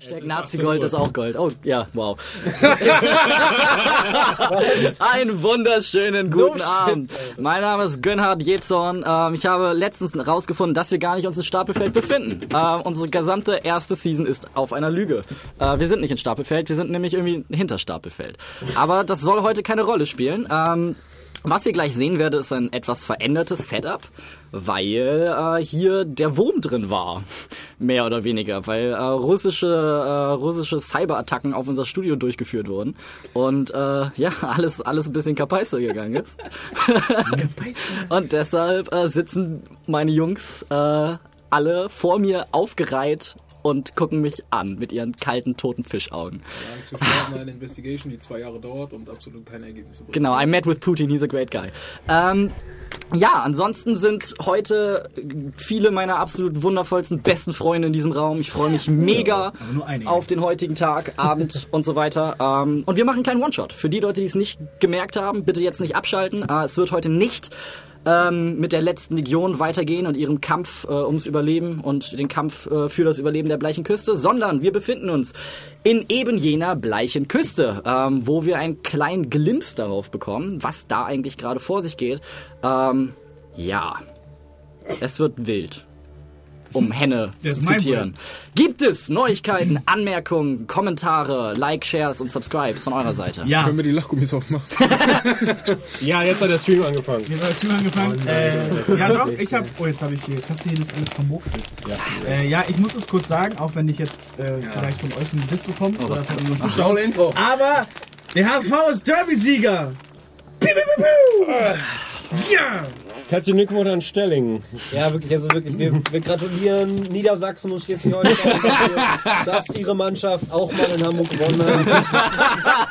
Hashtag Nazi-Gold ist auch Gold. Oh, ja, wow. Einen wunderschönen guten Abend. Mein Name ist Gönnhard Jezorn. Ähm, ich habe letztens rausgefunden, dass wir gar nicht uns in Stapelfeld befinden. Ähm, unsere gesamte erste Season ist auf einer Lüge. Äh, wir sind nicht in Stapelfeld, wir sind nämlich irgendwie hinter Stapelfeld. Aber das soll heute keine Rolle spielen. Ähm, was ihr gleich sehen werdet, ist ein etwas verändertes Setup, weil äh, hier der Wurm drin war, mehr oder weniger, weil äh, russische äh, russische Cyberattacken auf unser Studio durchgeführt wurden und äh, ja alles alles ein bisschen kapeister gegangen ist. und deshalb äh, sitzen meine Jungs äh, alle vor mir aufgereiht und gucken mich an mit ihren kalten, toten Fischaugen. Ja, zu eine Investigation, die zwei Jahre dauert und absolut keine Ergebnisse bringt. Genau, I met with Putin, he's a great guy. Ähm, ja, ansonsten sind heute viele meiner absolut wundervollsten, besten Freunde in diesem Raum. Ich freue mich mega auf den heutigen Tag, Abend und so weiter. Ähm, und wir machen einen kleinen One-Shot. Für die Leute, die es nicht gemerkt haben, bitte jetzt nicht abschalten. Äh, es wird heute nicht ähm, mit der letzten Legion weitergehen und ihrem Kampf äh, ums Überleben und den Kampf äh, für das Überleben der Bleichen Küste, sondern wir befinden uns in eben jener Bleichen Küste, ähm, wo wir einen kleinen Glimps darauf bekommen, was da eigentlich gerade vor sich geht. Ähm, ja, es wird wild. Um Henne Das zu zitieren. Gibt es Neuigkeiten, Anmerkungen, Kommentare, Like, Shares und Subscribes von eurer Seite? Ja, Können wir die Lachgummis aufmachen? Ja, jetzt hat der Stream angefangen. jetzt hat das Stream angefangen. äh, ja doch, ich hab. Oh, jetzt habe ich hier. Jetzt hast du hier das alles vermurkselt. Ja. Äh, ja, ich muss es kurz sagen, auch wenn ich jetzt äh, vielleicht von euch einen Diss bekomme Oh, oder von kann- unseren Zuschauern. Aber der HSV ist Derby-Sieger. Piu. Ja! Katja Glückwunsch an Stellingen. Ja, wirklich, also wirklich, wir, wir gratulieren Niedersachsen und Schleswig-Holstein, dafür, dass ihre Mannschaft auch mal in Hamburg gewonnen hat.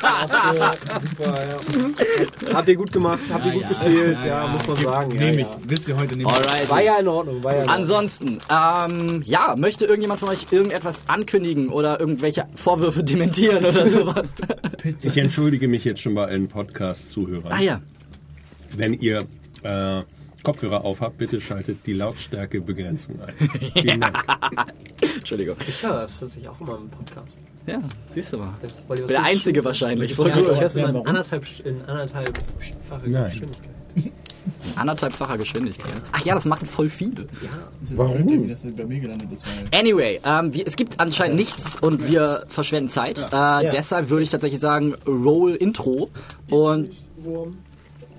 Das, äh, super, ja. Habt ihr gut gemacht, habt ihr gut ja, gespielt, ja, ja, ja. muss man sagen. Ja, Nehme ich. ja. Wisst ihr heute nicht. Alright. War ja in Ordnung, war ja in Ordnung. Ansonsten, ähm, ja, möchte irgendjemand von euch irgendetwas ankündigen oder irgendwelche Vorwürfe dementieren oder sowas? Ich entschuldige mich jetzt schon bei allen Podcast-Zuhörern. ah ja. Wenn ihr äh, Kopfhörer aufhabt, bitte schaltet die Lautstärkebegrenzung ein. Vielen Dank. Entschuldigung. Ich höre das tatsächlich auch immer im Podcast. Ja, siehst du mal. Die was Der Einzige wahrscheinlich. Voll Ja, ich höre es in Warum? anderthalb. Geschwindigkeit. Anderthalbfacher Geschwindigkeit. Ach ja, das machen voll viele. Warum? Dass das bei mir gelandet ist, weil. Anyway, ähm, wir, es gibt anscheinend nichts und wir verschwenden Zeit. Äh, Deshalb würde ich tatsächlich sagen, Roll Intro. Und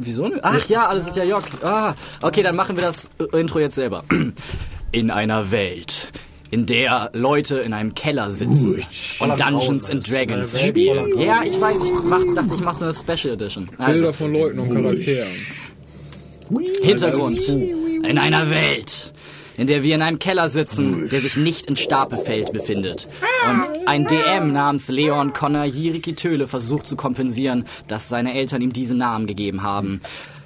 wieso? nicht? Ach ja, alles ist ja Jock. Ah, okay, dann machen wir das äh, Intro jetzt selber. In einer Welt, in der Leute in einem Keller sitzen und Dungeons and Dragons spielen. Ja, ich weiß, ich mach, dachte, ich mache so eine Special Edition. Also, Bilder von Leuten und Charakteren. Hintergrund. In einer Welt, in der wir in einem Keller sitzen, der sich nicht in Stapelfeld befindet. Und ein DM namens Leon Connor Jiriki Töle versucht zu kompensieren, dass seine Eltern ihm diesen Namen gegeben haben.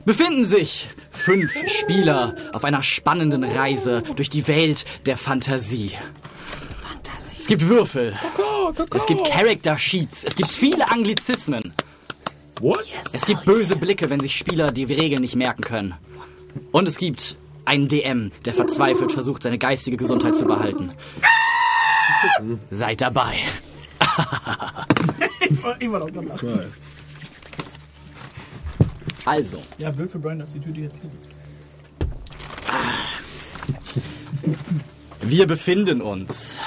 Befinden sich fünf Spieler auf einer spannenden Reise durch die Welt der Fantasie. Es gibt Würfel. Es gibt Character Sheets. Es gibt viele Anglizismen. Es gibt böse Blicke, wenn sich Spieler die Regeln nicht merken können. Und es gibt einen DM, der verzweifelt versucht, seine geistige Gesundheit zu behalten. Seid dabei. Immer noch. Geil. Also, Ja, blöd für Brian, dass die Tüte jetzt hier liegt. wir befinden uns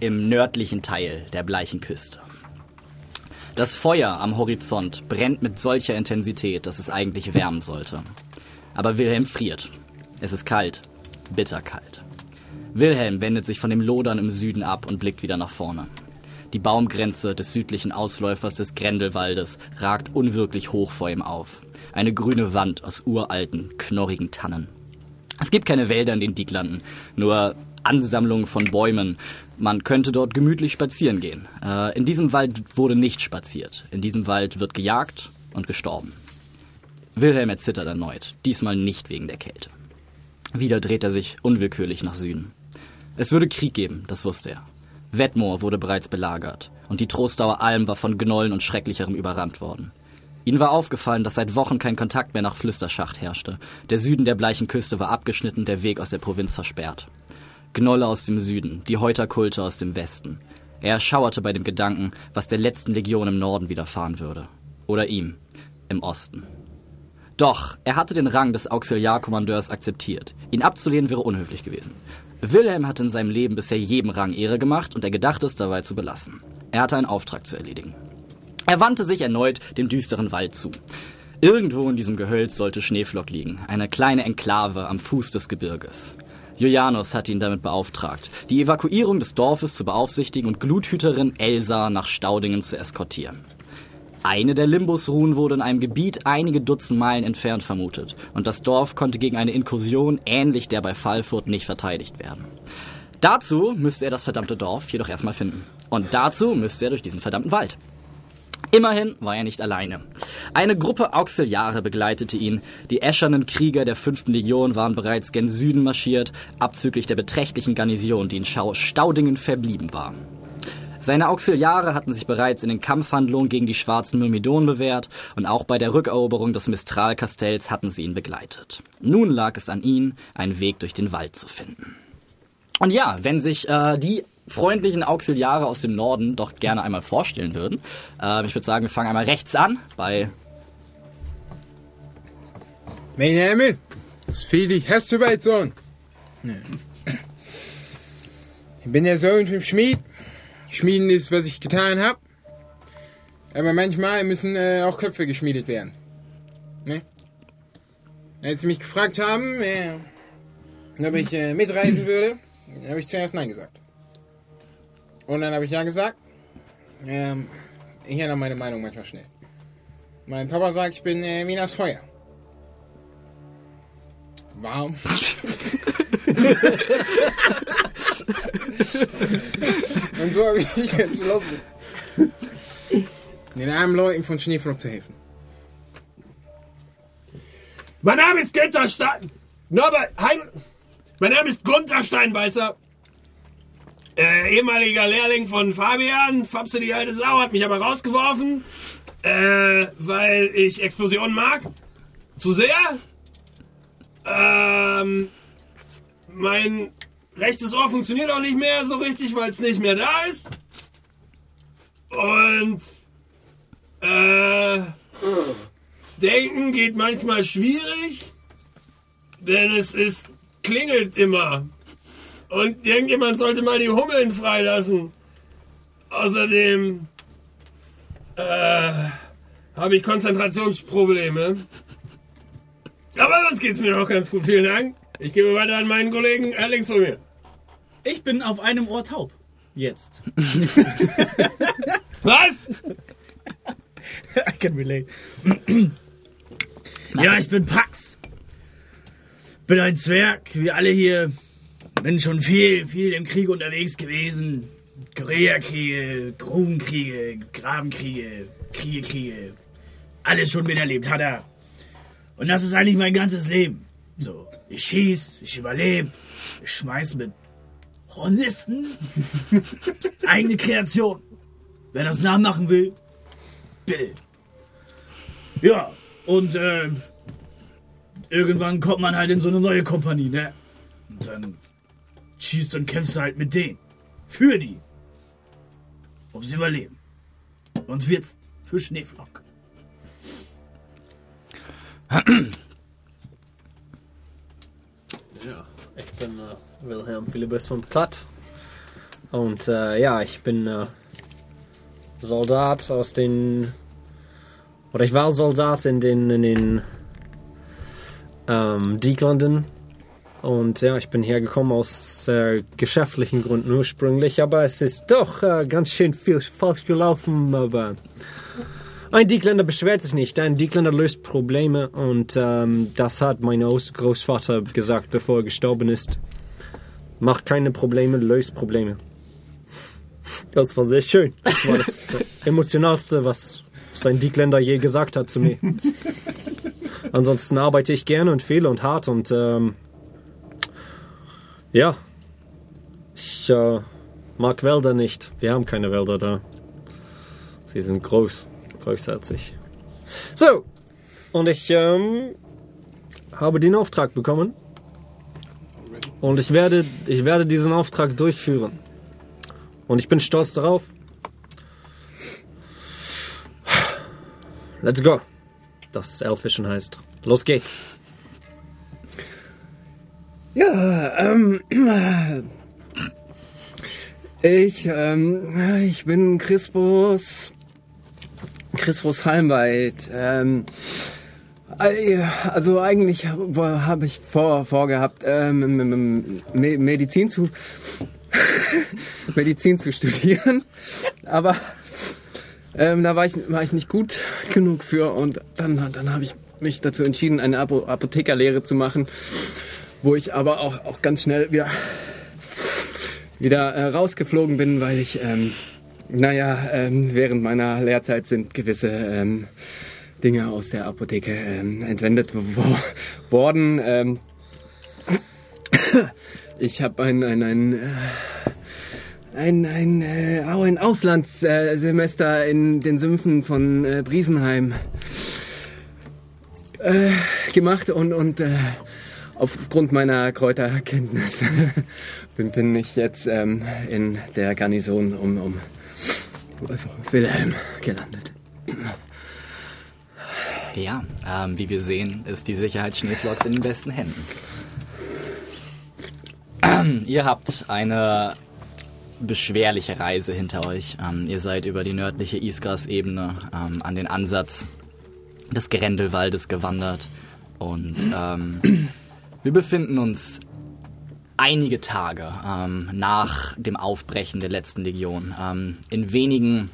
im nördlichen Teil der bleichen Küste. Das Feuer am Horizont brennt mit solcher Intensität, dass es eigentlich wärmen sollte. Aber Wilhelm friert. Es ist kalt, bitterkalt. Wilhelm wendet sich von dem Lodern im Süden ab und blickt wieder nach vorne. Die Baumgrenze des südlichen Ausläufers des Grendelwaldes ragt unwirklich hoch vor ihm auf. Eine grüne Wand aus uralten, knorrigen Tannen. Es gibt keine Wälder in den Dieglanden, nur Ansammlungen von Bäumen. Man könnte dort gemütlich spazieren gehen. Äh, in diesem Wald wurde nicht spaziert. In diesem Wald wird gejagt und gestorben. Wilhelm erzittert erneut, diesmal nicht wegen der Kälte. Wieder dreht er sich unwillkürlich nach Süden. Es würde Krieg geben, das wusste er. Wedmore wurde bereits belagert und die Trostauer Alm war von Gnollen und Schrecklicherem überrannt worden. Ihnen war aufgefallen, dass seit Wochen kein Kontakt mehr nach Flüsterschacht herrschte. Der Süden der bleichen Küste war abgeschnitten, der Weg aus der Provinz versperrt. Gnolle aus dem Süden, die Häuterkulte aus dem Westen. Er schauerte bei dem Gedanken, was der letzten Legion im Norden widerfahren würde. Oder ihm im Osten. Doch, er hatte den Rang des Auxiliarkommandeurs akzeptiert. Ihn abzulehnen wäre unhöflich gewesen. Wilhelm hatte in seinem Leben bisher jedem Rang Ehre gemacht und er gedachte es dabei zu belassen. Er hatte einen Auftrag zu erledigen. Er wandte sich erneut dem düsteren Wald zu. Irgendwo in diesem Gehölz sollte Schneeflock liegen, eine kleine Enklave am Fuß des Gebirges. Julianus hatte ihn damit beauftragt, die Evakuierung des Dorfes zu beaufsichtigen und Gluthüterin Elsa nach Staudingen zu eskortieren. Eine der Limbusruhen wurde in einem Gebiet einige Dutzend Meilen entfernt vermutet und das Dorf konnte gegen eine Inkursion ähnlich der bei Fallfurt nicht verteidigt werden. Dazu müsste er das verdammte Dorf jedoch erstmal finden. Und dazu müsste er durch diesen verdammten Wald. Immerhin war er nicht alleine. Eine Gruppe Auxiliare begleitete ihn. Die äschernen Krieger der 5. Legion waren bereits gen Süden marschiert, abzüglich der beträchtlichen Garnison, die in Schau Staudingen verblieben war. Seine Auxiliare hatten sich bereits in den Kampfhandlungen gegen die schwarzen Myrmidonen bewährt und auch bei der Rückeroberung des Mistral-Kastells hatten sie ihn begleitet. Nun lag es an ihnen, einen Weg durch den Wald zu finden. Und ja, wenn sich äh, die freundlichen Auxiliare aus dem Norden doch gerne einmal vorstellen würden. Äh, ich würde sagen, wir fangen einmal rechts an bei Mein Name ist Felix Hesselbeitsohn. Ich bin der Sohn vom Schmied. Schmieden ist, was ich getan habe. Aber manchmal müssen äh, auch Köpfe geschmiedet werden. Ne? Als sie mich gefragt haben, äh, ob ich äh, mitreisen würde, habe ich zuerst Nein gesagt. Und dann habe ich Ja gesagt. Ähm, ich ändere meine Meinung manchmal schnell. Mein Papa sagt, ich bin äh, wie das Feuer. Warum? Und so habe ich mich entschlossen, den armen Leuten von Schneeflock zu helfen. Mein Name ist Günther Stein. Norbert, Hein. Mein Name ist Gunther Steinbeißer. Äh, ehemaliger Lehrling von Fabian. Fapse die alte Sau hat mich aber rausgeworfen. Äh, weil ich Explosionen mag. Zu sehr. Ähm, mein rechtes Ohr funktioniert auch nicht mehr so richtig, weil es nicht mehr da ist. Und äh, denken geht manchmal schwierig, denn es ist klingelt immer. Und irgendjemand sollte mal die Hummeln freilassen. Außerdem äh, habe ich Konzentrationsprobleme. Aber sonst geht's mir noch ganz gut. Vielen Dank. Ich gebe weiter an meinen Kollegen links von mir. Ich bin auf einem Ohr taub. Jetzt. Was? I can relate. ja, ich bin Pax. Bin ein Zwerg, wie alle hier. Bin schon viel, viel im Krieg unterwegs gewesen. Koreakriege, Grubenkriege, Grabenkriege, Kriege, Kriege. Alles schon miterlebt, hat er. Und das ist eigentlich mein ganzes Leben. So, ich schieß, ich überlebe, ich schmeiß mit Hornisten. Eigene Kreation. Wer das nachmachen will, bitte. Ja, und äh, irgendwann kommt man halt in so eine neue Kompanie, ne? Und dann schießt und kämpfst halt mit denen. Für die. Um sie überleben. Und wird's für Schneeflock. Ja, ich bin äh, Wilhelm Philippus von Platt. Und äh, ja, ich bin äh, Soldat aus den. Oder ich war Soldat in den, in den ähm, Dieglanden. Und ja, ich bin hergekommen aus äh, geschäftlichen Gründen ursprünglich, aber es ist doch äh, ganz schön viel falsch gelaufen. Aber ein Diekländer beschwert sich nicht, ein Diekländer löst Probleme und ähm, das hat mein Großvater gesagt, bevor er gestorben ist. Macht keine Probleme, löst Probleme. Das war sehr schön. Das war das Emotionalste, was sein Diekländer je gesagt hat zu mir. Ansonsten arbeite ich gerne und viel und hart und ähm, ja, ich äh, mag Wälder nicht. Wir haben keine Wälder da. Sie sind groß, großartig. So, und ich ähm, habe den Auftrag bekommen. Und ich werde, ich werde diesen Auftrag durchführen. Und ich bin stolz darauf. Let's go. Das Elfischen heißt. Los geht's. Ja, ähm, ich, ähm, ich bin Crispus, Crispus Halmweit. Ähm, äh, also eigentlich habe ich vor, vorgehabt, ähm, Medizin zu, Medizin zu studieren, aber ähm, da war ich, war ich nicht gut genug für und dann, dann habe ich mich dazu entschieden, eine Apo Apothekerlehre zu machen wo ich aber auch, auch ganz schnell wieder, wieder äh, rausgeflogen bin, weil ich, ähm, naja, ähm, während meiner Lehrzeit sind gewisse ähm, Dinge aus der Apotheke ähm, entwendet wo worden. Ähm, ich habe ein, ein, ein, äh, ein, ein, äh, auch ein Auslandssemester in den Sümpfen von äh, Briesenheim äh, gemacht und, und äh, aufgrund meiner Kräuterkenntnis bin, bin ich jetzt ähm, in der Garnison um, um Wilhelm gelandet. Ja, ähm, wie wir sehen, ist die Sicherheit Schneeflocks in den besten Händen. Ihr habt eine beschwerliche Reise hinter euch. Ähm, ihr seid über die nördliche Isgras-Ebene ähm, an den Ansatz des Grendelwaldes gewandert und ähm, wir befinden uns einige Tage ähm, nach dem Aufbrechen der letzten Legion. Ähm, in wenigen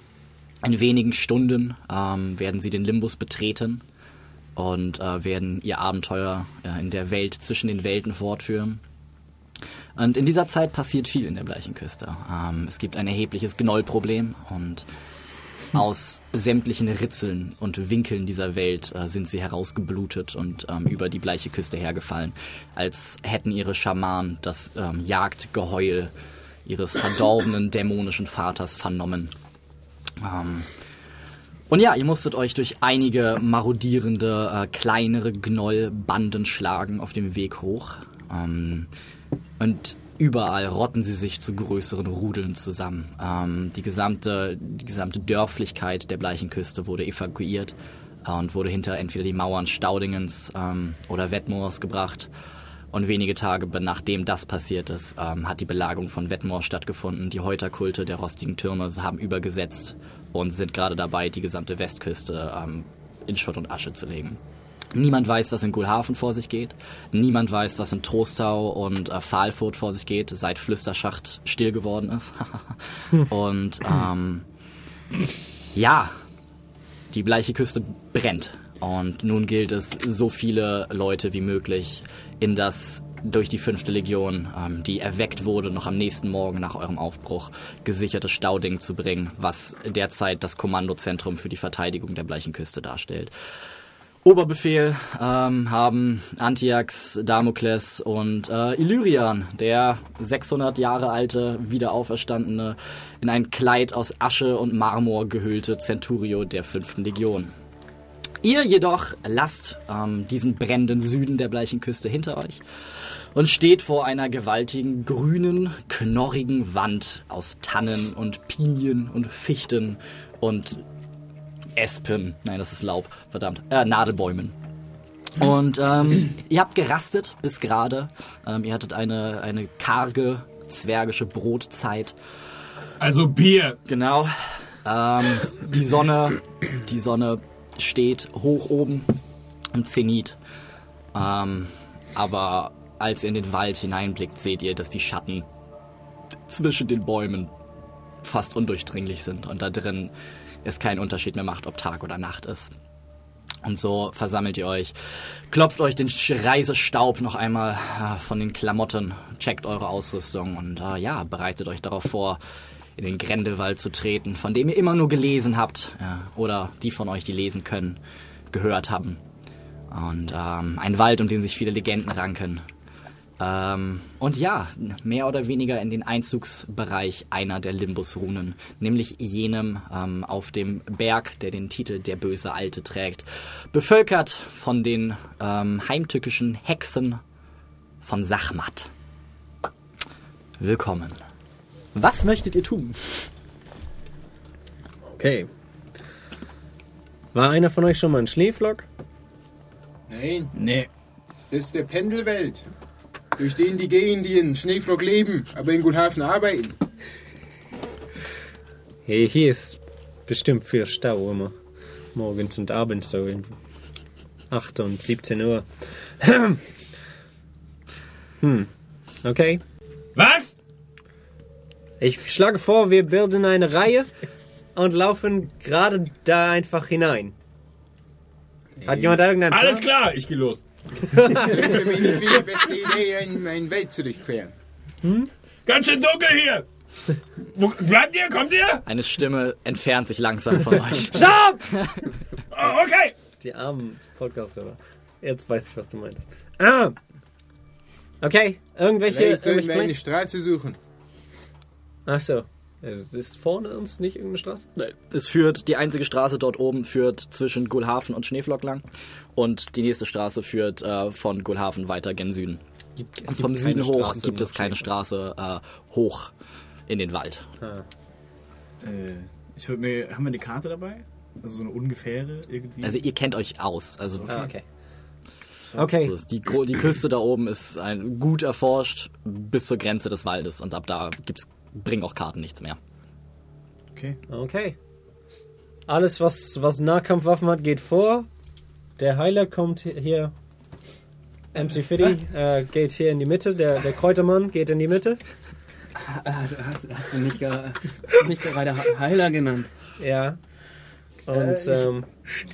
in wenigen Stunden ähm, werden sie den Limbus betreten und äh, werden ihr Abenteuer äh, in der Welt zwischen den Welten fortführen. Und in dieser Zeit passiert viel in der Bleichenküste. Ähm, es gibt ein erhebliches Gnollproblem und aus sämtlichen Ritzeln und Winkeln dieser Welt äh, sind sie herausgeblutet und ähm, über die bleiche Küste hergefallen, als hätten ihre Schamanen das ähm, Jagdgeheul ihres verdorbenen dämonischen Vaters vernommen. Ähm, und ja, ihr musstet euch durch einige marodierende, äh, kleinere Gnollbanden schlagen auf dem Weg hoch. Ähm, und überall rotten sie sich zu größeren Rudeln zusammen. Ähm, die, gesamte, die gesamte Dörflichkeit der Bleichenküste wurde evakuiert äh, und wurde hinter entweder die Mauern Staudingens ähm, oder Wettmoors gebracht. Und wenige Tage nachdem das passiert ist, ähm, hat die Belagerung von Wettmoor stattgefunden. Die Häuterkulte der rostigen Türme haben übergesetzt und sind gerade dabei, die gesamte Westküste ähm, in Schutt und Asche zu legen. Niemand weiß, was in Gulhafen vor sich geht. Niemand weiß, was in Trostau und äh, Pfahlfurt vor sich geht, seit Flüsterschacht still geworden ist. und ähm, ja, die bleiche Küste brennt. Und nun gilt es, so viele Leute wie möglich in das durch die fünfte Legion, ähm, die erweckt wurde, noch am nächsten Morgen nach eurem Aufbruch, gesicherte Stauding zu bringen, was derzeit das Kommandozentrum für die Verteidigung der bleichen Küste darstellt. Oberbefehl ähm, haben Antiochs, Damokles und äh, Illyrian, der 600 Jahre alte, wiederauferstandene, in ein Kleid aus Asche und Marmor gehüllte Centurio der fünften Legion. Ihr jedoch lasst ähm, diesen brennenden Süden der bleichen Küste hinter euch und steht vor einer gewaltigen, grünen, knorrigen Wand aus Tannen und Pinien und Fichten und Espen. Nein, das ist Laub, verdammt. Äh, Nadelbäumen. Und ähm, ihr habt gerastet bis gerade. Ähm, ihr hattet eine, eine karge, zwergische Brotzeit. Also Bier. Genau. Ähm, die Sonne, die Sonne steht hoch oben im Zenit. Ähm, aber als ihr in den Wald hineinblickt, seht ihr, dass die Schatten zwischen den Bäumen fast undurchdringlich sind und da drin es keinen Unterschied mehr macht, ob Tag oder Nacht ist. Und so versammelt ihr euch, klopft euch den Reisestaub noch einmal äh, von den Klamotten, checkt eure Ausrüstung und äh, ja, bereitet euch darauf vor, in den Grendelwald zu treten, von dem ihr immer nur gelesen habt ja, oder die von euch, die lesen können, gehört haben. Und ähm, ein Wald, um den sich viele Legenden ranken. Ähm, und ja, mehr oder weniger in den Einzugsbereich einer der Limbus-Runen, nämlich jenem ähm, auf dem Berg, der den Titel Der böse Alte trägt, bevölkert von den ähm, heimtückischen Hexen von Sachmat. Willkommen. Was möchtet ihr tun? Okay. War einer von euch schon mal ein Schneeflock? Nein, Nee. das ist der Pendelwelt. Durch den die gehen, die in Schneeflock leben, aber in Guthafen arbeiten. Hey, hier ist bestimmt viel Stau immer. Morgens und abends so um 8 und 17 Uhr. hm. Okay. Was? Ich schlage vor, wir bilden eine Reihe und laufen gerade da einfach hinein. Hat jemand irgendeinen Plan? Alles klar, ich gehe los. Klingt für mich nicht die beste Idee, ein, ein Welt zu durchqueren. Ganz schön dunkel hier. Wo, bleibt ihr? Kommt ihr? Eine Stimme entfernt sich langsam von euch. Stopp! Oh, okay. Die armen Podcast-Hörer. Jetzt weiß ich, was du meinst. Ah! Okay, irgendwelche. Vielleicht sollten wir eine? Straße suchen. Ach so. Also, Ist vorne uns nicht irgendeine Straße? Es führt, die einzige Straße dort oben führt zwischen Gulhafen und Schneeflock lang. Und die nächste Straße führt äh, von Gulhafen weiter gen Süden. Gibt, es Und gibt vom Süden hoch Straße gibt es keine. Straße äh, hoch in den Wald. Ah. Äh, ich würde mir. Haben wir eine Karte dabei? Also so eine ungefähre irgendwie? Also ihr kennt euch aus. Also Ah, okay. Okay. so ist die, die Küste da oben ist ein, gut erforscht bis zur Grenze des Waldes. Und ab da gibt's, bringen auch Karten nichts mehr. okay. Okay. Alles, was, was Nahkampfwaffen hat, geht vor. Der Heiler kommt hier. MC Fiddy äh, geht hier in die Mitte. Der, der Kräutermann geht in die Mitte. Hast, hast, hast du nicht, du nicht gerade He- Heiler genannt? Ja. Und Äh, ich- ähm,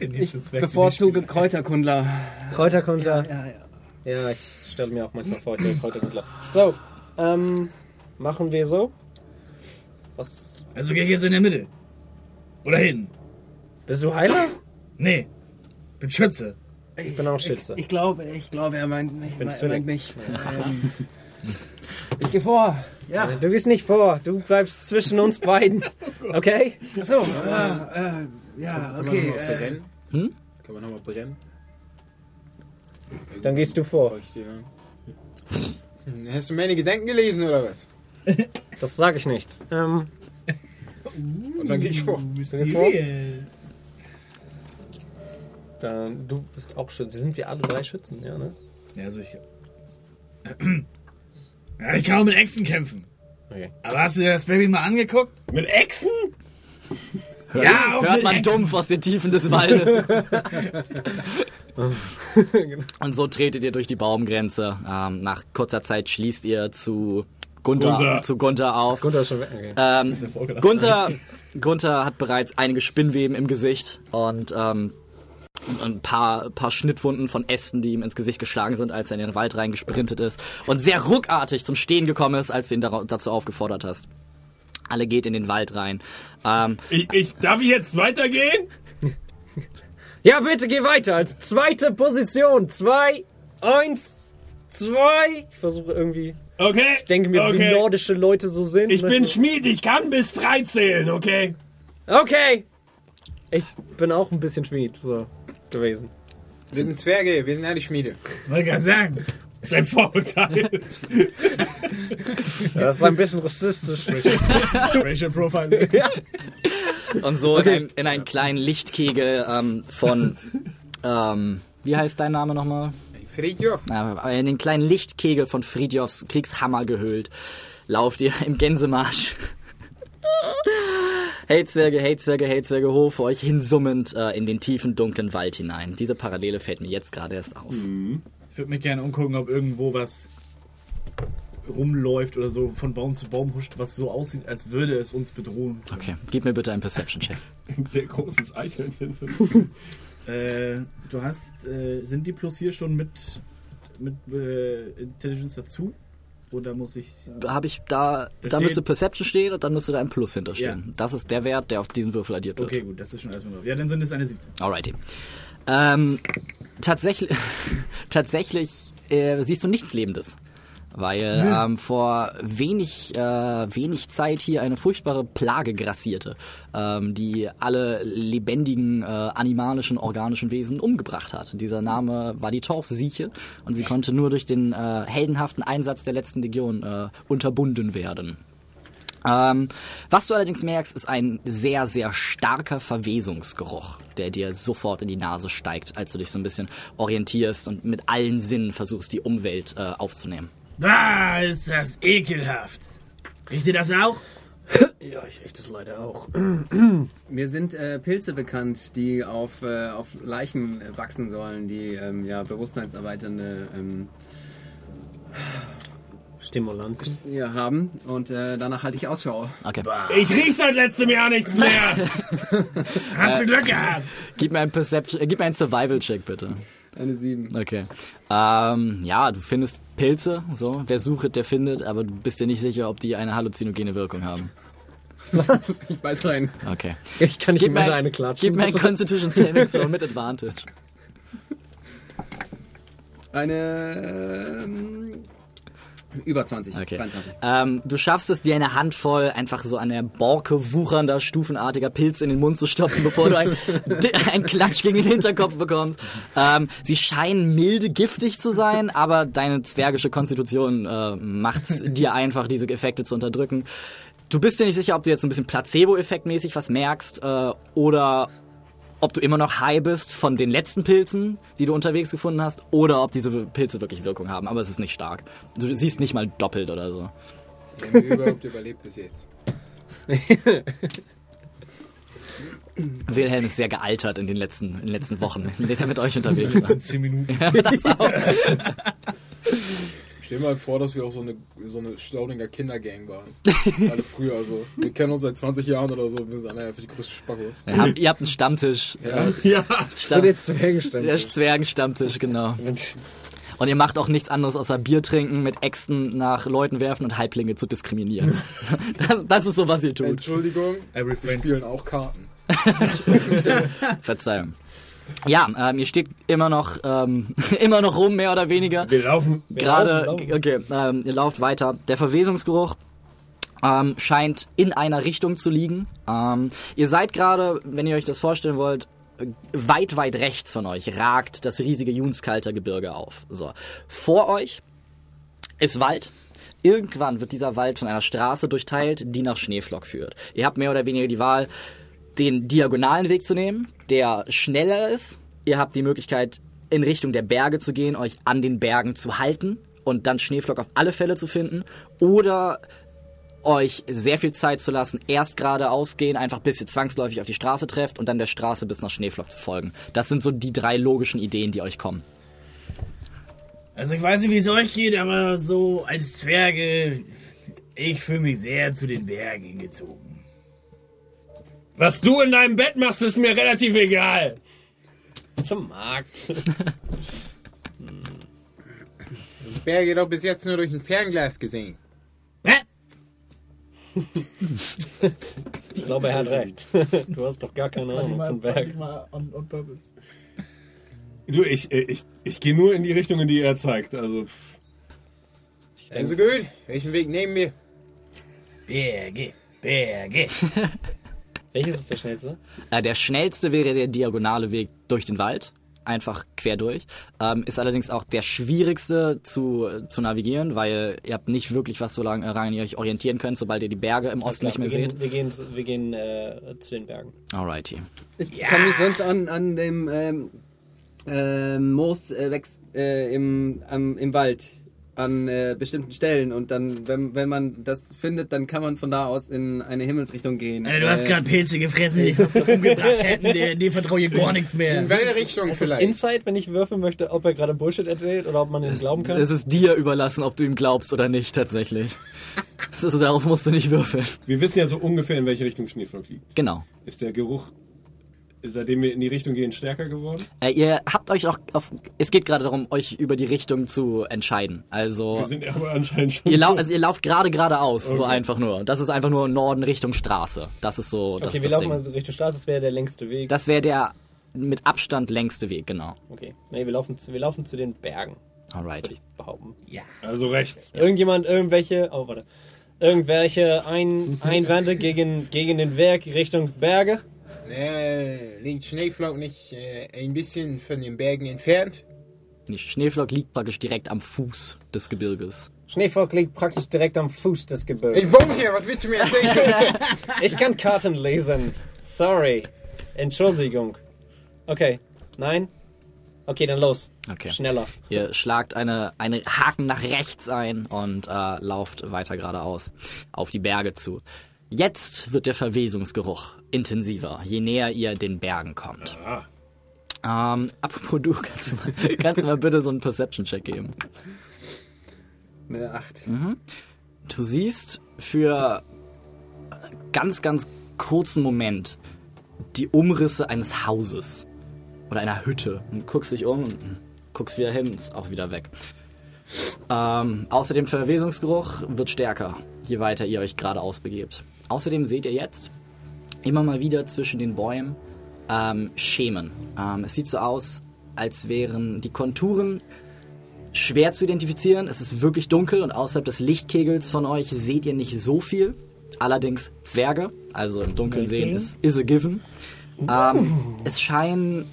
Ich bevorzuge Kräuterkundler. Kräuterkundler. Ja, ja. Ja, ich stelle mir auch manchmal vor, ich wäre Kräuterkundler. So, ähm, machen wir so. Was? Also gehe ich jetzt in der Mitte. Oder hin. Bist du Heiler? Nee. Bin Schütze. Ich bin auch Schütze. Ich, ich glaube, ich glaube, er meint, mich- bin er meint mich. Ähm, ich gehe vor. Ja. Du gehst nicht vor, du bleibst zwischen uns beiden. Okay? So, äh, äh, ja, Kann okay. man nochmal Äh, brennen? Hm? Kann man nochmal brennen? Dann gehst du vor. Hast du meine Gedanken gelesen oder was? Das sage ich nicht. Ähm, Und dann gehe ich vor. du gehst vor. Dann, du bist auch Schütze. Sind wir alle drei Schützen, ja, ne? Ja, also ich. Ja, ich kann auch mit Echsen kämpfen. Okay. Aber hast du dir das Baby mal angeguckt? Mit Echsen? ja, auch Hört mit man Echsen. dumpf aus den Tiefen des Waldes. Und so tretet ihr durch die Baumgrenze. Ähm, nach kurzer Zeit schließt ihr zu Gunther, Gunther. zu Gunther auf. Gunther ist schon weg. Okay. Ähm, ja. Gunther, Gunther hat bereits einige Spinnweben im Gesicht und ähm, und ein paar, paar Schnittwunden von Ästen, die ihm ins Gesicht geschlagen sind, als er in den Wald reingesprintet ist und sehr ruckartig zum Stehen gekommen ist, als du ihn dazu aufgefordert hast. Alle geht in den Wald rein. Ähm, Ich, ich, darf ich jetzt weitergehen? Ja, bitte geh weiter. Als zweite Position. Zwei, eins, zwei. Ich versuche irgendwie. Okay. Ich denke mir, wie okay. nordische Leute so sind. Ich bin Schmied, ich kann bis drei zählen, okay? Okay. Ich bin auch ein bisschen Schmied so gewesen. Wir sind Zwerge, wir sind alle Schmiede. Wollte gerade sagen. Das ist ein Vorurteil. Das ist ein bisschen rassistisch. Racial Profiling. und so in, einem, in einen kleinen Lichtkegel ähm, von, ähm, wie heißt dein Name nochmal? Friedjof, Äh, in den kleinen Lichtkegel von Friedjofs Kriegshammer gehüllt, lauft ihr im Gänsemarsch. Hey Zwerge, hey Zwerge, hey Zwerge, hoch vor euch hinsummend äh, in den tiefen, dunklen Wald hinein. Diese Parallele fällt mir jetzt gerade erst auf. Ich würde mich gerne umgucken, ob irgendwo was rumläuft oder so von Baum zu Baum huscht, was so aussieht, als würde es uns bedrohen. Okay, gib mir bitte einen Perception-Check. Ein sehr großes Eichhörnchen. Äh, du hast, äh, sind die plus 4 schon mit, mit äh, Intelligence dazu? Oder muss ich. Habe ich da, Da da müsste Perception stehen und dann müsste da ein Plus hinterstehen. Das ist der Wert, der auf diesen Würfel addiert wird. Okay, gut, das ist schon erstmal drauf. Ja, dann sind es eine 17. Alrighty. Ähm, tatsächlich, tatsächlich äh, siehst du nichts Lebendes. Weil ähm, vor wenig, äh, wenig Zeit hier eine furchtbare Plage grassierte, ähm, die alle lebendigen, äh, animalischen, organischen Wesen umgebracht hat. Dieser Name war die Torfsieche und sie konnte nur durch den äh, heldenhaften Einsatz der letzten Legion äh, unterbunden werden. Ähm, was du allerdings merkst, ist ein sehr, sehr starker Verwesungsgeruch, der dir sofort in die Nase steigt, als du dich so ein bisschen orientierst und mit allen Sinnen versuchst, die Umwelt äh, aufzunehmen. Bah, ist das ekelhaft. Riecht ihr das auch? Ja, ich rieche das leider auch. Mir sind äh, Pilze bekannt, die auf, äh, auf Leichen äh, wachsen sollen, die ähm, ja, bewusstseinserweiternde ähm, Stimulanzen. ja, haben. Und äh, danach halte ich Ausschau. Okay. Ich riech seit letztem Jahr nichts mehr. Hast du Glück gehabt? Gib mir einen Perception, äh, gib mir einen Survival-Check, bitte. Eine 7. Okay. Ähm, ja, du findest Pilze, so. Wer sucht, der findet, aber du bist dir nicht sicher, ob die eine halluzinogene Wirkung haben. Was? Ich weiß rein. Okay. Ich kann nicht Gib mir, mehr ein, eine klatschen. gib mir ein Constitution Saving Throw mit Advantage. Eine. Ähm, über 20. Okay. 23. Ähm, du schaffst es, dir eine Handvoll einfach so an der Borke wuchernder, stufenartiger Pilz in den Mund zu stopfen, bevor du ein, ein Klatsch gegen den Hinterkopf bekommst. Ähm, sie scheinen milde giftig zu sein, aber deine zwergische Konstitution äh, macht dir einfach, diese Effekte zu unterdrücken. Du bist dir nicht sicher, ob du jetzt ein bisschen Placebo-Effektmäßig was merkst äh, oder ob du immer noch high bist von den letzten Pilzen, die du unterwegs gefunden hast, oder ob diese Pilze wirklich Wirkung haben. Aber es ist nicht stark. Du siehst nicht mal doppelt oder so. Haben wir überhaupt überlebt bis jetzt. Wilhelm ist sehr gealtert in den letzten, in den letzten Wochen, in denen er mit euch unterwegs war. 10 Minuten. das auch. Stell dir mal vor, dass wir auch so eine, so eine Staudinger Kindergang waren. Alle früher so. Wir kennen uns seit 20 Jahren oder so. Wir sind alle einfach die größten Spackos. Ihr habt, ihr habt einen Stammtisch. Ja. ja. So der Zwergenstamm. Der Zwergenstammtisch, genau. Und ihr macht auch nichts anderes außer Bier trinken, mit Äxten nach Leuten werfen und Halblinge zu diskriminieren. Das, das ist so, was ihr tut. Entschuldigung, I wir spielen auch Karten. Verzeihung. Ja, ähm, ihr steht immer noch, ähm, immer noch rum, mehr oder weniger. Wir laufen. Gerade, laufen, laufen. okay, ähm, ihr lauft weiter. Der Verwesungsgeruch ähm, scheint in einer Richtung zu liegen. Ähm, ihr seid gerade, wenn ihr euch das vorstellen wollt, weit, weit rechts von euch ragt das riesige Junskalter Gebirge auf. So. Vor euch ist Wald. Irgendwann wird dieser Wald von einer Straße durchteilt, die nach Schneeflock führt. Ihr habt mehr oder weniger die Wahl, den diagonalen Weg zu nehmen, der schneller ist. Ihr habt die Möglichkeit, in Richtung der Berge zu gehen, euch an den Bergen zu halten und dann Schneeflock auf alle Fälle zu finden. Oder euch sehr viel Zeit zu lassen, erst geradeaus gehen, einfach bis ihr zwangsläufig auf die Straße trefft und dann der Straße bis nach Schneeflock zu folgen. Das sind so die drei logischen Ideen, die euch kommen. Also ich weiß nicht, wie es euch geht, aber so als Zwerge, ich fühle mich sehr zu den Bergen hingezogen. Was du in deinem Bett machst, ist mir relativ egal. Zum Markt. Die Berge doch bis jetzt nur durch ein Fernglas gesehen. Hä? Ich glaube, er hat recht. Du hast doch gar keine Ahnung von Berg. Du, ich, ich, ich gehe nur in die Richtung, in die er zeigt. Also. Also gut, welchen Weg nehmen wir? Berge, Berge. Welches ist der schnellste? Äh, der schnellste wäre der diagonale Weg durch den Wald. Einfach quer durch. Ähm, ist allerdings auch der schwierigste zu, zu navigieren, weil ihr habt nicht wirklich was, woran ihr euch orientieren könnt, sobald ihr die Berge im Osten nicht mehr wir seht. gehen, wir gehen, wir gehen äh, zu den Bergen. Alrighty. Ich kann mich sonst an, an dem ähm, ähm, Moos äh, wächst äh, im, am, im Wald an äh, bestimmten Stellen und dann, wenn, wenn man das findet, dann kann man von da aus in eine Himmelsrichtung gehen. Alter, du hast gerade Pilze gefressen, die dich fast umgebracht hätten. Dir, dir vertraue ich gar nichts mehr. In welche Richtung Es ist vielleicht? Insight, wenn ich würfeln möchte, ob er gerade Bullshit erzählt oder ob man ihm glauben kann. Es ist dir überlassen, ob du ihm glaubst oder nicht, tatsächlich. Das ist, darauf musst du nicht würfeln. wir wissen ja so ungefähr, in welche Richtung Schneeflock liegt. Genau. Ist der Geruch, seitdem wir in die Richtung gehen, stärker geworden? Äh, ihr habt euch auch auf. Es geht gerade darum, euch über die Richtung zu entscheiden. Also. Wir sind aber anscheinend schon. Ihr, lau so- also ihr lauft gerade geradeaus, so Okay. einfach nur. Das ist einfach nur Norden Richtung Straße. Das ist so. Das okay, ist wir das laufen Ding. mal so Richtung Straße, das wäre der längste Weg. Das wäre der mit Abstand längste Weg, genau. okay. Nee, wir laufen, zu, wir laufen zu den Bergen, Alright. würde ich behaupten. Also rechts. Irgendjemand, irgendwelche, oh warte, irgendwelche Ein Einwände gegen, gegen den Weg Richtung Berge? Nee, liegt Schneeflock nicht äh, ein bisschen von den Bergen entfernt? Die Schneeflock liegt praktisch direkt am Fuß des Gebirges. Schneevolk liegt praktisch direkt am Fuß des Gebirges. Ich wohne hier, was willst du mir erzählen? Ich kann Karten lesen. Sorry. Entschuldigung. Okay. Nein? Okay, dann los. Okay. Schneller. Ihr schlagt eine, eine Haken nach rechts ein und äh, lauft weiter geradeaus auf die Berge zu. Jetzt wird der Verwesungsgeruch intensiver, je näher ihr den Bergen kommt. Ähm, apropos du, kannst du, mal, kannst du mal bitte so einen Perception-Check geben? Eine 8. Du siehst für ganz, ganz kurzen Moment die Umrisse eines Hauses oder einer Hütte und guckst dich um und guckst wieder hin, ist auch wieder weg. Ähm, außerdem Verwesungsgeruch wird stärker, je weiter ihr euch geradeaus begebt. Außerdem seht ihr jetzt immer mal wieder zwischen den Bäumen ähm, Schemen. Ähm, es sieht so aus, als wären die Konturen schwer zu identifizieren. Es ist wirklich dunkel und außerhalb des Lichtkegels von euch seht ihr nicht so viel. Allerdings Zwerge, also im Dunkeln sehen ist is a given. Ähm, es scheinen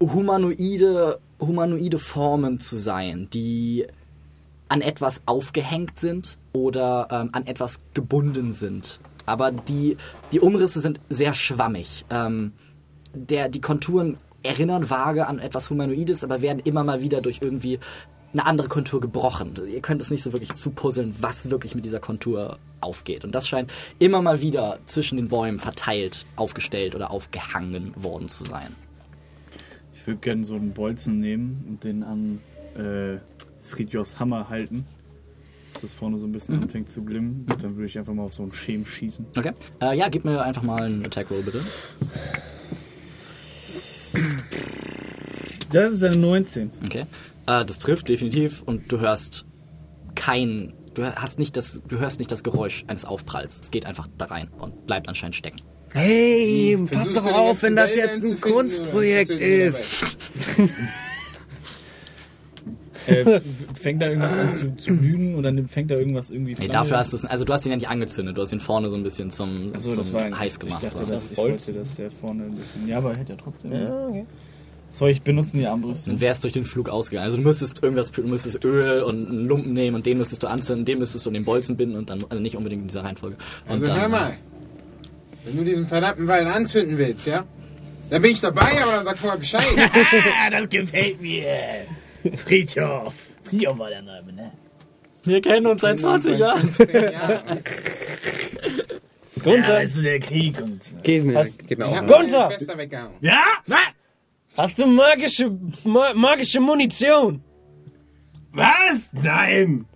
humanoide, humanoide Formen zu sein, die an etwas aufgehängt sind oder ähm, an etwas gebunden sind. Aber die, die Umrisse sind sehr schwammig. Ähm, der, die Konturen erinnern vage an etwas Humanoides, aber werden immer mal wieder durch irgendwie eine andere Kontur gebrochen. Ihr könnt es nicht so wirklich zupuzzeln, was wirklich mit dieser Kontur aufgeht. Und das scheint immer mal wieder zwischen den Bäumen verteilt, aufgestellt oder aufgehangen worden zu sein. Ich würde gerne so einen Bolzen nehmen und den an äh, Friedjos Hammer halten. Dass das vorne so ein bisschen anfängt zu glimmen. Und dann würde ich einfach mal auf so einen Schem schießen. Okay. Äh, ja, gib mir einfach mal einen Attack Roll, bitte. Das ist eine 19. Okay. Äh, das trifft definitiv und du hörst kein. Du hast nicht das, du hörst nicht das Geräusch eines Aufpralls. Es geht einfach da rein und bleibt anscheinend stecken. Hey, pass Versuchst doch auf, wenn das jetzt ein Kunstprojekt ist. Äh, fängt da irgendwas an zu, zu glühen oder fängt da irgendwas irgendwie Nee, dafür hast du es. Also du hast ihn ja nicht angezündet, du hast ihn vorne so ein bisschen zum, das zum war ein, heiß gemacht. Ich dachte, so. dass, ich wollte, dass der vorne ein bisschen. Ja, aber hätte ja trotzdem. Soll ich benutzen die Armbrüste? Dann wär's durch den Flug ausgegangen. Also du müsstest irgendwas, du müsstest Öl und einen Lumpen nehmen und den müsstest du anzünden, den müsstest du in den Bolzen binden und dann, also nicht unbedingt in dieser Reihenfolge. Und Also dann, hör mal. Wenn du diesen verdammten Wald anzünden willst, ja? Dann bin ich dabei, aber dann sag vorher Bescheid. Ah, das gefällt mir. Friedhof. Friedhof war der Name, ne? Wir kennen uns seit 20 Jahren. 15 Jahren. Gunther. Ja, ist so der Krieg und. Geht mir, Hast- geht mir auch. Gunther! Ja? Hast du magische, ma magische Munition? Was? Nein!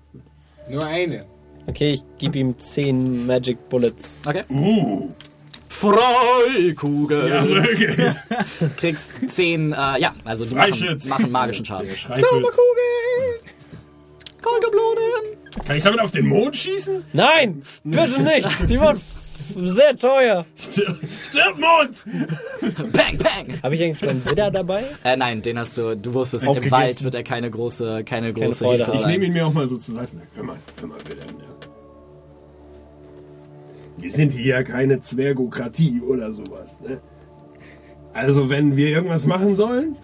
Nur eine. Okay, ich gebe ihm 10 Magic Bullets. Okay. Uh, Freikugel. ja, wirklich. Kriegst 10, äh, ja, also die machen, machen magischen Schaden. Zauberkugel! Goldgeblonen. Kann ich damit auf den Mond schießen? Nein, bitte nicht. Die waren sehr teuer. Stir- Stirb, Mond! Bang, bang. Habe ich eigentlich meinen Widder dabei? Äh, nein, den hast du, du wusstest, im. Wald wird er keine große, keine große Freude Hilfe haben. Ich nehme ihn mir auch mal so zur Seite hör mal, hör mal, bitte. Ja. Wir sind hier ja keine Zwergokratie oder sowas. Ne? Also wenn wir irgendwas machen sollen,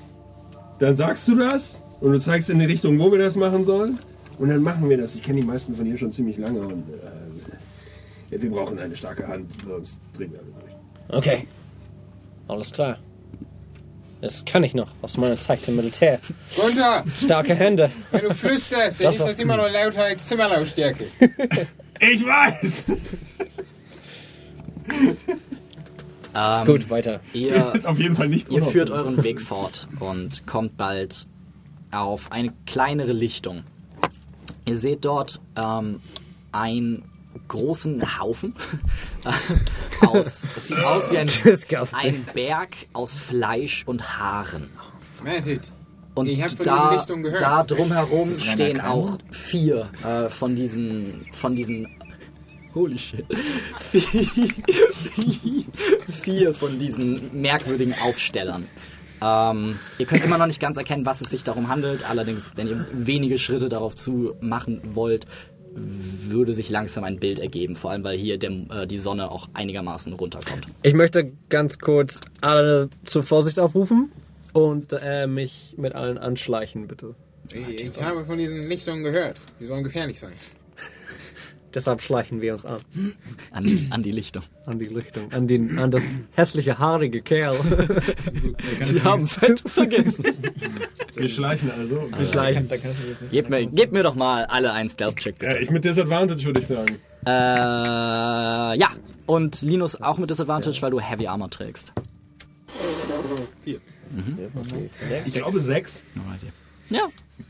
dann sagst du das und du zeigst in die Richtung, wo wir das machen sollen. Und dann machen wir das. Ich kenne die meisten von hier schon ziemlich lange und äh, ja, wir brauchen eine starke Hand, sonst drehen wir alle durch. Okay. Alles klar. Das kann ich noch aus meiner Zeit im Militär. Gunther, Starke Hände. wenn du flüsterst, dann Das ist das immer noch lauter als Zimmerlautstärke. Ich weiß! Ähm, Gut, weiter. Ihr, Ist auf jeden Fall nicht ihr führt euren Weg fort und kommt bald auf eine kleinere Lichtung. Ihr seht dort ähm, einen großen Haufen aus. Es sieht aus wie ein, ein Berg aus Fleisch und Haaren. Mertit. Und Ich hab von da, da drumherum stehen auch vier äh, von diesen von diesen Holy shit. Vier, von diesen merkwürdigen Aufstellern. Ähm, ihr könnt immer noch nicht ganz erkennen, was es sich darum handelt. Allerdings, wenn ihr wenige Schritte darauf zu machen wollt, würde sich langsam ein Bild ergeben. Vor allem, weil hier der, äh, die Sonne auch einigermaßen runterkommt. Ich möchte ganz kurz alle zur Vorsicht aufrufen und äh, mich mit allen anschleichen, bitte. Ich, ich habe von diesen Lichtungen gehört. Die sollen gefährlich sein. Deshalb schleichen wir uns an. An die, an die Lichtung. An die Lichtung. An, den, an das hässliche, haarige Kerl. Sie haben Fett vergessen. Wir schleichen also. Wir schleichen. Du das nicht. Gebt mir, gebt mir doch mal alle einen Stealth-Check. Ja, ich mit Disadvantage würde ich sagen. Äh, ja. Und Linus auch mit Disadvantage, weil du Heavy Armor trägst. Ich glaube sechs. Ja.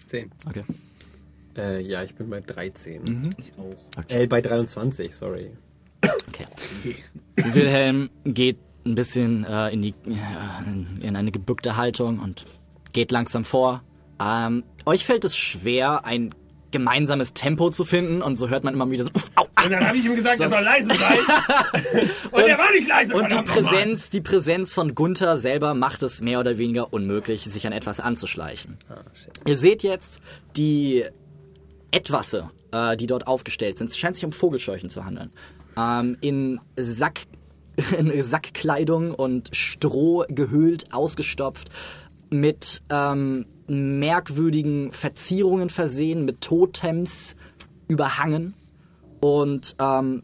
10. Okay. Äh, ja, ich bin bei 13. Ich auch. Äh, bei 23, sorry. Okay. Wilhelm geht ein bisschen äh, in, die, äh, in eine gebückte Haltung und geht langsam vor. Ähm, euch fällt es schwer, ein gemeinsames Tempo zu finden und so hört man immer wieder so. Uff, au, ah. Und dann habe ich ihm gesagt, er soll leise sein. und, er war nicht leise. Und die. Präsenz, die Präsenz von Gunther selber macht es mehr oder weniger unmöglich, sich an etwas anzuschleichen. Ihr seht jetzt die Etwasse, äh, die dort aufgestellt sind. Es scheint sich um Vogelscheuchen zu handeln. Ähm, in Sack, in Sackkleidung und Stroh gehüllt, ausgestopft, mit ähm, merkwürdigen Verzierungen versehen, mit Totems überhangen und ähm,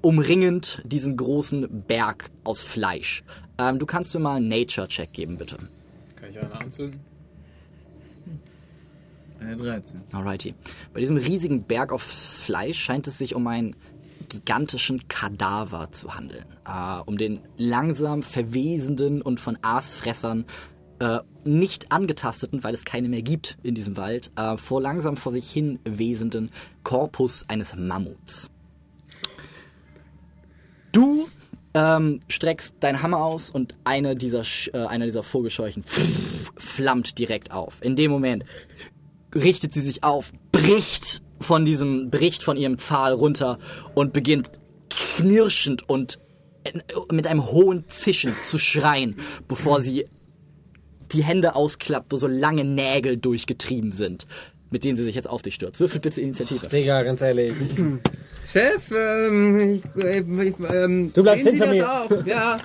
umringend diesen großen Berg aus Fleisch. Ähm, du kannst mir mal einen Nature-Check geben, bitte. Kann ich eine anzünden? Eine 13. Alrighty. Bei diesem riesigen Berg auf Fleisch scheint es sich um einen gigantischen Kadaver zu handeln. Äh, um den langsam verwesenden und von Aasfressern äh, nicht angetasteten, weil es keine mehr gibt in diesem Wald, äh, vor langsam vor sich hin wesenden Korpus eines Mammuts. Du ähm, streckst deinen Hammer aus und eine dieser, äh, einer dieser Vogelscheuchen flammt direkt auf. In dem Moment richtet sie sich auf, bricht von diesem, bricht von ihrem Pfahl runter und beginnt knirschend und mit einem hohen Zischen zu schreien, bevor sie die Hände ausklappt, wo so lange Nägel durchgetrieben sind, mit denen sie sich jetzt auf dich stürzt. Würfel bitte Initiative. Digga, ganz ehrlich. Chef, ähm, ich, ich, ich, ähm, Du bleibst hinter mir. Auch? Ja.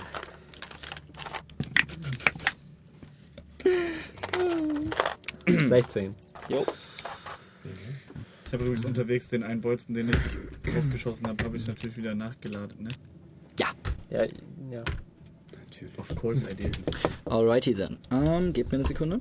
mir. 16. Ich habe übrigens unterwegs den einen Bolzen, den ich rausgeschossen habe, habe ich natürlich wieder nachgeladen, ne? Ja. Ja, ja. Of course I did. Alrighty then. Ähm, gebt mir eine Sekunde.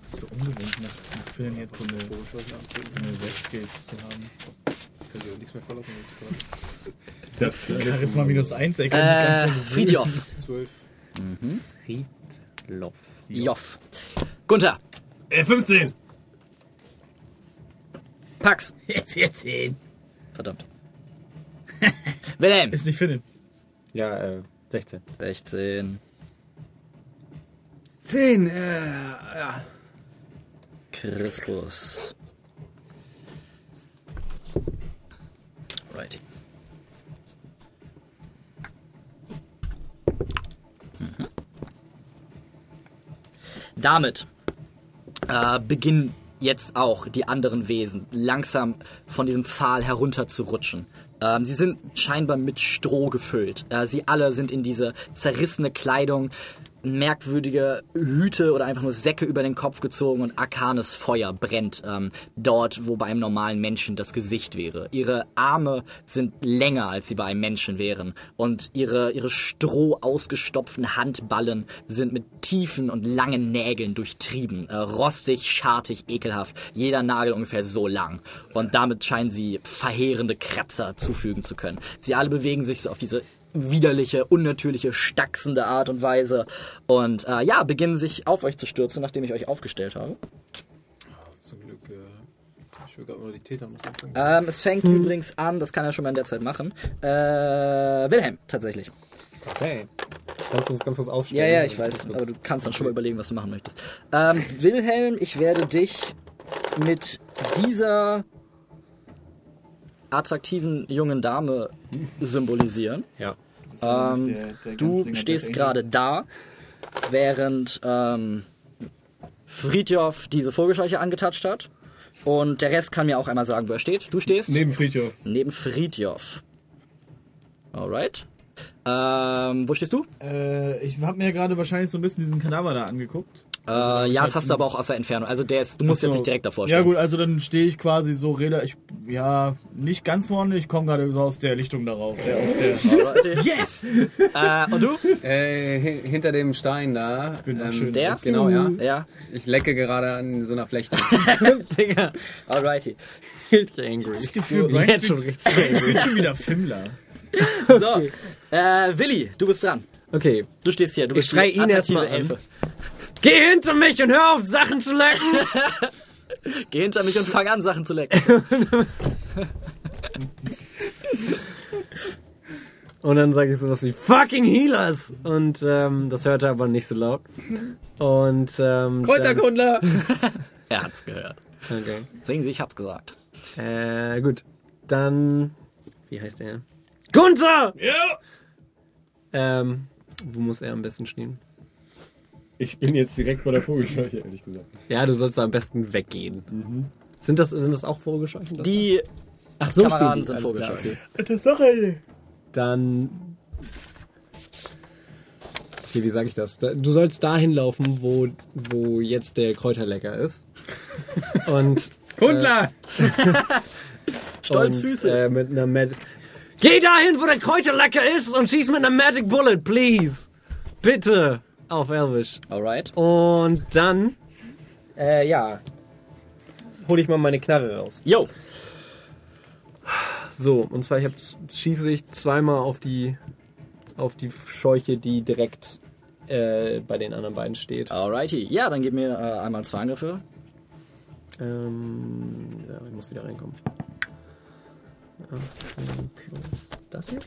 Es ist so ungewohnt, nach, nach Filmen jetzt so eine, so eine Web-Skills zu haben. Kann ich auch nichts mehr verlassen jetzt gerade. Das, Charisma minus 1, ey. Äh, Friedjof. 12. Loff. Joff. Gunther. äh, 15. Pax. 14. Verdammt. Wilhelm. Ist nicht finden. Ja, äh, 16. 16. 10, äh, ja. Crispus. Righty. Mhm. Damit äh, beginnen jetzt auch die anderen Wesen langsam von diesem Pfahl herunter zu rutschen. Ähm, sie sind scheinbar mit Stroh gefüllt. Äh, sie alle sind in diese zerrissene Kleidung, merkwürdige Hüte oder einfach nur Säcke über den Kopf gezogen und arkanes Feuer brennt ähm, dort, wo bei einem normalen Menschen das Gesicht wäre. Ihre Arme sind länger, als sie bei einem Menschen wären und ihre, ihre stroh ausgestopften Handballen sind mit tiefen und langen Nägeln durchtrieben. Äh, rostig, schartig, ekelhaft. Jeder Nagel ungefähr so lang. Und damit scheinen sie verheerende Kratzer zufügen zu können. Sie alle bewegen sich so auf diese widerliche, unnatürliche, stachsende Art und Weise und äh, ja, beginnen sich auf euch zu stürzen, nachdem ich euch aufgestellt habe. Zum Glück, äh, ich will gerade nur die Täter muss anfangen. Ähm, es fängt übrigens an, das kann er schon mal in der Zeit machen. Äh, Wilhelm, tatsächlich. Okay. Kannst du uns ganz kurz Ja, aufstellen? ja, ich weiß, aber du kannst dann schon mal überlegen, was du machen möchtest. Ähm, Wilhelm, ich werde dich mit dieser attraktiven jungen Dame symbolisieren. Ja. Ähm, Der- der du stehst gerade da, während ähm, Friedjof diese Vogelscheuche angetatscht hat. Und der Rest kann mir auch einmal sagen, wo er steht. Du stehst Neben Friedhof. neben Friedjof. Alright. Ähm, wo stehst du? Äh, ich habe mir gerade wahrscheinlich so ein bisschen diesen Kadaver da angeguckt. Äh, ja, das hast du aber auch aus der Entfernung. Also der ist, du musst so. jetzt nicht direkt davor stehen. Ja gut, also dann stehe ich quasi so, rede ich, ja, nicht ganz vorne, ich komme gerade so aus der Lichtung da raus. Ja, aus der, yes! äh, und du? Äh, hin- hinter dem Stein da. bin doch schön. Der? Genau, ja. Ja. Ich lecke gerade an so einer Flechte. Digga. Alrighty. Richtig angry. Das Gefühl, Du- jetzt ich schon bin, ich bin schon wieder Fimmler. So. Äh, Willi, du bist dran. Okay. Du stehst hier. Du Ich bist schrei die ihn erst attraktive mal an. Geh hinter mich und hör auf, Sachen zu lecken! Geh hinter mich und fang an, Sachen zu lecken. Und dann sage ich sowas wie Fucking Healers! Und ähm, das hört er aber nicht so laut. Und ähm, Kräuterkundler! er hat's gehört. Okay. Sehen Sie, ich hab's gesagt. Äh, gut. Dann. Wie heißt der? Gunther! Ja! Ähm, wo muss er am besten stehen? Ich bin jetzt direkt bei der Vogelscheuche, ehrlich gesagt. Ja, du sollst da am besten weggehen. Sind, das, sind das auch Vogelscheuchen? Die Ach, so Kameraden stehen die. sind Vogelscheuchen. okay. Das ist doch eine. Dann. Okay, wie sage ich das? Da, du sollst dahin laufen, wo, wo jetzt der Kräuterlecker ist. Und. Kundler! Stolzfüße. Und, äh, mit einer Mag Geh dahin, wo der Kräuterlecker ist und schieß mit einer Magic Bullet, please. Bitte. Auf Elvish. Alright. Und dann. Äh, ja. Hol ich mal meine Knarre raus. Yo. So, und zwar ich hab, schieße ich zweimal auf die auf die Scheuche, die direkt äh, bei den anderen beiden steht. Alrighty. Ja, dann gib mir äh, einmal zwei Angriffe. Ähm, ja, ich muss wieder reinkommen. 18 plus das hier?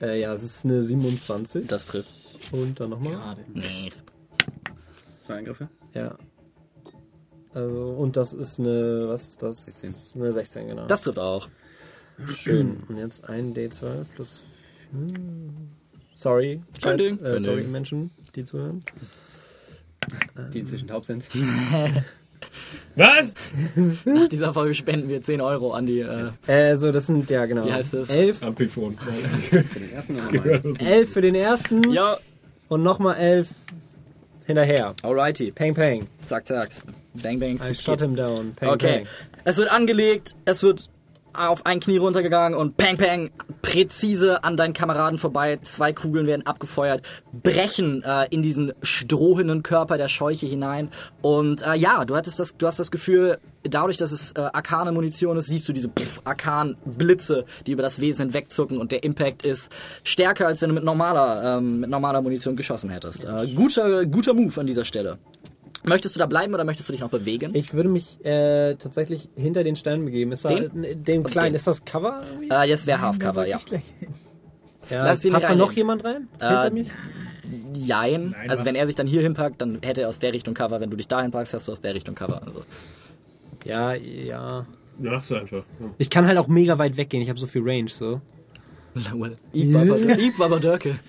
Äh, ja, es ist eine 27. Das trifft. Und dann nochmal. Nee. Zwei Angriffe. Ja. Also, und das ist eine, was ist das? 16. Eine 16, genau. Das trifft auch. schön. Und jetzt ein D12 plus 4. Sorry. Kein Ding. Äh, sorry, Ding. Menschen, die zuhören. Die inzwischen taub sind. Was? Nach dieser Folge spenden wir 10 Euro an die. Äh, Äh, so, das sind, ja, genau. Wie heißt das? 11, Amplifon. Für den ersten nochmal. 11 für den ersten ja. Und nochmal 11 hinterher. Alrighty. Peng, peng. Zack, zack. Bang, bang. I shot him down. Peng, Okay. peng. Es wird angelegt, es wird auf ein Knie runtergegangen und pang, pang, präzise an deinen Kameraden vorbei. Zwei Kugeln werden abgefeuert, brechen äh, in diesen strohenden Körper der Scheuche hinein. Und äh, ja, du hattest das, du hast das Gefühl, dadurch, dass es äh, arkane Munition ist, siehst du diese pff, arkanen Blitze, die über das Wesen hinwegzucken und der Impact ist stärker, als wenn du mit normaler, ähm, mit normaler Munition geschossen hättest. Äh, guter, guter Move an dieser Stelle. Möchtest du da bleiben oder möchtest du dich noch bewegen? Ich würde mich äh, tatsächlich hinter den Stein begeben. Ist da, Den? den, den kleinen, den? ist das Cover? Äh, jetzt wäre Halfcover, ja. Ja, lass passt da noch jemand rein? Äh, hinter mich? Jein. Nein, also wenn er sich dann hier hinpackt, dann hätte er aus der Richtung Cover. Wenn du dich dahin packst, hast du aus der Richtung Cover. Also. Ja, ja. Mach's einfach. Ich kann halt auch mega weit weggehen. Ich habe so viel Range, so. Iep Baba- Iep Baba Dörke.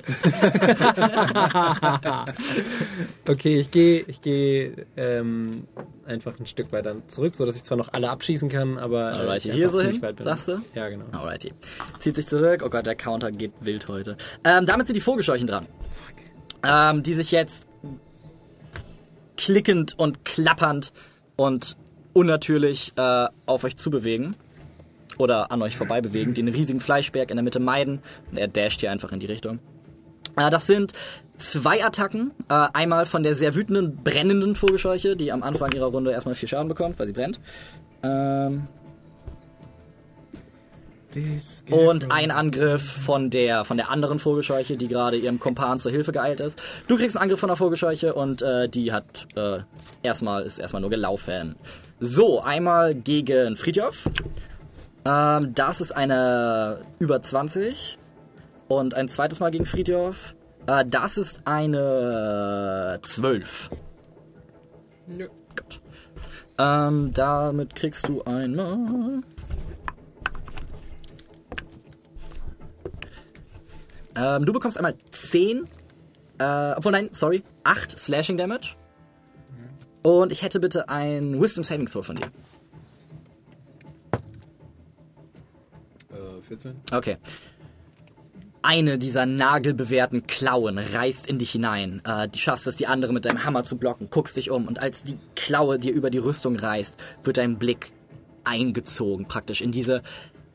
Okay, ich gehe ich gehe ähm, einfach ein Stück weiter zurück, so dass ich zwar noch alle abschießen kann, aber äh, Alrighty, hier so hin, sagst du? Ja, genau. Alrighty. Zieht sich zurück. Oh Gott, der Counter geht wild heute. Ähm, damit sind die Vogelscheuchen dran. Ähm, die sich jetzt klickend und klappernd und unnatürlich äh, auf euch zubewegen. Oder an euch vorbei bewegen, den riesigen Fleischberg in der Mitte meiden. Und er dasht hier einfach in die Richtung. Äh, das sind zwei Attacken. Äh, einmal von der sehr wütenden, brennenden Vogelscheuche, die am Anfang ihrer Runde erstmal vier Schaden bekommt, weil sie brennt. Ähm, und ein Angriff von der, von der anderen Vogelscheuche, die gerade ihrem Kompan zur Hilfe geeilt ist. Du kriegst einen Angriff von der Vogelscheuche und äh, die hat äh, erstmal, ist erstmal nur gelaufen. So, einmal gegen Friedhof. Ähm, das ist eine über 20. Und ein zweites Mal gegen Friedhof. Äh, das ist eine 12. Nö. Gut. Ähm, damit kriegst du einmal. Ähm, du bekommst einmal 10. Äh, obwohl, nein, sorry. 8 Slashing Damage. Und ich hätte bitte ein Wisdom Saving Throw von dir. 14? Okay. Eine dieser nagelbewehrten Klauen reißt in dich hinein. Äh, du schaffst es, die andere mit deinem Hammer zu blocken, guckst dich um und als die Klaue dir über die Rüstung reißt, wird dein Blick eingezogen praktisch in diese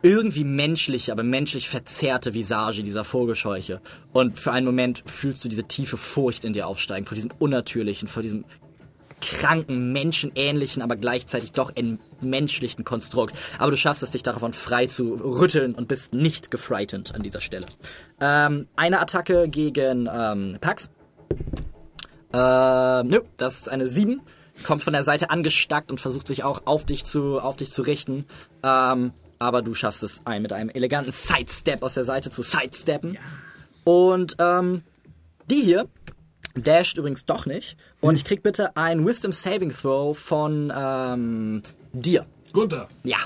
irgendwie menschliche, aber menschlich verzerrte Visage dieser Vogelscheuche. Und für einen Moment fühlst du diese tiefe Furcht in dir aufsteigen, vor diesem Unnatürlichen, vor diesem kranken, menschenähnlichen, aber gleichzeitig doch entmenschlichten Konstrukt. Aber du schaffst es, dich davon frei zu rütteln und bist nicht gefrightened an dieser Stelle. Ähm, eine Attacke gegen ähm, Pax. Ähm, nö, das ist eine 7. Kommt von der Seite angestackt und versucht sich auch auf dich zu, auf dich zu richten. Ähm, aber du schaffst es ein, mit einem eleganten Sidestep aus der Seite zu sidesteppen. Und ähm, die hier dasht übrigens doch nicht. Und ich krieg bitte ein Wisdom Saving Throw von ähm, dir. Gunther, Ja,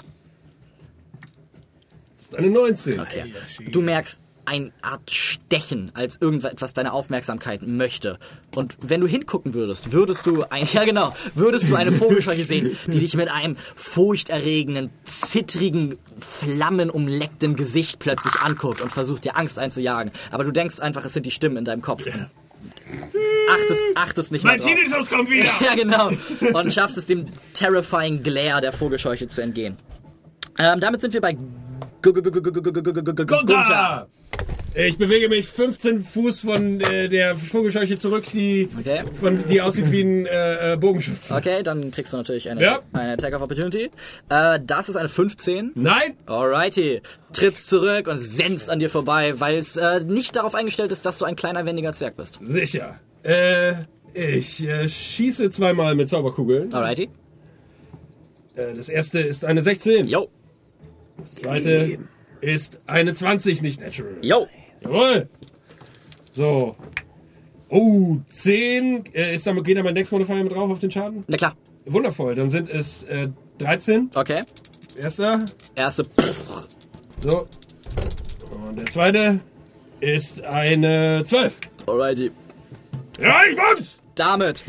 das ist eine 19. okay. Du merkst eine Art Stechen, als irgendetwas deine Aufmerksamkeit möchte. Und wenn du hingucken würdest, würdest du ein, ja genau, würdest du eine Vogelscheuche sehen, die dich mit einem furchterregenden, zittrigen, flammenumleckten Gesicht plötzlich anguckt und versucht dir Angst einzujagen. Aber du denkst einfach, es sind die Stimmen in deinem Kopf achtest, achtest nicht mehr Mein Tinnitus kommt wieder! ja, genau. Und schaffst es, dem terrifying Glare der Vogelscheuche zu entgehen. Ähm, damit sind wir bei Gunther! Gunther! Ich bewege mich 15 Fuß von äh, der Vogelscheuche zurück, die, Okay. von, die aussieht wie ein äh, äh, Bogenschütze. Okay, dann kriegst du natürlich eine, Ja. eine Attack of Opportunity. Äh, das ist eine 15. Nein! Alrighty. Trittst zurück und senzt an dir vorbei, weil es äh, nicht darauf eingestellt ist, dass du ein kleiner, wendiger Zwerg bist. Sicher. Äh, ich äh, schieße zweimal mit Zauberkugeln. Alrighty. Äh, das erste ist eine 16. Yo. Das zweite ist eine 20, nicht natural. Yo. Jawohl. So. Oh, 10. Äh, ist da, geht da mein Dex Modifier mit drauf auf den Schaden? Na klar. Wundervoll. Dann sind es äh, 13. Okay. Erster. Erste. So. Und der zweite ist eine 12. Alrighty. Ja, ich wumms! Damit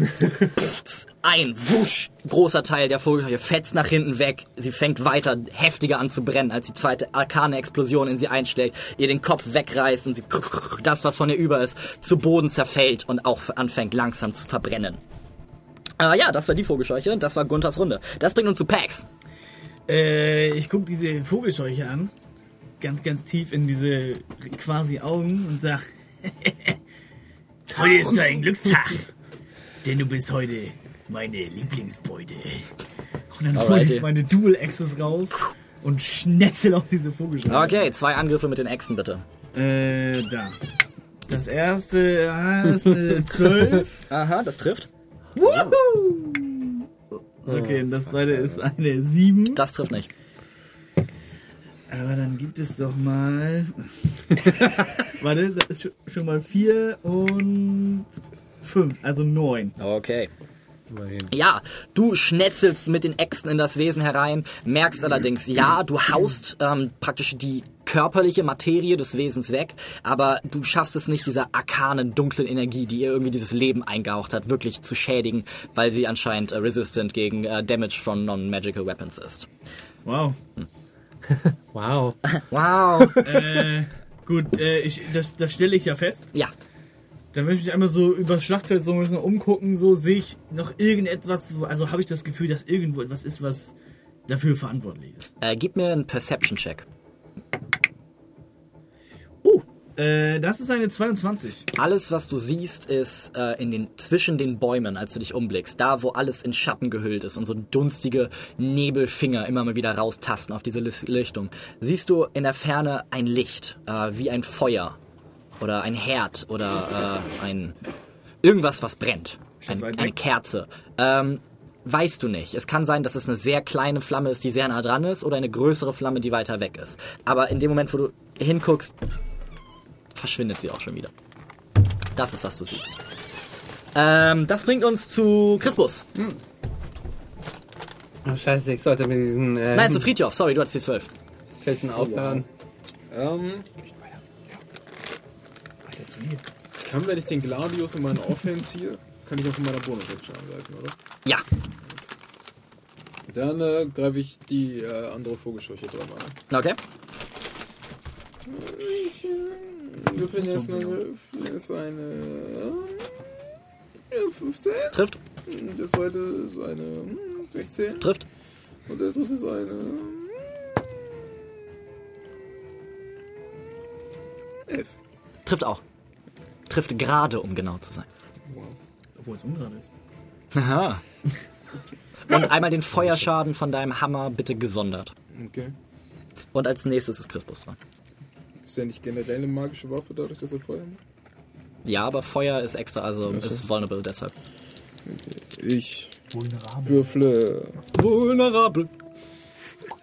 ein wusch großer Teil der Vogelscheuche fetzt nach hinten weg. Sie fängt weiter heftiger an zu brennen, als die zweite arkane Explosion in sie einschlägt, ihr den Kopf wegreißt und sie das, was von ihr über ist, zu Boden zerfällt und auch anfängt langsam zu verbrennen. Äh, ja, das war die Vogelscheuche. Das war Gunthers Runde. Das bringt uns zu Pax. Äh, ich guck diese Vogelscheuche an, ganz, ganz tief in diese quasi Augen und sag, heute ist dein Glückstag, denn du bist heute meine Lieblingsbeute. Und dann hole ich meine Dual Axes raus und schnetzel auf diese Vogelscheuche. Okay, zwei Angriffe mit den Echsen bitte. Äh, da. Das erste ah, ist eine 12. Aha, das trifft. Okay, und das zweite ist eine 7. Das trifft nicht. Aber dann gibt es doch mal. Warte, das ist schon- schon mal 4 und 5, also 9. Okay. Ja, du schnetzelst mit den Äxten in das Wesen herein, merkst allerdings, ja, du haust ähm, praktisch die körperliche Materie des Wesens weg, aber du schaffst es nicht, dieser arkanen, dunklen Energie, die ihr irgendwie dieses Leben eingehaucht hat, wirklich zu schädigen, weil sie anscheinend äh, resistant gegen äh, Damage von non-magical Weapons ist. Wow. Wow. Wow. Äh, gut, äh, ich, das, das stelle ich ja fest. ja, Dann möchte ich mich einmal so übers Schlachtfeld so ein bisschen umgucken, so sehe ich noch irgendetwas, also habe ich das Gefühl, dass irgendwo etwas ist, was dafür verantwortlich ist. äh, gib mir einen Perception-Check. Äh, das ist eine 22. Alles, was du siehst, ist äh, in den, zwischen den Bäumen, als du dich umblickst. Da, wo alles in Schatten gehüllt ist und so dunstige Nebelfinger immer mal wieder raustasten auf diese Lichtung. Siehst du in der Ferne ein Licht, äh, wie ein Feuer oder ein Herd oder äh, ein irgendwas, was brennt. Ein, eine? Kerze. Ähm, weißt du nicht. Es kann sein, dass es eine sehr kleine Flamme ist, die sehr nah dran ist, oder eine größere Flamme, die weiter weg ist. Aber in dem Moment, wo du hinguckst, verschwindet sie auch schon wieder. Das ist, was du siehst. Ähm, das bringt uns zu Crispus. Oh, scheiße, ich sollte mit diesen äh, Nein, zu Friedhof. Sorry, du hattest die 12. Pilzen aufhören. Ähm, ich kann, wenn ich den Gladius in meine Offhand ziehe, kann ich auch in meiner Bonus-Action angreifen, oder? Ja. Dann äh, greife ich die äh, andere Vogelscheuche dran an. Okay. Würfeln jetzt eine, ist eine ja, 15. Trifft, Der zweite ist eine hm, 16. trifft. Und der dritte ist eine hm, 11. Trifft auch. Trifft gerade, um genau zu sein. Obwohl es ungerade ist. Aha. Und einmal den Feuerschaden von deinem Hammer bitte gesondert. Okay. Und als nächstes ist Crispus dran. Ist ja nicht generell eine magische Waffe, dadurch, dass er Feuer macht? Ja, aber Feuer ist extra, also Ach so. ist vulnerable deshalb. Ich würfle. Vulnerable.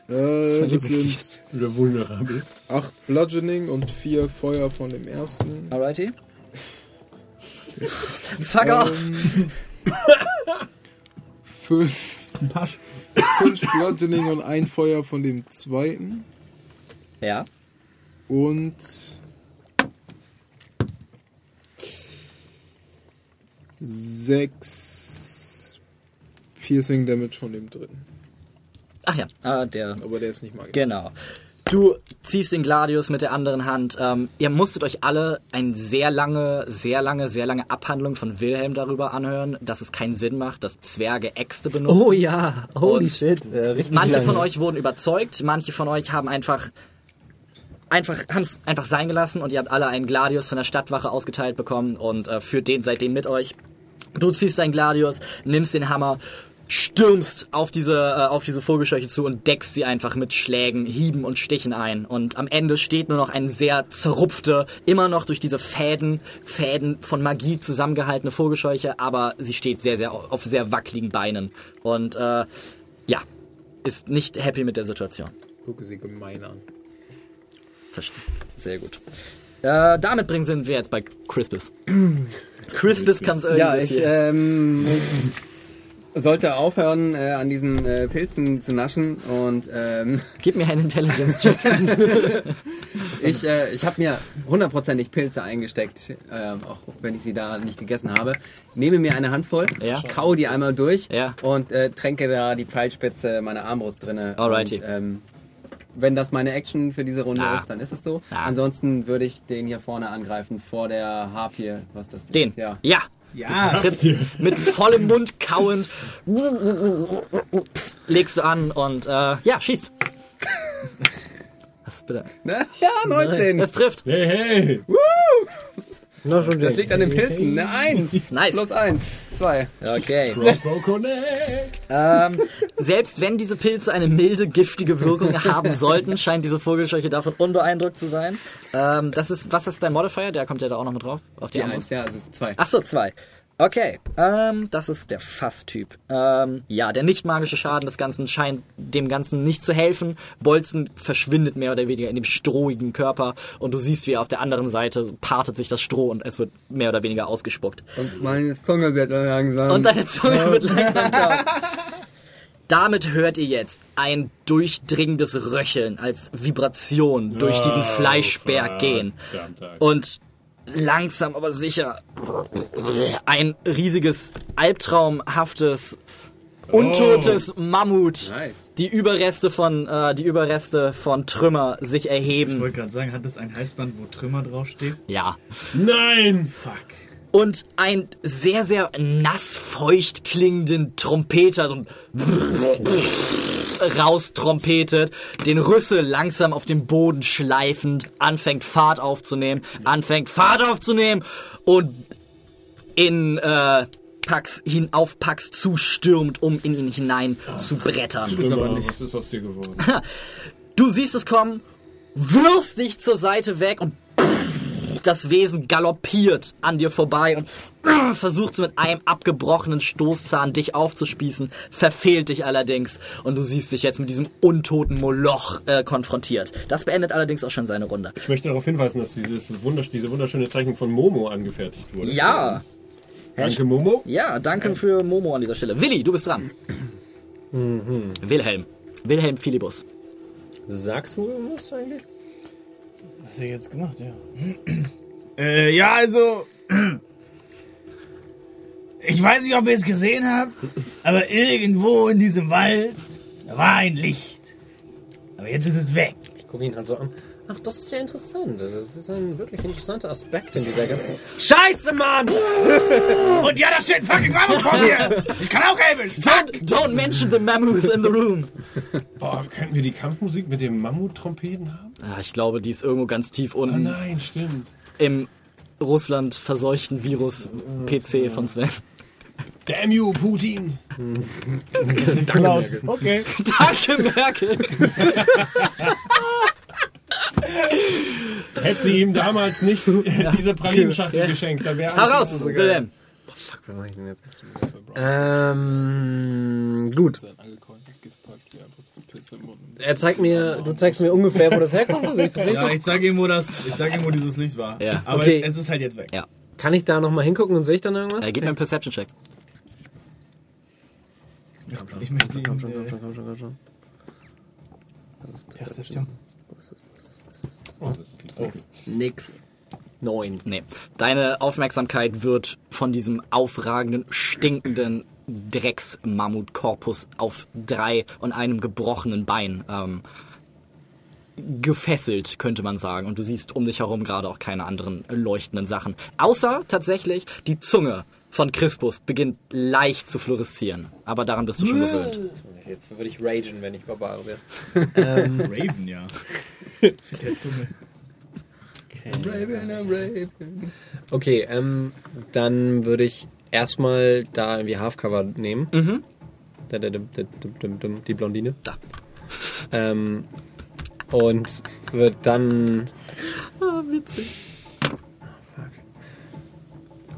Äh, das sind Oder vulnerabel. 8 Bludgeoning und 4 Feuer von dem ersten. Alrighty. Fuck off! Ähm, 5 ein Pasch. fünf Bludgeoning und ein Feuer von dem zweiten. Ja. Und. Sechs Piercing Damage von dem dritten. Ach ja, äh, der Aber der ist nicht magisch. Genau. Du ziehst den Gladius mit der anderen Hand. Ähm, ihr musstet euch alle eine sehr lange, sehr lange, sehr lange Abhandlung von Wilhelm darüber anhören, dass es keinen Sinn macht, dass Zwerge Äxte benutzen. Oh ja, holy Und shit. Äh, richtig Manche lange. von euch wurden überzeugt, manche von euch haben einfach einfach haben's einfach sein gelassen und ihr habt alle einen Gladius von der Stadtwache ausgeteilt bekommen und äh, führt den seitdem mit euch. Du ziehst deinen Gladius, nimmst den Hammer, stürmst auf diese äh, auf diese Vogelscheuche zu und deckst sie einfach mit Schlägen, Hieben und Stichen ein und am Ende steht nur noch eine sehr zerrupfte, immer noch durch diese Fäden Fäden von Magie zusammengehaltene Vogelscheuche, aber sie steht sehr sehr auf sehr wackeligen Beinen und äh, ja, ist nicht happy mit der Situation. Gucke sie gemein an. Verstehe. Sehr gut. Äh, damit bringen sind wir jetzt bei Crispus. Crispus kann es Ja, irgendwie. ich ähm, sollte aufhören, äh, an diesen äh, Pilzen zu naschen und ähm, Gib mir einen Intelligence-Check. ich, äh, ich habe mir hundertprozentig Pilze eingesteckt, äh, auch wenn ich sie da nicht gegessen habe. Nehme mir eine Handvoll, Ja. kau die einmal durch Ja. und äh, tränke da die Pfeilspitze meiner Armbrust drinne. Alrighty. Und, ähm, wenn das meine Action für diese Runde Ah. ist, dann ist es so. Ah. Ansonsten würde ich den hier vorne angreifen, vor der Harpie, was das ist. Den. Ja. Ja. Ja, Tritt mit vollem Mund kauend. Legst du an und äh, ja, schieß. Was bitte? Ne? Ja, 19. Das trifft. Hey, hey! Na, schon Das liegt an den Pilzen. Eine 1. Nice. Plus 1. 2. Okay. Crossbow Connect! Ähm, selbst wenn diese Pilze eine milde, giftige Wirkung haben sollten, scheint diese Vogelscheuche davon unbeeindruckt zu sein. Ähm, das ist, was ist dein Modifier? Der kommt ja da auch noch mit drauf. Auf die, Die. 1, ja, also es ist 2. Ach so, zwei. Okay, ähm, das ist der Fass-Typ. Ähm, ja, der nicht magische Schaden des Ganzen scheint dem Ganzen nicht zu helfen. Bolzen verschwindet mehr oder weniger in dem strohigen Körper und du siehst, wie auf der anderen Seite partet sich das Stroh und es wird mehr oder weniger ausgespuckt. Und meine Zunge wird langsam. Und deine Zunge wird langsam taub. Damit hört ihr jetzt ein durchdringendes Röcheln als Vibration durch diesen Oh, Fleischberg gehen. Und langsam aber sicher ein riesiges, albtraumhaftes, untotes Mammut. Nice. Die Überreste von, äh, die Überreste von Trümmer sich Ich erheben. wollte gerade sagen, hat das ein Halsband, wo Trümmer draufsteht? Ja. Nein! Fuck. und ein sehr, sehr nassfeucht klingenden Trompeter so raustrompetet, den Rüssel langsam auf dem Boden schleifend, anfängt Fahrt aufzunehmen, anfängt Fahrt aufzunehmen und in äh, Pax hin auf Pax zustürmt, um in ihn hinein zu brettern. Ist aber nicht. Was ist aus dir geworden? Du siehst es kommen, wirfst dich zur Seite weg und das Wesen galoppiert an dir vorbei und versucht so mit einem abgebrochenen Stoßzahn dich aufzuspießen, verfehlt dich allerdings und du siehst dich jetzt mit diesem untoten Moloch äh, konfrontiert. Das beendet allerdings auch schon seine Runde. Ich möchte darauf hinweisen, dass dieses wundersch diese wunderschöne Zeichnung von Momo angefertigt wurde. Ja. Danke, Momo. Ja, danke für Momo an dieser Stelle. Willi, du bist dran. Wilhelm. Wilhelm Philibus. Sagst du irgendwas eigentlich? Was hast du jetzt gemacht, ja. äh, ja, also. Ich weiß nicht, ob ihr es gesehen habt, aber irgendwo in diesem Wald da war ein Licht. Aber jetzt ist es weg. Ich gucke ihn also an. Ach, das ist ja interessant. Das ist ein wirklich interessanter Aspekt in dieser ganzen. Scheiße, Mann! Und ja, da steht ein fucking Mammut vor mir. Ich kann auch helfen. Don't, don't mention the mammoth in the room. Boah, könnten wir die Kampfmusik mit dem Mammut-Trompeten haben? Ah, ich glaube, die ist irgendwo ganz tief Oh unten nein, stimmt. im Russland verseuchten Virus-PC von Sven. Damn you, Putin! Cloud. Okay. Danke, Merkel. Hätte sie ihm damals nicht diese Pralinenschachtel geschenkt, dann wäre alles Heraus, so geil. Wilhelm. Was mach ich denn jetzt? Ähm, gut. Er zeigt mir, du zeigst mir ungefähr, wo das herkommt. Also ich das Ja, ich sag ihm, wo das, ich sag ihm, wo dieses Licht war. Ja. Aber Okay. es ist halt jetzt weg. Ja. Kann ich da nochmal hingucken und sehe ich dann irgendwas? Äh, gib mir einen Perception-Check. Ich möchte ihn, Komm schon, komm schon, komm schon, komm schon. Das ist Perception. Wo ist das? Das? Nix. Neun. Nee. Deine Aufmerksamkeit wird von diesem aufragenden, stinkenden Drecks-Mammutkorpus auf drei und einem gebrochenen Bein ähm, gefesselt, könnte man sagen. Und du siehst um dich herum gerade auch keine anderen leuchtenden Sachen. Außer tatsächlich die Zunge von Crispus beginnt leicht zu fluoreszieren. Aber daran bist du schon gewöhnt. Jetzt würde ich ragen, wenn ich Barbare wäre. Raven, ja. Mit der Zunge. Okay, ähm, dann würde ich erstmal da irgendwie Halfcover nehmen. Mhm. Da, da, da, da, da, da, da, Die Blondine. Da. Ähm, und wird dann. Ah, witzig.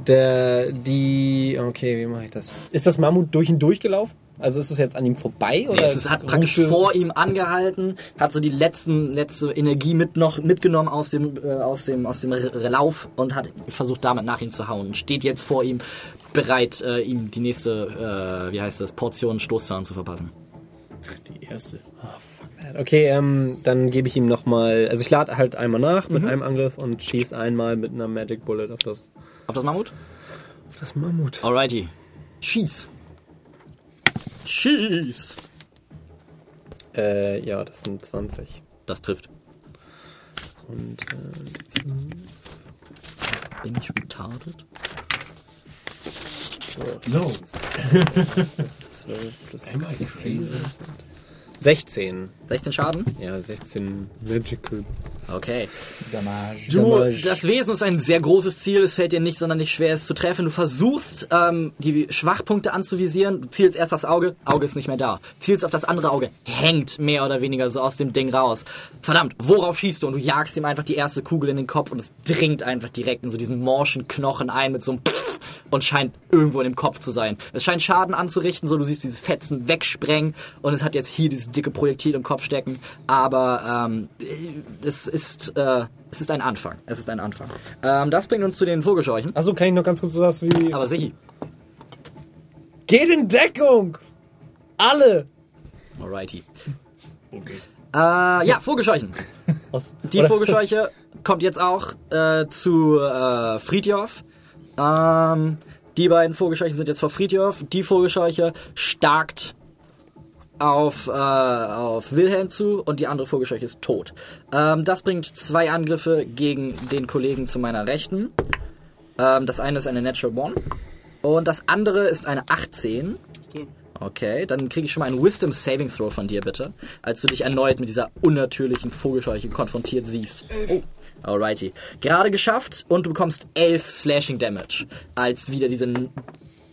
Der, die. Okay, wie mache ich das? Ist das Mammut durch und durch gelaufen? Also ist es jetzt an ihm vorbei? Nee, Oder es ist, hat praktisch vor ihm angehalten, hat so die letzten, letzte Energie mit noch mitgenommen aus dem, äh, aus dem, aus dem Lauf und hat versucht damit nach ihm zu hauen und steht jetzt vor ihm bereit, äh, ihm die nächste, äh, wie heißt das, Portion Stoßzahn zu verpassen. Die erste. Okay, ähm, dann gebe ich ihm nochmal. Also ich lade halt einmal nach Mhm. mit einem Angriff und schieße einmal mit einer Magic Bullet auf das, Auf das Mammut? auf das Mammut. Alrighty. Schieß. Schieß. Äh, ja, das sind 20. Das trifft. Und äh, Bin ich retarded? No. das ist 12 plus 16. 16 Schaden? Ja, 16 Magical. Okay. Damage. Du, Damage. das Wesen ist ein sehr großes Ziel. Es fällt dir nicht sonderlich schwer, es zu treffen. Du versuchst, ähm, die Schwachpunkte anzuvisieren. Du zielst erst aufs Auge. Auge ist nicht mehr da. Zielst auf das andere Auge. Hängt mehr oder weniger so aus dem Ding raus. Verdammt, worauf schießt du? Und du jagst ihm einfach die erste Kugel in den Kopf und es dringt einfach direkt in so diesen morschen Knochen ein mit so einem Pfff und scheint irgendwo in dem Kopf zu sein. Es scheint Schaden anzurichten, so du siehst diese Fetzen wegsprengen und es hat jetzt hier dieses dicke Projektil im Kopf stecken. Aber ähm, es ist äh, es ist ein Anfang. Es ist ein Anfang. Ähm, das bringt uns zu den Vogelscheuchen. Achso, kann ich noch ganz kurz sowas wie. Aber sicher. Geht in Deckung! Alle! Alrighty. Okay. Äh, ja, Vogelscheuchen. Was? Die Vogelscheuche kommt jetzt auch äh, zu äh, Friedjof. Ähm, die beiden Vogelscheuchen sind jetzt vor Friedjof. Die Vogelscheuche starkt auf, äh, auf Wilhelm zu und die andere Vogelscheuche ist tot. Ähm, das bringt zwei Angriffe gegen den Kollegen zu meiner Rechten. Ähm, das eine ist eine Natural One und das andere ist eine 18. Okay, dann kriege ich schon mal einen Wisdom Saving Throw von dir, bitte. Als du dich erneut mit dieser unnatürlichen Vogelscheuche konfrontiert siehst. Oh, alrighty. Gerade geschafft und du bekommst 11 Slashing Damage. Als wieder diese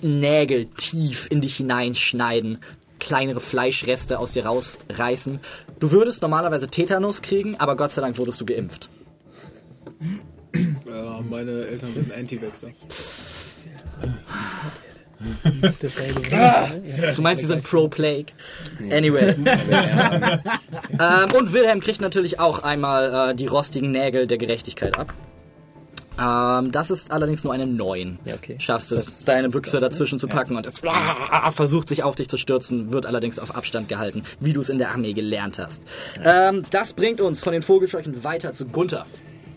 Nägel tief in dich hineinschneiden, kleinere Fleischreste aus dir rausreißen. Du würdest normalerweise Tetanus kriegen, aber Gott sei Dank wurdest du geimpft. Ja, meine Eltern sind Anti-Wechsel. Du meinst, die sind Pro-Plague? Anyway. ähm, und Wilhelm kriegt natürlich auch einmal äh, die rostigen Nägel der Gerechtigkeit ab. Ähm, das ist allerdings nur eine 9. Ja, okay. Schaffst es, Das deine Büchse das, ne? dazwischen zu packen und es versucht sich auf dich zu stürzen, wird allerdings auf Abstand gehalten, wie du es in der Armee gelernt hast. Ähm, das bringt uns von den Vogelscheuchen weiter zu Gunther.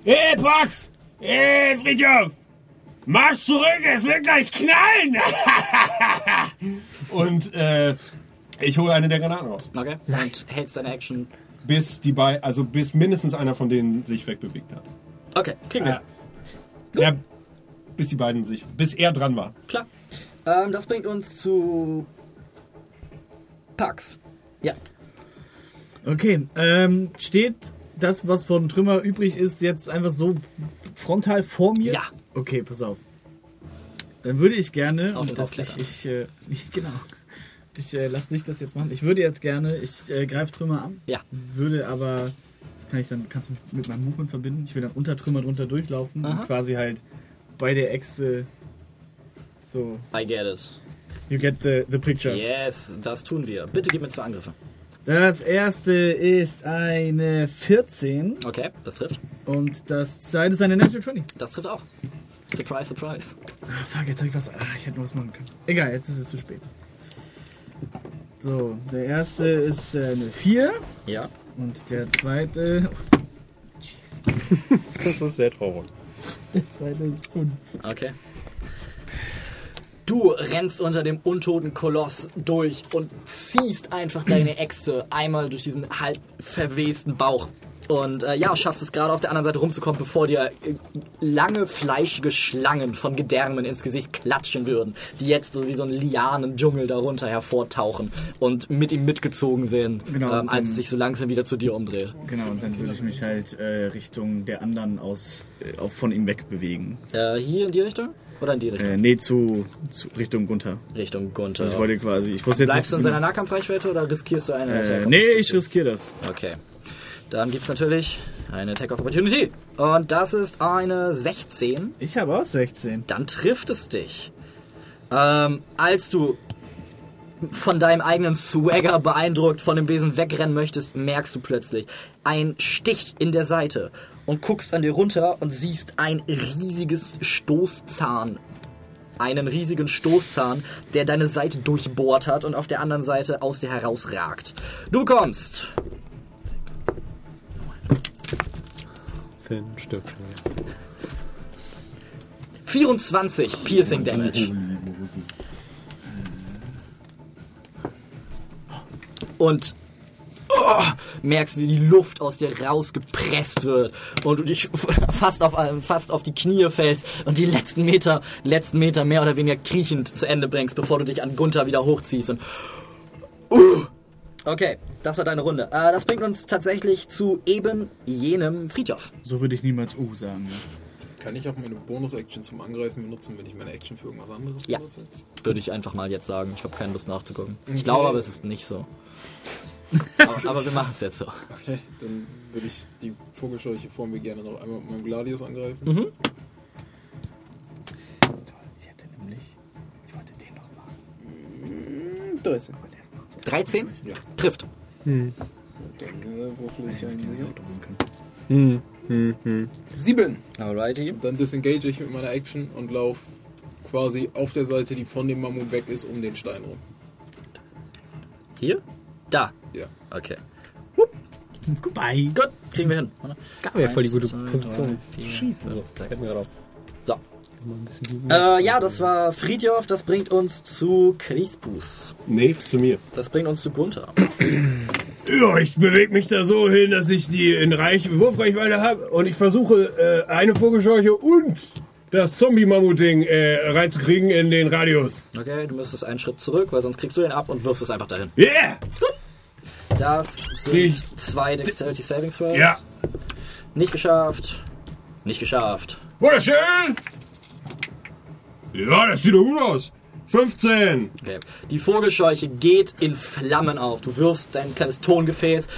Hey, Pax! Hey, Friedhof! Marsch zurück, es wird gleich knallen! Und äh, ich hole eine der Granaten raus. Okay. Und hältst deine Action bis die bei, also bis mindestens einer von denen sich wegbewegt hat. Okay, kriegen wir. Ja. Ja, bis die beiden sich, bis er dran war. Klar. Ähm, das bringt uns zu Pax. Ja. Okay, ähm, steht das, was von Trümmer übrig ist, jetzt einfach so frontal vor mir? Ja. Okay, pass auf. Dann würde ich gerne, Auf und das, ich, ich, äh, genau, ich äh, lass dich das jetzt machen. Ich würde jetzt gerne, ich äh, greife Trümmer an, Ja. würde aber, das kann ich dann, kannst du mich mit meinem Movement verbinden. Ich will dann unter Trümmer drunter durchlaufen Aha. und quasi halt bei der Echse so, I get it. you get the, the picture. Yes, das tun wir. Bitte gib mir zwei Angriffe. Das erste ist eine 14 Okay, das trifft. und das zweite ist eine Natural 20. Das trifft auch. Surprise, surprise. Ah, fuck, jetzt hab ich was. Ah, ich hätte noch was machen können. Egal, jetzt ist es zu spät. So, der erste ist äh, eine 4 Ja. Und der zweite. Das ist sehr traurig. Der zweite ist 5. Okay. Du rennst unter dem untoten Koloss durch und ziehst einfach deine Äxte einmal durch diesen halb verwesten Bauch. Und äh, ja, schaffst es gerade auf der anderen Seite rumzukommen, bevor dir äh, lange, fleischige Schlangen von Gedärmen ins Gesicht klatschen würden, die jetzt so wie so ein Lianendschungel darunter hervortauchen und mit ihm mitgezogen werden, Genau, ähm, als es sich so langsam wieder zu dir umdreht. Genau, und dann würde ich mich halt äh, Richtung der anderen aus, äh, von ihm wegbewegen. Äh, hier in die Richtung? Oder in die Richtung? Äh, nee, zu, zu Richtung Gunther. Richtung Gunther. Also ich wollte quasi. Ich wusste jetzt Bleibst du in nicht, seiner Nahkampfreichweite oder riskierst du eine äh? Nee, ich riskiere das. Okay. Dann gibt es natürlich eine Attack of Opportunity. Und das ist eine 16. Ich habe auch 16. Dann trifft es dich. Ähm, als du von deinem eigenen Swagger beeindruckt von dem Wesen wegrennen möchtest, merkst du plötzlich ein Stich in der Seite und guckst an dir runter und siehst ein riesiges Stoßzahn. Einen riesigen Stoßzahn, der deine Seite durchbohrt hat und auf der anderen Seite aus dir herausragt. Du bekommst Finn stirbt schon wieder. 24 Piercing Damage. Und oh, merkst, wie die Luft aus dir rausgepresst wird und du dich fast auf, fast auf die Knie fällst und die letzten Meter, letzten Meter mehr oder weniger kriechend zu Ende bringst, bevor du dich an Gunther wieder hochziehst und uh. Okay, das war deine Runde. Äh, das bringt uns tatsächlich zu eben jenem Friedhof. So würde ich niemals U sagen. Ja. Kann ich auch meine Bonus-Action zum Angreifen benutzen, wenn ich meine Action für irgendwas anderes Ja. benutze? Würde ich einfach mal jetzt sagen. Ich habe keine Lust nachzugucken. Ich Okay. glaube aber, es ist nicht so. aber, aber wir machen es jetzt so. Okay, dann würde ich die Vogelscheuche vor mir gerne noch einmal mit meinem Gladius angreifen. Mhm. Ich hätte nämlich. Ich wollte den noch machen. 13. 13? Ja. Trifft. Dann äh, würfel ich ein Sieben. Alrighty. Dann disengage ich mit meiner Action und laufe quasi auf der Seite, die von dem Mammut weg ist, um den Stein rum. Hier? Da. Ja. Okay. Goodbye. Gut, kriegen wir hin. Wäre voll die gute Position. vier, fünf, sechs. Fällt mir gerade auf. So. Mal ein bisschen Äh, ja, das war Friedhof. Das bringt uns zu Crispus. Nave zu mir. Das bringt uns zu Gunther. Ja, ich bewege mich da so hin, dass ich die in Reich Wurfreichweite habe und ich versuche äh, eine Vogelscheuche und das Zombie-Mammut-Ding äh, reinzukriegen in den Radius. Okay, du müsstest einen Schritt zurück, weil sonst kriegst du den ab und wirfst es einfach dahin. Yeah! Das sind zwei Dexterity Saving Throws. Ja, Nicht geschafft. Nicht geschafft. wunderschön! Ja, das sieht doch gut aus. 15. Okay. Die Vogelscheuche geht in Flammen auf. Du wirfst dein kleines Tongefäß,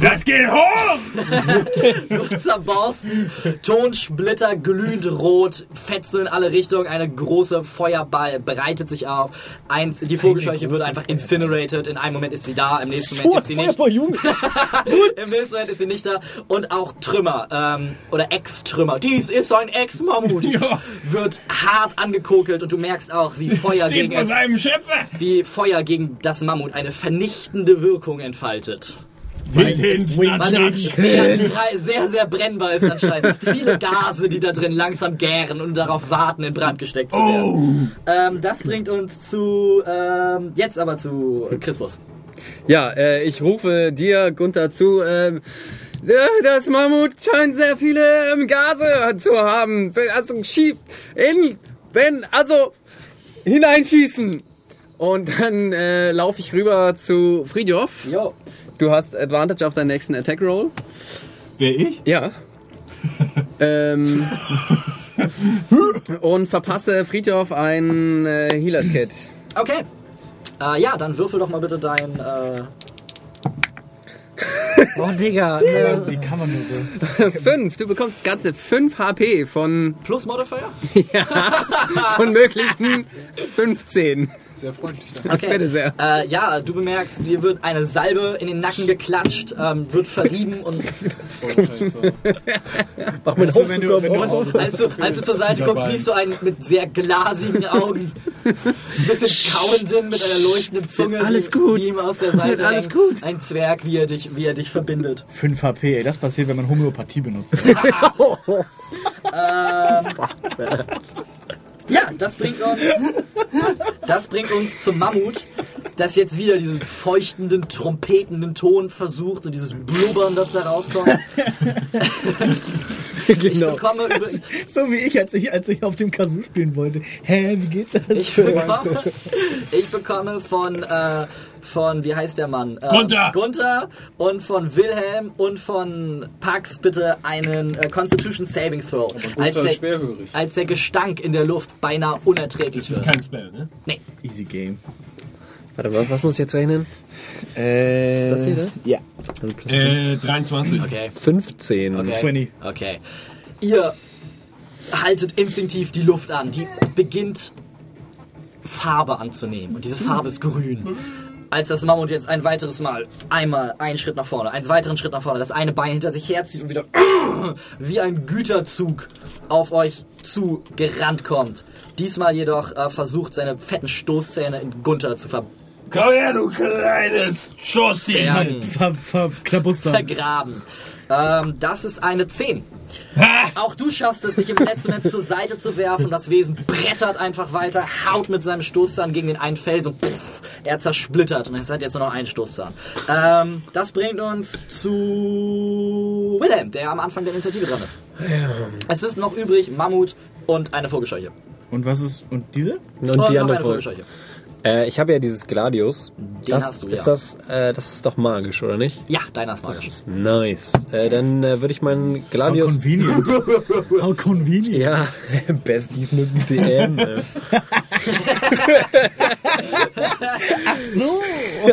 Das geht hoch! zerborsten, Tonsplitter glühend rot, Fetzen in alle Richtungen, eine große Feuerball breitet sich auf. Ein, die Vogelscheuche wird einfach incinerated. In einem Moment ist sie da, im nächsten Moment ist sie nicht. Im nächsten Moment ist sie nicht da. Und auch Trümmer ähm, oder Ex-Trümmer. Dies ist ein Ex-Mammut. Ja. Wird hart angekokelt und du merkst auch, wie Feuer Steht gegen es seinem Schöpfer. wie Feuer gegen das Mammut eine vernichtende Wirkung entfaltet. Wind hin, Weil es sehr, sehr, sehr, sehr brennbar ist anscheinend. Viele Gase, die da drin langsam gären und darauf warten, in Brand gesteckt zu werden. Ähm, das bringt uns zu, ähm, jetzt aber zu Crispus. Ja, äh, ich rufe dir, Gunther, zu. Äh, das Mammut scheint sehr viele ähm, Gase zu haben. Also schieb in, wenn, also hineinschießen. Und dann äh, laufe ich rüber zu Friedhof. Jo. Du hast Advantage auf deinen nächsten Attack Roll. Wer ich? Ja. ähm, und verpasse Friedhof ein äh, Healer's Kit. Okay. Äh, ja, dann würfel doch mal bitte dein. Äh, Oh, Digga. Wie kann man nur so? Fünf. Du bekommst ganze 5 HP von, Plus Modifier? von möglichen 15. Sehr freundlich. Danke. Okay. Bitte sehr. Äh, ja, du bemerkst, dir wird eine Salbe in den Nacken geklatscht, ähm, wird verrieben und Mach mir Weißt du, wenn du, wenn du Und Auto als du, als du zur Seite guckst, siehst du einen mit sehr glasigen Augen, ein bisschen kauenden mit einer leuchtenden Zunge, alles die, gut. die ihm aus der Seite alles gut. Ein Zwerg, wie er dich, wie er dich verbindet. 5 HP, ey, das passiert, wenn man Homöopathie benutzt. Ja, das bringt uns, das bringt uns zum Mammut, das jetzt wieder diesen feuchtenden, trompetenden Ton versucht und dieses Blubbern, das da rauskommt. Ich genau. so wie ich, als ich, als ich auf dem Kazoo spielen wollte. Hä, wie geht das? Ich bekomme, ich bekomme von, äh, von, wie heißt der Mann? Äh, Gunther! Gunther und von Wilhelm und von Pax bitte einen äh, Constitution Saving Throw. Als der, ist schwerhörig. als der Gestank in der Luft beinahe unerträglich Das ist wird. kein Spell, ne? Easy Game. Warte mal, was muss ich jetzt rechnen? Äh, das hier das? Ja. Also plus Äh, 23. Okay, 15. okay. 20. Okay. Ihr haltet instinktiv die Luft an. Die beginnt Farbe anzunehmen. Und diese Farbe ist grün. Als das Mammut jetzt ein weiteres Mal einmal einen Schritt nach vorne, einen weiteren Schritt nach vorne, das eine Bein hinter sich herzieht und wieder wie ein Güterzug auf euch zu gerannt kommt. Diesmal jedoch äh, versucht seine fetten Stoßzähne in Gunther zu ver Komm her, du kleines Schossi. bergen. Ver, verklabustern. vergraben. Ähm, das ist eine 10. Auch du schaffst es, dich im letzten Moment zur Seite zu werfen. Das Wesen brettert einfach weiter, haut mit seinem Stoßzahn gegen den einen Felsen und puff, er zersplittert. Und es hat jetzt nur noch einen Stoßzahn. Ähm, das bringt uns zu Wilhelm, der am Anfang der Initiative dran ist. Es ist noch übrig Mammut und eine Vogelscheuche. Und was ist. Und diese? Und noch die eine andere. Vogelscheuche. Äh, ich habe ja dieses Gladius. das, hast du, ist ja. das, äh, das ist doch magisch, oder nicht? Ja, deiner ist magisch. Nice. Äh, dann äh, würde ich meinen How Gladius. convenient. How convenient. Ja, Besties mit dem DM. äh. So.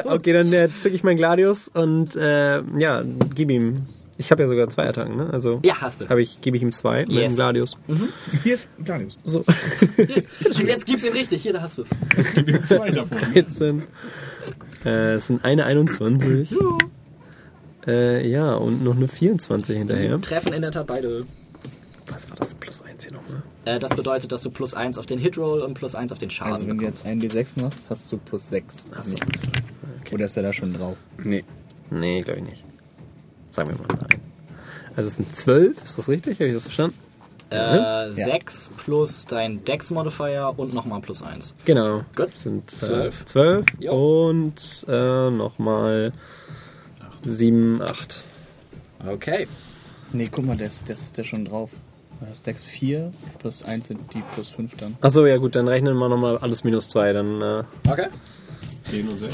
Okay, dann äh, zücke ich meinen Gladius und äh, ja, gib ihm. Ich habe ja sogar zwei Attacken, ne? Also Ja, hast du. habe ich, gebe ich ihm zwei mit Yes. dem Gladius. Hier ist Danius. So, Und jetzt gib's ihm richtig. Hier, da hast du es. Zwei davon. 13. Äh, es sind eine 21. Äh, ja, und noch eine 24 hinterher. Treffen in der Tat beide. Was war das? Plus 1 hier nochmal. Äh, das bedeutet, dass du plus 1 auf den Hitroll und plus 1 auf den Schaden Also wenn du bekommst. jetzt einen D6 machst, hast du plus 6. Ach so. Oder ist der da schon drauf? Nee. Nee, glaube ich nicht. Sagen wir mal nein. Also es sind 12, ist das richtig? Habe ich das verstanden? Äh, 6 plus dein Dex-Modifier und nochmal plus 1. Genau. Gut. Das sind äh, Zwölf. 12 Jo. und äh, nochmal 7, 8. Okay. Nee, guck mal, der ist, der ist der schon drauf. Du hast Dex 4, plus 1 sind die plus 5 dann. Achso, ja gut, dann rechnen wir nochmal alles minus 2. Dann, äh, Okay. 10 und 6.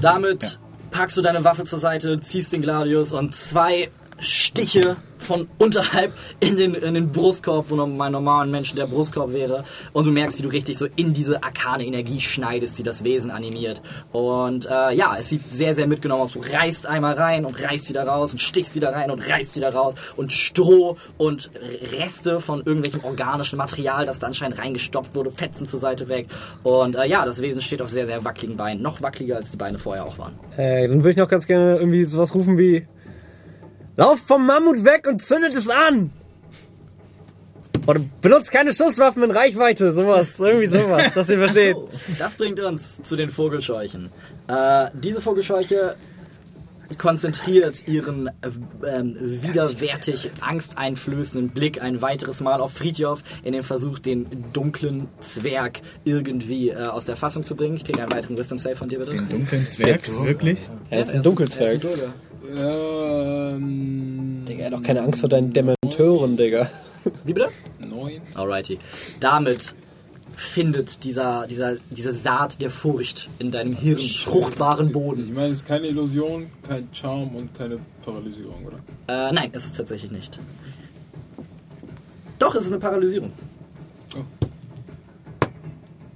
Damit packst du deine Waffe zur Seite, ziehst den Gladius und zwei Stiche von unterhalb in den, in den Brustkorb, wo mein normalen Menschen der Brustkorb wäre. Und du merkst, wie du richtig so in diese arkane Energie schneidest, die das Wesen animiert. Und äh, ja, es sieht sehr, sehr mitgenommen aus. Du reißt einmal rein und reißt wieder raus und stichst wieder rein und reißt wieder raus. Und Stroh und Reste von irgendwelchem organischen Material, das da anscheinend reingestopft wurde, fetzen zur Seite weg. Und äh, ja, das Wesen steht auf sehr, sehr wackeligen Beinen. Noch wackeliger, als die Beine vorher auch waren. äh, dann würde ich noch ganz gerne irgendwie sowas rufen wie Lauf vom Mammut weg und zündet es an! Oder benutzt keine Schusswaffen in Reichweite, sowas, irgendwie sowas, dass ihr versteht. So, das bringt uns zu den Vogelscheuchen. Äh, diese Vogelscheuche konzentriert ihren äh, ähm, widerwärtig angsteinflößenden Blick ein weiteres Mal auf Fridjof in dem Versuch, den dunklen Zwerg irgendwie äh, aus der Fassung zu bringen. Ich kriege einen weiteren Wisdom Save von dir, bitte. Dunklen Zwerg, wirklich? Er ist ein Dunkelzwerg. Ähm, Digga, er hat doch keine Angst vor deinen Dementeuren, Digga. Wie bitte? neun. Alrighty. Damit findet dieser, dieser, diese Saat der Furcht in deinem Hirn fruchtbaren Ich Boden. meine, es ist keine Illusion, kein Charme und keine Paralysierung, oder? Äh, nein, ist es tatsächlich nicht. Doch, es ist eine Paralysierung. Ist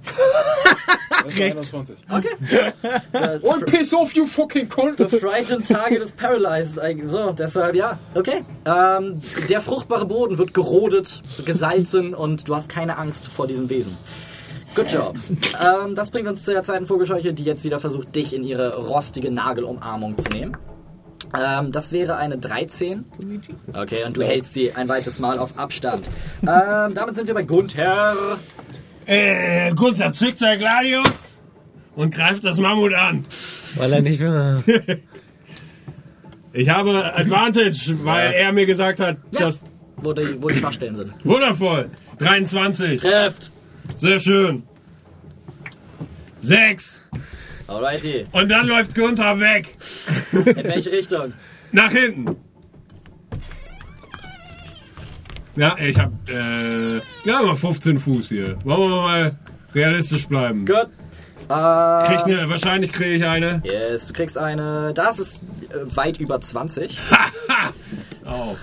21. Äh, Und piss off, you fucking cunt! The frightened target is paralyzed. So, deshalb ja. Okay. Ähm, der fruchtbare Boden wird gerodet, gesalzen und du hast keine Angst vor diesem Wesen. Good job. Ähm, das bringt uns zu der zweiten Vogelscheuche, die jetzt wieder versucht, dich in ihre rostige Nagelumarmung zu nehmen. Ähm, das wäre eine 13. Okay, und du hältst sie ein weiteres Mal auf Abstand. Ähm, damit sind wir bei Gunther. Äh, Gunther zückt sein Gladius und greift das Mammut an. Weil er nicht will. Ich habe Advantage, weil er mir gesagt hat, Ja. dass. Wo die, wo die Schwachstellen sind. Wundervoll! 23. Trifft. Sehr schön. 6. Alrighty. Und dann läuft Gunther weg. In welche Richtung? Nach hinten. Ja, ich hab, äh, ja, mal 15 Fuß hier. Wollen wir mal realistisch bleiben. Gut. Äh, Krieg ich ne, wahrscheinlich kriege ich eine. Yes, du kriegst eine. Das ist äh, weit über 20. Auch.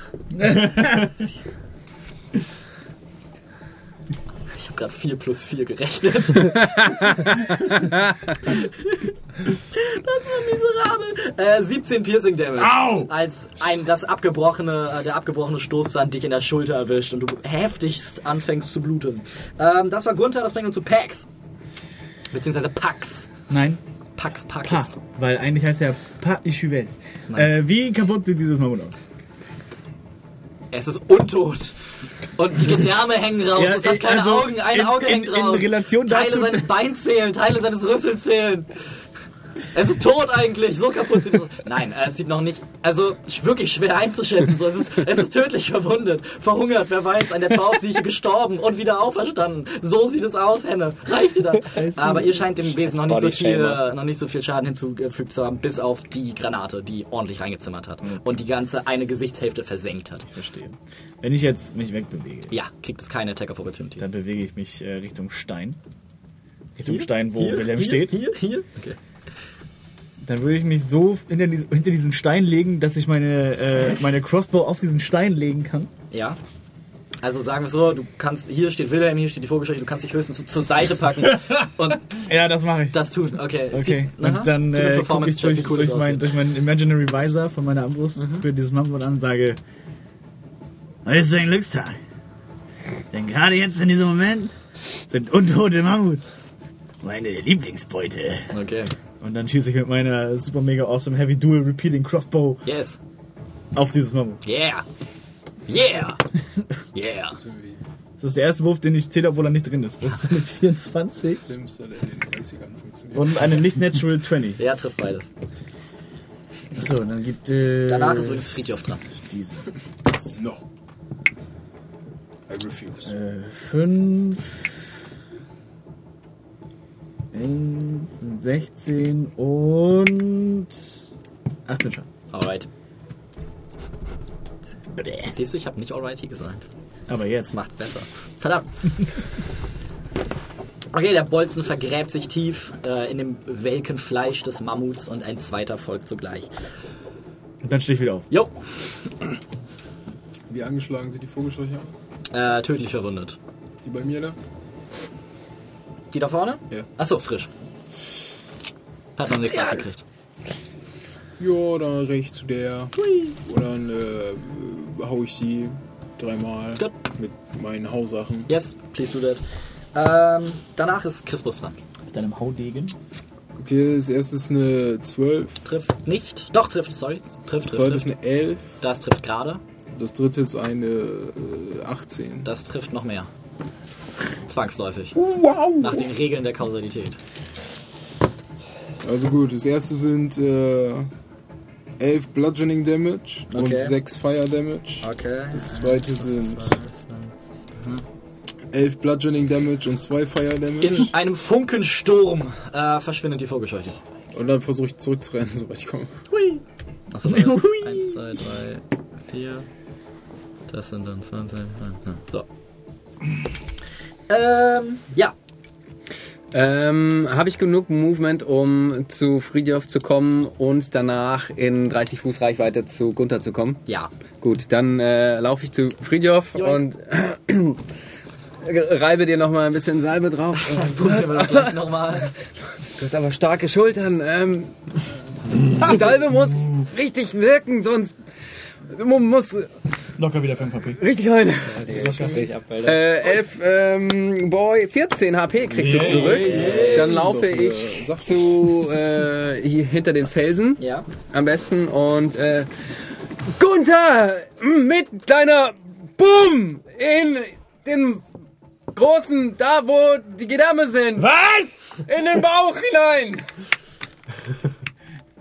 Ich habe gerade 4 plus 4 gerechnet. das war miserabel. Äh, 17 Piercing Damage. Au! Als ein, das abgebrochene, äh, der abgebrochene Stoßzahn dich in der Schulter erwischt und du heftigst anfängst zu bluten. Ähm, das war Gunther, das bringt uns zu Pax. Beziehungsweise Pax. Nein, Pax, Pax. Pa. Weil eigentlich heißt er Pa Ichuvel. Äh, wie kaputt sieht dieses Mammut aus? Es ist untot. Und die Gedärme hängen raus. Ja, es hat keine also Augen. Ein in- Auge in- hängt raus. Teile dazu- seines Beins fehlen. Teile seines Rüssels fehlen. Es ist tot eigentlich. So kaputt sieht es aus. Nein, äh, es sieht noch nicht. Also wirklich schwer einzuschätzen. So, es, ist, es ist tödlich verwundet. Verhungert, wer weiß. An der Taufsieche gestorben und wieder auferstanden. So sieht es aus, Henne. Reicht dir das? Aber ihr scheint dem Wesen noch nicht, so viel, äh, noch nicht so viel Schaden hinzugefügt zu haben, bis auf die Granate, die ordentlich reingezimmert hat. Und die ganze eine Gesichtshälfte versenkt hat. Verstehe. Wenn ich jetzt mich wegbewege, Ja, kriegt es keine Attack of Opportunity. dann bewege ich mich äh, Richtung Stein. Richtung Stein, wo Hier, Wilhelm hier, steht. Hier, hier. Okay. Dann würde ich mich so hinter, dies- hinter diesen Stein legen, dass ich meine, äh, meine Crossbow auf diesen Stein legen kann. Ja. Also sagen wir so, du kannst, hier steht Wilhelm, hier steht die Vogelscheuche, du kannst dich höchstens so zur Seite packen und Ja, das mache ich. das tun. Okay. Okay, aha. und dann äh, gucke ich durch, cool durch, mein, durch meinen Imaginary Visor von meiner Armbrust für dieses Mammut an und sage: Heute ist ein Glückstag. Denn gerade jetzt in diesem Moment sind untote Mammuts meine Lieblingsbeute. Okay. Und dann schieße ich mit meiner super mega awesome Heavy Dual Repeating Crossbow Yes. auf dieses Mammut. Yeah. Yeah. Yeah. Das ist der erste Wurf, den ich zähle, obwohl er nicht drin ist. Das ist eine 24 Schlimmste, der in den 30ern funktioniert. und eine nicht natural 20. Ja, trifft beides. Achso, und dann gibt äh, Danach ist übrigens Friedhof dran. diesen. No. I refuse. Äh, 5 16 und 18 Schaden. Alright. Siehst du, ich habe nicht alrighty gesagt. Aber Das jetzt. macht besser. Verdammt. Okay, der Bolzen vergräbt sich tief äh, in dem welken Fleisch des Mammuts und ein zweiter folgt sogleich. Und dann stehe ich wieder auf. Jo, Wie angeschlagen sieht die Vogelscheuche aus? äh, tödlich verwundet. Die bei mir da? Die da vorne? Ja. Achso, frisch. Hat noch nichts abgekriegt. Ja, dann recht ich zu der. Und dann äh, hau ich sie dreimal Gut. mit meinen Hausachen. Yes, please do that. Ähm, danach ist Crispus dran. Mit deinem Haudegen. Okay, das erste ist eine 12, Trifft nicht. Doch, trifft, sorry. Trifft, das zweite ist eine 11, Das trifft gerade. das dritte ist eine äh, 18. Das trifft noch mehr. Zwangsläufig. Wow! Nach den Regeln der Kausalität. Also gut, das erste sind äh, 11 Bludgeoning Damage und Okay. 6 Fire Damage. Okay. Das zweite sind 11 Bludgeoning Damage und 2 Fire Damage. In einem Funkensturm äh, verschwindet die Vogelscheuche. Und dann versuche ich zurückzurennen, sobald ich komme. Achso, warte. 1, 2, 3, 4. Das sind dann 20. So. Ähm, ja. Ähm, Habe ich genug Movement, um zu Friedhof zu kommen und danach in 30 Fuß Reichweite zu Gunther zu kommen? Ja. Gut, dann äh, laufe ich zu Friedhof und reibe dir noch mal ein bisschen Salbe drauf. Das du, probieren hast wir doch gleich nochmal. du hast aber starke Schultern. Ähm, die Salbe muss richtig wirken, sonst mu- muss Locker wieder 5 HP. richtig heulen. Das sehe ich ab, Alter. Äh, 11, ähm, Boy, 14 HP kriegst du zurück. Dann laufe ich Sag zu äh, hier hinter den Felsen Ja. am besten und äh, Gunther mit deiner Bumm in den großen, da wo die Gedärme sind, Was? in den Bauch hinein.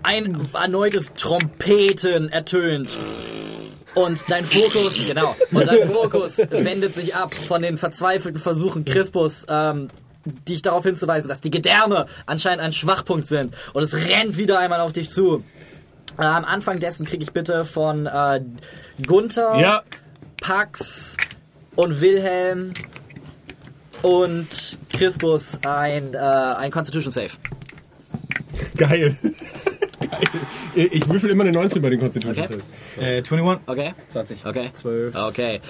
Ein erneutes Trompeten ertönt. Und dein Fokus, genau, und dein Fokus wendet sich ab von den verzweifelten Versuchen Crispus, ähm, dich darauf hinzuweisen, dass die Gedärme anscheinend ein Schwachpunkt sind. Und es rennt wieder einmal auf dich zu. Äh, am Anfang dessen kriege ich bitte von äh, Gunther, Ja. Pax und Wilhelm und Crispus ein, äh, ein Constitution Save. Geil. Ich würfel immer eine 19 bei den Constitution Okay. Saves. Äh, 21. Okay? 20. Okay. 12. Okay.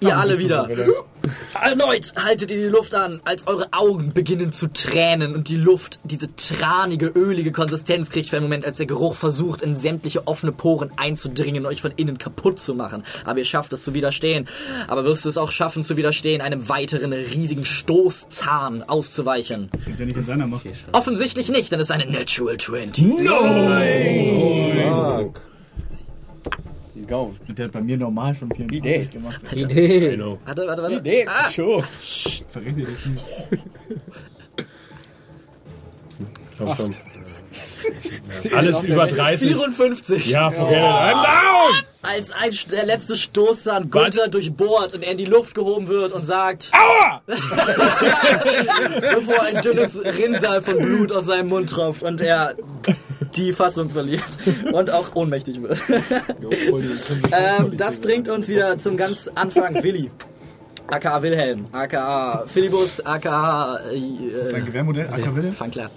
Ihr alle wieder. Erneut haltet ihr die Luft an, als eure Augen beginnen zu tränen und die Luft diese tranige, ölige Konsistenz kriegt für einen Moment, als der Geruch versucht, in sämtliche offene Poren einzudringen und euch von innen kaputt zu machen. Aber ihr schafft es zu widerstehen. Aber wirst du es auch schaffen zu widerstehen, einem weiteren riesigen Stoßzahn auszuweichen? Klingt ja nicht in seiner Macht. Offensichtlich nicht, denn es ist eine Natural 20. He's gone. Der hat bei mir normal schon 24 Idee. gemacht. Idee. Genau. Warte, warte, warte. Idee. Ah, Schon. Verrät ihr dich nicht. Komm, komm. Alles über 30. 54. Ja, forget it. I'm down! als ein, der letzte Stoßzahn Gunther durchbohrt und er in die Luft gehoben wird und sagt Aua! bevor ein dünnes Rinnsal von Blut aus seinem Mund tropft und er die Fassung verliert und auch ohnmächtig wird. ähm, das bringt uns wieder zum ganz Anfang Willi. aka Wilhelm, aka Philibus, aka äh, Das ist ein Gewehrmodell, Acker Wilhelm. Fang klar.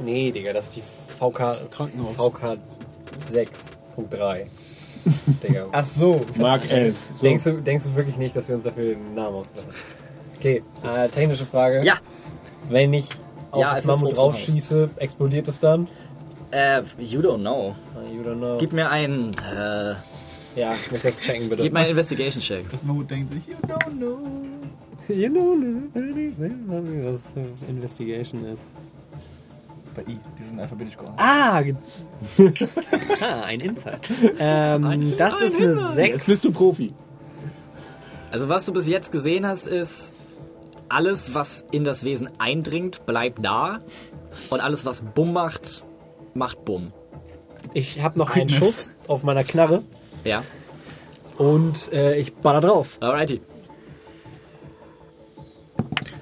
Nee, Digga, das ist die VK, Krankenhaus. VK 6.3. Digga. Ach so. Mark 11. So. Denkst, du, denkst du wirklich nicht, dass wir uns dafür einen Namen ausgedacht haben? Okay, äh, technische Frage. Ja, Wenn ich auf Ja, das Mammut draufschieße, explodiert es dann? äh, you don't know. Uh, You don't know. Gib mir einen, äh, ja, ich möchte das checken, bitte. gib mir einen Investigation Check. Das Mammut denkt sich, you don't know. You know, was äh, Investigation ist. Bei I, die sind alphabetisch geordnet. Ah! ah, ein Insight. Ähm, das ist eine 6. Jetzt bist du Profi. Also was du bis jetzt gesehen hast, ist alles, was in das Wesen eindringt, bleibt da. Und alles, was Bumm macht, macht Bumm. Ich habe noch einen. Schuss auf meiner Knarre Ja, und äh, ich baller drauf. alrighty.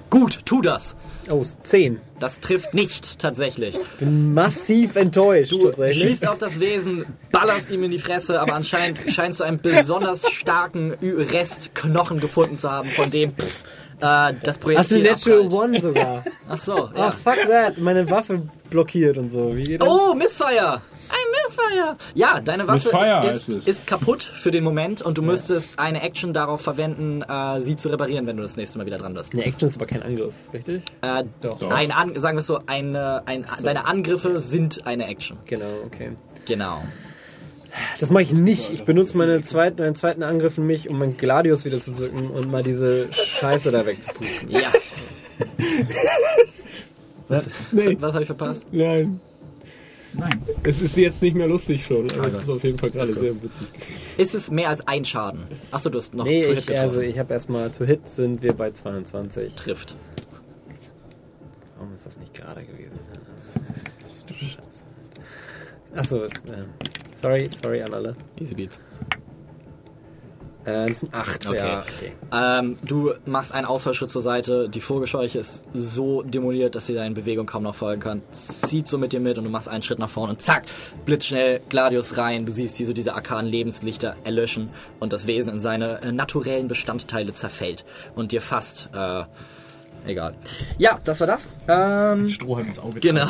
Gut, tu das. Oh, ist 10. Das trifft nicht tatsächlich. Bin massiv enttäuscht. Du tatsächlich. schießt auf das Wesen, ballerst ihm in die Fresse, aber anscheinend scheinst du einen besonders starken Rest Knochen gefunden zu haben, von dem pff, äh, das Hast du Natural abprallt. One sogar? Ach so, Ah, ja. fuck that. Meine Waffe blockiert und so. Oh, Missfire! Ein Missfire! Ja, deine Waffe Missfire ist, ist kaputt für den Moment und du müsstest eine Action darauf verwenden, äh, sie zu reparieren, wenn du das nächste Mal wieder dran bist. Eine Action ist aber kein Angriff, richtig? Äh, Doch. Ein An sagen wir es so, eine, ein, deine Angriffe sind eine Action. Genau, okay. Genau. Das mache ich nicht. Ich benutze meine zweiten, meinen zweiten Angriff in mich, um meinen Gladius wieder zu zücken und mal diese Scheiße da wegzupusten. Ja. Was? Nee, Was habe ich verpasst? nein. Nein. Es ist jetzt nicht mehr lustig schon, aber es Also. ist auf jeden Fall gerade sehr witzig. Ist es mehr als ein Schaden? Achso, du hast noch Nee, to hit ich, getroffen. also ich habe erstmal to hit sind wir bei 22. trifft. Warum ist das nicht gerade gewesen? Scheiße. Achso, ist ähm, Sorry, sorry an alle. Easy Beats. Äh, das sind acht. Okay. Ja, okay. Ähm, du machst einen Ausfallschritt zur Seite. Die Vogelscheuche ist so demoliert, dass sie deine Bewegung kaum noch folgen kann. Zieht so mit dir mit und du machst einen Schritt nach vorne und zack, blitzschnell Gladius rein. Du siehst, wie so diese arkanen Lebenslichter erlöschen und das Wesen in seine äh, naturellen Bestandteile zerfällt und dir fast, äh, egal. Ja, das war das. Ähm, Strohhalm ins Auge. genau.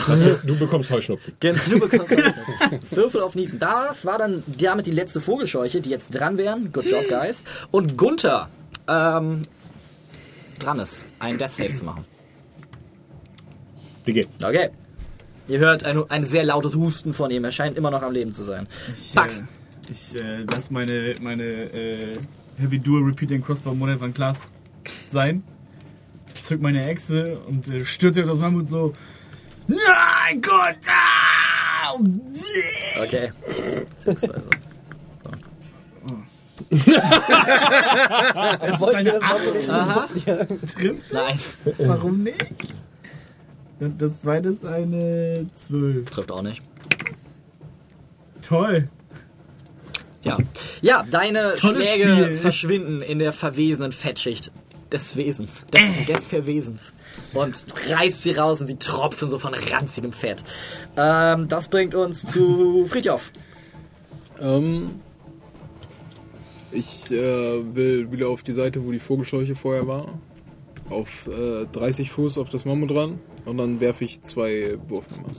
Du bekommst Heuschnupfen. Genau, du bekommst Würfel auf Niesen. Das war dann damit die letzte Vogelscheuche, die jetzt dran wären. Good job, guys. Und Gunther ähm, dran ist, einen Death Save zu machen. Digga. Okay. Ihr hört ein, ein sehr lautes Husten von ihm. Er scheint immer noch am Leben zu sein. Ich, Pax. äh, ich äh, lass meine, meine äh, Heavy Dual Repeating Crossbow Model van Class sein. Zück meine Echse und äh, stürze auf das Mammut so. Nein, Gott! Ah! Okay. Beziehungsweise. Es ist eine 8 Aha. Trifft Nein. Warum nicht? Und das zweite ist eine 12. Trifft auch nicht. Toll. Ja. Ja, deine Tolles Schläge Spiel. verschwinden in der verwesenen Fettschicht des Wesens, des, des Verwesens. Und reißt sie raus und sie tropfen so von ranzigem Fett. Ähm, das bringt uns zu Friedhof. Ähm, ich äh, will wieder auf die Seite, wo die Vogelscheuche vorher war. Auf äh, 30 Fuß auf das Mammut ran. Und dann werfe ich zwei Wurfnummern.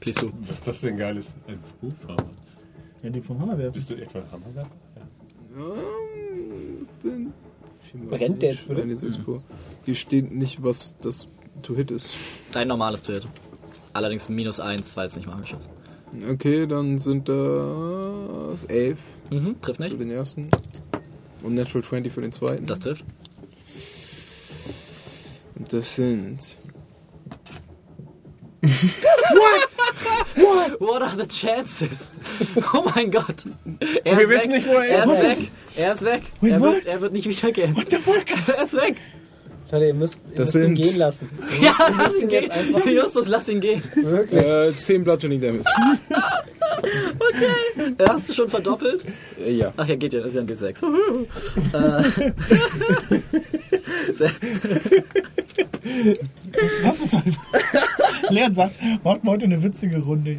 Please du. Was ist das denn geiles? Ein Rufhammer. Ja, die vom Hammer werfen. Bist du etwa ein Hammerwerfer? Ja. Ähm, was denn? Brennt der nicht, jetzt wieder? Eine sechs pro. Hier steht nicht, was das To-Hit ist. Dein normales Tötet. Allerdings minus eins, weil es nicht magisch ist. Okay, dann sind das 11 Mhm, trifft für nicht. den ersten. Und Natural 20 für den zweiten. Das trifft. Und das sind. What are the chances? Oh mein Gott. Er Wir ist wissen weg. nicht, wo er Er ist. ist What weg. Er ist weg. Er wird, er wird nicht wiedergehen. What the fuck? Er ist weg. Leute, ihr müsst, ihr Das müsst ihn sind- gehen lassen. Ja, lass ihn ihn gehen. einfach- Justus, lass ihn gehen. Äh, 10 Bludgeoning Damage. Hast du schon verdoppelt? Äh, ja. Ach ja, geht ja, das ist ja ein D6. äh, Was ist einfach? Leon sagt, macht mal heute eine witzige Runde,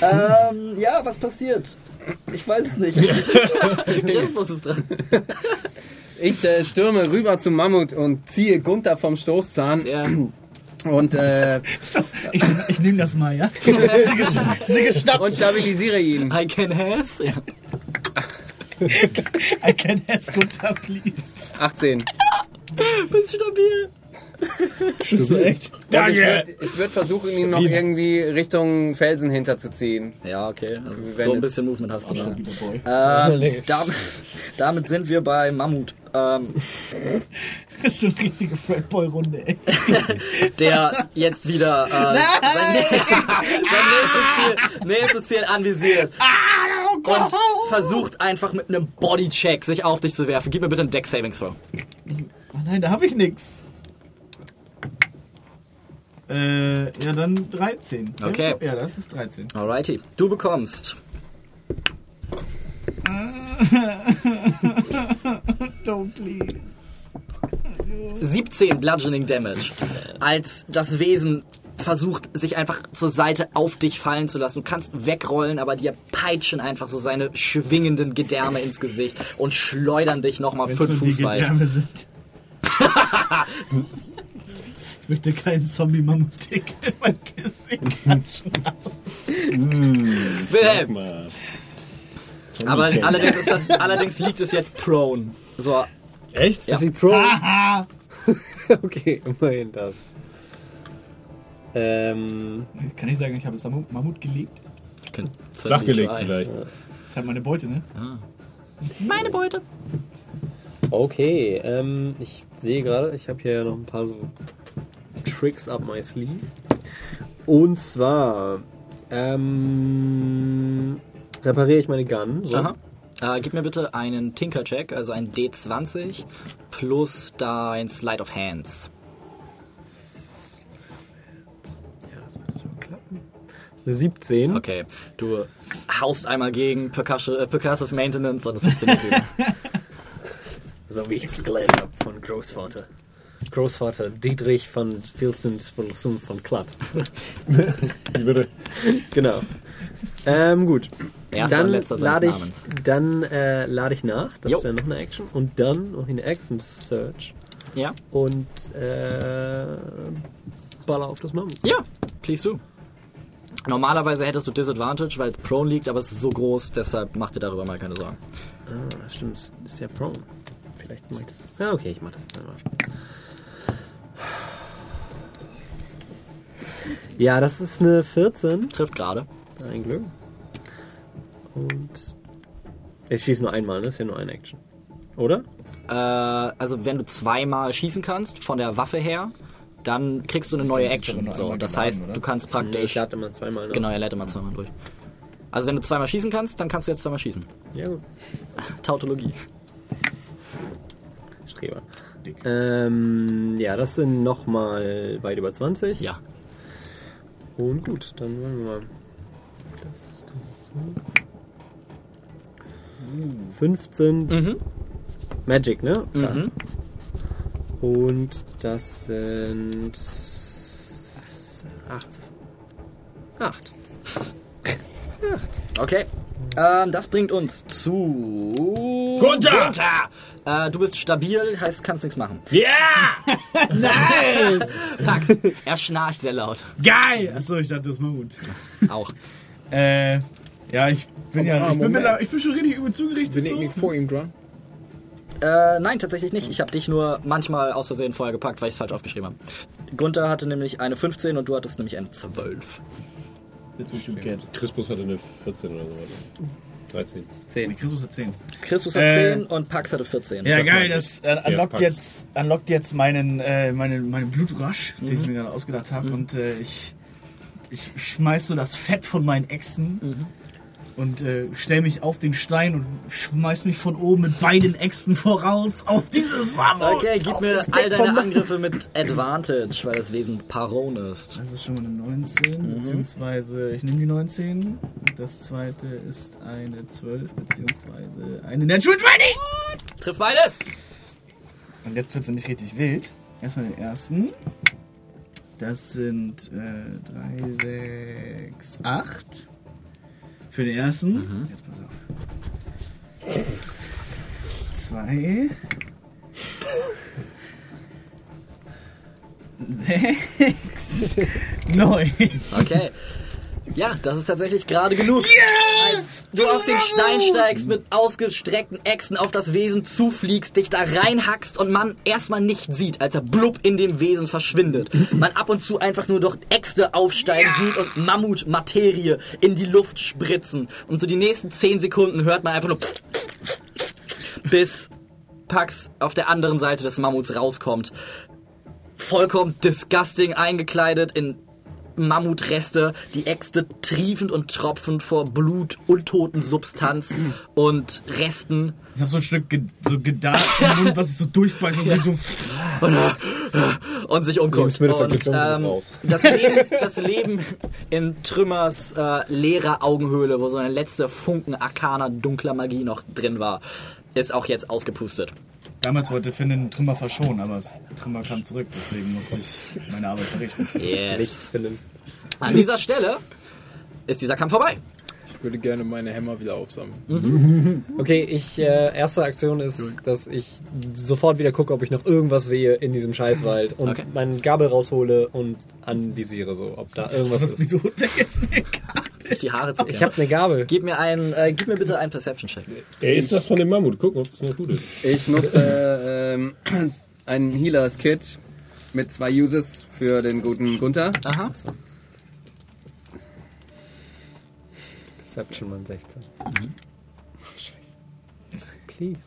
ja. ähm, ja, was passiert? Ich weiß es nicht. Christmas ist dran. Ich äh, stürme rüber zum Mammut und ziehe Gunther vom Stoßzahn Ja. und, äh, So, ich, ich nehme das mal, ja. Sie gesch- Sie geschnappt. und stabilisiere ihn. I can has. Ja. I can ask Gunter, please. 18. Bist stabil. Bist du echt? Und ich würde würd versuchen, ihn noch irgendwie Richtung Felsen hinterzuziehen. Ja, okay. Wenn So ein bisschen Movement hast du schon. Boy. Ähm, damit, damit sind wir bei Mammut. Ähm, Das ist so eine richtige Fredboy-Runde, ey. der jetzt wieder äh, sein, sein nächstes, Ziel, nächstes Ziel anvisiert. Und versucht einfach mit einem Bodycheck sich auf dich zu werfen. Gib mir bitte einen Deck Saving Throw. Oh nein, da habe ich nix. Äh, ja, dann 13. Okay. Ja, das ist 13. Alrighty. Du bekommst Don't please. 17 Bludgeoning Damage, als das Wesen versucht, sich einfach zur Seite auf dich fallen zu lassen. Du kannst wegrollen, aber dir peitschen einfach so seine schwingenden Gedärme ins Gesicht und schleudern dich nochmal fünf Fuß weit. Gedärme sind. Ich möchte keinen Zombie-Mammut-Dick in mein Gesicht klatschen. Wilhelm, aber allerdings, ist das, allerdings liegt es jetzt prone. So, Echt? Ja. Ist sie Pro? Haha! Okay, immerhin das. Ähm, Kann ich sagen, ich habe das Mammut, Mammut gelegt? ich kann Flachgelegt vielleicht. Das ist halt meine Beute, ne? Meine Beute. Okay, ähm, ich sehe gerade, ich habe hier ja noch ein paar so Tricks up my sleeve. Und zwar ähm, repariere ich meine Gun. So. Aha. Äh, gib mir bitte einen Tinker-Check, also ein D20 plus dein Slide of Hands. Ja, das müsste klappen. Das Eine 17. Okay, du haust einmal gegen Percussion, äh, Percussive Maintenance und es funktioniert wieder. So wie ich es gelernt habe von Großvater. Großvater Dietrich von Filsens von Sum von Klatt. genau. Ähm, gut. Erster dann und letzter seines lade ich, Namens. dann äh, lade ich nach. Das Jo. ist ja noch eine Action. Und dann noch eine Action Search. Ja? Und äh, baller auf das Mammut. Ja, please do. Normalerweise hättest du Disadvantage, weil es prone liegt, aber es ist so groß, deshalb mach dir darüber mal keine Sorgen. Ah, stimmt. Das ist ja prone. Vielleicht mache ich das. Ah, okay, ich mache das dann mal. Ja, das ist eine 14. Trifft gerade. Ein Glück. Und ich schieße nur einmal, ne? Ist ja nur eine Action. Oder? Äh, also wenn du zweimal schießen kannst von der Waffe her, dann kriegst du eine neue Action. So, einmal das geladen, heißt, oder? du kannst Nee, praktisch. ich lade immer zweimal. Ne? Genau, er lädt immer zweimal durch. Also wenn du zweimal schießen kannst, dann kannst du jetzt zweimal schießen. Ja, gut. Tautologie. Streber. Ähm, ja, das sind nochmal weit über 20. Ja. Und gut, dann wollen wir mal. Das ist dann so. 15 Mhm. Magic, ne? Mhm. Und das sind 8. 8. Okay. Ähm, das bringt uns zu. Gunther! Gunther! Äh, du bist stabil, heißt, du kannst nichts machen. Ja! Nice! Pax, er schnarcht sehr laut. Geil! Achso, ich dachte, das war gut. Auch. Äh, ja, ich bin ja. ah, Ich bin, mittler- ich bin schon richtig übel zugerichtet. Bin ich So. nicht vor ihm dran? Äh, nein, tatsächlich nicht. Ich habe dich nur manchmal aus Versehen vorher gepackt, weil ich es falsch aufgeschrieben habe. Gunther hatte nämlich eine 15 und du hattest nämlich eine 12. Crispus hatte eine 14 oder so. 13. 10. Christus hat 10. Christus hat Äh, 10 und Pax hatte 14. Ja, Das geil, das äh, unlockt, jetzt, unlockt jetzt meinen, äh, meinen, meinen Blutrush, den Mhm. ich mir gerade ausgedacht habe. Und äh, ich, ich schmeiß so das Fett von meinen Äxten Mhm. Und äh, stell mich auf den Stein und schmeiß mich von oben mit beiden Äxten voraus auf dieses Mammut. Okay, gib mir all deine. Angriffe mit Advantage, weil das Wesen Paron ist. Das ist schon mal eine 19, beziehungsweise ich nehme die 19. Das zweite ist eine 12, beziehungsweise eine Natural 20. Trifft beides! Und jetzt wird es nämlich richtig wild. Erstmal den ersten. Das sind äh, 3, 6, 8. Für den ersten. Jetzt pass auf. Zwei. Sechs. Neun. Okay. Ja, das ist tatsächlich gerade genug. Als du auf den Stein steigst, mit ausgestreckten Äxten auf das Wesen zufliegst, dich da reinhackst und man erstmal nicht sieht, als er blub in dem Wesen verschwindet. Man ab und zu einfach nur durch Äxte aufsteigen sieht und Mammutmaterie in die Luft spritzen. Und so die nächsten 10 Sekunden hört man einfach nur bis Pax auf der anderen Seite des Mammuts rauskommt. Vollkommen disgusting eingekleidet in Mammutreste, die Äxte triefend und tropfend vor Blut, untoten Substanz und Resten. Ich habe so ein Stück ge so im Mund, was ich so durchbeiße. was ich so und sich umguckt. Und, ähm, das, Leben, das Leben in Trümmers äh, leerer Augenhöhle, wo so eine letzte Funken arkaner, dunkler Magie noch drin war, ist auch jetzt ausgepustet. Damals wollte Finn den Trümmer verschonen, aber Trümmer kam zurück, deswegen musste ich meine Arbeit verrichten. Yes. An dieser Stelle ist dieser Kampf vorbei. Ich würde gerne meine Hämmer wieder aufsammeln. Okay, ich, äh, erste Aktion ist, dass ich sofort wieder gucke, ob ich noch irgendwas sehe in diesem Scheißwald und Okay. meinen Gabel raushole und anvisiere, so, ob da irgendwas Was ist. wieso vergessen? Sich die Haare zu Ich habe eine Gabel. Gib mir ein, äh, gib mir bitte einen Perception-Check. Er ist das von dem Mammut. Gucken, ob es noch gut ist. Ich nutze ähm, ein Healers Kit mit zwei Uses für den guten Gunther. Aha. Deception Mann 16. Scheiße. Please.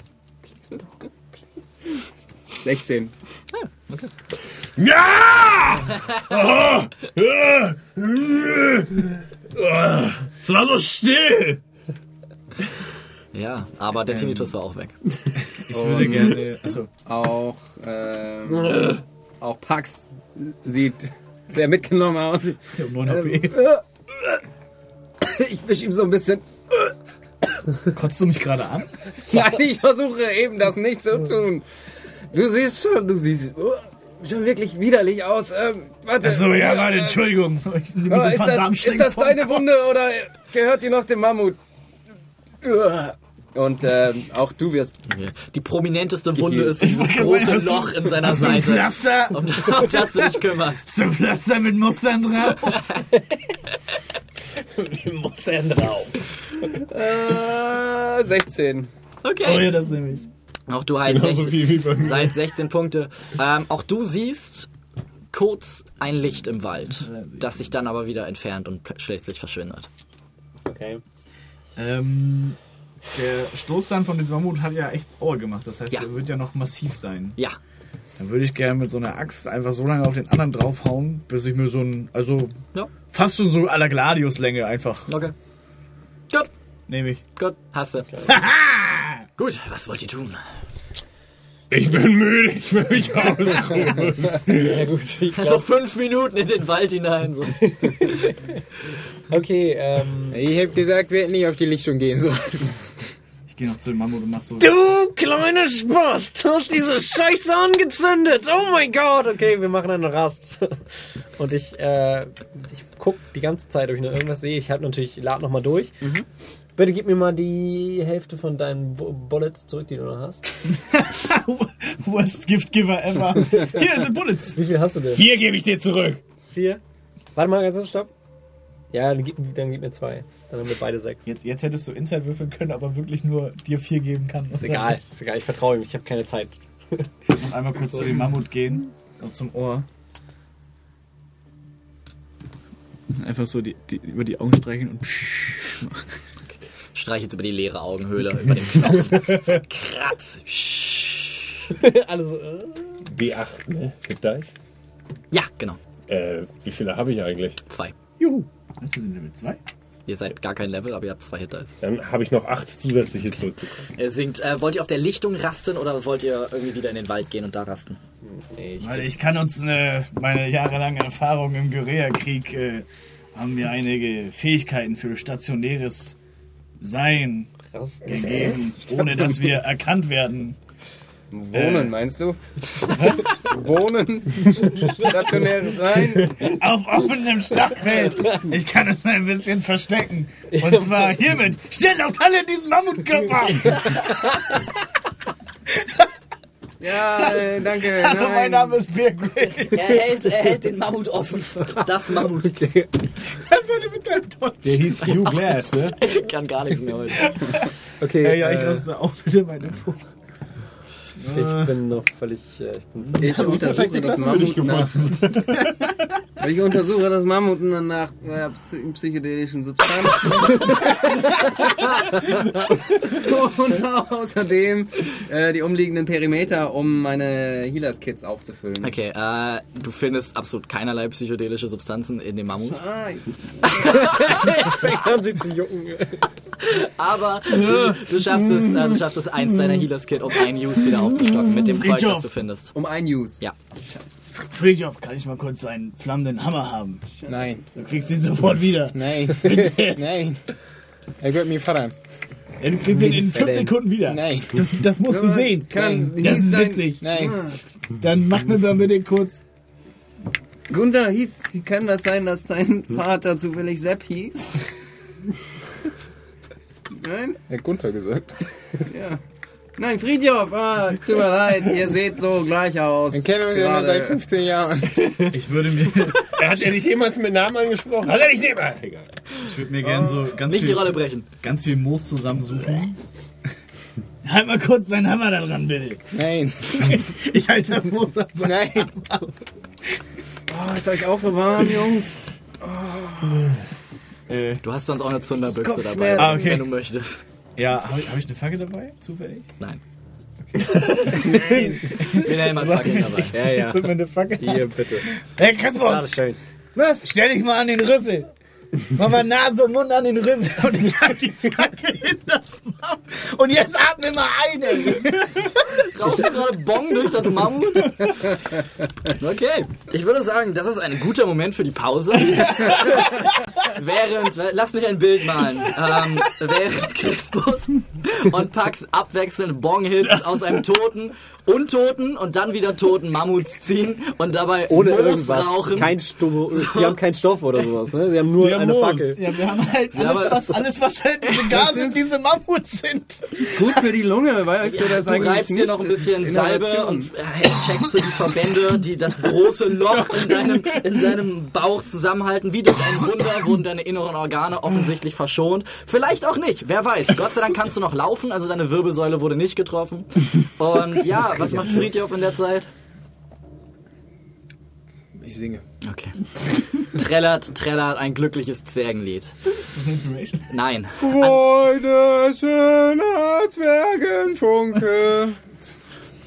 16. Es war so still! Ja, aber der Tinnitus war auch weg. Ich würde gerne. Achso, Auch, ähm, auch Pax sieht sehr mitgenommen aus. ich habe 9 HP. wisch ihm so ein bisschen. Kotzt du mich gerade an? Nein, ich versuche eben das nicht zu tun. Du siehst schon, du siehst schon wirklich widerlich aus. Ähm, warte. Achso, ja, äh, warte, äh, Entschuldigung. Ich nehme so ein ist, paar das, ist das deine. Wunde oder gehört die noch dem Mammut? Und ähm, auch du wirst. Okay. Die prominenteste Wunde ist dieses große sagen, Loch in seiner hast Seite, Pflaster? um, um das du dich kümmerst. So ein Pflaster mit Mustern drauf. muss der drauf. Äh, 16. Okay. Oh ja, das nehme ich. Auch du halt Genauso 16, viel wie bei mir. seit 16 Punkte. Ähm, auch du siehst kurz ein Licht im Wald, das sich dann aber wieder entfernt und schließlich verschwindet. Okay. Ähm, der Stoßzahn von diesem Mammut hat ja echt Ohr gemacht. Das heißt, Ja. er wird ja noch massiv sein. Ja, Dann würde ich gerne mit so einer Axt einfach so lange auf den anderen draufhauen, bis ich mir so ein, also Ja. fast schon so aller Gladius-Länge einfach okay. Gut, nehme ich. gut, hast du. Gut, was wollt ihr tun? Ich bin müde, ich will mich ausruhen. Ja gut, ich So glaub, fünf Minuten in den Wald hinein. So. okay, ähm... Ich hab gesagt, wir hätten nicht auf die Lichtung gehen sollen. Ich gehe noch zu dem Mammut und mach so. Du kleiner Spaß, du hast diese Scheiße angezündet. Oh mein Gott. Okay, wir machen eine Rast. Und ich, äh, ich guck die ganze Zeit, ob ich noch irgendwas sehe. Ich halt natürlich, lad noch mal durch. Bitte gib mir mal die Hälfte von deinen Bu- Bullets zurück, die du noch hast. Worst Gift Giver ever. Hier sind Bullets. Wie viel hast du denn? Hier gebe ich dir zurück. Vier? Warte mal ganz kurz, stopp. Ja, dann gib, dann gib mir zwei. Dann haben wir beide sechs. Jetzt, jetzt hättest du Inside würfeln können, aber wirklich nur dir vier geben kann. Ist egal, ist egal. Ich vertraue ihm. Ich habe keine Zeit. Noch einmal kurz zu dem Mammut gehen. Und zum Ohr. Einfach so die, die, über die Augen streichen und psch. Streich jetzt über die leere Augenhöhle, über den Knochen. Kratz. Alles so, äh? B8, ne? Mit Dice. Ja, genau. Äh, wie viele habe ich eigentlich? Zwei. Juhu. Weißt du, sind Level 2? Ihr seid gar kein Level, aber ihr habt zwei Hit Dice. Dann habe ich noch acht zusätzliche zurückbekommen. Ihr singt, äh, wollt ihr auf der Lichtung rasten oder wollt ihr irgendwie wieder in den Wald gehen und da rasten? Nee, ich Weil ich kann uns äh, meine jahrelange Erfahrung im Guerillakrieg äh, haben mir einige Fähigkeiten für stationäres Sein gegeben, ohne dass wir erkannt werden. Wohnen, meinst du? Was? Wohnen? Stationäres Sein? Auf offenem Schlachtfeld. Ich kann es ein bisschen verstecken. Und zwar hiermit. Stellt auf alle diesen Mammutkörper. Ja, äh, danke. Hallo, mein nein. Name ist Bear Grylls. Er hält, er hält den Mammut offen. Das Mammut Was soll denn mit deinem Deutsch? Der hieß Hugh Glass, ne? kann gar nichts mehr heute. Okay, Ja, ja, ich äh, lasse auch bitte meine Fuß. Ich bin noch völlig. Äh, ich bin Ich untersuche das Mammut nach. Ich untersuche das Mammut nach äh, psy- psychedelischen Substanzen. Und außerdem äh, die umliegenden Perimeter, um meine Healers-Kits aufzufüllen. Okay, äh, du findest absolut keinerlei psychedelische Substanzen in dem Mammut. Ah, an, sich zu jucken. Aber du, du schaffst es, äh, du schaffst es, eins deiner Healers Kit um einen Use wieder aufzustocken mit dem Zeug, das du findest. um ein Use. Ja. Friedhof, kann ich mal kurz seinen flammenden Hammer haben? Nein, Du kriegst ihn sofort wieder. nein, nein. Er gehört mir Vater. Ja, du kriegst ihn in fünf. Sekunden wieder. Nein, Das, das musst du sehen. Kann Das ist sein- witzig. nein. Dann mach mir mal bitte kurz. Gunther hieß, kann das sein, dass sein Vater zufällig Sepp hieß? Nein? Er hat Gunther gesagt. Ja. Nein, Friedhof, ah, tut mir leid, ihr seht so gleich aus. Wir kennen uns ja nur seit 15 Jahren. Ich würde mir, Er hat ja nicht jemals mit Namen angesprochen. Hat er nicht immer? Egal. ich würde mir gerne so ganz Nicht die viel, Rolle brechen. ganz viel Moos zusammensuchen. Halt mal kurz deinen Hammer da dran, bitte. Nein, Ich halte das Moos an. nein. Oh, ist euch auch so warm, Jungs? Äh, Du hast sonst auch eine Zunderbüchse dabei. Ah, okay. wenn du möchtest. ja, habe ich, hab ich eine Fackel dabei? Zufällig? Nein. Wilhelm hat fucking dabei. Ja, ja. Zünd mir eine Fackel. Hier, bitte. Hey, Ja, Christoph, schön. was? Stell dich mal an den Rüssel. Mach mal Nase und Mund an den Rüssel und ich halt die Fackel in das Mammut. Und jetzt atme mal ein, ey. Rauchst du gerade Bong durch das Mammut? Okay. Ich würde sagen, das ist ein guter Moment für die Pause. während, lass mich ein Bild malen. Ähm, während Crispus und Pax abwechselnd Bong-Hits aus einem toten, untoten und dann wieder toten Mammuts ziehen und dabei Ohne Moos irgendwas. rauchen. Kein Stoff. Die haben keinen Stoff oder sowas. Ne? Sie haben nur Eine Moos. Fackel. Ja, wir haben halt Ja, alles, was, alles, was halt diese Gase in diese Mammuts sind. Gut für die Lunge, weißt du das Du eigentlich reibst dir noch ein ist bisschen Salbe und äh, checkst du die Verbände, die das große Loch in deinem, in deinem Bauch zusammenhalten. Wie durch ein Wunder wurden deine inneren Organe offensichtlich verschont. Vielleicht auch nicht, wer weiß. Gott sei Dank kannst du noch laufen, also deine Wirbelsäule wurde nicht getroffen. Und ja, was macht Friedhof in der Zeit? Ich singe. Okay. Trällert, trällert ein glückliches Zwergenlied. Ist das eine Inspiration? Nein. Freude schöner Zwergenfunke,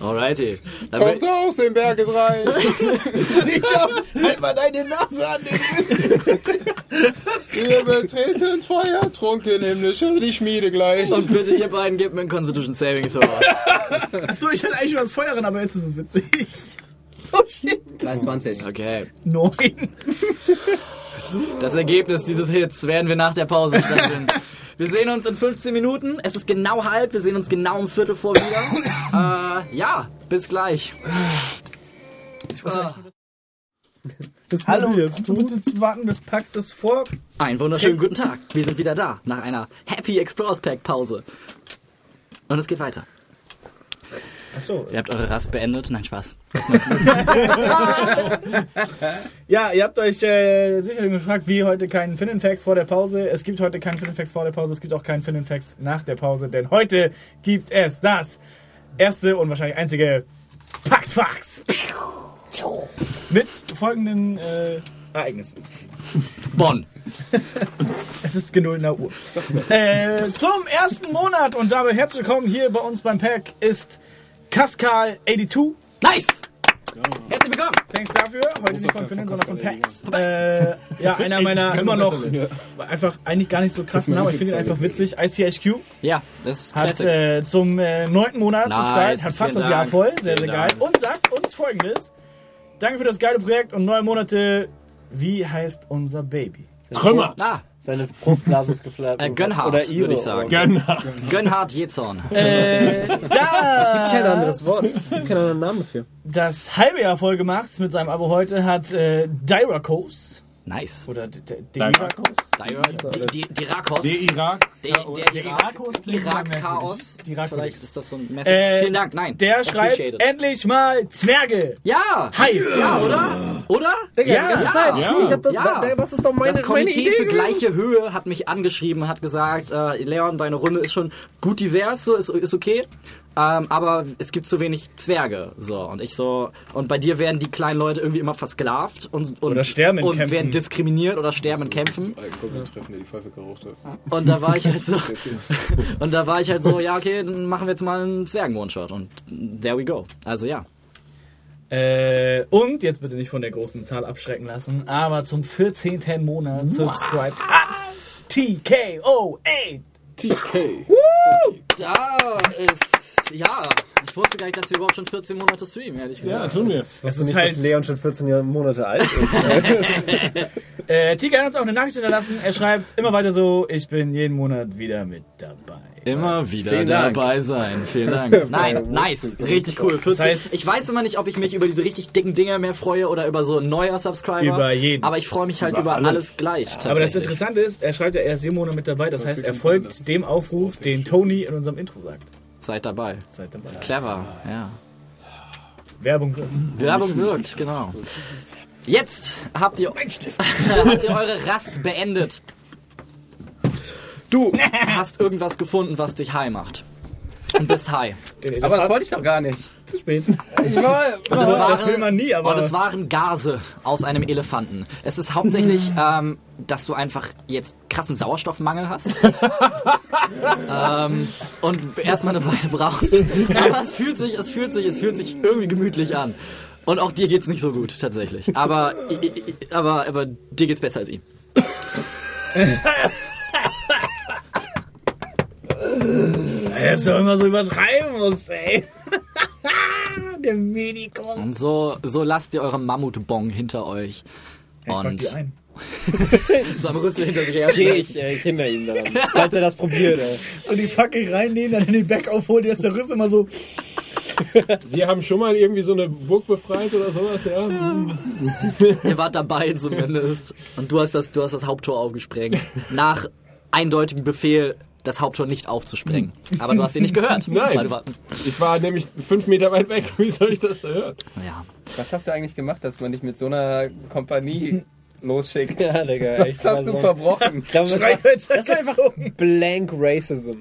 Alrighty. Dann kommt aus dem Bergesreich. Friedhof, halt mal deine Nase an den Rüssel. Wir betreten Feuer, trunken himmlische die Schmiede gleich. und bitte ihr beiden gebt mir einen Constitution Saving Throw. Achso, ich hatte eigentlich schon das Feuer drin, aber jetzt ist es witzig. Oh shit. 23. Okay. Neun. Das Ergebnis dieses Hits werden wir nach der Pause stattfinden. Wir sehen uns in 15 Minuten. Es ist genau halb. Wir sehen uns genau um Viertel vor wieder. äh, ja, bis gleich. Hallo, kannst du bitte zu warten, bis Pax das vor... Einen wunderschönen guten Tag. Wir sind wieder da nach einer Happy Explorers Pack Pause. Und es geht weiter. Achso. Ihr habt eure Rast beendet? Nein, Spaß. Ja, ihr habt euch äh, sicherlich gefragt, wie heute keinen Fininfax vor der Pause. Es gibt heute keinen Fininfax vor der Pause, es gibt auch keinen Fininfax nach der Pause, denn heute gibt es das erste und wahrscheinlich einzige Paxfax. Mit folgenden äh, Ereignissen. Bonn. Es ist genullner Uhr. Äh, zum ersten Monat und damit herzlich willkommen hier bei uns beim Pack ist Kaskal 82. Nice! Herzlich willkommen! Thanks dafür. Heute nicht von von sondern von Pax. Äh, ja, einer meiner immer noch einfach eigentlich gar nicht so krassen Namen. Ich finde ihn einfach witzig. ICHQ Ja, das ist hat äh, zum äh, neunten Monat Nice, subscribed, hat fast vielen das Jahr Dank, voll. Sehr, sehr geil. Und sagt uns folgendes. Danke für das geile Projekt und neue Monate. Wie heißt unser Baby? Trümmer. Ah, Seine Fruchtblase ist geflattert. Äh, Gönnhard, Oder ihre. würde ich sagen. Gönner. Gönnhard Jezorn. Äh, da Kein anderes Wort. Es gibt keinen anderen Namen dafür. das halbe Jahr voll gemacht mit seinem Abo heute hat äh, Dyrakos Nice. oder D- D- Dyrakos. Dyrakos. Dyra- die- die- Dirakos. Der Irak. Der, der, der Irakos klingt immer Irak-Chaos. Vielleicht ist das so ein Message. Äh, Vielen Dank, nein. Der schreibt endlich mal Zwerge. Ja! Hi. Ja, oder? Oder? Digga, ja, die ganze ja. Zeit. Ja. True, ich hab das, Ja. ist doch meine, Das meine Komitee Idee für gleiche Höhe hat mich angeschrieben, hat gesagt, äh, Leon, deine Runde ist schon gut divers, so ist, ist okay. Ähm, aber es gibt zu wenig Zwerge. So, und ich so, und bei dir werden die kleinen Leute irgendwie immer versklavt und, und, Oder sterben in und Kämpfen. werden diskriminiert oder sterben in Kämpfen. Einen Goblin treffen, der die Pfeife geraucht hat. Und da war ich halt so, und da war ich halt so, ja, okay, dann machen wir jetzt mal einen Zwergen-One-Shot. Und there we go. Also ja. Äh, und jetzt bitte nicht von der großen Zahl abschrecken lassen, aber zum 14. Monat subscribed hat TKO8. TK. Da ist, ja, ich wusste gar nicht, dass wir überhaupt schon 14 Monate streamen, ehrlich Ja, gesagt. tun wir. Es ist nicht, halt, dass Leon schon 14 Jahre- Monate alt ist. äh, TK hat uns auch eine Nachricht hinterlassen. Er schreibt immer weiter so, ich bin jeden Monat wieder mit dabei. Immer wieder Vielen Dank. dabei sein. Vielen Dank. Nein, nice. Richtig cool. 14, heißt- ich weiß immer nicht, ob ich mich über diese richtig dicken Dinger mehr freue oder über so ein neuer Subscriber. Über jeden. Aber ich freue mich halt über, alles gleich. Aber das. Interessante ist, er schreibt ja, er ist jeden Monat mit dabei. Das heißt, er folgt dem Aufruf, den Tony in unserem Intro sagt. Seid dabei. Seid dabei. Clever, ja. Werbung. Werbung wirkt, genau. Jetzt habt ihr, habt ihr eure Rast beendet. Du hast irgendwas gefunden, was dich high macht. Und bist high. Aber das wollte ich doch gar nicht. zu spät. Ich war, Und Das, das will man nie, aber Und es waren Gase aus einem Elefanten. Es ist hauptsächlich, ähm, dass du einfach jetzt krassen Sauerstoffmangel hast. ähm, und erstmal eine Weile brauchst. Aber es fühlt sich, es fühlt sich, es fühlt sich irgendwie gemütlich an. Und auch dir geht's nicht so gut, tatsächlich. Aber, aber, aber dir geht's besser als ihm. Dass du immer so übertreiben musst, ey. Der Medikos. Und so, so lasst ihr euren Mammutbong hinter euch. Pack Und die ein. so am Rüssel hinter sich her. Okay, ich, äh, ich hinter ihm daran. Falls er das probiert, ey. So die Fackel reinnehmen, dann in den Berg aufholen, dass der Riss immer so. Wir haben schon mal irgendwie so eine Burg befreit oder sowas, ja? Ihr wart dabei zumindest. Und du hast das, du hast das Haupttor aufgesprengt. Nach eindeutigem Befehl, das Haupttor nicht aufzusprengen. Aber du hast ihn nicht gehört. Nein. Weil du war, Ich war nämlich fünf Meter weit weg. Wie soll ich das da hören? ja. Was hast du eigentlich gemacht, dass man dich mit so einer Kompanie losschickt? Ja, Digga. Was hast du verbrochen? Ich glaube, das war, das war einfach blank Racism.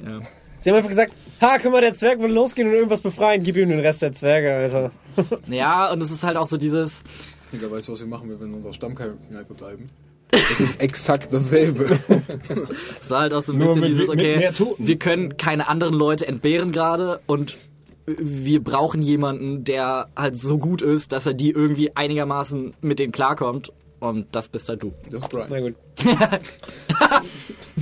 Sie haben einfach gesagt, ha, guck mal, der Zwerg will losgehen und irgendwas befreien, gib ihm den Rest der Zwerge, Alter. Ja, und es ist halt auch so dieses, Digga, weißt du, was wir machen, wenn wir in unserer Stammkneipe bleiben? Das ist exakt dasselbe. es war halt auch so ein Nur bisschen mit- dieses, okay, wir können keine anderen Leute entbehren gerade und wir brauchen jemanden, der halt so gut ist, dass er die irgendwie einigermaßen mit denen klarkommt. Und das bist halt du. Das ist Brian. Na gut.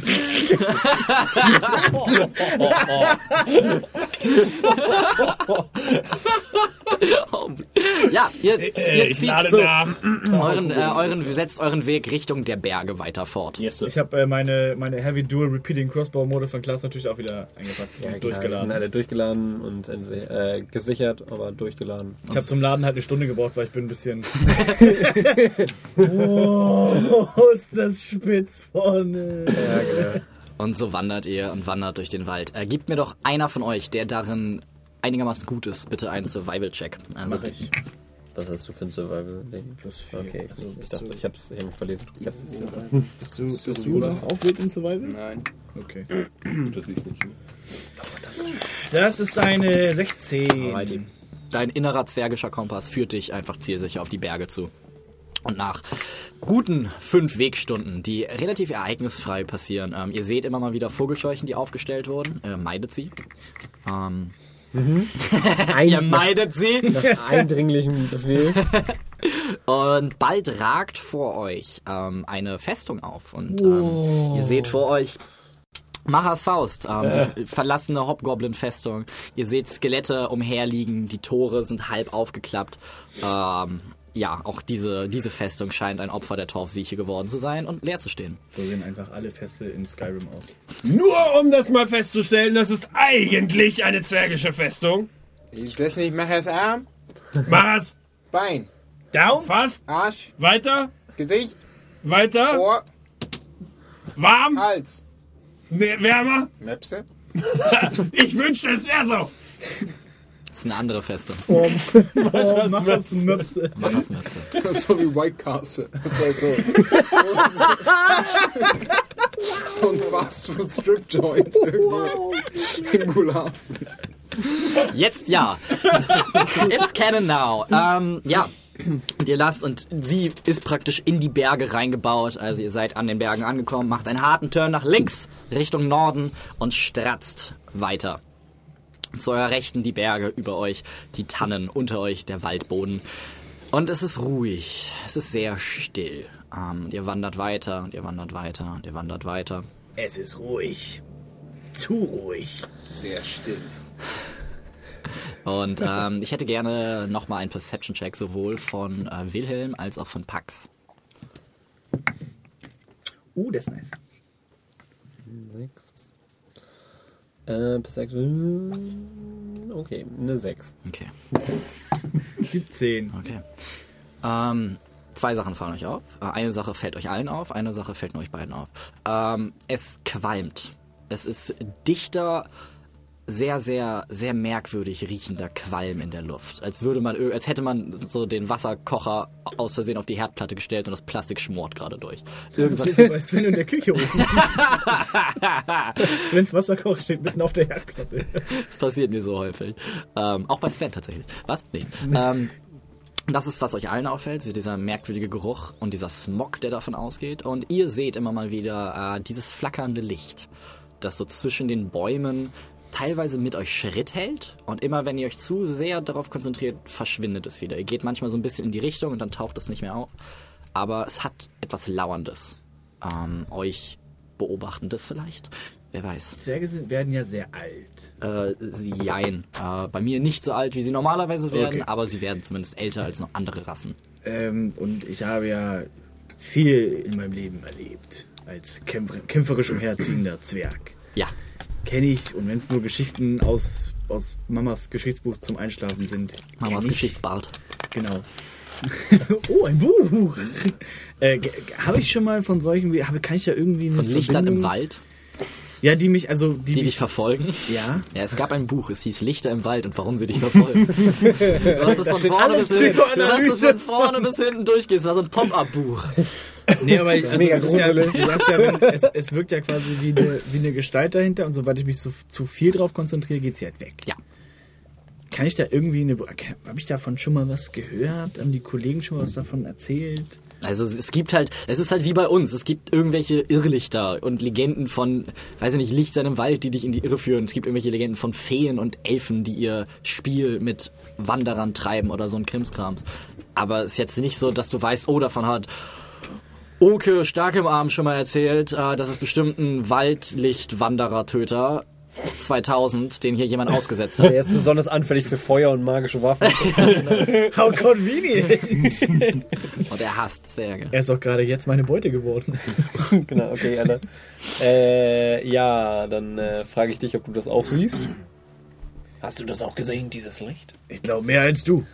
Ja, ihr, Äh, ihr ich zieht so nach. euren, äh, euren, setzt euren Weg Richtung der Berge weiter fort. Yes. Ich habe äh, meine, meine Heavy Dual Repeating Crossbow Mode von Klaas natürlich auch wieder eingepackt und Ja, klar, die durchgeladen. sind alle durchgeladen und äh, gesichert, aber durchgeladen. Ich habe zum Laden halt eine Stunde gebraucht, weil ich bin ein bisschen. oh, ist das spitz vorne. Ja, genau. Und so wandert ihr und wandert durch den Wald. Äh, gebt mir doch einer von euch, der darin einigermaßen gut ist, bitte einen Survival-Check. Also, Mach ich. Was hast du für ein Survival-Ding? Plus. Okay, Also, ich bist dachte, du- ich hab's, ich hab mich verlesen. Das ist, Bist du, bist du noch auch wild in Survival? Nein. Okay. Gut, dass ich's nicht. Das ist eine 16. Alrighty. Dein innerer zwergischer Kompass führt dich einfach zielsicher auf die Berge zu. Und nach guten fünf Wegstunden, die relativ ereignisfrei passieren, ähm, ihr seht immer mal wieder Vogelscheuchen, die aufgestellt wurden. Äh, meidet sie. Ähm, ihr meidet sie. nach eindringlichem Befehl. Und bald ragt vor euch ähm, eine Festung auf. Und ähm, ihr seht vor euch Machers Faust, ähm, die verlassene Hobgoblin-Festung. Ihr seht Skelette umherliegen, die Tore sind halb aufgeklappt. Ähm, ja, auch diese, diese Festung scheint ein Opfer der Torfsieche geworden zu sein und leer zu stehen. So sehen einfach alle Feste in Skyrim aus. Nur um das mal festzustellen, das ist eigentlich eine zwergische Festung. Ich setze nicht, mach erst Arm, Maras, Bein, Down? fast, Arsch, weiter, Gesicht, weiter, Ohr, warm, Hals. ne, wärmer. Möpse. Ich wünschte, es wäre so. Das ist eine andere Feste. Oh, was mach das Möpse. Machers Möpse. Das ist so wie White Castle. Das ist halt so. so ein Fast Food Strip Joint irgendwo in Gulafen. Jetzt ja. It's canon now. Ähm, ja. Und ihr lasst und sie ist praktisch in die Berge reingebaut. Also ihr seid an den Bergen angekommen, macht einen harten Turn nach links Richtung Norden und stratzt weiter. Zu eurer Rechten die Berge, über euch die Tannen, unter euch der Waldboden. Und es ist ruhig, es ist sehr still. Ähm, ihr wandert weiter und ihr wandert weiter und ihr wandert weiter. Es ist ruhig. Zu ruhig. Sehr still. Und ähm, ich hätte gerne nochmal einen Perception-Check sowohl von äh, Wilhelm als auch von Pax. Uh, das ist nice. Sechs. Äh, Perception. Okay, eine 6. Okay, 17. okay. Ähm, zwei Sachen fallen euch auf. Äh, eine Sache fällt euch allen auf, eine Sache fällt nur euch beiden auf. Ähm, es qualmt. Es ist dichter, sehr, sehr, sehr merkwürdig riechender Qualm in der Luft. Als würde man, als hätte man so den Wasserkocher aus Versehen auf die Herdplatte gestellt und das Plastik schmort gerade durch. Irgendwas Steht bei Sven in der Küche rufen. Svens Wasserkocher steht mitten auf der Herdplatte. Das passiert mir so häufig. Ähm, auch bei Sven tatsächlich. Was? Nichts. Ähm, das ist, was euch allen auffällt, dieser merkwürdige Geruch und dieser Smog, der davon ausgeht. Und ihr seht immer mal wieder äh, dieses flackernde Licht, das so zwischen den Bäumen teilweise mit euch Schritt hält. Und immer wenn ihr euch zu sehr darauf konzentriert, verschwindet es wieder. Ihr geht manchmal so ein bisschen in die Richtung und dann taucht es nicht mehr auf. Aber es hat etwas Lauerndes. Ähm, euch beobachten das vielleicht? Wer weiß. Zwerge sind, werden ja sehr alt. Äh, sie jein. Äh, bei mir nicht so alt, wie sie normalerweise werden, Okay. aber sie werden zumindest älter als noch andere Rassen. Ähm, und ich habe ja viel in meinem Leben erlebt. Als kämpfer kämpferisch umherziehender Zwerg. Ja. Kenne ich, und wenn es nur Geschichten aus, aus Mamas Geschichtsbuch zum Einschlafen sind. Mamas. Geschichtsbart. Genau. oh, ein Buch! äh, habe ich schon mal von solchen, wie- habe, kann ich da irgendwie eine Von Lichtern im Wald, Ja, die mich, also die, die mich, dich verfolgen. ja. Ja, es gab ein Buch, es hieß Lichter im Wald und warum sie dich verfolgen. Du hast das von vorne alle bis hinten, du hast Psychoanalyse von vorne bis hinten durchgehst. Das war so ein Pop-Up-Buch. Nee, aber also Mega es ist ja, du sagst ja, wenn, es, es wirkt ja quasi wie eine, wie eine Gestalt dahinter und sobald ich mich zu, zu viel drauf konzentriere, geht sie halt weg. Ja. Kann ich da irgendwie eine. Habe ich davon schon mal was gehört? Haben die Kollegen schon mal was davon erzählt? Also es- es gibt halt, es ist halt wie bei uns. Es gibt irgendwelche Irrlichter und Legenden von, weiß ich nicht, Lichtern im Wald, die dich in die Irre führen. Es gibt irgendwelche Legenden von Feen und Elfen, die ihr Spiel mit Wanderern treiben oder so ein Krimskrams. Aber es ist jetzt nicht so, dass du weißt, oh, davon hat Oke stark im Arm schon mal erzählt, äh, das ist bestimmt ein Waldlichtwanderer-Töter 2000, den hier jemand ausgesetzt hat. Er ist besonders anfällig für Feuer und magische Waffen. How convenient! Und er hasst Zwerge. er ist auch gerade jetzt meine Beute geworden. genau, okay, Alter. Äh, ja, dann äh, frage ich dich, ob du das auch siehst. Hast du das auch gesehen, dieses Licht? Ich glaube mehr als du.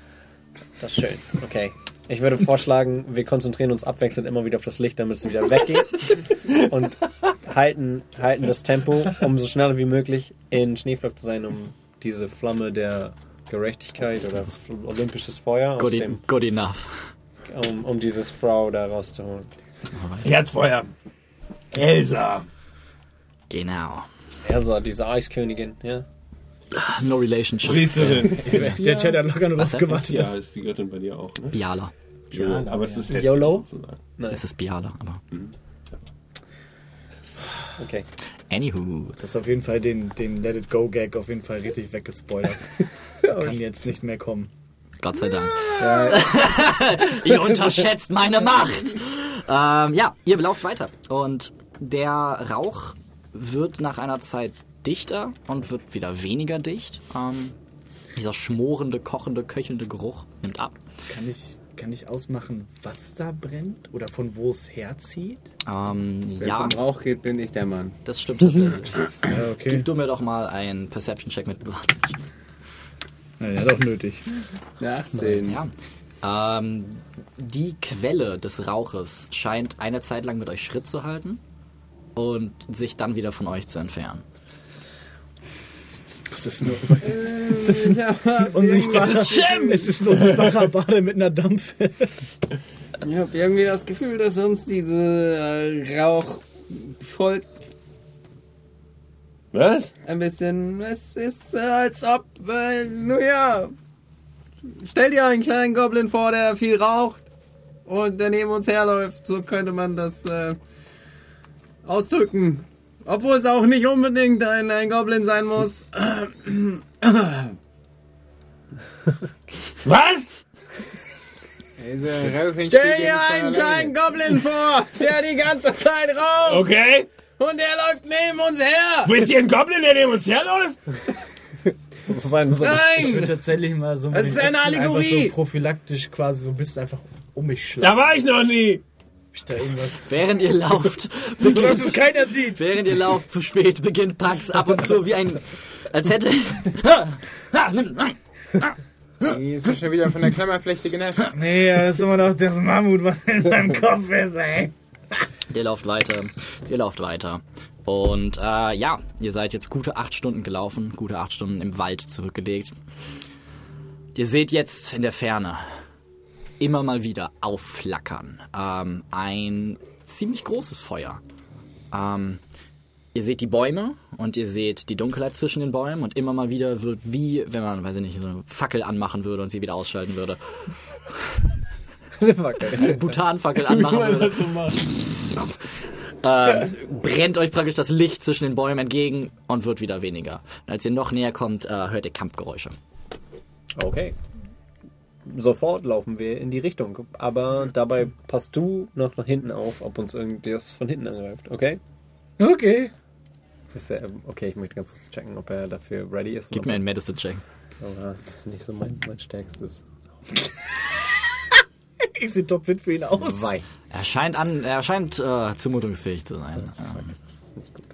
Das ist schön. Okay. Ich würde vorschlagen, wir konzentrieren uns abwechselnd immer wieder auf das Licht, damit es wieder weggeht. Und halten, halten das Tempo, um so schnell wie möglich in Schneeflock zu sein, um diese Flamme der Gerechtigkeit oder das olympisches Feuer aus Good, dem, good enough. um, um dieses Frau da rauszuholen. Herdfeuer. Elsa. Genau. Elsa, diese Eiskönigin, ja. No relationship. Priesterin. Der Chat hat locker nur Was drauf gewartet. Ja, ist die Göttin bei dir auch, ne? Biala. Ja, aber es ist hässlich YOLO? Das ist Biala, aber. Okay. Anywho. Das ist auf jeden Fall den, den Let It Go Gag auf jeden Fall richtig weggespoilert. Kann jetzt nicht mehr kommen. Gott sei Dank. ihr unterschätzt meine Macht. Ähm, ja, ihr lauft weiter. Und der Rauch wird nach einer Zeit dichter und wird wieder weniger dicht. Ähm, dieser schmorende, kochende, köchelnde Geruch nimmt ab. Kann ich, kann ich ausmachen, was da brennt? Oder von wo es herzieht? Ähm, Wenn es ja, um Rauch geht, bin ich der Mann. das stimmt tatsächlich. Ja, okay. Gib du mir doch mal einen Perception-Check mit. Na, ja, doch nötig. Eine 18. Ja. Ähm, die Quelle des Rauches scheint eine Zeit lang mit euch Schritt zu halten und sich dann wieder von euch zu entfernen. Das ist nur Es ist ja, unsichtbarer. Es ist, es ist ein unsichtbarer Bade mit einer Dampfe. ich habe irgendwie das Gefühl, dass uns diese äh, Rauch folgt Was? ein bisschen. Es ist äh, als ob, äh, nun ja, stell dir einen kleinen Goblin vor, der viel raucht und der neben uns herläuft. So könnte man das äh, ausdrücken. Obwohl es auch nicht unbedingt ein, ein Goblin sein muss. Was? Also, Stell dir einen kleinen Goblin vor, der die ganze Zeit raucht Okay. und der läuft neben uns her. Wo ist hier ein Goblin, der neben uns herläuft? Das ist ein so Ich würde Nein! tatsächlich mal so mit Es ist eine Allegorie. so prophylaktisch quasi so bist einfach um mich Da schlagen. war ich noch nie. Da irgendwas. Während ihr lauft, So dass es beginnt, keiner sieht. während ihr lauft zu spät, beginnt Pax ab und zu wie ein, als hätte, Die ist schon wieder von der Klammerflechte genervt. Nee, das ist immer noch das Mammut, was in meinem Kopf ist, ey. ihr lauft weiter, ihr lauft weiter. Und äh, ja, ihr seid jetzt gute acht Stunden gelaufen, gute acht Stunden im Wald zurückgelegt. Ihr seht jetzt in der Ferne immer mal wieder aufflackern ähm, ein ziemlich großes Feuer. Ähm, ihr seht die Bäume und ihr seht die Dunkelheit zwischen den Bäumen und immer mal wieder wird wie, wenn man, weiß ich nicht, so eine Fackel anmachen würde und sie wieder ausschalten würde. Eine Butanfackel anmachen würde. ähm, brennt euch praktisch das Licht zwischen den Bäumen entgegen und wird wieder weniger. Und als ihr noch näher kommt, äh, hört ihr Kampfgeräusche. Okay. Sofort laufen wir in die Richtung. Aber dabei passt du noch nach hinten auf, ob uns irgendwas von hinten angreift, okay? Okay. Ist er, okay, ich möchte ganz kurz checken, ob er dafür ready ist. Gib mir einen Medicine-Check. er- Aber das ist nicht so mein, mein stärkstes. Ich sehe topfit für ihn aus. Zwei. Er scheint, an, er scheint äh, zumutungsfähig zu sein. Ähm,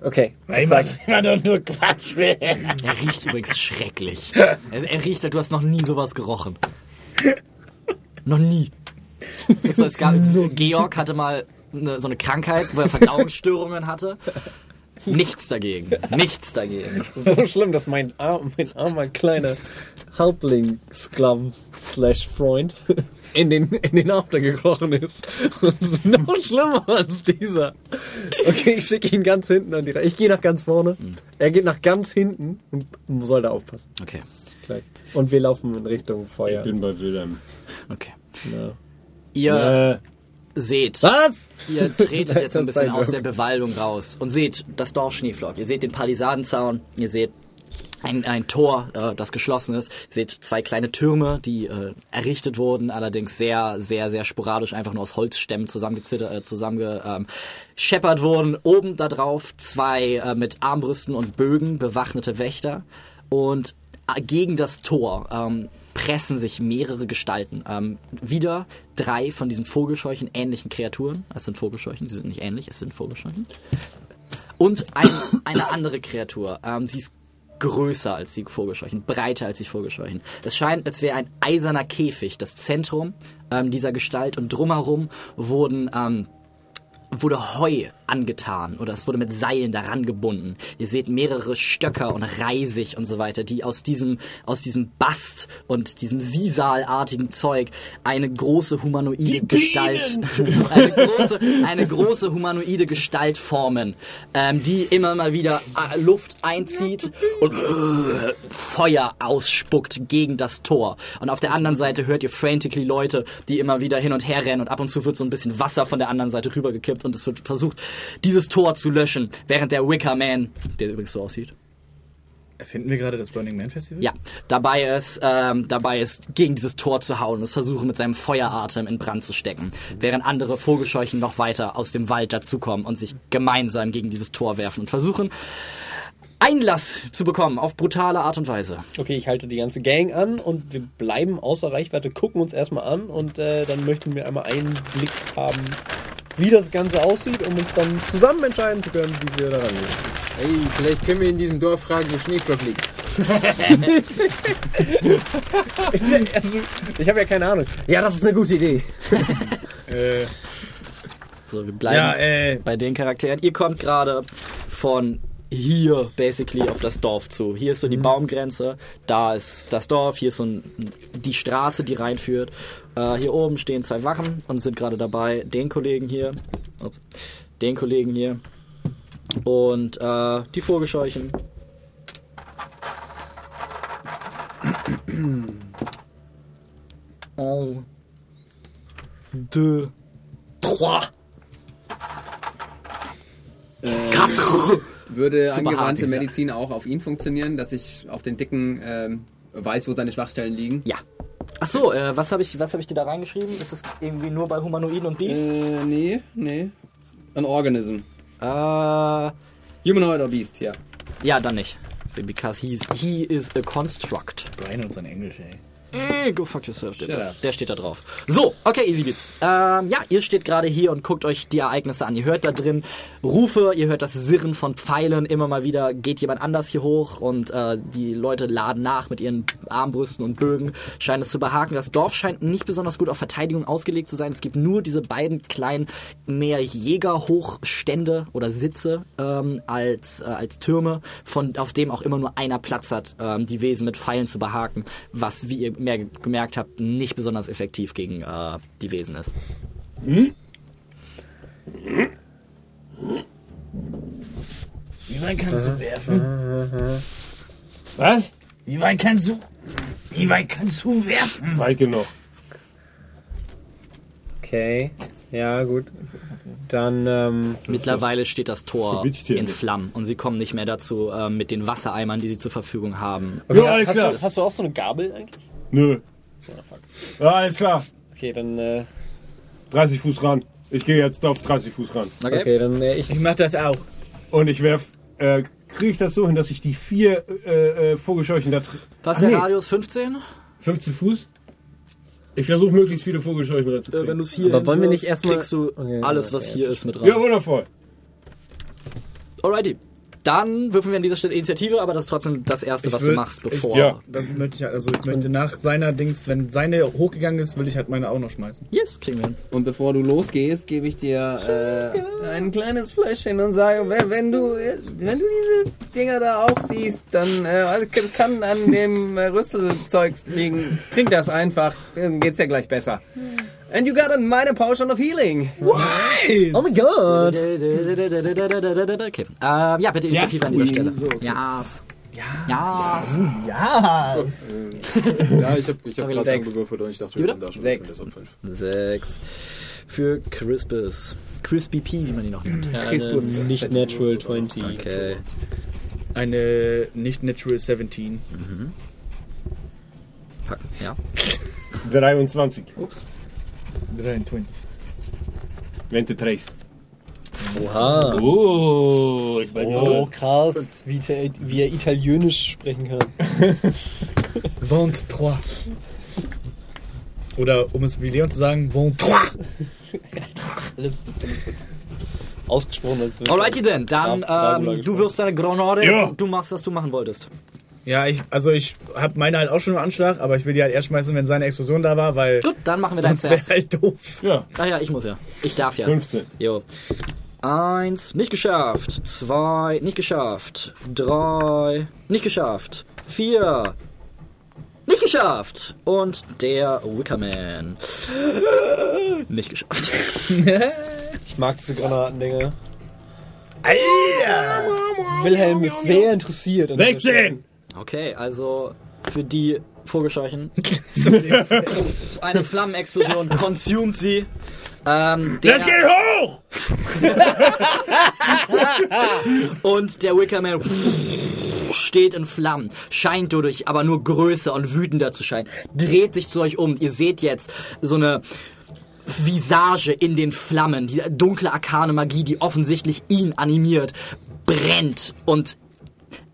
Okay, man sag ich? immer doch nur Quatsch will. er riecht übrigens schrecklich. Er, er riecht, du hast noch nie sowas gerochen. Noch nie. So, gab, Georg hatte mal eine, so eine Krankheit, wo er Verdauungsstörungen hatte. Nichts dagegen. Nichts dagegen. so schlimm, dass mein, arm, mein armer kleiner Halbling-Sklaven slash Freund in den, in den After gekrochen ist. Und es ist noch schlimmer als dieser. Okay, ich schicke ihn ganz hinten an die Reihe. Ich gehe nach ganz vorne. Er geht nach ganz hinten und soll da aufpassen. Okay, Gleich. Und wir laufen in Richtung Feuer. Ich bin bei Wilhelm. okay. Ja. Ihr seht, Was? ihr tretet jetzt ein bisschen aus der Bewaldung raus und seht das Dorf Schneeflock. Ihr seht den Palisadenzaun, ihr seht ein, ein Tor, äh, das geschlossen ist. Ihr seht zwei kleine Türme, die äh, errichtet wurden, allerdings sehr, sehr, sehr sporadisch, einfach nur aus Holzstämmen zusammengezittert, äh, zusammengescheppert ähm, wurden. Oben da drauf zwei äh, mit Armbrüsten und Bögen bewaffnete Wächter und äh, gegen das Tor ähm, pressen sich mehrere Gestalten. Ähm, wieder drei von diesen Vogelscheuchen ähnlichen Kreaturen. Es sind Vogelscheuchen, sie sind nicht ähnlich, es sind Vogelscheuchen. Und ein, eine andere Kreatur. Ähm, sie ist größer als die Vogelscheuchen, breiter als die Vogelscheuchen. Es scheint, als wäre ein eiserner Käfig das Zentrum ähm, dieser Gestalt und drumherum wurden ähm, wurde Heu angetan oder es wurde mit Seilen daran gebunden. Ihr seht mehrere Stöcker und Reisig und so weiter, die aus diesem, aus diesem Bast und diesem Sisalartigen Zeug eine große humanoide Gestalt, eine große, eine große humanoide Gestalt formen, ähm, die immer mal wieder äh, Luft einzieht und äh, Feuer ausspuckt gegen das Tor. Und auf der anderen Seite hört ihr frantically Leute, die immer wieder hin und her rennen und ab und zu wird so ein bisschen Wasser von der anderen Seite rübergekippt und es wird versucht, dieses Tor zu löschen, während der Wicker Man, der übrigens so aussieht, Erfinden wir gerade das Burning Man Festival? ja, dabei ist, ähm, dabei ist, gegen dieses Tor zu hauen und es versuchen, mit seinem Feueratem in Brand zu stecken, während andere Vogelscheuchen noch weiter aus dem Wald dazukommen und sich gemeinsam gegen dieses Tor werfen und versuchen, Einlass zu bekommen auf brutale Art und Weise. Okay, ich halte die ganze Gang an und wir bleiben außer Reichweite, gucken uns erstmal an und äh, dann möchten wir einmal einen Blick haben, wie das Ganze aussieht, um uns dann zusammen entscheiden zu können, wie wir da rangehen. Ey, vielleicht können wir in diesem Dorf fragen, wo Schneeflock liegt. also, ich habe ja keine Ahnung. Ja, das ist eine gute Idee. Äh, So, wir bleiben ja, äh, bei den Charakteren. Ihr kommt gerade von hier basically auf das Dorf zu. Hier ist so die Baumgrenze, da ist das Dorf, hier ist so ein, die Straße, die reinführt. Äh, hier oben stehen zwei Wachen und sind gerade dabei, den Kollegen hier, ups, den Kollegen hier und äh, die Vogelscheuchen. Oh. Deux. Trois. Quatre. Würde Super angewandte. Medizin auch auf ihn funktionieren, dass ich auf den Dicken ähm, weiß, wo seine Schwachstellen liegen? Ja. Ach so, äh, was habe ich, was hab ich dir da reingeschrieben? Ist das irgendwie nur bei Humanoiden und Beasts? Äh, nee, nee. An Organism. Äh, ja, Humanoid or Beast, ja. dann nicht. Because he's, he is a construct. Brian und sein Englisch, ey. Eh, go fuck yourself, der, der steht da drauf. So, okay, Easy Beats. Ähm, ja, ihr steht gerade hier und guckt euch die Ereignisse an. Ihr hört da drin Rufe, ihr hört das Sirren von Pfeilen. Immer mal wieder geht jemand anders hier hoch und äh, die Leute laden nach mit ihren Armbrüsten und Bögen. Scheint es zu behaken. Das Dorf scheint nicht besonders gut auf Verteidigung ausgelegt zu sein. Es gibt nur diese beiden kleinen, mehr Jägerhochstände oder Sitze ähm, als, äh, als Türme, von, auf dem auch immer nur einer Platz hat, ähm, die Wesen mit Pfeilen zu behaken, was, wie ihr mehr gemerkt habt, nicht besonders effektiv gegen äh, die Wesen ist. Wie weit kannst du werfen? Was? Wie weit kannst du. Wie weit kannst du werfen? Weit genug. Okay, ja, gut. Dann, ähm, Mittlerweile steht das Tor in. Flammen und sie kommen nicht mehr dazu, äh, mit den Wassereimern, die sie zur Verfügung haben. Ja, alles hast, klar. du, hast du auch so eine Gabel eigentlich? Nö. Ja, alles klar. Okay, dann, äh, 30 Fuß ran. Ich gehe jetzt auf 30 Fuß ran. Okay. okay, dann, äh, ich, Ich mach das auch. Und ich werf. Äh, Kriege ich das so hin, dass ich die vier äh, äh, Vogelscheuchen da. tr- Was Ach, ist der nee, Radius 15? 15 Fuß? Ich versuche möglichst viele Vogelscheuchen Äh, reinzukriegen. du es hier Aber wollen wir hinwirfst, nicht erstmal- kriegst du Okay, alles, ja, was okay, hier ist, mit ja, rein. wundervoll. Alrighty. Dann würfeln wir an dieser Stelle Initiative, aber das ist trotzdem das Erste, Ich was will- du machst, bevor... ja. Das möchte ich halt, also ich möchte nach seiner Dings, wenn seine hochgegangen ist, will ich halt meine auch noch schmeißen. Yes, kriegen wir hin. Und bevor du losgehst, gebe ich dir äh, ein kleines Fläschchen und sage, wenn, wenn du wenn du diese Dinger da auch siehst, dann äh, also das kann an dem äh, Rüsselzeugs liegen. Trink das einfach, dann geht's ja gleich besser. And you got a minor potion of healing. oh mein Gott! Okay. Ähm, ja, bitte Initiative an dieser Stelle. Yes. Ja. Ja! Ja, ich habe ich hab gerade sechs. gewürfelt und ich dachte, wir können da schon Sechs. deshalb fünf. Sechs. Für Crispus. Crispy P, wie man ihn noch nennt. Crispus. Nicht Natural 20. Okay. Eine nicht natural 17. Pack's. Ja. 23. Ups. 23. 23. Oha. Oh, Español. krass, wie, wie er Italienisch sprechen kann. 23. Oder um es wie Leon zu sagen, 23. Alles ausgesprochen als würde Alrighty then, dann ähm, du wirfst deine Granate Ja. und du machst, was du machen wolltest. Ja, ich, also ich habe meine halt auch schon im Anschlag, aber ich will die halt erst schmeißen, wenn seine Explosion da war, weil Gut, dann machen wir deinen sonst wäre halt doof. Ja, Ah ja, ich muss ja. Ich darf ja. 15. Jo. Eins, nicht geschafft. Zwei, nicht geschafft. Drei, nicht geschafft. Vier, nicht geschafft. Und der Wickerman. Nicht geschafft. Ich mag diese Granatendinger. Alter! Wilhelm ist sehr interessiert. an dieser Stelle. 16! Okay, also für die Vogelscheuchen. Eine Flammenexplosion consumed sie. Ähm, der, Das geht hoch! Und der Wickerman steht in Flammen, scheint dadurch aber nur größer und wütender zu scheinen, dreht sich zu euch um. Ihr seht jetzt so eine Visage in den Flammen, diese dunkle arkane Magie, die offensichtlich ihn animiert, brennt und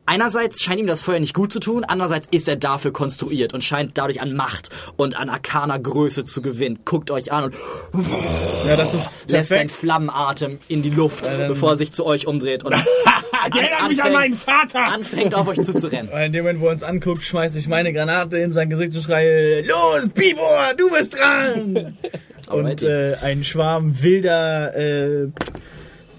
Einerseits scheint ihm das Feuer nicht gut zu tun, andererseits ist er dafür konstruiert und scheint dadurch an Macht und an arkaner Größe zu gewinnen. Guckt euch an und Ja, das ist lässt seinen. Flammenatem in die Luft, bevor er sich zu euch umdreht und Die erinnert mich an meinen Vater! anfängt auf euch zuzurennen. Weil in dem Moment, wo er uns anguckt, schmeiße ich meine Granate in sein Gesicht und schreie, los, Bibor, du bist dran! und äh, ein Schwarm wilder äh,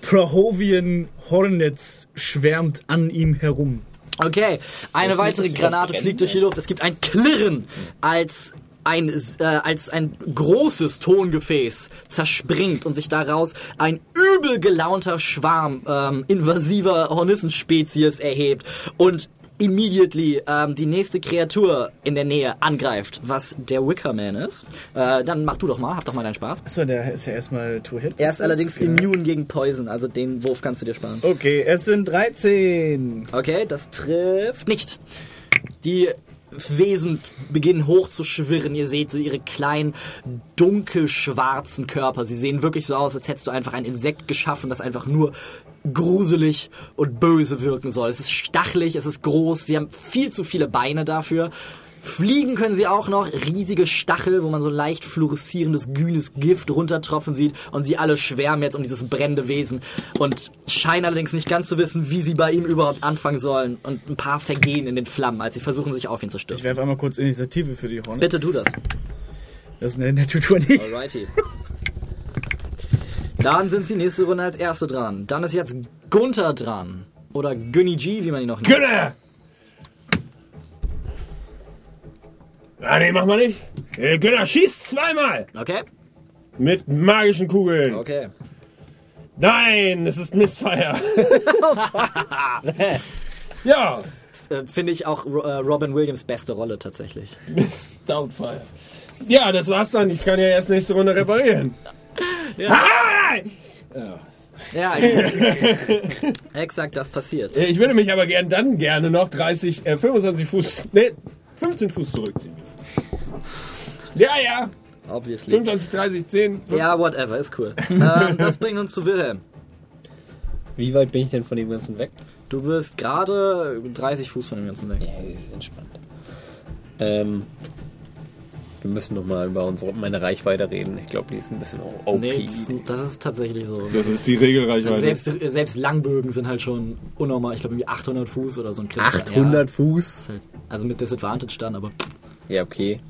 Prohovian Hornets schwärmt an ihm herum. Okay, eine weitere Granate fliegt durch die Luft. Es gibt ein Klirren, als ein, äh, als ein großes Tongefäß zerspringt und sich daraus ein übel gelaunter Schwarm ähm, invasiver Hornissenspezies erhebt und immediately ähm, die nächste Kreatur in der Nähe angreift, was der Wickerman ist. Äh, dann mach du doch mal, hab doch mal deinen Spaß. Achso, der ist ja erstmal to hit. Er ist allerdings Ja. immun gegen Poison, also den Wurf kannst du dir sparen. Okay, es sind 13. Okay, das trifft nicht. Die Wesen beginnen hochzuschwirren. Ihr seht so ihre kleinen, dunkelschwarzen Körper. Sie sehen wirklich so aus, als hättest du einfach ein Insekt geschaffen, das einfach nur gruselig und böse wirken soll. Es ist stachelig, es ist groß, sie haben viel zu viele Beine dafür. Fliegen können sie auch noch, riesige Stachel, wo man so leicht fluoreszierendes, grünes Gift runtertropfen sieht und sie alle schwärmen jetzt um dieses brennende Wesen und scheinen allerdings nicht ganz zu wissen, wie sie bei ihm überhaupt anfangen sollen und ein paar vergehen in den Flammen, als sie versuchen, sich auf ihn zu Ich stürzen. werfe einmal kurz Initiative für die Hornets. Bitte tu das. Das ist eine nette 20. Alrighty. Dann sind sie nächste Runde als Erste dran. Dann ist jetzt Gunther dran. Oder Günni G, wie man ihn noch nennt. Gönner! Ah, nee, mach mal nicht. Äh, Gönner schießt zweimal. Okay, Mit magischen Kugeln. okay. Nein, es ist Missfire. ja, äh, Finde ich auch äh, Robin Williams beste Rolle tatsächlich. Miss Doubtfire. Ja, das war's dann. Ich kann ja erst nächste Runde reparieren. Ah! Ja, ich, exakt das passiert. Ich würde mich aber gern dann gerne noch 30, äh, 25 Fuß, nee, 15 Fuß zurückziehen. Ja, ja. Obviously. 25, 30, 10. Ja, whatever, ist cool. ähm, das bringt uns zu Wilhelm. Wie weit bin ich denn von dem Ganzen weg? Du bist gerade 30 Fuß von dem ganzen weg. Ja, das ist entspannt. Ähm, wir müssen noch mal über unsere, meine Reichweite reden. Ich glaube, die ist ein bisschen OP. Nee, das, das ist tatsächlich so. Das ist die Regelreichweite. selbst, selbst Langbögen sind halt schon unnormal. Ich glaube, irgendwie 800 Fuß oder so ein Crit. 800 Fuß? Ja, halt, also mit Disadvantage dann, aber. Ja, okay.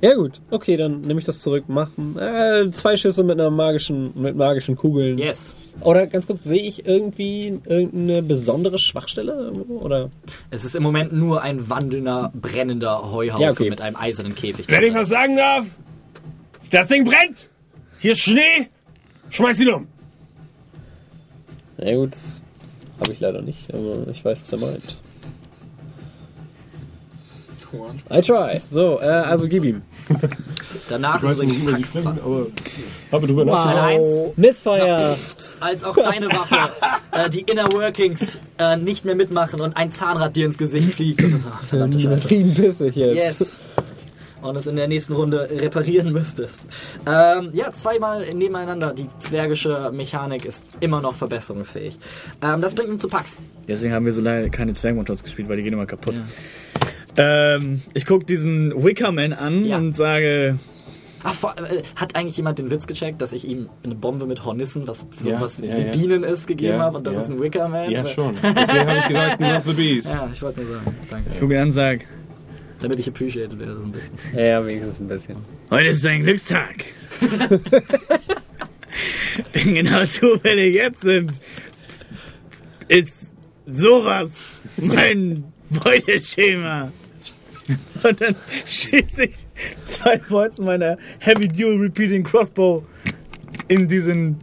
Ja gut, okay, dann nehme ich das zurück. Mach äh, zwei Schüsse mit einer magischen, mit magischen Kugeln. Yes. Oder ganz kurz, sehe ich irgendwie irgendeine besondere Schwachstelle? Oder? Es ist im Moment nur ein wandelnder, brennender Heuhaufen Ja, okay. mit einem eisernen Käfig. Wenn ich was sagen darf, das Ding brennt. Hier ist Schnee. Schmeiß ihn um. Ja gut, das habe ich leider nicht, aber ich weiß, was er meint. I try. So, äh, also gib ihm. Danach Ich ist nicht, übrigens Pax die dran. aber habe drüber nachgedacht. Eins. Missfire! als auch deine Waffe äh, die Inner Workings äh, nicht mehr mitmachen und ein Zahnrad dir ins Gesicht fliegt. Und das, ah, verdammte Scheiße. Übertrieben bissig jetzt. Yes. Und es in der nächsten Runde reparieren müsstest. Ähm, ja, zweimal nebeneinander. Die zwergische Mechanik ist immer noch verbesserungsfähig. Ähm, das bringt uns zu Pax. Deswegen haben wir so lange keine Zwerg-One-Shots gespielt, weil die gehen immer kaputt. Ähm, ich gucke diesen Wickerman an Ja. und sage, Ach, vor, äh, hat eigentlich jemand den Witz gecheckt, dass ich ihm eine Bombe mit Hornissen, was sowas Ja, ja, wie ja. Bienen ist, gegeben Ja, habe und das ja. ist ein Wickerman? Ja, schon. Deswegen habe ich gesagt, not the beast. Ja, ich wollte nur sagen. Danke. gucke ihn an und sage, Damit ich appreciated werde, so ein bisschen. Ja, wenigstens ein bisschen. heute ist dein Glückstag. Denn genau zufällig jetzt sind, ist sowas mein Beuteschema. Und dann schieße ich zwei Bolzen meiner Heavy Dual Repeating Crossbow in diesen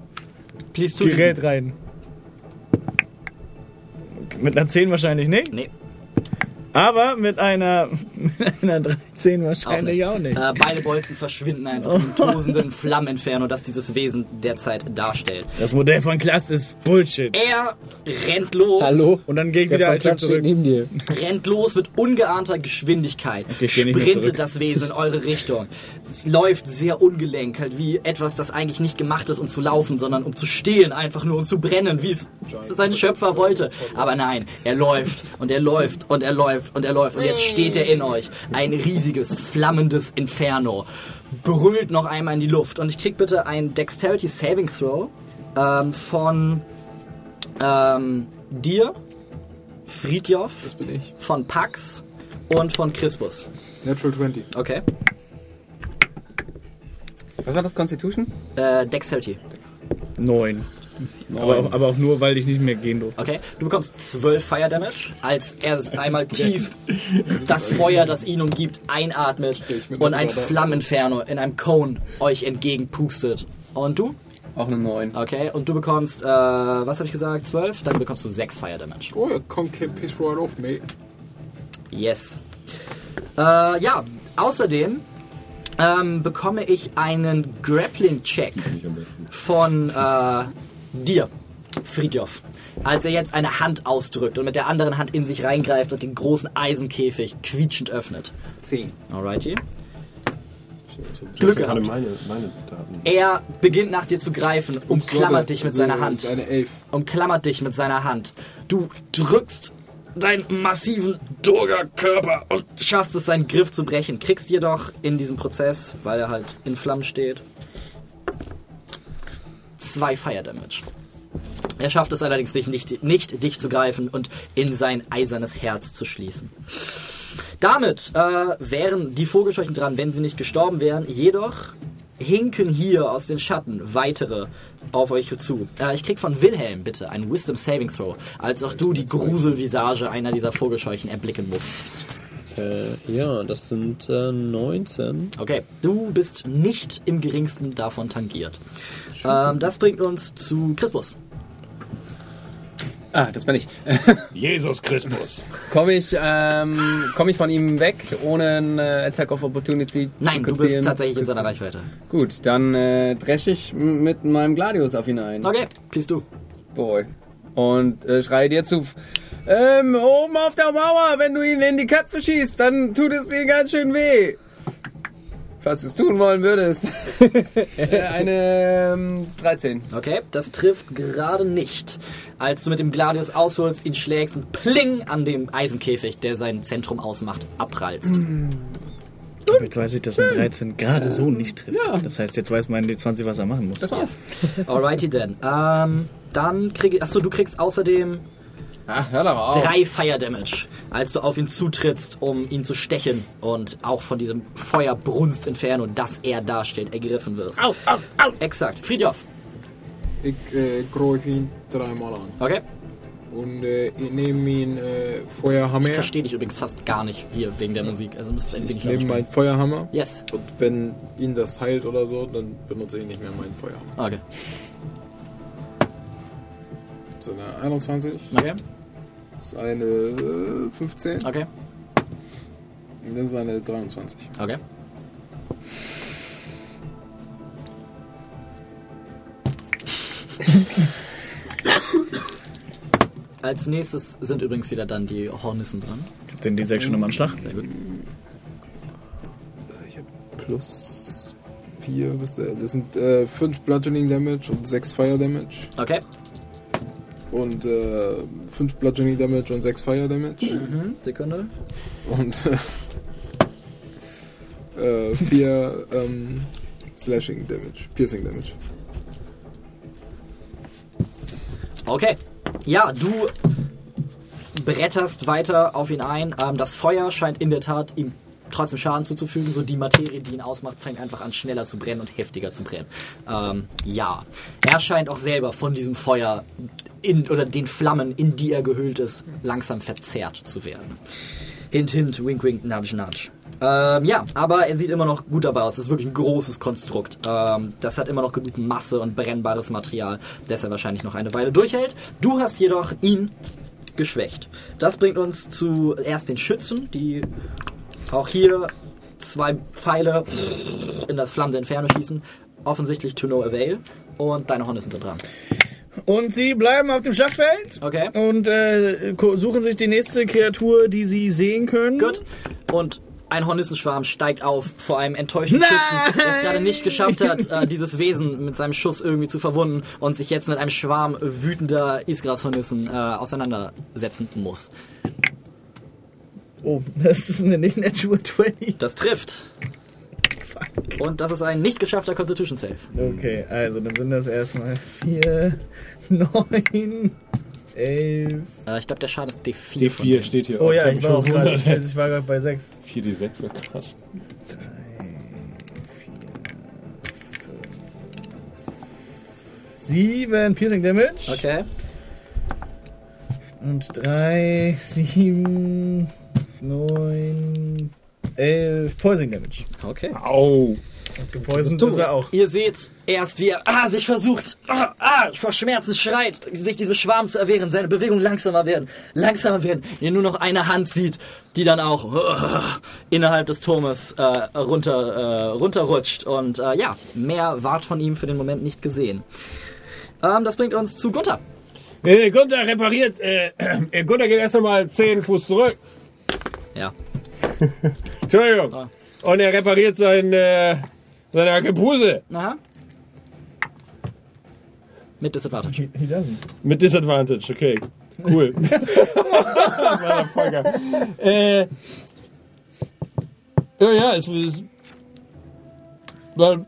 Gerät diesen. rein. Mit einer 10 wahrscheinlich nicht. Nee. Aber mit einer, mit einer 3. 10 wahrscheinlich auch nicht. Auch nicht. Äh, beide Bolzen verschwinden einfach oh. in tosenden Flammen das dieses Wesen derzeit darstellt. Das Modell von Klast ist Bullshit. Er rennt los. Hallo? Und dann geht wieder ein Stück zurück. Neben dir. Rennt los mit ungeahnter Geschwindigkeit. Okay, sprintet das Wesen in eure Richtung. Es läuft sehr ungelenk, halt wie etwas, das eigentlich nicht gemacht ist, um zu laufen, sondern um zu stehen, einfach nur um zu brennen, wie es sein Schöpfer wollte. Aber nein, er läuft und er läuft und er läuft und er läuft und jetzt steht er in euch. Ein riesiges flammendes Inferno. Brüllt noch einmal in die Luft. Und ich krieg bitte ein Dexterity Saving Throw ähm, von ähm, dir, Fridjof, Das bin ich. von Pax und von Crispus. Natural 20. Okay. Was war das? Constitution? Äh, Dexterity. 9. Aber, auch- aber auch nur, weil ich nicht mehr gehen durfte. Okay. Du bekommst 12 Fire Damage, als er einmal tief das Feuer, das ihn umgibt, einatmet und ein Flammeninferno in einem Cone euch entgegenpustet. Und du? Auch eine 9. Okay. Und du bekommst, äh, was habe ich gesagt? 12? Dann bekommst du 6 Fire Damage. Oh ja, komm, piss right off, mate. Yes. Äh, ja, außerdem ähm, bekomme ich einen Grappling-Check von äh, dir, Friedjof. Als er jetzt eine Hand ausdrückt und mit der anderen Hand in sich reingreift und den großen Eisenkäfig quietschend öffnet. 10. Alrighty. Glück gehabt. meine, meine Daten. Er beginnt nach dir zu greifen, umklammert dich mit Also, seiner Hand. ist eine 11. umklammert dich mit seiner Hand. Du drückst deinen massiven Durga-Körper und schaffst es, seinen Griff zu brechen. Kriegst jedoch in diesem Prozess, weil er halt in Flammen steht, zwei Fire Damage. Er schafft es allerdings, dich nicht, nicht dich zu greifen und in sein eisernes Herz zu schließen. Damit äh, wären die Vogelscheuchen dran, wenn sie nicht gestorben wären. Jedoch hinken hier aus den Schatten weitere auf euch zu. Äh, ich krieg von Wilhelm bitte einen Wisdom Saving Throw, als auch du die Gruselvisage einer dieser Vogelscheuchen erblicken musst. Äh, ja, das sind äh, 19. Okay, du bist nicht im geringsten davon tangiert. Ähm, das bringt uns zu Crispus. Ah, das bin ich. Jesus Christus. Komme ich, ähm, komm ich von ihm weg, ohne einen äh, Attack of Opportunity Nein, zu du bist tatsächlich in seiner Reichweite. Gut, dann äh, dresche ich mit meinem Gladius auf ihn ein. Okay, please du. Boy. Und äh, schreie dir zu. Ähm, oben auf der Mauer, wenn du ihn in die Köpfe schießt, dann tut es dir ganz schön weh. Falls du es tun wollen würdest. Äh, Eine ähm, 13. Okay, das trifft gerade nicht. Als du mit dem Gladius ausholst, ihn schlägst und pling an dem Eisenkäfig, der sein Zentrum ausmacht, abprallst. Jetzt weiß ich, dass ein 13 gerade so nicht trifft. Das heißt, jetzt weiß mein D20, was er machen muss. Yes. Alrighty then. Ähm, dann kriege Achso, du kriegst außerdem Ach, hör doch auf. drei Fire Damage, als du auf ihn zutrittst, um ihn zu stechen und auch von diesem Feuerbrunst Inferno, das er darstellt, ergriffen wirst. Au, au, au. Exakt. Friedhof. Ich äh, greife ihn dreimal an. Okay. Und äh, ich nehme ihn äh, Feuerhammer. Ich verstehe dich übrigens fast gar nicht hier wegen der Musik. Also müsstest du ein Ich wenig nehme lauter meinen Feuerhammer. Yes. Und wenn ihn das heilt oder so, dann benutze ich nicht mehr meinen Feuerhammer. Okay. Ist eine 21, Okay. Das ist eine äh, 15 Okay. und das ist eine 23. Okay. Als nächstes sind übrigens wieder dann die Hornissen dran. Gibt denn die 6 schon im Anschlag? Sehr gut. Also ich habe plus 4, was der, das sind 5 Bludgeoning Damage und 6 Fire Damage. Okay. Und 5 Bludgeoning Damage und 6 Fire Damage. Mhm. Sekunde. Und 4 ähm, Slashing Damage, Piercing Damage. Okay. Ja, du bretterst weiter auf ihn ein. Ähm, das Feuer scheint in der Tat ihm trotzdem Schaden zuzufügen. So die Materie, die ihn ausmacht, fängt einfach an schneller zu brennen und heftiger zu brennen. Ähm, ja, er scheint auch selber von diesem Feuer in, oder den Flammen, in die er gehüllt ist, langsam verzerrt zu werden. Hint, hint, wink, wink, nudge, nudge. Ähm, ja, aber er sieht immer noch gut dabei aus. Das ist wirklich ein großes Konstrukt. Ähm, das hat immer noch genug Masse und brennbares Material, dass er wahrscheinlich noch eine Weile durchhält. Du hast jedoch ihn geschwächt. Das bringt uns zu erst den Schützen, die auch hier zwei Pfeile in das flammende Inferno schießen. Offensichtlich to no avail. Und deine Hornissen sind dran. Und sie bleiben auf dem Schlachtfeld Okay. und äh, suchen sich die nächste Kreatur, die sie sehen können. Gut. Und ein Hornissenschwarm steigt auf vor einem enttäuschten Nein! Schützen, der es gerade nicht geschafft hat, äh, dieses Wesen mit seinem Schuss irgendwie zu verwunden und sich jetzt mit einem Schwarm wütender Isgras-Hornissen äh, auseinandersetzen muss. Oh, das ist eine nicht natural 20. Das trifft. Und das ist ein nicht geschaffter Constitution Save. Okay, also dann sind das erstmal 4, 9, 11. Äh, ich glaube, der Schaden ist D4. von D4 dem. steht hier. Oh ja, ich war auch schon gerade gewundert. ich war gerade bei 6. 4D6 wäre krass. 3, 4, 7 Piercing Damage. Okay. Und 3, 7, 9, 11 Poison Damage. Okay. Au! Gepoisoned ist er auch. Ihr seht erst, wie er ah, sich versucht, ah, ah, vor Schmerzen schreit, sich diesem Schwarm zu erwehren, seine Bewegung langsamer werden, langsamer werden, ihr nur noch eine Hand sieht, die dann auch ah, innerhalb des Turmes äh, runter, äh, runterrutscht. Und äh, ja, mehr ward von ihm für den Moment nicht gesehen. Ähm, das bringt uns zu Gunther. Äh, Gunther repariert, äh, äh, Gunther geht erst einmal 10 Fuß zurück. Ja. Entschuldigung. Ah. Und er repariert sein, äh, seine Arkebuse Aha. Mit Disadvantage. He, he doesn't. mit Disadvantage. Okay, cool. Motherfucker. äh, ja, ja, es ist war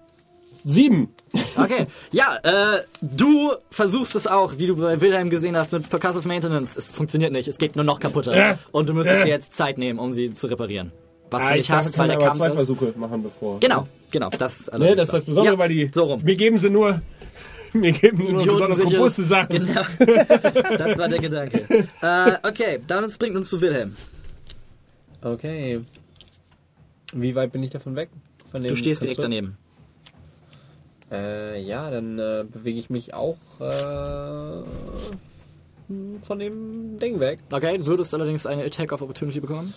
sieben. Okay, ja, äh, du versuchst es auch, wie du bei Wilhelm gesehen hast, mit Percussive Maintenance. Es funktioniert nicht, es geht nur noch kaputter. Äh, Und du müsstest äh. dir jetzt Zeit nehmen, um sie zu reparieren. Was Ah, du ich nicht hast, weil der Kampf zwei ist. Versuche machen bevor. Genau, genau, das ist Ne, das ist das. Besondere, ja, weil die so rum. mir geben sie nur mir geben sie nur besonders robuste Sachen. Genau. Das war der Gedanke. äh, okay, dann bringt uns zu Wilhelm. Okay. Wie weit bin ich davon weg? Von dem Du stehst direkt Konstrukt? daneben. Äh, ja, dann äh, bewege ich mich auch äh, von dem Ding weg. Okay, du würdest allerdings eine Attack of Opportunity bekommen.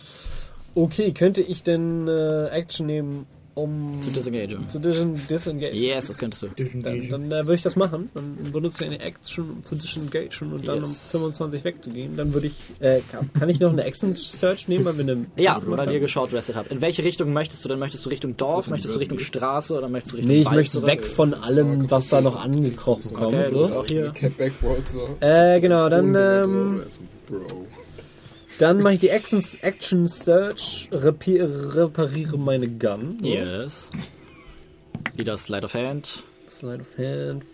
Okay, könnte ich denn äh, Action nehmen, um Zu disengagen. zu dis disengage. Yes, das könntest du. Dann, dann äh, würde ich das machen. Dann benutze ich eine Action, um zu disengagen und dann um Yes. 25 wegzugehen. Dann würde ich. Äh, kann, kann ich noch eine Action Search nehmen, weil wir eine. Ja, weil ihr geschaut restet habt. In welche Richtung möchtest du denn? Möchtest du Richtung Dorf? Möchtest du Richtung Straße? Oder möchtest du Richtung Nee, ich Wald möchte weg von allem, was da noch angekrochen kommt. Okay, so. auch hier. Backwards so. Äh, genau, dann, ähm, Bro. Dann mache ich die Action, Action Search, repariere meine Gun. So. Yes. Wieder Slide of Hand. Slide of Hand,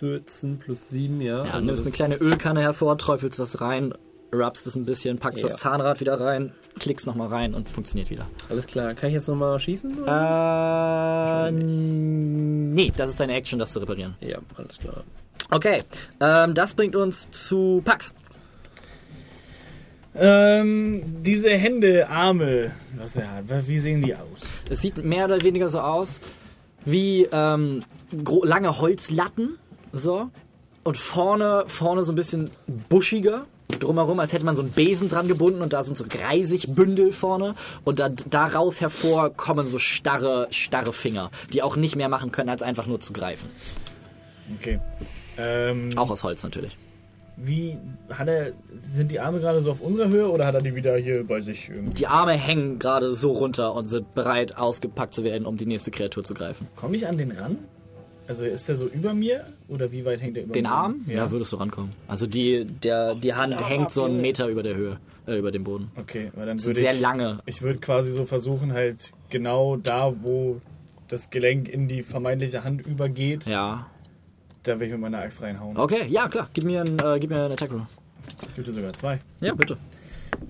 14 plus 7, ja. Ja, also nimmst eine kleine Ölkanne hervor, träufelst was rein, rubst es ein bisschen, packst Ja. das Zahnrad wieder rein, klickst nochmal rein und funktioniert wieder. Alles klar, kann ich jetzt nochmal schießen? Äh, nee, das ist deine Action, das zu reparieren. Ja, alles klar. Okay, ähm, das bringt uns zu Pax. Ähm, diese Hände, Arme, was er hat, wie sehen die aus? Es sieht mehr oder weniger so aus wie ähm, lange Holzlatten, so. Und vorne, vorne so ein bisschen buschiger. Drumherum, als hätte man so einen Besen dran gebunden und da sind so Greisigbündel vorne. Und da, daraus hervor kommen so starre, starre Finger, die auch nicht mehr machen können, als einfach nur zu greifen. Okay. Ähm, Auch aus Holz natürlich. Wie hat er, sind die Arme gerade so auf unserer Höhe oder hat er die wieder hier bei sich irgendwie? Die Arme hängen gerade so runter und sind bereit, ausgepackt zu werden, um die nächste Kreatur zu greifen. Komme ich an den ran? Also ist er so über mir oder wie weit hängt er über Den mir? Arm? Ja, Ja. würdest du rankommen. Also die, der, die Hand hängt so einen Meter über der Höhe, äh, über dem Boden. Okay, weil dann Das sind würde sehr ich, lange. ich würde quasi so versuchen halt genau da, wo das Gelenk in die vermeintliche Hand übergeht, Ja. Da will ich mit meiner Axt reinhauen. Okay, ja klar. Gib mir einen, äh, gib mir einen Attack Roll. Gibt es sogar zwei. Ja, bitte.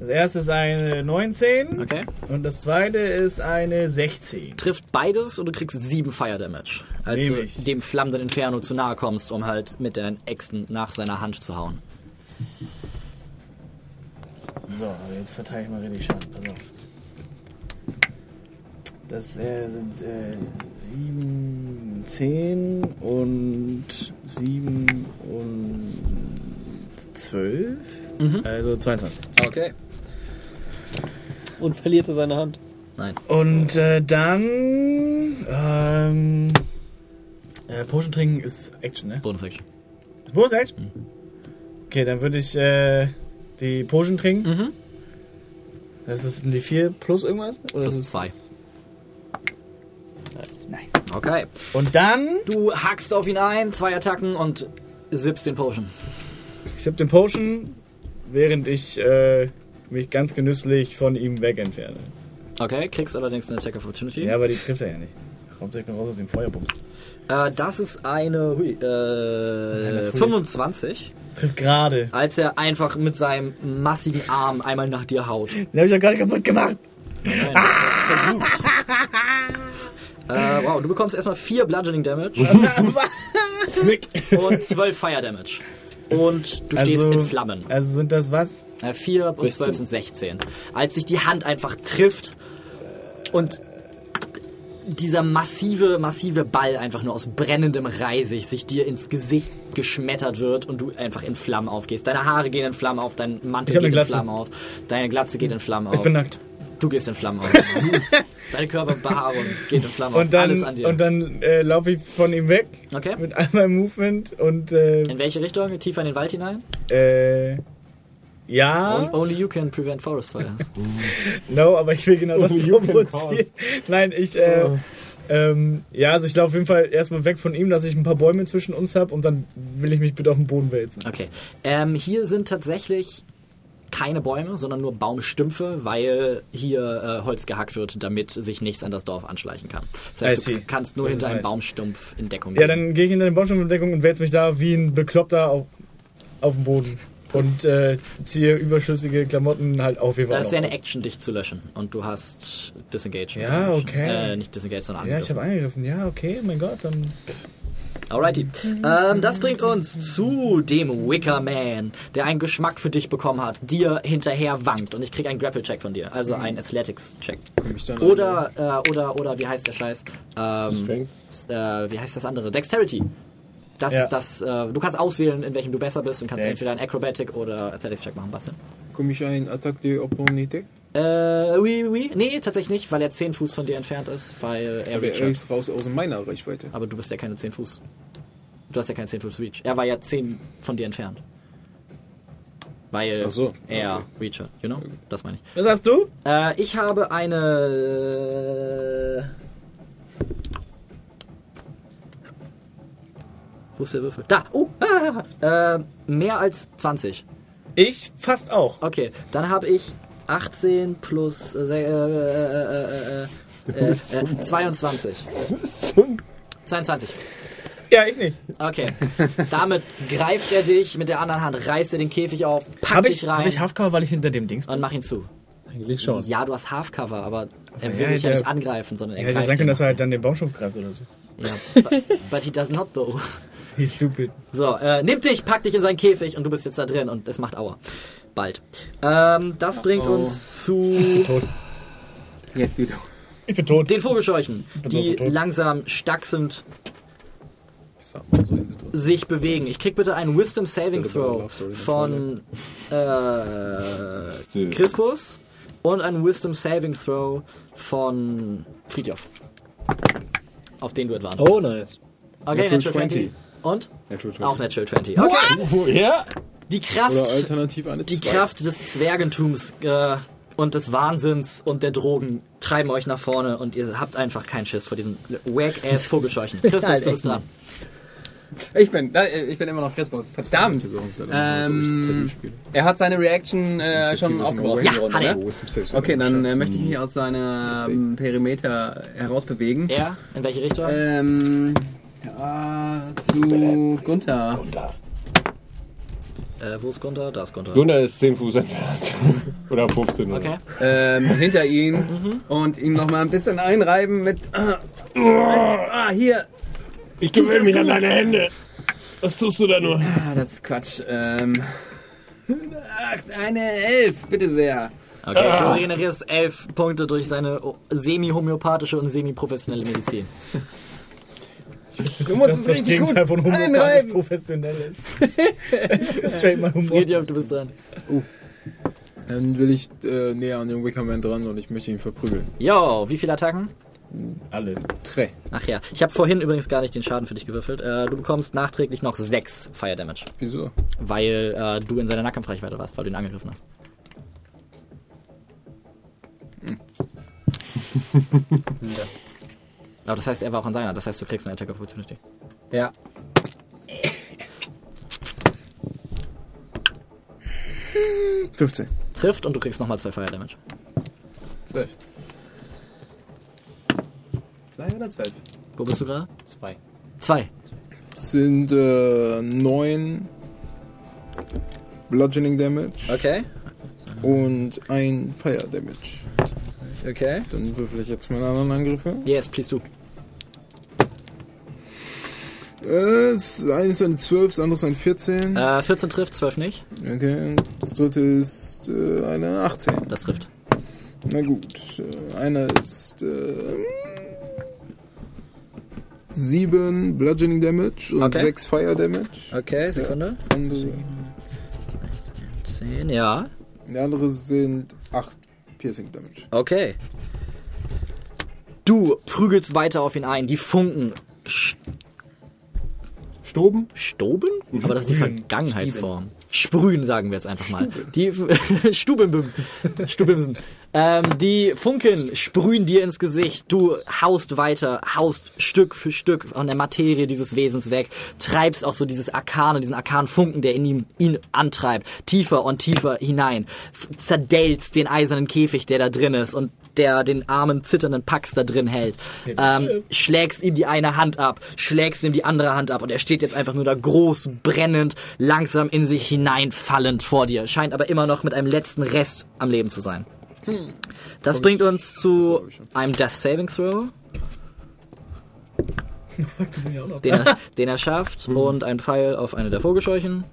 Das erste ist eine 19 Okay. und das zweite ist eine 16. Trifft beides und du kriegst sieben Fire Damage. Als Nehm du ich. dem flammenden Inferno zu nahe kommst, um halt mit deinen Äxten nach seiner Hand zu hauen. So, aber jetzt verteile ich mal richtig Schaden. Pass auf. Das äh, sind äh, 7, 10 und 7 und 12. Mhm. Also 22. Okay. Und verlierte seine Hand. Nein. Und äh, dann. Ähm, äh, Potion trinken ist Action, ne? Bonus Action. Bonus Action? Mhm. Okay, dann würde ich äh, die Potion trinken. Mhm. Das ist ein D4 plus irgendwas? Oder plus 2. Nice. Okay. Und dann. Du hackst auf ihn ein, zwei Attacken und sippst den Potion. Ich sipp den Potion, während ich äh, mich ganz genüsslich von ihm weg entferne. Okay, kriegst allerdings eine Attack of Opportunity. Ja, aber die trifft er ja nicht. Kommt direkt raus aus dem Feuerbums. Äh, das ist eine hui, äh, Nein, 25. Trifft gerade. Als er einfach mit seinem massigen Arm einmal nach dir haut. Den hab ich doch gerade kaputt gemacht. Nein, ah! versucht. äh, wow, du bekommst erstmal 4 Bludgeoning Damage Snick. und 12 Fire Damage. Und du stehst Also- in Flammen. Also sind das was? Äh, 4 und 12 sind 16. Als sich die Hand einfach trifft und dieser massive, massive Ball einfach nur aus brennendem Reisig sich dir ins Gesicht geschmettert wird und du einfach in Flammen aufgehst. Deine Haare gehen in Flammen auf, dein Mantel geht in. Flammen auf, deine Glatze geht in Flammen auf. Ich bin nackt. Du gehst in Flammen auf. Deine Körperbehaarung geht in Flammen Und auf. Alles dann, an dir. und dann äh, laufe ich von ihm weg okay. mit all meinem Movement und äh, In welche Richtung? Tiefer in den Wald hinein? äh, ja, On- Only you can prevent forest fires. no, aber ich will genau das provozieren. Nein, ich, äh, ähm, ja, also ich laufe auf jeden Fall erstmal weg von ihm, dass ich ein paar Bäume zwischen uns habe und dann will ich mich bitte auf den Boden wälzen. Okay. Ähm, hier sind tatsächlich keine Bäume, sondern nur Baumstümpfe, weil hier äh, Holz gehackt wird, damit sich nichts an das Dorf anschleichen kann. Das heißt, I du see. kannst nur Das hinter einem nice. Baumstumpf in Deckung Ja, gehen. dann gehe ich hinter den Baumstammdeckung und wälze mich da wie ein Bekloppter auf, auf den Boden. Und äh, ziehe überschüssige Klamotten halt auf. Das wäre eine. Action, dich zu löschen. Und du hast Disengage. Ja, okay. Äh, nicht Disengage, sondern Ja, ich Angriff. habe angegriffen. Ja, okay, mein Gott, dann. Alrighty. Ähm, das bringt uns zu dem Wicker Man, der einen Geschmack für dich bekommen hat, dir hinterher wankt. Und ich krieg einen Grapple-Check von dir, also einen Athletics-Check. Komm ich dann Oder, äh, oder, oder, wie heißt der Scheiß? Ähm, Strength. äh, wie heißt das andere? Dexterity. Das Ja. ist das, äh, du kannst auswählen, in welchem du besser bist und kannst Dex. entweder einen Acrobatic oder Athletics-Check machen, Bastian. Komm ich ein Attack de Opportunité? Äh, oui, oui, oui. Nee, tatsächlich nicht, weil er 10 Fuß von dir entfernt ist, weil er Aber er ist raus aus meiner Reichweite. Aber du bist ja keine 10 Fuß. Du hast ja keine 10 Fuß Reach. Er war ja 10 von dir entfernt. Weil Ach so, er Reach hat, you know? Das meine ich. Was hast du? Äh, ich habe eine. Wo ist der Würfel? Da! Oh! Ah, äh, mehr als 20. Ich fast auch. Okay, dann habe ich 18 plus äh, äh, äh, äh, äh, äh, 22. 22. Ja, ich nicht. Okay. Damit greift er dich, mit der anderen Hand reißt er den Käfig auf, packt Habe dich ich, rein hab ich Halfcover, weil ich hinter dem Dings bin? und mach ihn zu. Eigentlich schon. Ja, du hast Halfcover, aber er will Ja, dich ja nicht angreifen, sondern er Ja, hätte greift sein können, dass er halt dann den Baumschopf greift oder so. Ja, but, but he does not though. He's stupid. So, äh, nimmt dich, packt dich in seinen Käfig und du bist jetzt da drin und es macht Aua. Bald. Ähm, das bringt uns zu Tot. Yes, you do. Ich bin tot. den Vogelscheuchen, die so langsam in Situationen? sich bewegen. Ich krieg bitte einen Wisdom Saving Throw Story von äh, Crispus und einen Wisdom Saving Throw von Friedhof. Auf den du advanced Oh, nice. Okay, Natural Natural 20. 20. Und? Natural 20. Auch Natural 20. Okay. Ja? Die Kraft, Oder alternativ eine die 2. Kraft des Zwergentums äh, und des Wahnsinns und der Drogen treiben euch nach vorne und ihr habt einfach keinen Schiss vor diesem wack-ass Vogelscheuchen. Christus, Halt du bist dran. Ich bin, äh, ich bin immer noch Crispus. Verdammt. Ähm, er hat seine Reaction äh, schon aufgebraucht. Ja, Runde, hat er. ne? Okay, dann äh, möchte ich mich aus seinem Perimeter herausbewegen. Er? In welche Richtung? Ähm, ja, zu Gunther. Äh, wo ist Gunther? Da ist Gunther. Gunnar ist 10 Fuß entfernt. Oder 15. Okay. Ähm, hinter ihn und ihn noch mal ein bisschen einreiben mit. Ah, hier. Ich gewöhne mich an deine Hände. Was tust du da nur? Ah, das ist Quatsch. Ähm, ach, eine Elf, bitte sehr. Okay, du regenerierst elf Punkte durch seine semi-homöopathische und semi-professionelle Medizin. Du musst das es das richtig gut Gegenteil von homopathisch einreiben. professionell ist. es ist straight mal Humor. Friedhof, du bist dran. Dann will ich äh, näher an den Wickerman dran und ich möchte ihn verprügeln. Jo, wie viele Attacken? Alles. Tre. Ach ja, ich habe vorhin übrigens gar nicht den Schaden für dich gewürfelt. Äh, du bekommst nachträglich noch sechs Fire Damage, Wieso? weil äh, du in seiner Nahkampfreichweite warst, weil du ihn angegriffen hast. Aber das heißt, er war auch in seiner. Das heißt, du kriegst eine Attack of Opportunity. Ja. Hm, 15. Trifft und du kriegst nochmal zwei Fire Damage. Zwölf. Zwei oder zwölf? Wo bist du gerade? Zwei. Zwei. Sind äh, 9 Bludgeoning Damage Okay. und ein Fire Damage. Okay. Dann würfel ich jetzt meine anderen Angriffe. Yes, please do. Äh, das eine ist eine 12, das andere ist eine 14. Äh, 14 trifft, 12 nicht. Okay, das dritte ist äh, eine 18. Das trifft. Na gut, äh, einer ist äh, 7 Bludgeoning Damage und Okay. 6 Fire Damage. Okay, Sekunde. Andere, 10, ja. die andere sind 8 Piercing Damage. Okay. Du prügelst weiter auf ihn ein. Die Funken Stoben? stoben? Aber das ist die Vergangenheitsform. Sprühen, sagen wir jetzt einfach mal. Die Stubim, Stubimsen. Ähm, die Funken sprühen dir ins Gesicht. Du haust weiter, haust Stück für Stück von der Materie dieses Wesens weg, treibst auch so dieses Arkane, diesen Arkanfunken, der in ihm ihn antreibt, tiefer und tiefer hinein, zerdelzt den eisernen Käfig, der da drin ist und der den armen, zitternden Pax da drin hält. Ähm, schlägst ihm die eine Hand ab, schlägst ihm die andere Hand ab und er steht jetzt einfach nur da groß, brennend, langsam in sich hineinfallend vor dir. Scheint aber immer noch mit einem letzten Rest am Leben zu sein. Das bringt uns zu einem Death Saving Throw, den er, den er schafft und ein Pfeil auf eine der Vogelscheuchen,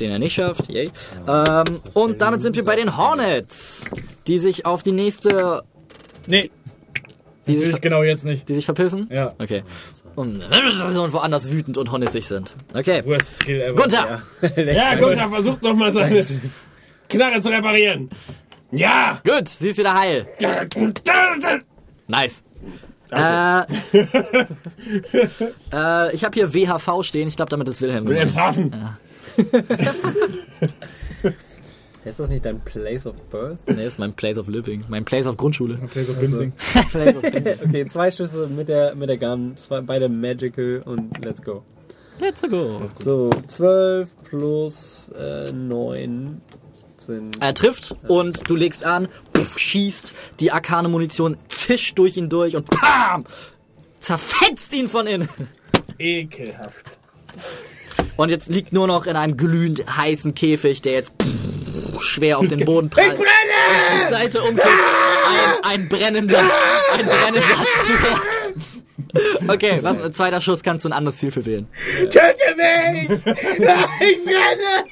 den er nicht schafft. Yay. Ähm, und damit sind wir bei den Hornets, die sich auf die nächste, Nee, die sich, natürlich genau jetzt nicht. die sich verpissen. Ja. Okay. Und, und woanders wütend und honnissig sind. Okay. Worst Skill ever. Gunther! Ja, Gunther versucht nochmal seine Knarre zu reparieren. Ja! Gut, sie ist wieder heil. Nice. Äh, äh, ich habe hier WHV stehen. Ich glaube, damit ist Wilhelm. Wilhelmshaven. Ist das nicht dein Place of Birth? Nee, ist mein Place of Living. Mein Place of Grundschule. Place of Bimsing. Place of Living. Okay, zwei Schüsse mit der, mit der Gun, zwei, beide Magical und let's go. Let's go. So, 12 plus äh, 9 sind. Er trifft und du legst an, pff, schießt, die arkane Munition zischt durch ihn durch und PAM! Zerfetzt ihn von innen. Ekelhaft. Und jetzt liegt nur noch in einem glühend heißen Käfig, der jetzt pff, schwer auf den Boden prallt. Ich brenne! Und zur Seite umkippt. Ein, ein brennender, ein brennender Zwerg. Okay, was, zweiter Schuss kannst du ein anderes Ziel für wählen. Töte mich! Ich brenne!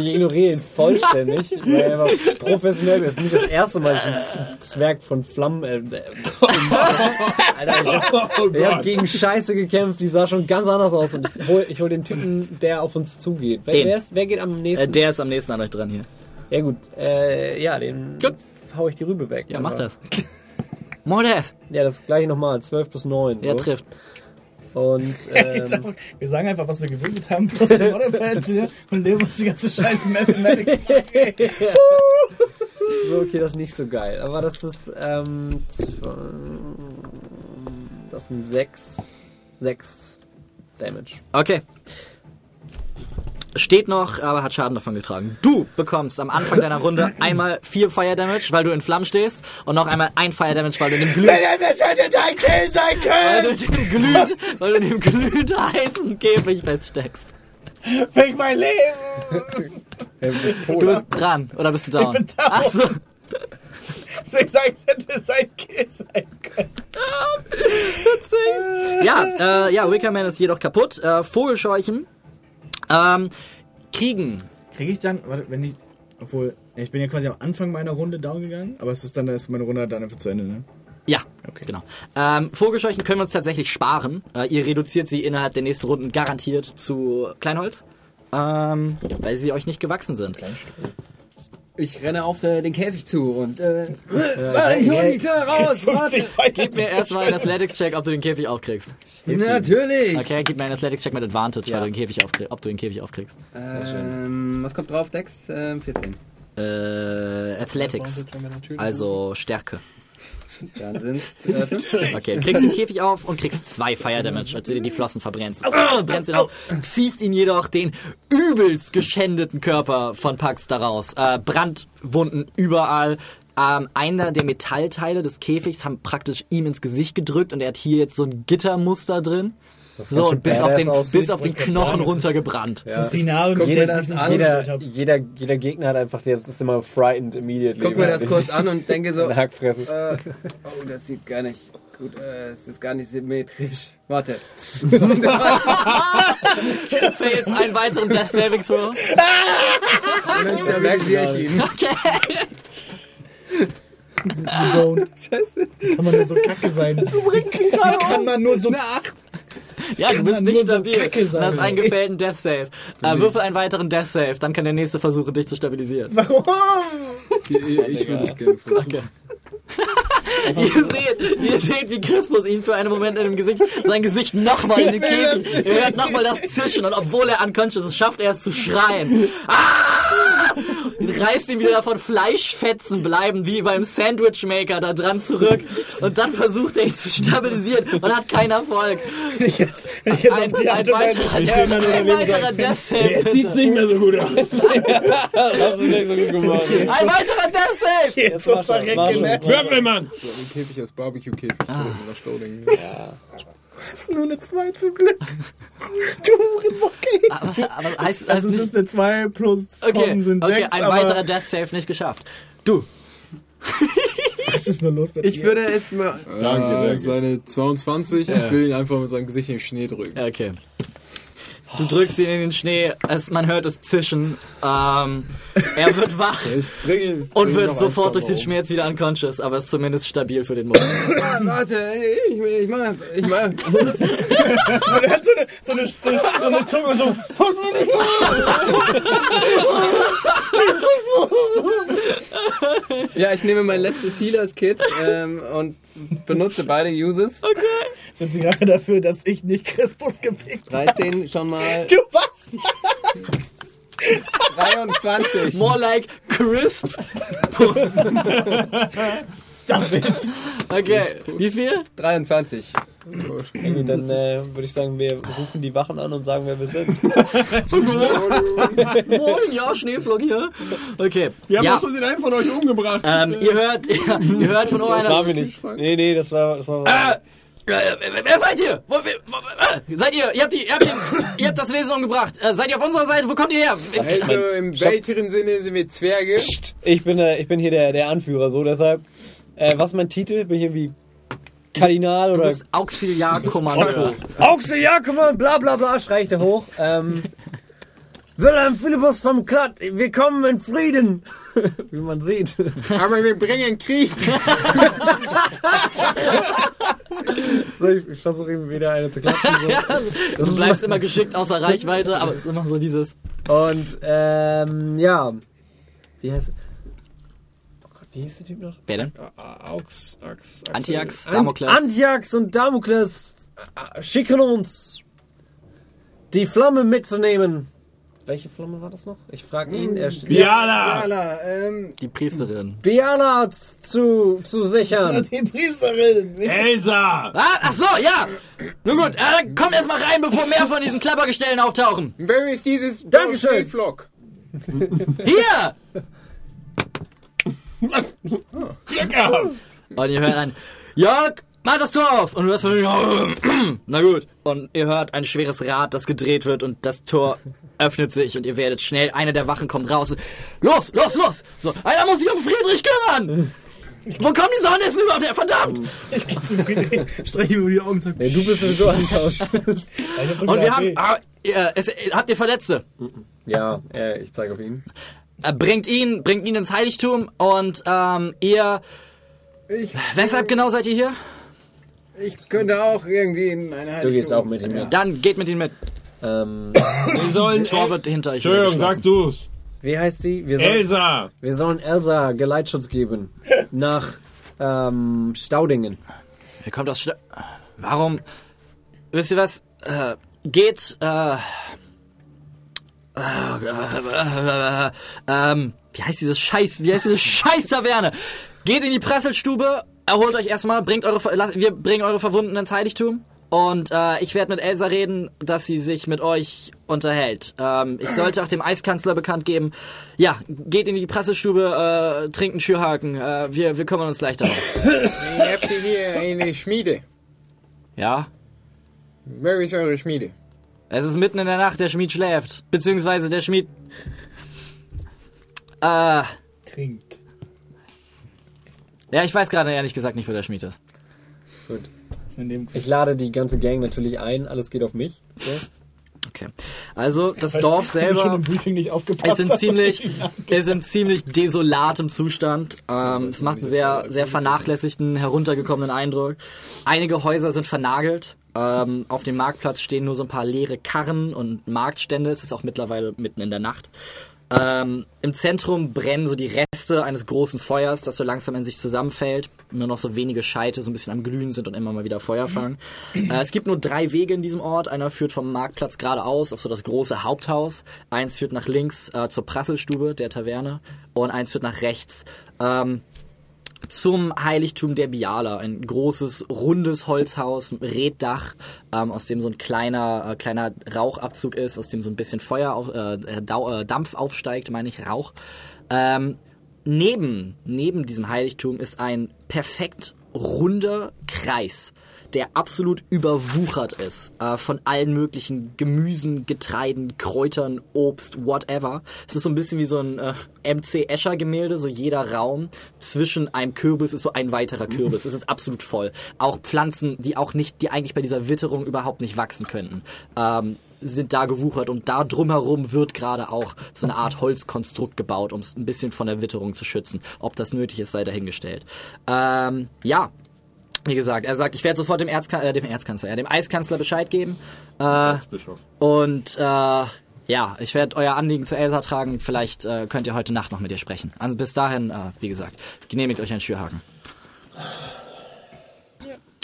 Ich ignoriere ihn vollständig, weil er einfach professionell ist. Das ist nicht das erste Mal, dass ich einen Z- Zwerg von Flammen. Äh, äh, Alter, ich hab, ich hab gegen Scheiße gekämpft, die sah schon ganz anders aus. Und ich hol, ich hol den Typen, der auf uns zugeht. Wer, Den. wer, ist, wer geht am nächsten? Äh, der ist am nächsten an euch dran hier. ja, gut. Äh, ja, den Gut. hau ich die Rübe weg. Ja, mach das. More death. Ja, das gleiche nochmal. 12 plus 9. Der so. trifft. Und ähm, wir sagen einfach, was wir gewürfelt haben, plus die Modifiers hier und leben uns die ganze scheiß Mathematics. so, okay, das ist nicht so geil. Aber das ist, ähm, das sind 6, 6 Damage. Okay. Steht noch, aber hat Schaden davon getragen. Du bekommst am Anfang deiner Runde einmal 4 Fire Damage, weil du in Flammen stehst, und noch einmal ein Fire Damage, weil du in dem glühend, Das hätte dein Kill sein weil können! du in dem glühend, weil du in dem glühend heißen Käfig feststeckst. Fick mein Leben! Du bist dran, oder bist du down? Ich bin down. Ach so. Ich sag, es hätte sein Kill sein können. Ja, äh, ja, Wickerman ist jedoch kaputt. Äh, Vogelscheuchen ähm, kriegen. Kriege ich dann, warte, wenn ich, obwohl, ich bin ja quasi am Anfang meiner Runde down gegangen, aber es ist dann, ist meine Runde dann einfach zu Ende, ne? Ja, Okay. genau. Ähm, Vogelscheuchen können wir uns tatsächlich sparen. Äh, ihr reduziert sie innerhalb der nächsten Runden garantiert zu Kleinholz, ähm, weil sie euch nicht gewachsen sind. Ich renne auf äh, den Käfig zu und äh, warte, ich hol die Tür raus. Warte. Gib mir erstmal einen Athletics-Check, ob du den Käfig aufkriegst. Natürlich. Okay, gib mir einen Athletics-Check mit Advantage, weil du den Käfig aufkrieg, ob du den Käfig aufkriegst. Ähm, was kommt drauf, Dex? Ähm, 14. Äh, Athletics, also Stärke. Dann sind es äh, 15. Okay, kriegst den Käfig auf und kriegst zwei Fire Damage, als du dir die Flossen verbrennst. Brennst ihn auf, ziehst ihn jedoch den übelst geschändeten Körper von Pax daraus. Äh, Brandwunden überall. Ähm, einer der Metallteile des Käfigs haben praktisch ihm ins Gesicht gedrückt und er hat hier jetzt so ein Gittermuster drin. So, und bis auf den, aussieht, bis auf den ich Knochen sagen, das ist- runtergebrannt. Das ist die Narbe, Guck mit mir der das ich an. Jeder, jeder, jeder Gegner hat einfach, der ist immer frightened immediately. Guck mir das kurz an und denke so, Eine Hackfresse. äh, oh, das sieht gar nicht gut, äh, es ist gar nicht symmetrisch. Warte. Fails einen weiteren Death Saving Throw. Das merkst du ihn. Okay. Don't. Scheiße. Kann man nur so kacke sein? Wie kann man nur so... Ja, du bist nicht so stabil. sein. hast einen gefällten Death Save. Äh, würfel einen weiteren Death Save, dann kann der nächste versuchen, dich zu stabilisieren. Warum? Ich, ich würde es gerne versuchen. Ihr seht, ihr seht, wie Crispus ihn für einen Moment in dem Gesicht, sein Gesicht nochmal in den Käfig. Ihr hört nochmal das Zischen und obwohl er unconscious ist, schafft er es zu schreien. Ah! Reißt ihn wieder davon, Fleischfetzen bleiben wie beim Sandwichmaker da dran zurück. Und dann versucht er ihn zu stabilisieren und hat keinen Erfolg. Wenn ich jetzt, wenn ich jetzt Ein, auf die ein Art und Weise weiterer, stehe, ein weiterer Death Save. Jetzt sieht's nicht mehr so gut aus. Das hast du nicht so gut gemacht. Ein weiterer Death Save! jetzt so mach schon, ne? Würfelmann! Den Käfig als Barbecue-Käfig Ah. zurück nach Stauling. Nur eine 2 zum Glück. Du Hurenbocke. Aber, aber heißt, Also heißt es ist eine 2 plus Okay, Con sind okay 6, ein aber weiterer Death Save nicht geschafft. Du, was ist nur los mit Ich dir? würde es mal. Danke, danke. Seine 22. Ich will ihn einfach mit seinem Gesicht in den Schnee drücken. Ja, okay. Du drückst ihn in den Schnee, es, man hört es zischen. Ähm, er wird wach Dringend. und wird sofort durch den Schmerz wieder unconscious, aber ist zumindest stabil für den Moment. Warte, ich, ich mach, ich mach. Er hat so eine, so eine, so eine, so eine Zunge so. Ja, ich nehme mein letztes Healers-Kit ähm, und benutze beide Uses. Sind sie gerade dafür, dass ich nicht Crispus gepickt habe? 13 schon mal. Du was? 23. More like crisp. Stop it. Okay, wie viel? 23. Irgendwie, dann äh, würde ich sagen, wir rufen die Wachen an und sagen, wer wir sind. Moin, ja, Schneeflock hier. Okay. Wir haben ja, aus Versehen einen von euch umgebracht. ähm, ihr hört, ihr, ihr hört von Das waren einer. wir nicht. Nee, nee, das war. Das war Äh, äh, wer seid ihr? Wo, wo, äh, seid ihr? Ihr habt, die, ihr, habt den, ihr habt das Wesen umgebracht. Äh, seid ihr auf unserer Seite? Wo kommt ihr her? Also im weiteren Sinne sind wir Zwerge. ich, bin, äh, ich bin hier der, der Anführer, so deshalb. Äh, was ist mein Titel? Bin ich irgendwie Kardinal Du oder bist Auxiliarkommandeur. Auxiliar, komm mal, bla bla bla, schreit er hoch. Ähm, Wilhelm Philippus vom Klatt, wir kommen in Frieden. Wie man sieht. Aber wir bringen Krieg. So, ich, ich versuche ihm wieder eine zu klatschen. So. Du bleibst immer geschickt außer Reichweite, aber immer so dieses. Und ähm, ja. Wie heißt. Wie hieß der Typ noch? Wer denn? Aux, Ax. Antiax, Ant Damokles. Antiax und Damokles äh, schicken uns, die Flamme mitzunehmen. Welche Flamme war das noch? Ich frage ihn. Er steht Biala! Jala, ähm, Die Priesterin. Biala zu, zu sichern. Die Priesterin. Elsa! Ah, ach so, ja. Nun gut, äh, dann kommt erst mal rein, bevor mehr von diesen Klappergestellen auftauchen. Wer ist dieses Dankeschön. Flock? Hier! Was? Glück gehabt! Und ihr hört ein Jörg, mach das Tor auf! Und du hörst von na gut. Und ihr hört ein schweres Rad, das gedreht wird und das Tor öffnet sich und ihr werdet schnell, eine der Wachen kommt raus. Los, los, los! So, einer muss sich um Friedrich kümmern! Wo kommen die Sonnenessen überhaupt her? Verdammt! Ich geh zu Friedrich, streiche über die Augen und sag, Nee, du bist sowieso antauscht. Und wir haben, ah, ihr, es, habt ihr Verletzte? ja, ich zeige auf ihn. Äh, bringt ihn, bringt ihn ins Heiligtum und ähm, ihr, ich, weshalb genau seid ihr hier? ich könnte auch irgendwie in eine Du gehst auch mit ihm mit. Dann geht mit ihm mit. Ähm, Wir sollen. Tor wird hinter euch Entschuldigung, sag du's. wie heißt sie? Wir, soll, Elsa! wir sollen Elsa Geleitschutz geben. Nach ähm, Staudingen. Wer kommt aus Schla Warum? Wisst ihr was? Äh, geht, äh, äh, äh, äh, ähm, wie heißt dieses Scheiß, wie heißt diese Scheiß-Taverne? Geht in die Presselstube, erholt euch erstmal, bringt eure, wir bringen eure Verwundeten ins Heiligtum. Und äh, ich werde mit Elsa reden, dass sie sich mit euch unterhält. Ähm, ich sollte auch dem Eiskanzler bekannt geben. Ja, geht in die Pressestube, äh, trinkt einen Schürhaken. Äh, wir, wir kümmern uns gleich darum. Ihr habt hier eine Schmiede. Ja? Wer ist eure Schmiede? Es ist mitten in der Nacht, der Schmied schläft. Beziehungsweise der Schmied. Äh. trinkt. Ja, ich weiß gerade ehrlich gesagt nicht, wo der Schmied ist. Ist in dem Ich lade die ganze Gang natürlich ein. Alles geht auf mich. So. Okay. Also, das Weil Dorf selber im Briefing nicht aufgepasst ist in ziemlich, ist in ziemlich desolatem Zustand. Ähm, es macht einen sehr, sehr vernachlässigten, heruntergekommenen Eindruck. Einige Häuser sind vernagelt. Ähm, auf dem Marktplatz stehen nur so ein paar leere Karren und Marktstände. Es ist auch mittlerweile mitten in der Nacht. Ähm, Im Zentrum brennen so die Reste eines großen Feuers, das so langsam in sich zusammenfällt. Nur noch so wenige Scheite so ein bisschen am Glühen sind und immer mal wieder Feuer fangen. Äh, es gibt nur drei Wege in diesem Ort. Einer führt vom Marktplatz geradeaus auf so das große Haupthaus. Eins führt nach links äh, zur Prasselstube der Taverne und eins führt nach rechts. Ähm, zum Heiligtum der Biala. Ein großes, rundes Holzhaus, Reddach, ähm, aus dem so ein kleiner, äh, kleiner Rauchabzug ist, aus dem so ein bisschen Feuer, auf, äh, äh, Dampf aufsteigt, meine ich, Rauch. Ähm, neben, neben diesem Heiligtum ist ein perfekt runder Kreis, der absolut überwuchert ist äh, von allen möglichen Gemüsen, Getreiden, Kräutern, Obst, whatever. Es ist so ein bisschen wie so ein äh, MC Escher Gemälde, so jeder Raum zwischen einem Kürbis ist so ein weiterer Kürbis. Es ist absolut voll. Auch Pflanzen, die auch nicht, die eigentlich bei dieser Witterung überhaupt nicht wachsen könnten. Ähm, sind da gewuchert und da drumherum wird gerade auch so eine Art Holzkonstrukt gebaut, um es ein bisschen von der Witterung zu schützen. Ob das nötig ist, sei dahingestellt. Ähm, ja, wie gesagt, er sagt, ich werde sofort dem, Erzkan äh, dem Erzkanzler, ja, dem Eiskanzler Bescheid geben. Äh, Bischof. und äh, ja, ich werde euer Anliegen zu Elsa tragen. Vielleicht äh, könnt ihr heute Nacht noch mit ihr sprechen. Also bis dahin, äh, wie gesagt, genehmigt euch einen Schürhaken.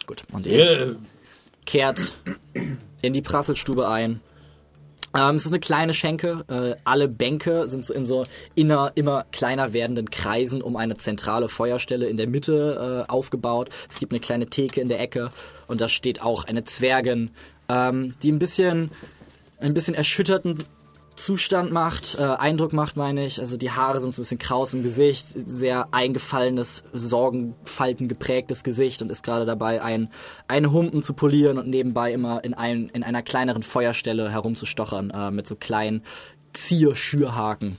Gut, und ihr Äh, kehrt in die Prasselstube ein. Ähm, es ist eine kleine Schenke. Äh, alle Bänke sind so in so inner, immer kleiner werdenden Kreisen um eine zentrale Feuerstelle in der Mitte äh, aufgebaut. Es gibt eine kleine Theke in der Ecke und da steht auch eine Zwergin, ähm, die ein bisschen, ein bisschen erschütterten Zustand macht, äh, Eindruck macht, meine ich. Also die Haare sind so ein bisschen kraus im Gesicht, sehr eingefallenes, Sorgenfalten geprägtes Gesicht und ist gerade dabei, ein, einen Humpen zu polieren und nebenbei immer in, ein, in einer kleineren Feuerstelle herumzustochern äh, mit so kleinen Zierschürhaken.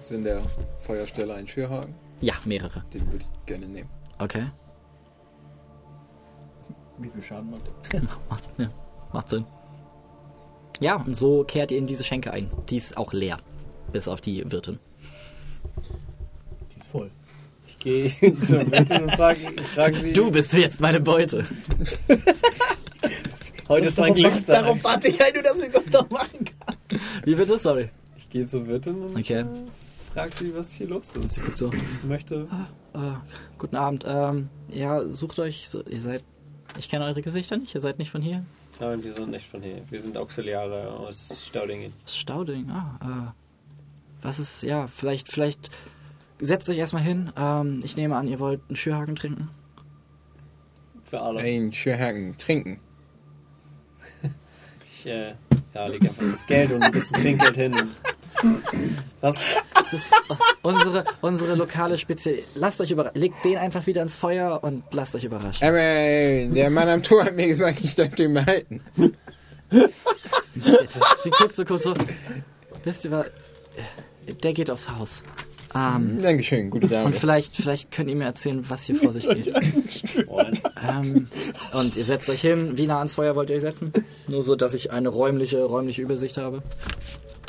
Ist in der Feuerstelle ein Schürhaken? Ja, mehrere. Den würde ich gerne nehmen. Okay. Wie viel Schaden macht der? Macht, ja, macht Sinn. Ja, und so kehrt ihr in diese Schenke ein. Die ist auch leer. Bis auf die Wirtin. Die ist voll. Ich gehe zur Wirtin und frage frag sie. Du bist jetzt meine Beute. heute ist dein Glückstag. Darauf warte ich halt nur, dass ich das doch machen kann. Wie bitte? Sorry. Ich gehe zur Wirtin und Okay. äh, frag sie, was hier los ist. Sie guckt so. Ich möchte. Äh, guten Abend. Ähm, ja, sucht euch. So, ihr seid. Ich kenne eure Gesichter nicht. Ihr seid nicht von hier. Nein, wir sind nicht von hier. Wir sind Auxiliare aus Staudingen. Das ist Stauding. Ah, äh. Was ist. Ja, vielleicht. Vielleicht. Setzt euch erstmal hin. Ähm, ich nehme an, ihr wollt einen Schürhaken trinken. Für alle. Ein Schürhaken trinken. Ich äh, ja, leg einfach das Geld und ein bisschen Trinkgeld hin. Was? Das ist unsere, unsere lokale Spezial. Lasst euch überraschen. Legt den einfach wieder ins Feuer und lasst euch überraschen. Äh, der Mann am Tor hat mir gesagt, ich darf den behalten. Sie guckt so kurz so. Wisst ihr was? Der geht aufs Haus. Ähm, Dankeschön, gute Dame. und vielleicht, vielleicht könnt ihr mir erzählen, was hier vor sich geht. Freund. Ähm, und ihr setzt euch hin. Wie nah ans Feuer wollt ihr euch setzen? Nur so, dass ich eine räumliche, räumliche Übersicht habe.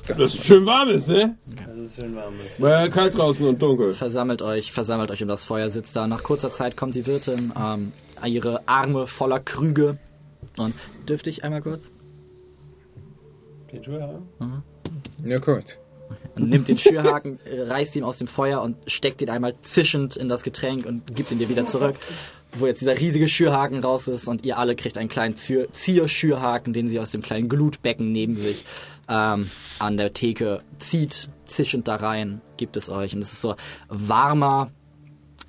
Dass es schön warm ist, ne? Das ist schön warm. ist. Weil kalt draußen und dunkel. Versammelt euch, versammelt euch um das Feuer, sitzt da. Nach kurzer Zeit kommt die Wirtin, ähm, ihre Arme voller Krüge. Und dürfte ich einmal kurz? Haben? Nur kurz. Und nimmt den Schürhaken, reißt ihn aus dem Feuer und steckt ihn einmal zischend in das Getränk und gibt ihn dir wieder zurück. Wo jetzt dieser riesige Schürhaken raus ist und ihr alle kriegt einen kleinen Zier- Zierschürhaken, den sie aus dem kleinen Glutbecken neben sich ähm, an der Theke zieht, zischend da rein, gibt es euch. Und es ist so warmer,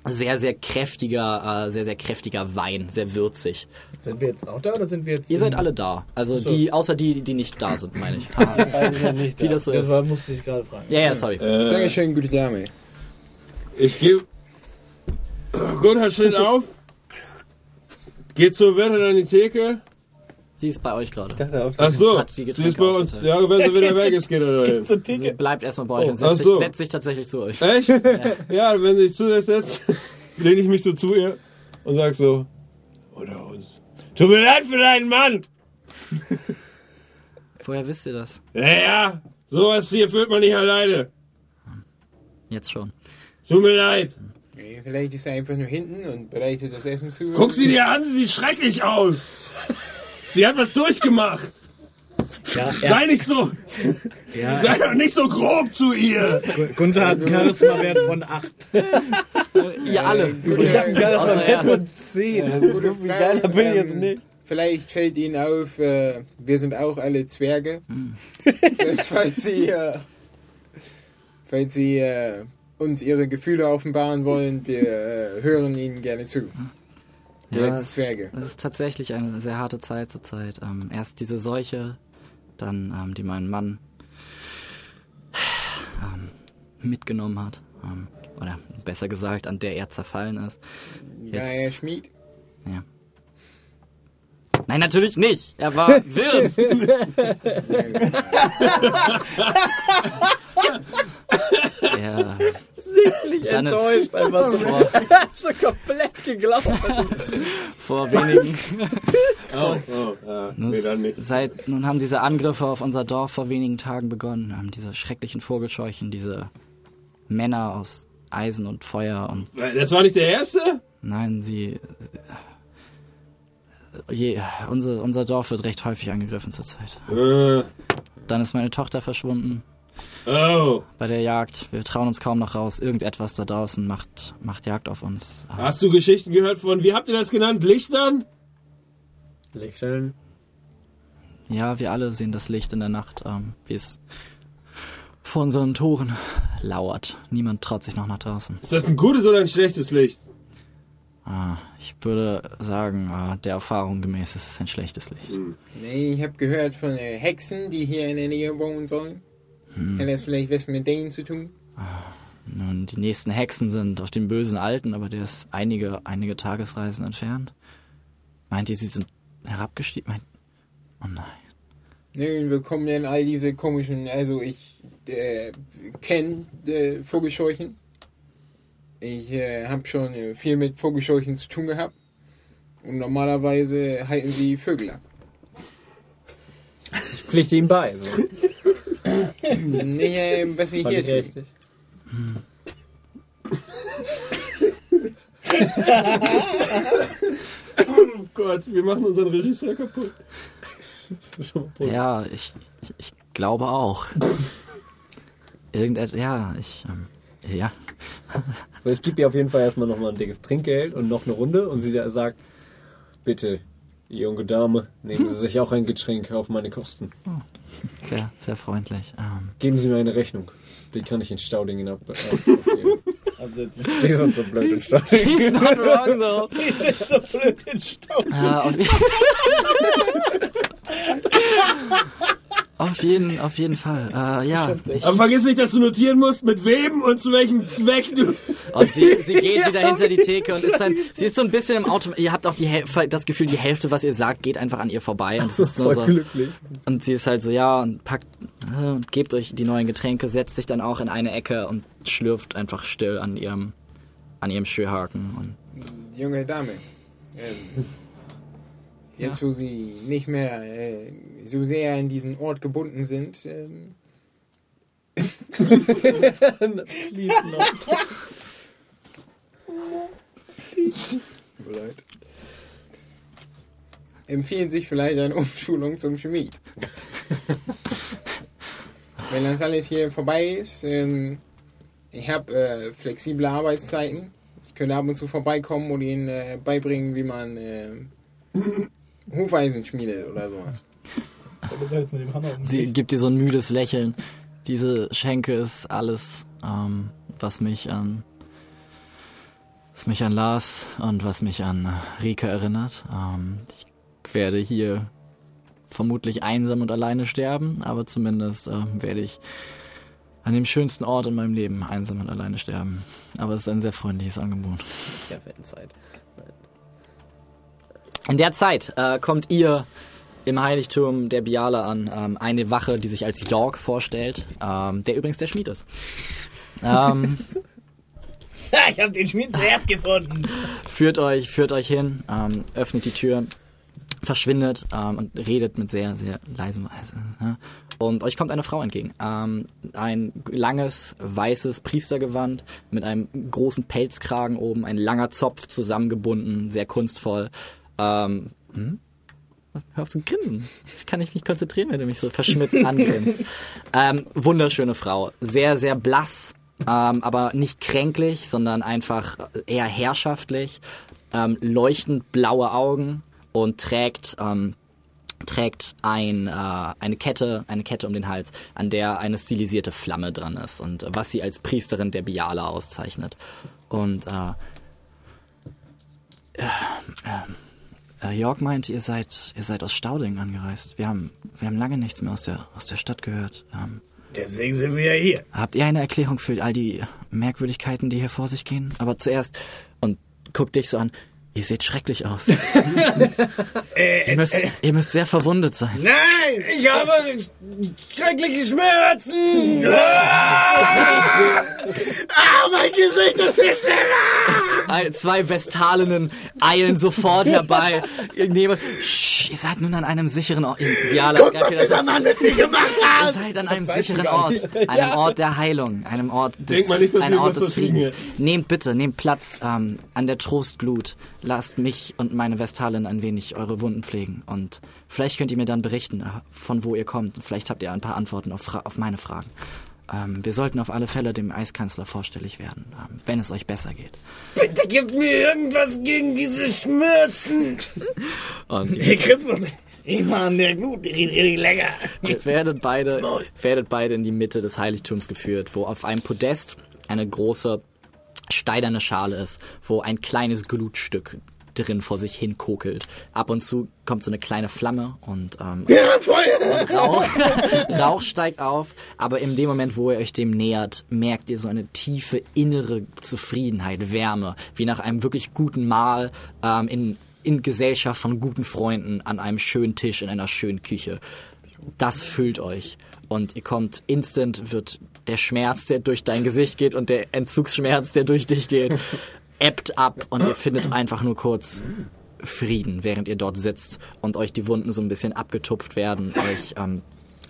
sehr, sehr kräftiger, äh, sehr, sehr kräftiger Wein, sehr würzig. Sind wir jetzt auch da oder sind wir jetzt. Ihr seid alle da. Also so. die, außer die, die nicht da sind, meine ich. Sind nicht Wie da. das so Das ist. war, musste ich gerade fragen. Ja, ja, sorry. Äh, Dankeschön, gute Dame. ich gebe. Gunther steht auf. Geht zur Wirtin an die Theke. Sie ist bei euch gerade. Ich dachte auch, Ach so, sie ist bei uns. Ja, wenn sie wieder weg ist, geht er dahin. Zur Sie bleibt erstmal bei euch Oh, und setzt, ach sich, so. setzt sich tatsächlich zu euch. Echt? Ja, wenn sie sich zusetzt, setzt, lehne ich mich so zu ihr und sag so, oder uns. Tut mir leid für deinen Mann. Woher wisst ihr das? Ja, ja, sowas hier fühlt man nicht alleine. Jetzt schon. Tut mir leid. Nee, Vielleicht ist er einfach nur hinten und bereitet das Essen zu. Guck sie dir an, sie sieht schrecklich aus. Sie hat was durchgemacht. Ja, Sei nicht so, ja, sei doch nicht so grob zu ihr. Gunther hat einen Charisma-Wert von 8. Ihr alle. Ich hab das Außer mal er. von 10. So viel geiler bin ich jetzt nicht. Vielleicht fällt Ihnen auf, äh, wir sind auch alle Zwerge. So, falls Sie, äh, falls Sie äh, uns Ihre Gefühle offenbaren wollen, wir hören Ihnen gerne zu. Als es, Zwerge. es ist tatsächlich eine sehr harte Zeit zurzeit. Ähm, erst diese Seuche, dann ähm, die meinen Mann ähm, mitgenommen hat. Ähm, oder besser gesagt, an der er zerfallen ist. Ja, Jetzt- Herr Schmied. Ja. Nein, natürlich nicht. Er war Wirt. ja. Dann ist Enttäuscht, einfach so, vor, so komplett geglaubt. vor wenigen Oh, oh, ah, Nun, nee, dann. Seit, nun haben diese Angriffe auf unser Dorf vor wenigen Tagen begonnen. Haben diese schrecklichen Vogelscheuchen, diese Männer aus Eisen und Feuer und Das war nicht der erste? nein, sie. Je, unser, unser Dorf wird recht häufig angegriffen zurzeit. Äh, Dann ist meine Tochter verschwunden oh. bei der Jagd. Wir trauen uns kaum noch raus. Irgendetwas da draußen macht, macht Jagd auf uns. Hast du Geschichten gehört von, wie habt ihr das genannt? Lichtern? Lichtstellen. Ja, wir alle sehen das Licht in der Nacht, ähm, wie es vor unseren Toren lauert. Niemand traut sich noch nach draußen. Ist das ein gutes oder ein schlechtes Licht? Ah, ich würde sagen, ah, der Erfahrung gemäß ist es ein schlechtes Licht. Nee, ich habe gehört von äh, Hexen, die hier in der Nähe wohnen sollen. Hat das vielleicht was mit denen zu tun? Nun, die nächsten Hexen sind auf dem bösen Alten, aber der ist einige, einige Tagesreisen entfernt. Meint ihr, sie sind herabgestiegen? Meint... Oh nein. Nö, wir kommen dann all diese komischen, also ich äh, kenne äh, Vogelscheuchen. Ich äh, habe schon äh, viel mit Vogelscheuchen zu tun gehabt. Und normalerweise halten sie Vögel ab. Ich pflichte ihm bei. So. Nicht, was sie Fand hier ich tun. richtig. Oh Gott, wir machen unseren Regisseur kaputt. Ja, ich, ich, ich glaube auch. Irgendetwas, ja, ich, ähm, ja. So, ich gebe ihr auf jeden Fall erstmal nochmal ein dickes Trinkgeld und noch eine Runde und sie sagt, bitte, junge Dame, nehmen Sie sich auch ein Getränk auf meine Kosten. Sehr, sehr freundlich. Ähm, Geben Sie mir eine Rechnung. Die kann ich in Staudingen ab, äh, abgeben. Absetzen. Die sind so blöd in Staudingen. He's not wrong, though. Die sind so blöd in Staub. Äh, auf, auf jeden, auf jeden Fall. Äh, ja. Aber vergiss nicht, dass du notieren musst, mit wem und zu welchem Zweck du. Und sie, sie geht wieder hinter die Theke und ist dann, sie ist so ein bisschen im Auto. Ihr habt auch die Häl das Gefühl, die Hälfte, was ihr sagt, geht einfach an ihr vorbei. Und, es ist nur so, glücklich. und sie ist halt so, ja, und packt äh, und gebt euch die neuen Getränke, setzt sich dann auch in eine Ecke und schlürft einfach still an ihrem, an ihrem Schürhaken. Und Junge Dame. Ähm, jetzt, wo sie nicht mehr äh, so sehr an diesen Ort gebunden sind, ähm, empfehlen sich vielleicht eine Umschulung zum Schmied. Wenn das alles hier vorbei ist, ähm, ich habe äh, flexible Arbeitszeiten. Ich könnte ab und zu vorbeikommen und ihnen äh, beibringen, wie man äh, Hufeisen schmiedet oder sowas. Halt sie gibt dir so ein müdes Lächeln. Diese Schenke ist alles, ähm, was mich an was mich an Lars und was mich an Rika erinnert. Ähm, ich werde hier vermutlich einsam und alleine sterben, aber zumindest ähm, werde ich an dem schönsten Ort in meinem Leben einsam und alleine sterben. Aber es ist ein sehr freundliches Angebot. Ja, Fanzeit. In der Zeit äh, kommt ihr im Heiligtum der Biala an, ähm, eine Wache, die sich als York vorstellt, ähm, der übrigens der Schmied ist. Ähm, ich hab den Schmied zuerst gefunden. führt euch, führt euch hin, ähm, öffnet die Tür, verschwindet ähm, und redet mit sehr, sehr leisem Weise. Ja. Und euch kommt eine Frau entgegen. Ähm, ein langes, weißes Priestergewand mit einem großen Pelzkragen oben, ein langer Zopf zusammengebunden, sehr kunstvoll. Ähm, hm? Hör auf zu grinsen. Ich kann nicht mich konzentrieren, wenn du mich so verschmitzt angrinst. Ähm, wunderschöne Frau. Sehr, sehr blass, ähm, aber nicht kränklich, sondern einfach eher herrschaftlich. Ähm, leuchtend blaue Augen und trägt, ähm, trägt ein, äh, eine Kette, eine Kette um den Hals, an der eine stilisierte Flamme dran ist und was sie als Priesterin der Biala auszeichnet. Und äh, äh, äh, Jörg meint, ihr seid, ihr seid aus Stauding angereist. Wir haben, wir haben lange nichts mehr aus der, aus der Stadt gehört. Ähm, Deswegen sind wir ja hier. Habt ihr eine Erklärung für all die Merkwürdigkeiten, die hier vor sich gehen? Aber zuerst, und guck dich so an, Ihr seht schrecklich aus. ihr, müsst, ihr müsst sehr verwundet sein. Nein! Ich habe schreckliche Schmerzen! ah, mein Gesicht ist viel schlimmer! Zwei Vestalinnen eilen sofort herbei. Ihr, nehmt, Sch, ihr seid nun an einem sicheren Ort. Viala, Guck, was dieser Mann mit mir gemacht Ihr hat! seid an einem sicheren Ort, einem Ort der Heilung, einem Ort des, nicht, einem Ort des Friedens. Nehmt bitte, nehmt Platz ähm, an der Trostglut. Lasst mich und meine Vestalin ein wenig eure Wunden pflegen und vielleicht könnt ihr mir dann berichten, äh, von wo ihr kommt. Vielleicht habt ihr ein paar Antworten auf, Fra auf meine Fragen. Ähm, wir sollten auf alle Fälle dem Eiskanzler vorstellig werden, ähm, wenn es euch besser geht. Bitte gib mir irgendwas gegen diese Schmerzen! Und Hey, Christmas, ich war an der Glut, die richtig lecker. Ihr werdet beide, werdet beide in die Mitte des Heiligtums geführt, wo auf einem Podest eine große steinerne Schale ist, wo ein kleines Glutstück drin vor sich hin kokelt. Ab und zu kommt so eine kleine Flamme und ähm, Ja, Feuer! Rauch, Rauch steigt auf, aber in dem Moment, wo ihr euch dem nähert, merkt ihr so eine tiefe innere Zufriedenheit, Wärme, wie nach einem wirklich guten Mahl ähm, in, in Gesellschaft von guten Freunden an einem schönen Tisch in einer schönen Küche. Das füllt euch und ihr kommt instant, wird der Schmerz, der durch dein Gesicht geht und der Entzugsschmerz, der durch dich geht, ebbt ab und ihr findet einfach nur kurz Frieden, während ihr dort sitzt und euch die Wunden so ein bisschen abgetupft werden, euch ähm,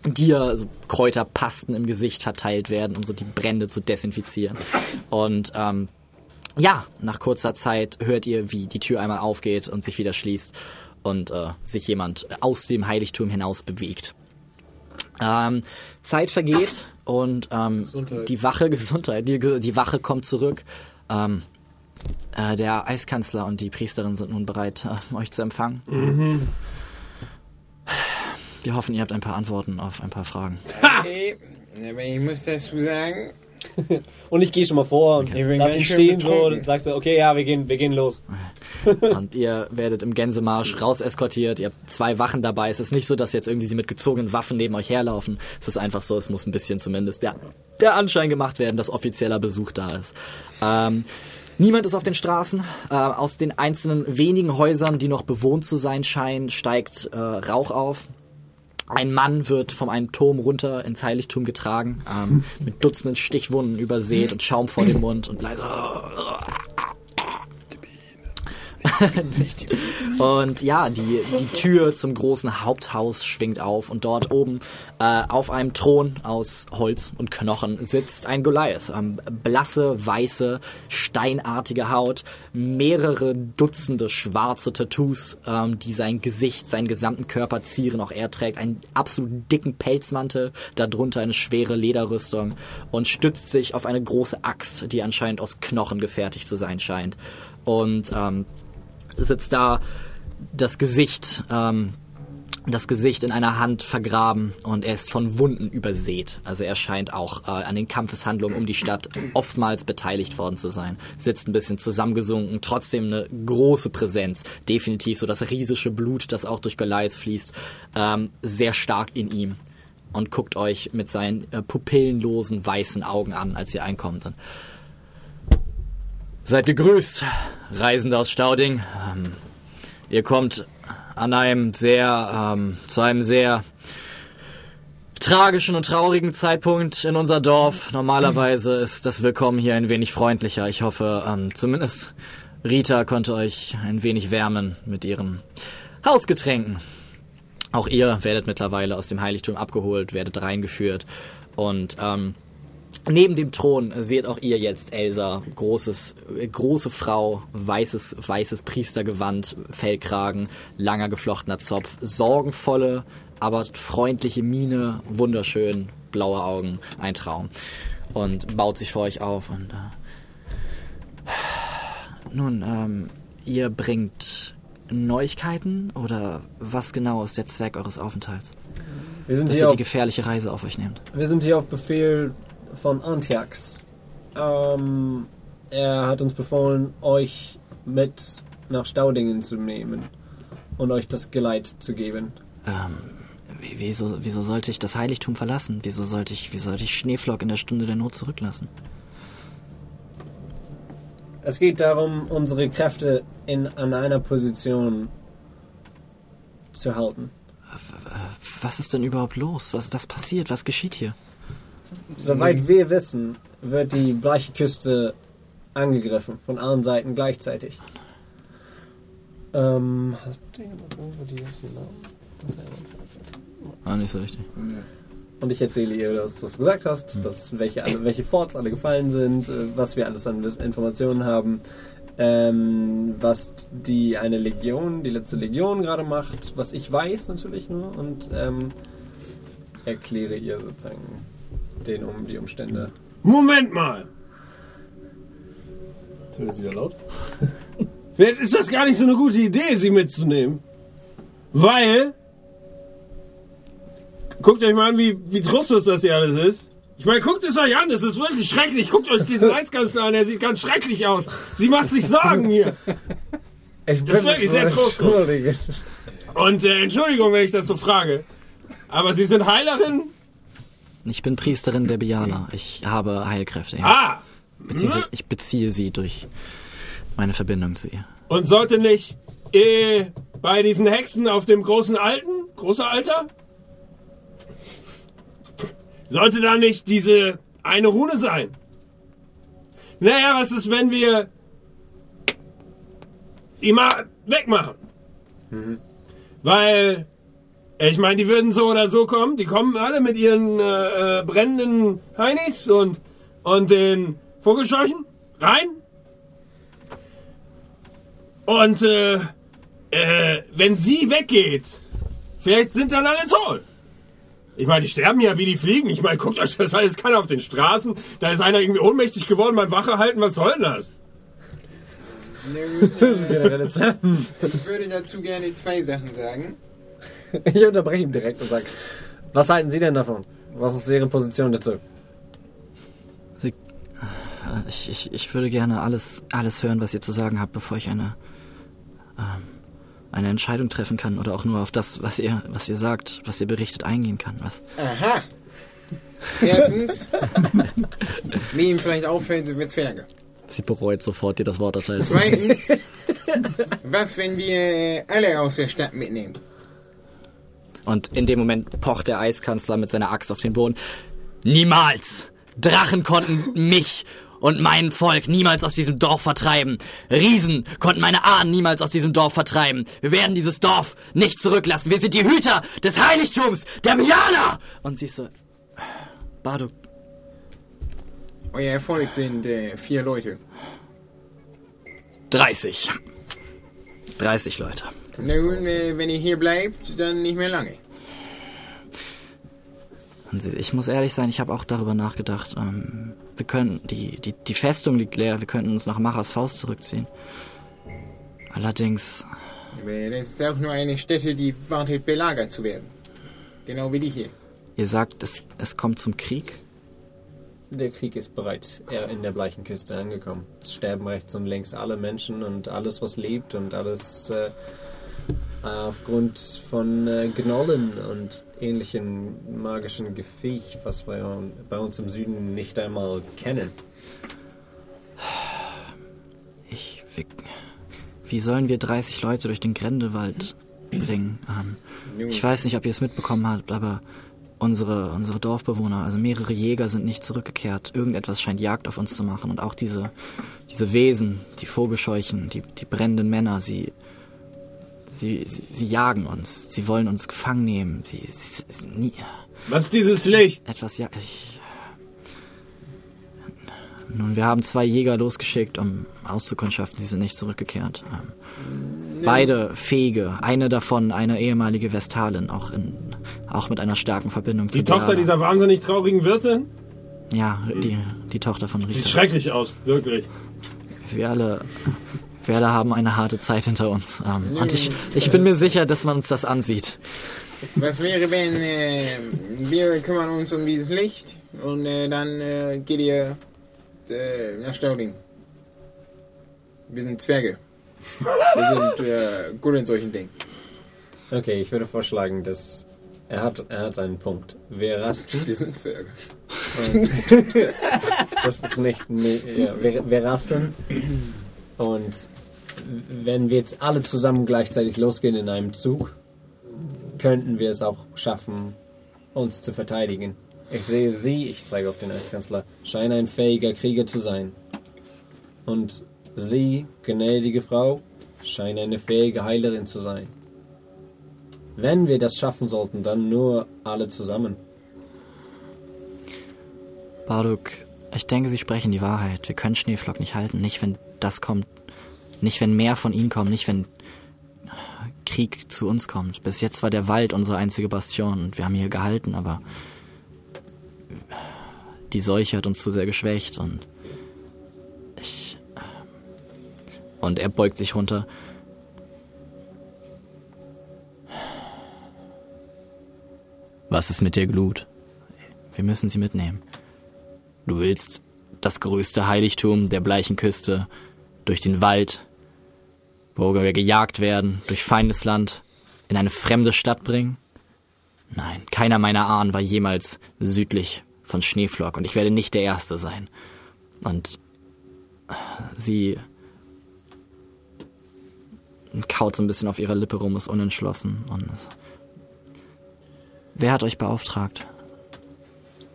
dir so Kräuterpasten im Gesicht verteilt werden, um so die Brände zu desinfizieren. Und ähm, ja, nach kurzer Zeit hört ihr, wie die Tür einmal aufgeht und sich wieder schließt und äh, sich jemand aus dem Heiligtum hinaus bewegt. Ähm, Zeit vergeht und ähm, die Wache, Gesundheit, die, die Wache kommt zurück. Ähm, äh, der Eiskanzler und die Priesterin sind nun bereit, äh, euch zu empfangen. Wir hoffen, ihr habt ein paar Antworten auf ein paar Fragen. Okay, aber ich muss dazu sagen, Und ich gehe schon mal vor und Ich bin lass ihn stehen so und sagst so, okay, ja, wir gehen, wir gehen los. Und ihr werdet im Gänsemarsch raus eskortiert. Ihr habt zwei Wachen dabei. Es ist nicht so, dass jetzt irgendwie sie mit gezogenen Waffen neben euch herlaufen. Es ist einfach so, es muss ein bisschen zumindest der, der Anschein gemacht werden, dass offizieller Besuch da ist. Ähm, niemand ist auf den Straßen. Äh, aus den einzelnen wenigen Häusern, die noch bewohnt zu sein scheinen, steigt äh, Rauch auf. Ein Mann wird von einem Turm runter ins Heiligtum getragen, ähm, mit Dutzenden Stichwunden übersät und Schaum vor dem Mund und leise. Und ja, die, die Tür zum großen Haupthaus schwingt auf und dort oben äh, auf einem Thron aus Holz und Knochen sitzt ein Goliath. Ähm, blasse, weiße, steinartige Haut, mehrere Dutzende schwarze Tattoos, ähm, die sein Gesicht, seinen gesamten Körper zieren. Auch er trägt einen absolut dicken Pelzmantel, darunter eine schwere Lederrüstung und stützt sich auf eine große Axt, die anscheinend aus Knochen gefertigt zu sein scheint. Und ähm, sitzt da das Gesicht, ähm, das Gesicht in einer Hand vergraben und er ist von Wunden übersät. Also er scheint auch äh, an den Kampfeshandlungen um die Stadt oftmals beteiligt worden zu sein. Sitzt ein bisschen zusammengesunken, trotzdem eine große Präsenz. Definitiv so das riesische Blut, das auch durch Goliath fließt, ähm, sehr stark in ihm. Und guckt euch mit seinen äh, pupillenlosen weißen Augen an, als ihr einkommt. Und Seid gegrüßt, Reisende aus Stauding. Ähm, ihr kommt an einem sehr, ähm, zu einem sehr tragischen und traurigen Zeitpunkt in unser Dorf. Normalerweise ist das Willkommen hier ein wenig freundlicher. Ich hoffe, ähm, zumindest Rita konnte euch ein wenig wärmen mit ihren Hausgetränken. Auch ihr werdet mittlerweile aus dem Heiligtum abgeholt, werdet reingeführt und ähm, Neben dem Thron seht auch ihr jetzt Elsa, großes, große Frau, weißes, weißes Priestergewand, Fellkragen, langer geflochtener Zopf, sorgenvolle, aber freundliche Miene, wunderschön, blaue Augen, ein Traum. Und baut sich vor euch auf und äh, nun, ähm, ihr bringt Neuigkeiten oder was genau ist der Zweck eures Aufenthalts? Wir sind, Dass hier ihr auf, die gefährliche Reise auf euch nehmt. wir sind hier auf Befehl von Antiax. Ähm, er hat uns befohlen, euch mit nach Staudingen zu nehmen und euch das Geleit zu geben. Ähm, wie- wieso, wieso sollte ich das Heiligtum verlassen? Wieso sollte ich, wie sollte ich Schneeflock in der Stunde der Not zurücklassen? Es geht darum, unsere Kräfte in, an einer Position zu halten. Was ist denn überhaupt los? Was, was passiert? Was geschieht hier? Soweit wir wissen, wird die bleiche Küste angegriffen von allen Seiten gleichzeitig. Ähm, hat jemand irgendwo die ganzen Namen? Ah, nicht so richtig. Und ich erzähle ihr, dass du es gesagt hast, dass welche, alle, welche Forts alle gefallen sind, äh, was wir alles an Informationen haben, ähm, was die eine Legion, die letzte Legion gerade macht, was ich weiß natürlich nur und ähm, erkläre ihr sozusagen den um die Umstände. Moment mal! Jetzt wird es wieder laut. Vielleicht ist das gar nicht so eine gute Idee, sie mitzunehmen. Weil. Guckt euch mal an, wie, wie trostlos das hier alles ist. Ich meine, guckt es euch an, das ist wirklich schrecklich. Guckt euch diesen Reichskanzler an, der sieht ganz schrecklich aus. Sie macht sich Sorgen hier. Ich Das ist wirklich sehr trostlos. Und äh, Entschuldigung, wenn ich das so frage. Aber Sie sind Heilerin? Ich bin Priesterin der Biala. Ich habe Heilkräfte. Ja. Ah! Beziehungsweise ich beziehe sie durch meine Verbindung zu ihr. Und sollte nicht äh, bei diesen Hexen auf dem großen Alten, großer Alter, sollte da nicht diese eine Rune sein? Naja, was ist, wenn wir die mal wegmachen? Weil, äh, ich meine, die würden so oder so kommen. Die kommen alle mit ihren äh, äh, brennenden Heinis und, und den Vogelscheuchen rein. Und äh, äh, wenn sie weggeht, vielleicht sind dann alle tot. Ich meine, die sterben ja wie die Fliegen. Ich meine, guckt euch das alles keiner auf den Straßen. Da ist einer irgendwie ohnmächtig geworden beim Wache halten. Was soll denn das? Na gut, äh, ich würde dazu gerne zwei Sachen sagen. Ich unterbreche ihn direkt und sage, was halten Sie denn davon? Was ist Ihre Position dazu? Sie, äh, ich, ich, ich würde gerne alles, alles hören, was ihr zu sagen habt, bevor ich eine, ähm, eine Entscheidung treffen kann oder auch nur auf das, was ihr, was ihr sagt, was ihr berichtet, eingehen kann. Was? Aha. Erstens, wie ihm vielleicht auffällt, sind wir Zwerge. Sie bereut sofort, dir das Wort erteilt zu Zweitens, was, wenn wir alle aus der Stadt mitnehmen? Und in dem Moment pocht der Eiskanzler mit seiner Axt auf den Boden. Niemals! Drachen konnten mich und mein Volk niemals aus diesem Dorf vertreiben. Riesen konnten meine Ahnen niemals aus diesem Dorf vertreiben. Wir werden dieses Dorf nicht zurücklassen. Wir sind die Hüter des Heiligtums, der Biana! Und sie ist so... Bardo, Euer Volk sind äh, vier Leute. 30. 30 Leute. Na gut, wenn ihr hier bleibt, dann nicht mehr lange. Ich muss ehrlich sein, ich habe auch darüber nachgedacht. Ähm, wir können, die, die, die Festung liegt leer, wir könnten uns nach Machas Faust zurückziehen. Allerdings, das ist auch nur eine Stätte, die wartet, belagert zu werden. Genau wie die hier. ihr sagt, es, es kommt zum Krieg. Der Krieg ist bereits eher in der bleichen Küste angekommen. Es sterben rechts und links alle Menschen und alles, was lebt und alles äh, aufgrund von äh, Gnollen und ähnlichen magischen Gefiech, was wir bei uns im Süden nicht einmal kennen. Ich, wie, wie sollen wir 30 Leute durch den Grändewald bringen? Ähm, ich weiß nicht, ob ihr es mitbekommen habt, aber unsere, unsere Dorfbewohner, also mehrere Jäger sind nicht zurückgekehrt. Irgendetwas scheint Jagd auf uns zu machen. Und auch diese, diese Wesen, die Vogelscheuchen, die, die brennenden Männer, sie, sie, sie, sie jagen uns. Sie wollen uns gefangen nehmen. Sie, sie, sie nie, Was ist dieses Licht? etwas ja ich nun wir haben zwei Jäger losgeschickt um auszukundschaften sie sind nicht zurückgekehrt ähm, beide fähige eine davon eine ehemalige Vestalin auch in auch mit einer starken Verbindung zu Die Tochter Diana. dieser wahnsinnig traurigen Wirtin? ja die die Tochter von Sieht Rita schrecklich aus, wirklich. wir alle wir alle haben eine harte Zeit hinter uns ähm, und ich ich bin mir sicher dass man uns das ansieht was wäre, wenn äh, wir kümmern uns um dieses Licht und äh, dann äh, geht ihr äh, nach Stauding? Wir sind Zwerge. Wir sind äh, gut in solchen Dingen. Okay, ich würde vorschlagen, dass er hat, er hat einen Punkt. Wir rasten. Wir sind Zwerge. Das ist nicht. Nee, ja, wir, wir rasten. Und wenn wir jetzt alle zusammen gleichzeitig losgehen in einem Zug, könnten wir es auch schaffen, uns zu verteidigen. Ich sehe Sie, ich zeige auf den Eiskanzler, scheinen ein fähiger Krieger zu sein. Und Sie, gnädige Frau, scheinen eine fähige Heilerin zu sein. Wenn wir das schaffen sollten, dann nur alle zusammen. Barduk, ich denke, Sie sprechen die Wahrheit. Wir können Schneeflock nicht halten. Nicht, wenn das kommt. Nicht, wenn mehr von ihnen kommen. Nicht, wenn Krieg zu uns kommt. Bis jetzt war der Wald unsere einzige Bastion und wir haben hier gehalten, aber die Seuche hat uns zu sehr geschwächt und ich. Und er beugt sich runter. Was ist mit der Glut? Wir müssen sie mitnehmen. Du willst das größte Heiligtum der bleichen Küste durch den Wald, wo wir gejagt werden, durch Feindesland, in eine fremde Stadt bringen? Nein, keiner meiner Ahnen war jemals südlich von Schneeflock und ich werde nicht der Erste sein. Und sie kaut so ein bisschen auf ihrer Lippe rum, ist unentschlossen. Und wer hat euch beauftragt?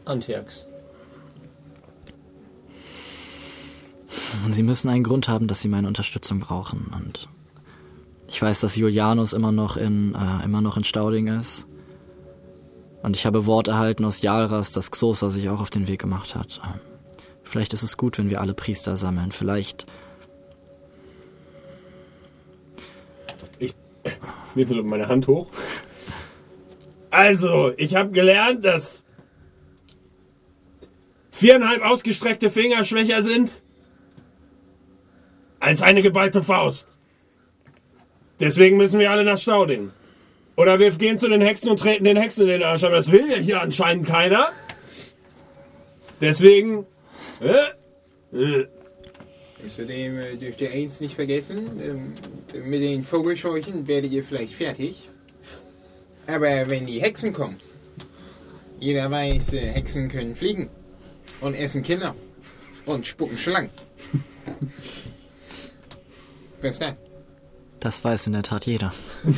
Antiochs. Und sie müssen einen Grund haben, dass sie meine Unterstützung brauchen. Und ich weiß, dass Julianus immer noch in, äh, immer noch in Stauding ist. Und ich habe Wort erhalten aus Jalras, dass Xosa sich auch auf den Weg gemacht hat. Ähm, Vielleicht ist es gut, wenn wir alle Priester sammeln. Vielleicht. Ich nehme meine Hand hoch. Also, ich habe gelernt, dass viereinhalb ausgestreckte Finger schwächer sind als eine geballte Faust. Deswegen müssen wir alle nach Stauding. Oder wir gehen zu den Hexen und treten den Hexen in den Arsch. Aber das will ja hier anscheinend keiner. Deswegen. Äh, äh, Außerdem äh, dürft ihr eins nicht vergessen, ähm, mit den Vogelscheuchen werdet ihr vielleicht fertig. Aber wenn die Hexen kommen, jeder weiß, äh, Hexen können fliegen und essen Kinder und spucken Schlangen. Was ist das? Das weiß in der Tat jeder.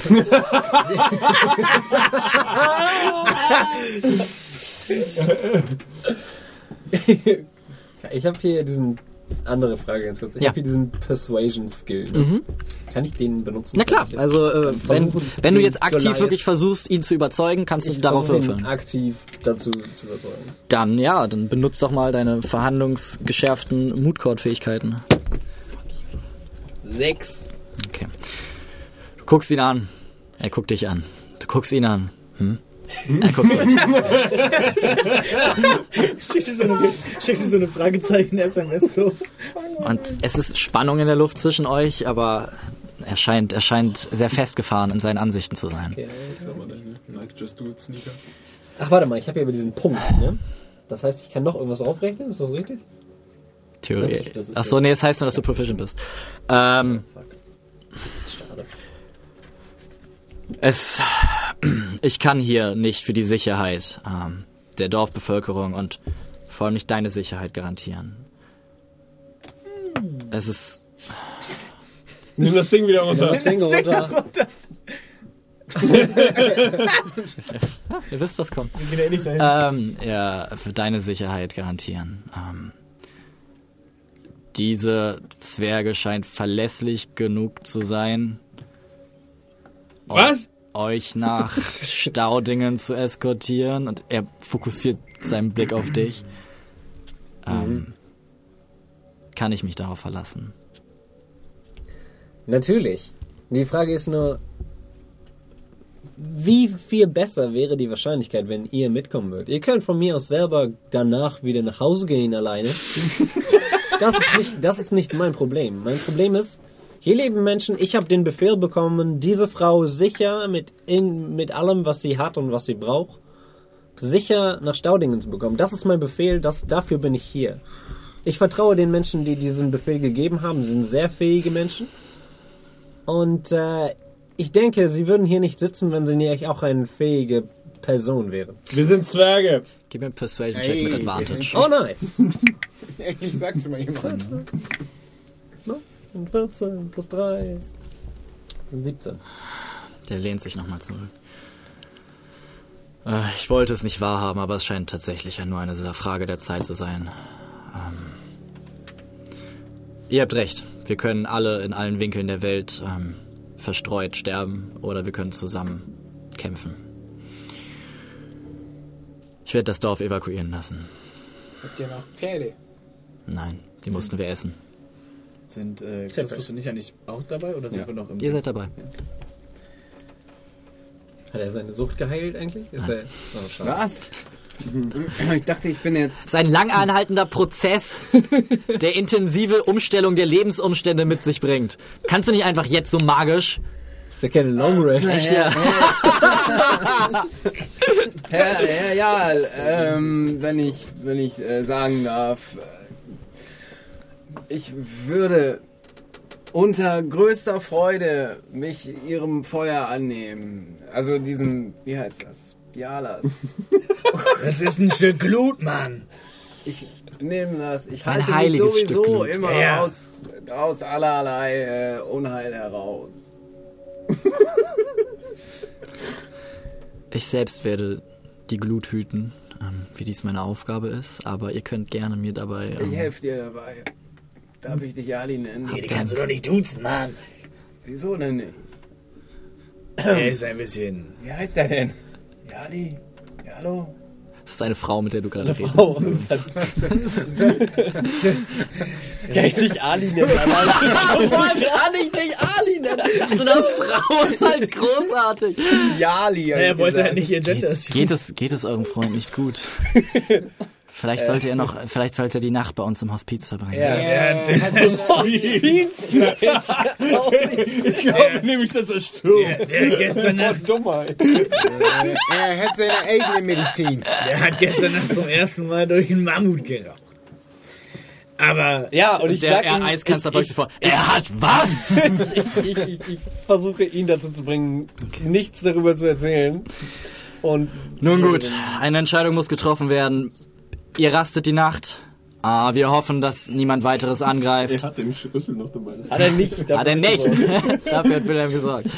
Ich habe hier diesen andere Frage ganz kurz. Ich Ja. habe hier diesen Persuasion Skill. Ne? Kann ich den benutzen? Na klar, also äh, wenn, wenn du jetzt aktiv Goliath- wirklich versuchst, ihn zu überzeugen, kannst du ich darauf würfeln. aktiv dazu zu überzeugen. Dann ja, dann benutz doch mal deine verhandlungsgeschärften Moodcord-Fähigkeiten. Sechs. Okay. Du guckst ihn an. Er guckt dich an. Du guckst ihn an. Hm? Er guckt dich an. Schickst du so eine, schickst du so eine Fragezeichen-SMS so? Und es ist Spannung in der Luft zwischen euch, aber er scheint, er scheint sehr festgefahren in seinen Ansichten zu sein. Okay. Sag mal deine Nike Just Do It Sneaker. Ach, warte mal, ich habe hier aber diesen Punkt, ne? Das heißt, ich kann noch irgendwas aufrechnen, ist das richtig? Theorie. Das ist- das ist Achso, nee, das heißt nur, dass du proficient bist. Ähm, Fuck. Schade. Es, ich kann hier nicht für die Sicherheit ähm, der Dorfbevölkerung und vor allem nicht deine Sicherheit garantieren. Es ist, nimm das Ding wieder runter. Das Ding runter. ihr wisst, was kommt. Ich bin ehrlich dahin. Ähm, ja, für deine Sicherheit garantieren. Ähm, diese Zwerge scheint verlässlich genug zu sein, Was? euch nach Staudingen zu eskortieren und er fokussiert seinen Blick auf dich. Ähm, kann ich mich darauf verlassen? Natürlich. Die Frage ist nur, wie viel besser wäre die Wahrscheinlichkeit, wenn ihr mitkommen würdet? Ihr könnt von mir aus selber danach wieder nach Hause gehen alleine. Das ist nicht, das ist nicht mein Problem. Mein Problem ist, hier leben Menschen, ich habe den Befehl bekommen, diese Frau sicher mit, in, mit allem, was sie hat und was sie braucht, sicher nach Staudingen zu bekommen. Das ist mein Befehl, das, dafür bin ich hier. Ich vertraue den Menschen, die diesen Befehl gegeben haben, sind sehr fähige Menschen. Und äh, ich denke, sie würden hier nicht sitzen, wenn sie nicht auch eine fähige Person wären. Wir sind Zwerge. Gib mir einen Persuasion Check mit Hey, Advantage. Oh, nice. Ich sag's mal jemand. Und 14 plus 3 sind 17. Der lehnt sich nochmal zurück. Äh, ich wollte es nicht wahrhaben, aber es scheint tatsächlich ja nur eine Frage der Zeit zu sein. Ähm, ihr habt recht. Wir können alle in allen Winkeln der Welt ähm, verstreut sterben oder wir können zusammen kämpfen. Ich werde das Dorf evakuieren lassen. Habt ihr noch Pferde? Nein, die mussten wir essen. Sind äh, Christus und ich eigentlich auch dabei oder sind Ja. wir noch im. Ihr seid dabei. Hat er seine Sucht geheilt eigentlich? Ist er, oh, schade. Was? Ich dachte, ich bin jetzt. Es ist ein lang anhaltender Prozess, der intensive Umstellung der Lebensumstände mit sich bringt. Kannst du nicht einfach jetzt so magisch? Ist ja keine Long Rest. Ja. Herr, Herr Jarl, ähm, wenn ich, wenn ich äh, sagen darf, äh, ich würde unter größter Freude mich Ihrem Feuer annehmen. Also diesem, wie heißt das? Bialas. Das ist ein Stück Glut, Mann. Ich nehme das. Ich halte mich sowieso immer Ja. aus, aus allerlei äh, Unheil heraus. Ich selbst werde die Glut hüten, ähm, wie dies meine Aufgabe ist, aber ihr könnt gerne mir dabei. Ich Ähm, helfe dir dabei. Darf ich dich Ali nennen? Nee, die kannst du doch nicht duzen, Mann. Wieso denn nicht? Er ist ein bisschen. Wie heißt er denn? Jali? Ja, hallo? Das ist eine Frau, mit der du gerade redest. Oh, Richtig Ali nennen. kann ich nicht Ali nennen? So eine Frau ist halt großartig. Jali. hab Er ich wollte halt nicht ihr Gender Geht es, geht es eurem Freund nicht gut? Vielleicht sollte er noch, vielleicht sollte er die Nacht bei uns im Hospiz verbringen. Ja, der, Äh, hat so Ich glaube nämlich, dass er stirbt. der, der, gestern Nacht, Dummheit. äh, er hat seine eigene Medizin. der hat gestern Nacht zum ersten Mal durch einen Mammut geraucht. Aber Ja, und ich der sag er ihm, Eiskanzler ich, beugt sich vor. Er hat was? ich, ich, ich, ich versuche ihn dazu zu bringen, nichts darüber zu erzählen. Und Nun gut, eine Entscheidung muss getroffen werden. Ihr rastet die Nacht. Ah, wir hoffen, dass niemand weiteres angreift. Er hat den Schlüssel noch dabei. hat er nicht. Hat er nicht. Dafür hat Wilhelm gesorgt.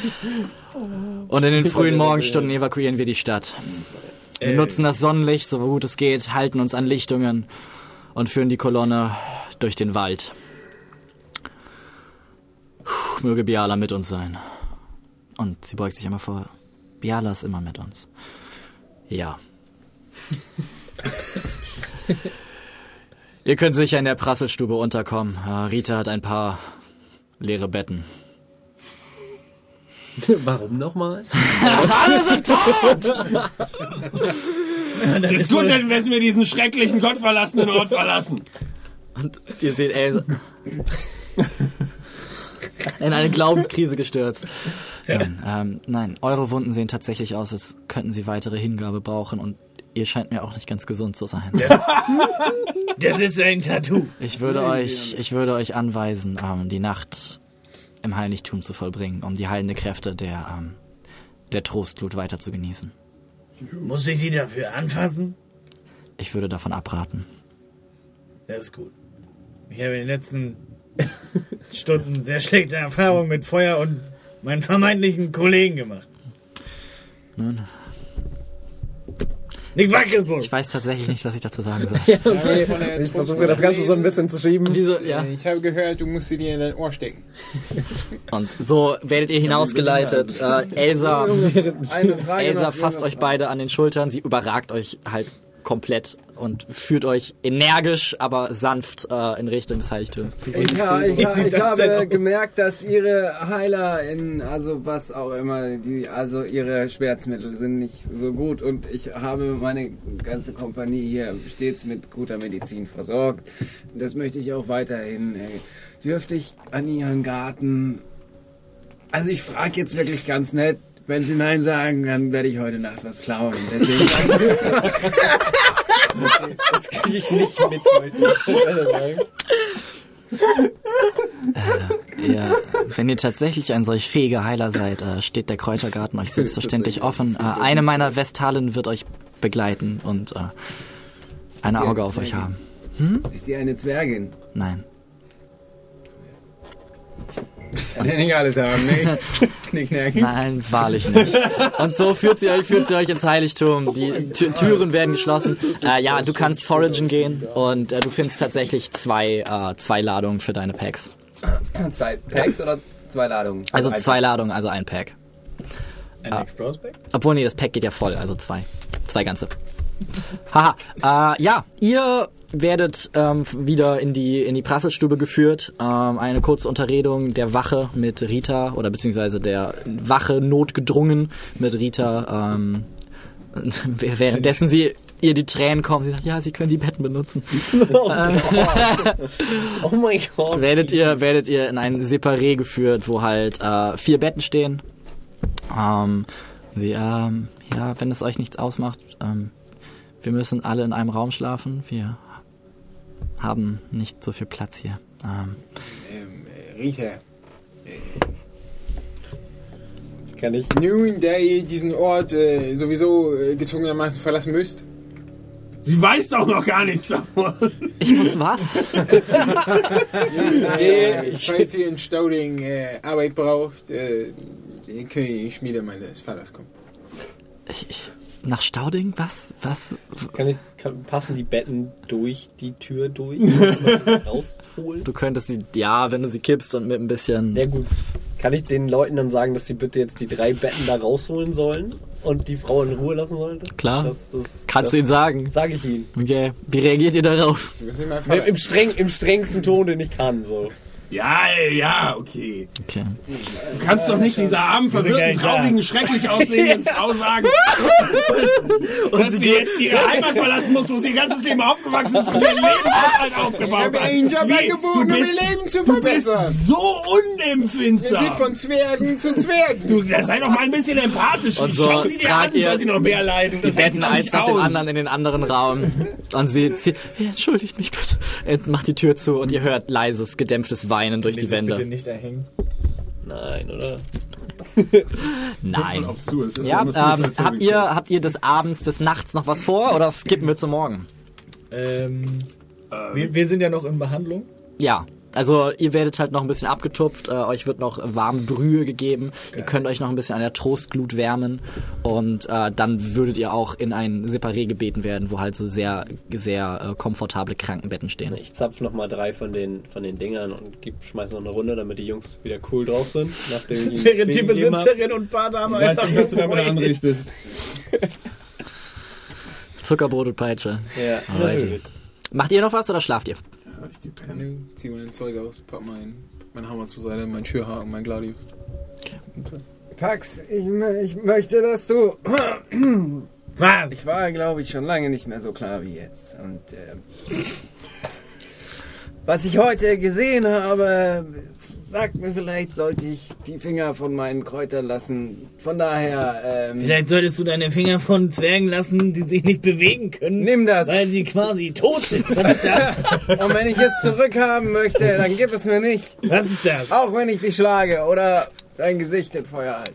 Und in den frühen Morgenstunden evakuieren wir die Stadt. Wir nutzen das Sonnenlicht, so gut es geht, halten uns an Lichtungen und führen die Kolonne durch den Wald. Puh, möge Biala mit uns sein. Und sie beugt sich immer vor. Biala ist immer mit uns. Ja. Ihr könnt sicher in der Prasselstube unterkommen. Äh, Rita hat ein paar leere Betten. Warum nochmal? Es ist gut, wenn wir diesen schrecklichen, gottverlassenen Ort verlassen. Und ihr seht Elsa in eine Glaubenskrise gestürzt. Nein, ähm, nein, eure Wunden sehen tatsächlich aus, als könnten sie weitere Hingabe brauchen und ihr scheint mir auch nicht ganz gesund zu sein. das ist ein Tattoo. Ich würde euch, ich würde euch anweisen, ähm, die Nacht im Heiligtum zu vollbringen, um die heilende Kräfte der, ähm, der Trostglut weiter zu genießen. Muss ich die dafür anfassen? Ich würde davon abraten. Das ist gut. Ich habe in den letzten Stunden sehr schlechte Erfahrungen mit Feuer und meinen vermeintlichen Kollegen gemacht. Nun, Nicht Wackelburg! ich weiß tatsächlich nicht, was ich dazu sagen soll. Okay, Von der ich versuche das Ganze so ein bisschen zu schieben. Wieso, ja. Ich habe gehört, du musst sie dir in dein Ohr stecken. Und so werdet ihr hinausgeleitet. Äh, Elsa, Eine Frage Elsa fasst euch beide an den Schultern. Sie überragt euch halt komplett und führt euch energisch, aber sanft äh, in Richtung des Heiligtums. Ich, ha, ich, ha, ich habe aus? gemerkt, dass ihre Heiler in, also was auch immer, die, also ihre Schmerzmittel sind nicht so gut und ich habe meine ganze Kompanie hier stets mit guter Medizin versorgt. Das möchte ich auch weiterhin. Ey. Dürfte ich an ihren Garten, also ich frage jetzt wirklich ganz nett, wenn sie Nein sagen, dann werde ich heute Nacht was klauen. Deswegen, Das kriege ich nicht mit heute. sagen. Ihr, wenn ihr tatsächlich ein solch fähiger Heiler seid, äh, steht der Kräutergarten euch selbstverständlich offen. Äh, eine meiner Vestalen wird euch begleiten und äh, ein Auge auf euch haben. ist sie eine Zwergin? Nein. Kann ja nicht alles haben, ne? Knickknack. Nein, wahrlich nicht. Und so führt sie euch, führt sie euch ins Heiligtum. Die Tü Türen werden geschlossen. Äh, ja, du kannst foragen gehen und äh, du findest tatsächlich zwei, äh, zwei Ladungen für deine Packs. Zwei Packs oder zwei Ladungen? Also ein zwei Ladungen, also ein Pack. Ein Explorers Pack? Obwohl, nee, das Pack geht ja voll, also zwei. Zwei ganze. Haha. Äh, ja, ihr werdet ähm, wieder in die, in die Prasselstube geführt. Ähm, eine kurze Unterredung der Wache mit Rita oder beziehungsweise der Wache notgedrungen mit Rita. Ähm, währenddessen sie ihr die Tränen kommen, sie sagt, ja, sie können die Betten benutzen. Oh mein Gott. werdet ihr, werdet ihr in ein Separé geführt, wo halt äh, vier Betten stehen. Ähm, sie, ähm, ja, wenn es euch nichts ausmacht, ähm, wir müssen alle in einem Raum schlafen. Wir haben nicht so viel Platz hier. Ähm, Ähm, äh, Rita, Kann ich. nun, da ihr diesen Ort äh, sowieso äh, gezwungenermaßen verlassen müsst, Sie weiß doch noch gar nichts davon. ich muss was? äh, falls ihr in Stauding äh, Arbeit braucht, äh, in die Schmiede meines Vaters kommen. Ich, ich, nach Stauding? Was? Was? Kann ich kann, passen die Betten durch die Tür durch? rausholen? Du könntest sie, ja, wenn du sie kippst und mit ein bisschen. Ja gut. Kann ich den Leuten dann sagen, dass sie bitte jetzt die drei Betten da rausholen sollen und die Frau in Ruhe lassen sollte? Klar. Das, das, Kannst das du ihnen sagen? Sage ich ihnen. Okay. Wie reagiert ihr darauf? Im, streng, Im strengsten Ton, den ich kann. So. Ja, ja, okay. Okay. Du kannst doch nicht dieser armen, verwirrten, traurigen, schrecklich aussehenden Frau sagen, dass sie jetzt ihre Heimat verlassen muss, wo sie ihr ganzes Leben aufgewachsen ist und ihr Leben halt Ich aufgebaut habe hat. einen Job Wie? angeboten, du um bist, ihr Leben zu du bist verbessern. so Wir sind unempfindsam. von Zwergen zu Zwergen. Du, da sei doch mal ein bisschen empathisch. Und so Schau sie dir an, ihr soll sie noch mehr leiden. Die Betten eins nach dem anderen in den anderen Raum. Und sie zieht, hey, entschuldigt mich bitte. Und macht die Tür zu und ihr hört leises, gedämpftes Weinen durch die Dieses bitte Wände. nicht erhängen. Nein, oder? Nein. Ja, ähm, habt ihr, habt ihr des Abends, des Nachts noch was vor oder skippen wir zum Morgen? Ähm, wir, wir sind ja noch in Behandlung. Ja. Also ihr werdet halt noch ein bisschen abgetupft, äh, euch wird noch warme Brühe gegeben, ihr könnt euch noch ein bisschen an der Trostglut wärmen und äh, dann würdet ihr auch in ein Separé gebeten werden, wo halt so sehr, sehr äh, komfortable Krankenbetten stehen. Ich zapf noch mal drei von den, von den Dingern und geb, schmeiß noch eine Runde, damit die Jungs wieder cool drauf sind. Während die. Besitzerin und Bardame Ich weiß nicht, was du damit anrichtest. Zuckerbrot und Peitsche. Ja, Alrighty. Macht ihr noch was oder schlaft ihr? Nö, zieh mein Zeug aus, pack mein, mein Hammer zur Seite, mein Schürhaken, mein Gladius. Pax, ich, ich möchte, dass du. Was? Ich war, glaube ich, schon lange nicht mehr so klar wie jetzt. Und äh, was ich heute gesehen habe, sagt mir vielleicht, sollte ich die Finger von meinen Kräutern lassen. Von daher, ähm, Vielleicht solltest du deine Finger von Zwergen lassen, die sich nicht bewegen können. nimm das. Weil sie quasi tot sind. Was ist das? Und wenn ich es zurückhaben möchte, dann gib es mir nicht. Was ist das? Auch wenn ich dich schlage oder dein Gesicht in Feuer halte.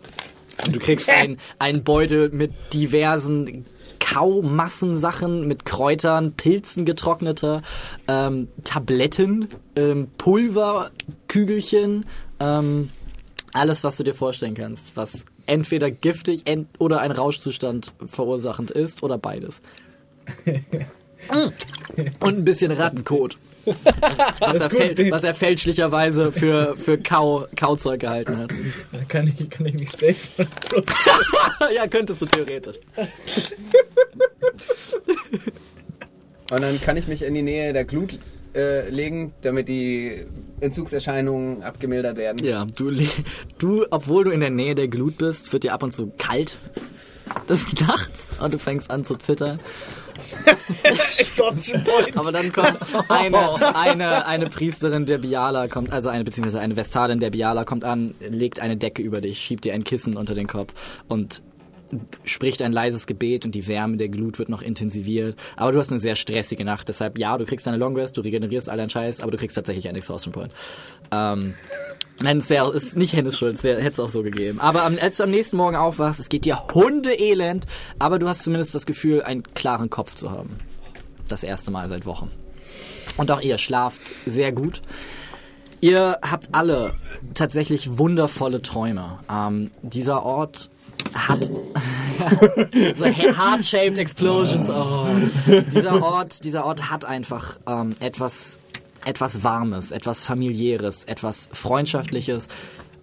Und du kriegst ein, einen Beutel mit diversen Kaumassensachen, mit Kräutern, Pilzen getrocknete, ähm, Tabletten, ähm, Pulver, Kügelchen, ähm, alles, was du dir vorstellen kannst, was entweder giftig ent oder ein Rauschzustand verursachend ist oder beides. Und ein bisschen Rattenkot. Was, was, er, fäl was er fälschlicherweise für, für Kau, Kauzeug gehalten hat. Da kann ich, kann ich mich safe ja, könntest du theoretisch. Und dann kann ich mich in die Nähe der Glut äh, legen, damit die Entzugserscheinungen abgemildert werden. Ja, du, du, obwohl du in der Nähe der Glut bist, wird dir ab und zu kalt des Nachts und du fängst an zu zittern. Aber dann kommt eine, eine, eine Priesterin der Biala kommt, also eine, beziehungsweise eine Vestalin der Biala kommt an, legt eine Decke über dich, schiebt dir ein Kissen unter den Kopf und spricht ein leises Gebet und die Wärme der Glut wird noch intensiviert. Aber du hast eine sehr stressige Nacht, deshalb ja, du kriegst eine Long Rest, du regenerierst all deinen Scheiß, aber du kriegst tatsächlich einen Exhaustion Point. Ähm, Nein, es wäre ist nicht Hennes Schuld, es hätte es auch so gegeben. Aber am, als du am nächsten Morgen aufwachst, es geht dir hundeelend, aber du hast zumindest das Gefühl, einen klaren Kopf zu haben. Das erste Mal seit Wochen. Und auch ihr schlaft sehr gut. Ihr habt alle tatsächlich wundervolle Träume. Ähm, dieser Ort hat so heart-shaped explosions. Oh. Dieser Ort, dieser Ort hat einfach ähm, etwas, etwas Warmes, etwas familiäres, etwas freundschaftliches.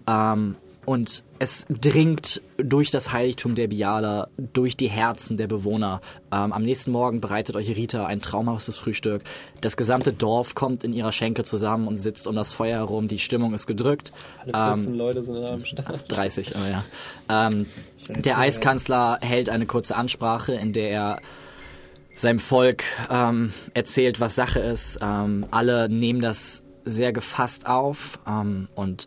Ähm, und es dringt durch das Heiligtum der Biala, durch die Herzen der Bewohner. Ähm, am nächsten Morgen bereitet euch Rita ein traumhaftes Frühstück. Das gesamte Dorf kommt in ihrer Schenke zusammen und sitzt um das Feuer herum. Die Stimmung ist gedrückt. Alle 14 Leute sind am Start. 30, oh ja. Ähm, der Eiskanzler hält eine kurze Ansprache, in der er seinem Volk ähm, erzählt, was Sache ist. Ähm, alle nehmen das sehr gefasst auf ähm, und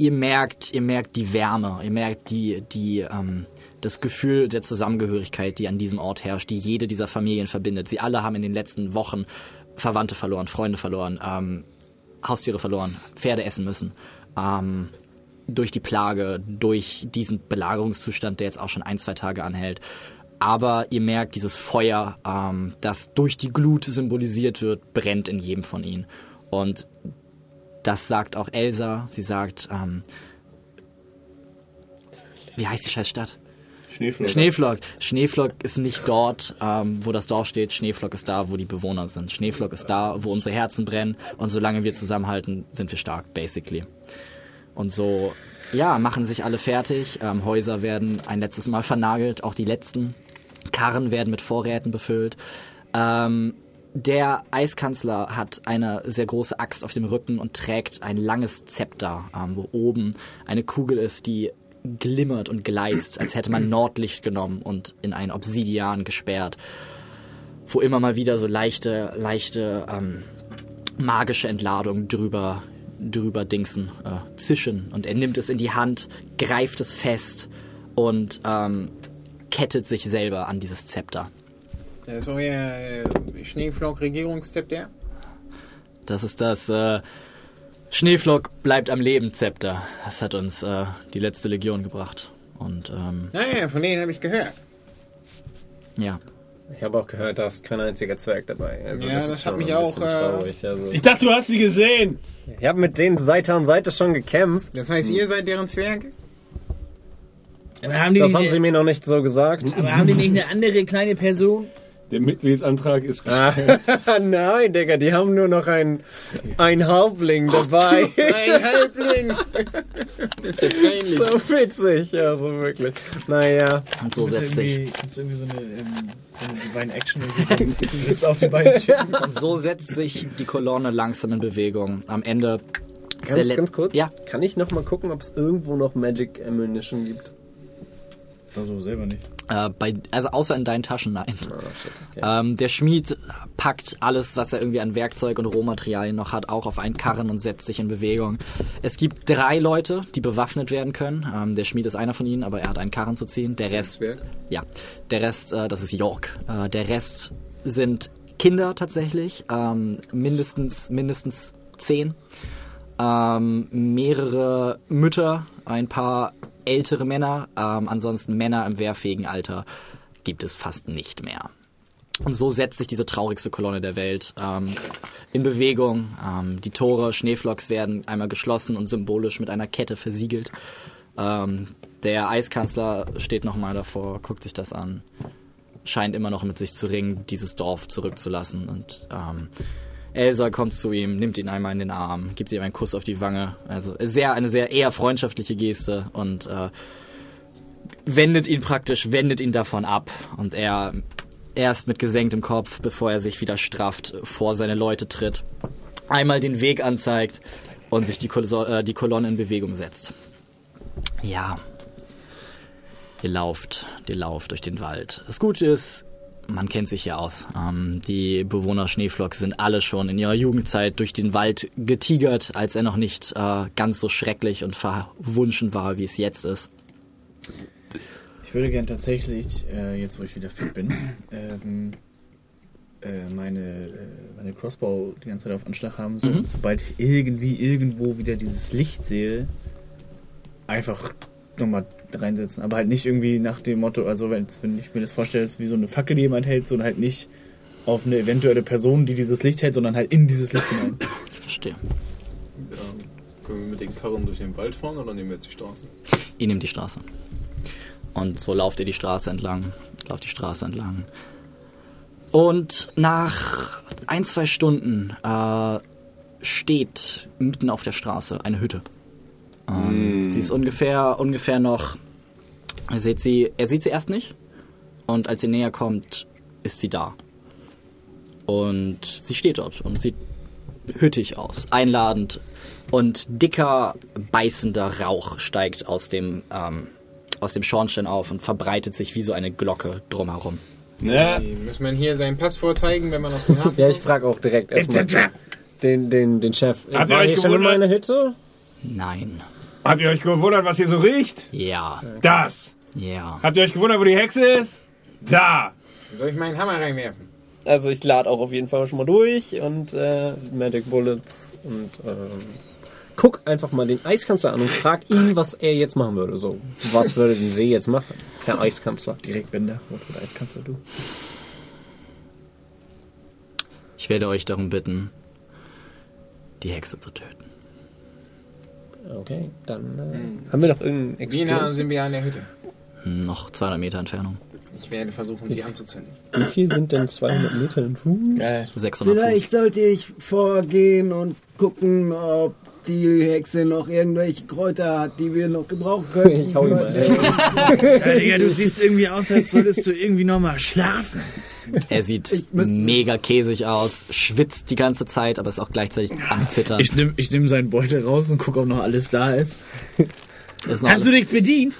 ihr merkt, ihr merkt die Wärme, ihr merkt die, die, ähm, das Gefühl der Zusammengehörigkeit, die an diesem Ort herrscht, die jede dieser Familien verbindet. Sie alle haben in den letzten Wochen Verwandte verloren, Freunde verloren, ähm, Haustiere verloren, Pferde essen müssen. Ähm, durch die Plage, durch diesen Belagerungszustand, der jetzt auch schon ein, zwei Tage anhält. Aber ihr merkt, dieses Feuer, ähm, das durch die Glut symbolisiert wird, brennt in jedem von ihnen. Und das sagt auch Elsa. Sie sagt, ähm, wie heißt die scheiß Stadt? Schneeflocke. Schneeflock. Schneeflock ist nicht dort, ähm, wo das Dorf steht. Schneeflock ist da, wo die Bewohner sind. Schneeflock ist da, wo unsere Herzen brennen. Und solange wir zusammenhalten, sind wir stark, basically. Und so, ja, machen sich alle fertig. Ähm, Häuser werden ein letztes Mal vernagelt, auch die letzten. Karren werden mit Vorräten befüllt. Ähm, der Eiskanzler hat eine sehr große Axt auf dem Rücken und trägt ein langes Zepter, ähm, wo oben eine Kugel ist, die glimmert und gleißt, als hätte man Nordlicht genommen und in ein Obsidian gesperrt, wo immer mal wieder so leichte, leichte ähm, magische Entladungen drüber, drüber dingsen, äh, zischen. Und er nimmt es in die Hand, greift es fest und ähm, kettet sich selber an dieses Zepter. Das ist euer äh, Schneeflock-Regierungszepter? Das ist das äh, Schneeflock bleibt am Leben Zepter. Das hat uns äh, die letzte Legion gebracht. Und ähm, Naja, von denen habe ich gehört. ja. Ich habe auch gehört, da ist kein einziger Zwerg dabei. Also Ja, das ist hat mich auch, äh. Also, Ich dachte, du hast sie gesehen. ich habe mit denen Seite an Seite schon gekämpft. Das heißt, ihr seid deren Zwerge? Aber haben die, Das nicht, haben sie mir noch nicht so gesagt. aber haben die nicht eine andere kleine Person? Der Mitgliedsantrag ist Ah, Nein, Digga, die haben nur noch einen, einen Halbling dabei. Ein Halbling! das ist ja peinlich. so witzig, ja, so wirklich. Naja, Und so setzt sich. Kannst du irgendwie so eine, ähm, so eine Divine Action irgendwie so jetzt auf die beiden schicken? Und so setzt sich die Kolonne langsam in Bewegung. Am Ende. ganz, ganz kurz. Ja. Kann ich noch mal gucken, ob es irgendwo noch Magic Ammunition gibt? Also selber nicht. Äh, bei, also außer in deinen Taschen, nein. Ah, shit, okay. Ähm, der Schmied packt alles, was er irgendwie an Werkzeug und Rohmaterialien noch hat, auch auf einen Karren und setzt sich in Bewegung. Es gibt drei Leute, die bewaffnet werden können. Ähm, der Schmied ist einer von ihnen, aber er hat einen Karren zu ziehen. Der Rest, ja, der Rest, äh, das ist York. Äh, der Rest sind Kinder tatsächlich, ähm, mindestens mindestens zehn. Ähm, mehrere Mütter, ein paar ältere Männer, ähm, ansonsten Männer im wehrfähigen Alter gibt es fast nicht mehr. Und so setzt sich diese traurigste Kolonne der Welt ähm, in Bewegung. Ähm, die Tore, Schneeflocks werden einmal geschlossen und symbolisch mit einer Kette versiegelt. Ähm, der Eiskanzler steht nochmal davor, guckt sich das an, scheint immer noch mit sich zu ringen, dieses Dorf zurückzulassen. Und ähm, Elsa kommt zu ihm, nimmt ihn einmal in den Arm, gibt ihm einen Kuss auf die Wange. Also sehr, eine sehr eher freundschaftliche Geste und äh, wendet ihn praktisch, wendet ihn davon ab. Und er erst mit gesenktem Kopf, bevor er sich wieder strafft, vor seine Leute tritt, einmal den Weg anzeigt und sich die, Kol äh, die Kolonne in Bewegung setzt. Ja. Ihr lauft, ihr lauft durch den Wald. Das Gute ist, man kennt sich ja aus. Ähm, die Bewohner Schneeflock sind alle schon in ihrer Jugendzeit durch den Wald getigert, als er noch nicht äh, ganz so schrecklich und verwunschen war, wie es jetzt ist. Ich würde gern tatsächlich, äh, jetzt wo ich wieder fit bin, ähm, äh, meine, äh, meine Crossbow die ganze Zeit auf Anschlag haben. So, Mhm. Sobald ich irgendwie irgendwo wieder dieses Licht sehe, einfach nochmal reinsetzen. Aber halt nicht irgendwie nach dem Motto, also wenn, wenn ich mir das vorstelle, ist wie so eine Fackel, die jemand hält, sondern halt nicht auf eine eventuelle Person, die dieses Licht hält, sondern halt in dieses Licht hinein. Ich verstehe. Ähm, können wir mit den Karren durch den Wald fahren oder nehmen wir jetzt die Straße? Ihr nehmt die Straße. Und so lauft ihr die Straße entlang, lauft die Straße entlang. Und nach ein, zwei Stunden äh, steht mitten auf der Straße eine Hütte. Ähm, Sie ist ungefähr, ungefähr noch. Ihr seht sie, er sieht sie erst nicht. Und als ihr näher kommt, ist sie da. Und sie steht dort und sieht hüttig aus, einladend. Und dicker, beißender Rauch steigt aus dem, ähm, aus dem Schornstein auf und verbreitet sich wie so eine Glocke drumherum. Ja. Wie, Muss man hier seinen Pass vorzeigen, wenn man aus dem Hafen Ja, ich frage auch direkt erstmal den, den, den Chef. Habt ihr euch hier schon in meiner Hütte? Nein. Habt ihr euch gewundert, was hier so riecht? Ja. Das. Ja. Habt ihr euch gewundert, wo die Hexe ist? Da. Soll ich meinen Hammer reinwerfen? Also ich lade auch auf jeden Fall schon mal durch und äh, Magic Bullets und ähm, guck einfach mal den Eiskanzler an und frag ihn, was er jetzt machen würde. So, was würde denn Sie jetzt machen, Herr Eiskanzler? Direkt Bänder. Wofür Eiskanzler du? Ich werde euch darum bitten, die Hexe zu töten. Okay, dann äh, haben wir doch irgendeinen Wie nah sind wir an der Hütte? Noch 200 Meter Entfernung. Ich werde versuchen, sie anzuzünden. Wie viel sind denn 200 Meter in Fuß? 600 Vielleicht Fuß. sollte ich vorgehen und gucken, ob die Hexe noch irgendwelche Kräuter hat, die wir noch gebrauchen können. Ich hau ihn mal. Ja, Digga, du siehst irgendwie aus, als solltest du irgendwie nochmal schlafen. Er sieht mega käsig aus, schwitzt die ganze Zeit, aber ist auch gleichzeitig am Zittern. Ich nimm, ich nimm seinen Beutel raus und guck, ob noch alles da ist. Ist Hast du alles- dich bedient?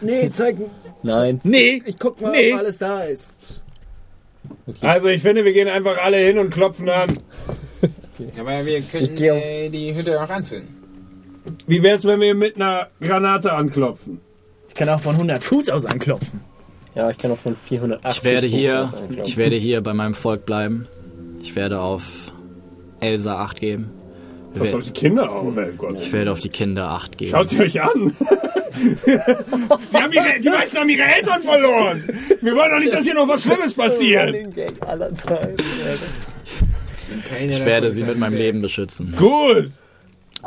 Nee, zeig, Nein. Nee. ich guck mal, Nee. ob alles da ist. Also ich finde, wir gehen einfach alle hin und klopfen an. Aber wir können äh, die Hütte auch anzünden. Wie wär's, wenn wir mit einer Granate anklopfen? Ich kann auch von 100 Fuß aus anklopfen. Ja, ich kann auch von 480 Ich werde hier, ich werde hier bei meinem Volk bleiben. Ich werde auf Elsa Acht geben. Wir Pass auf die Kinder auf, ey Gott. Ich werde auf die Kinder Acht geben. Schaut sie euch an. sie haben ihre, die meisten haben ihre Eltern verloren. Wir wollen doch nicht, dass hier noch was Schlimmes passiert. Ich werde sie mit meinem Leben beschützen. Gut.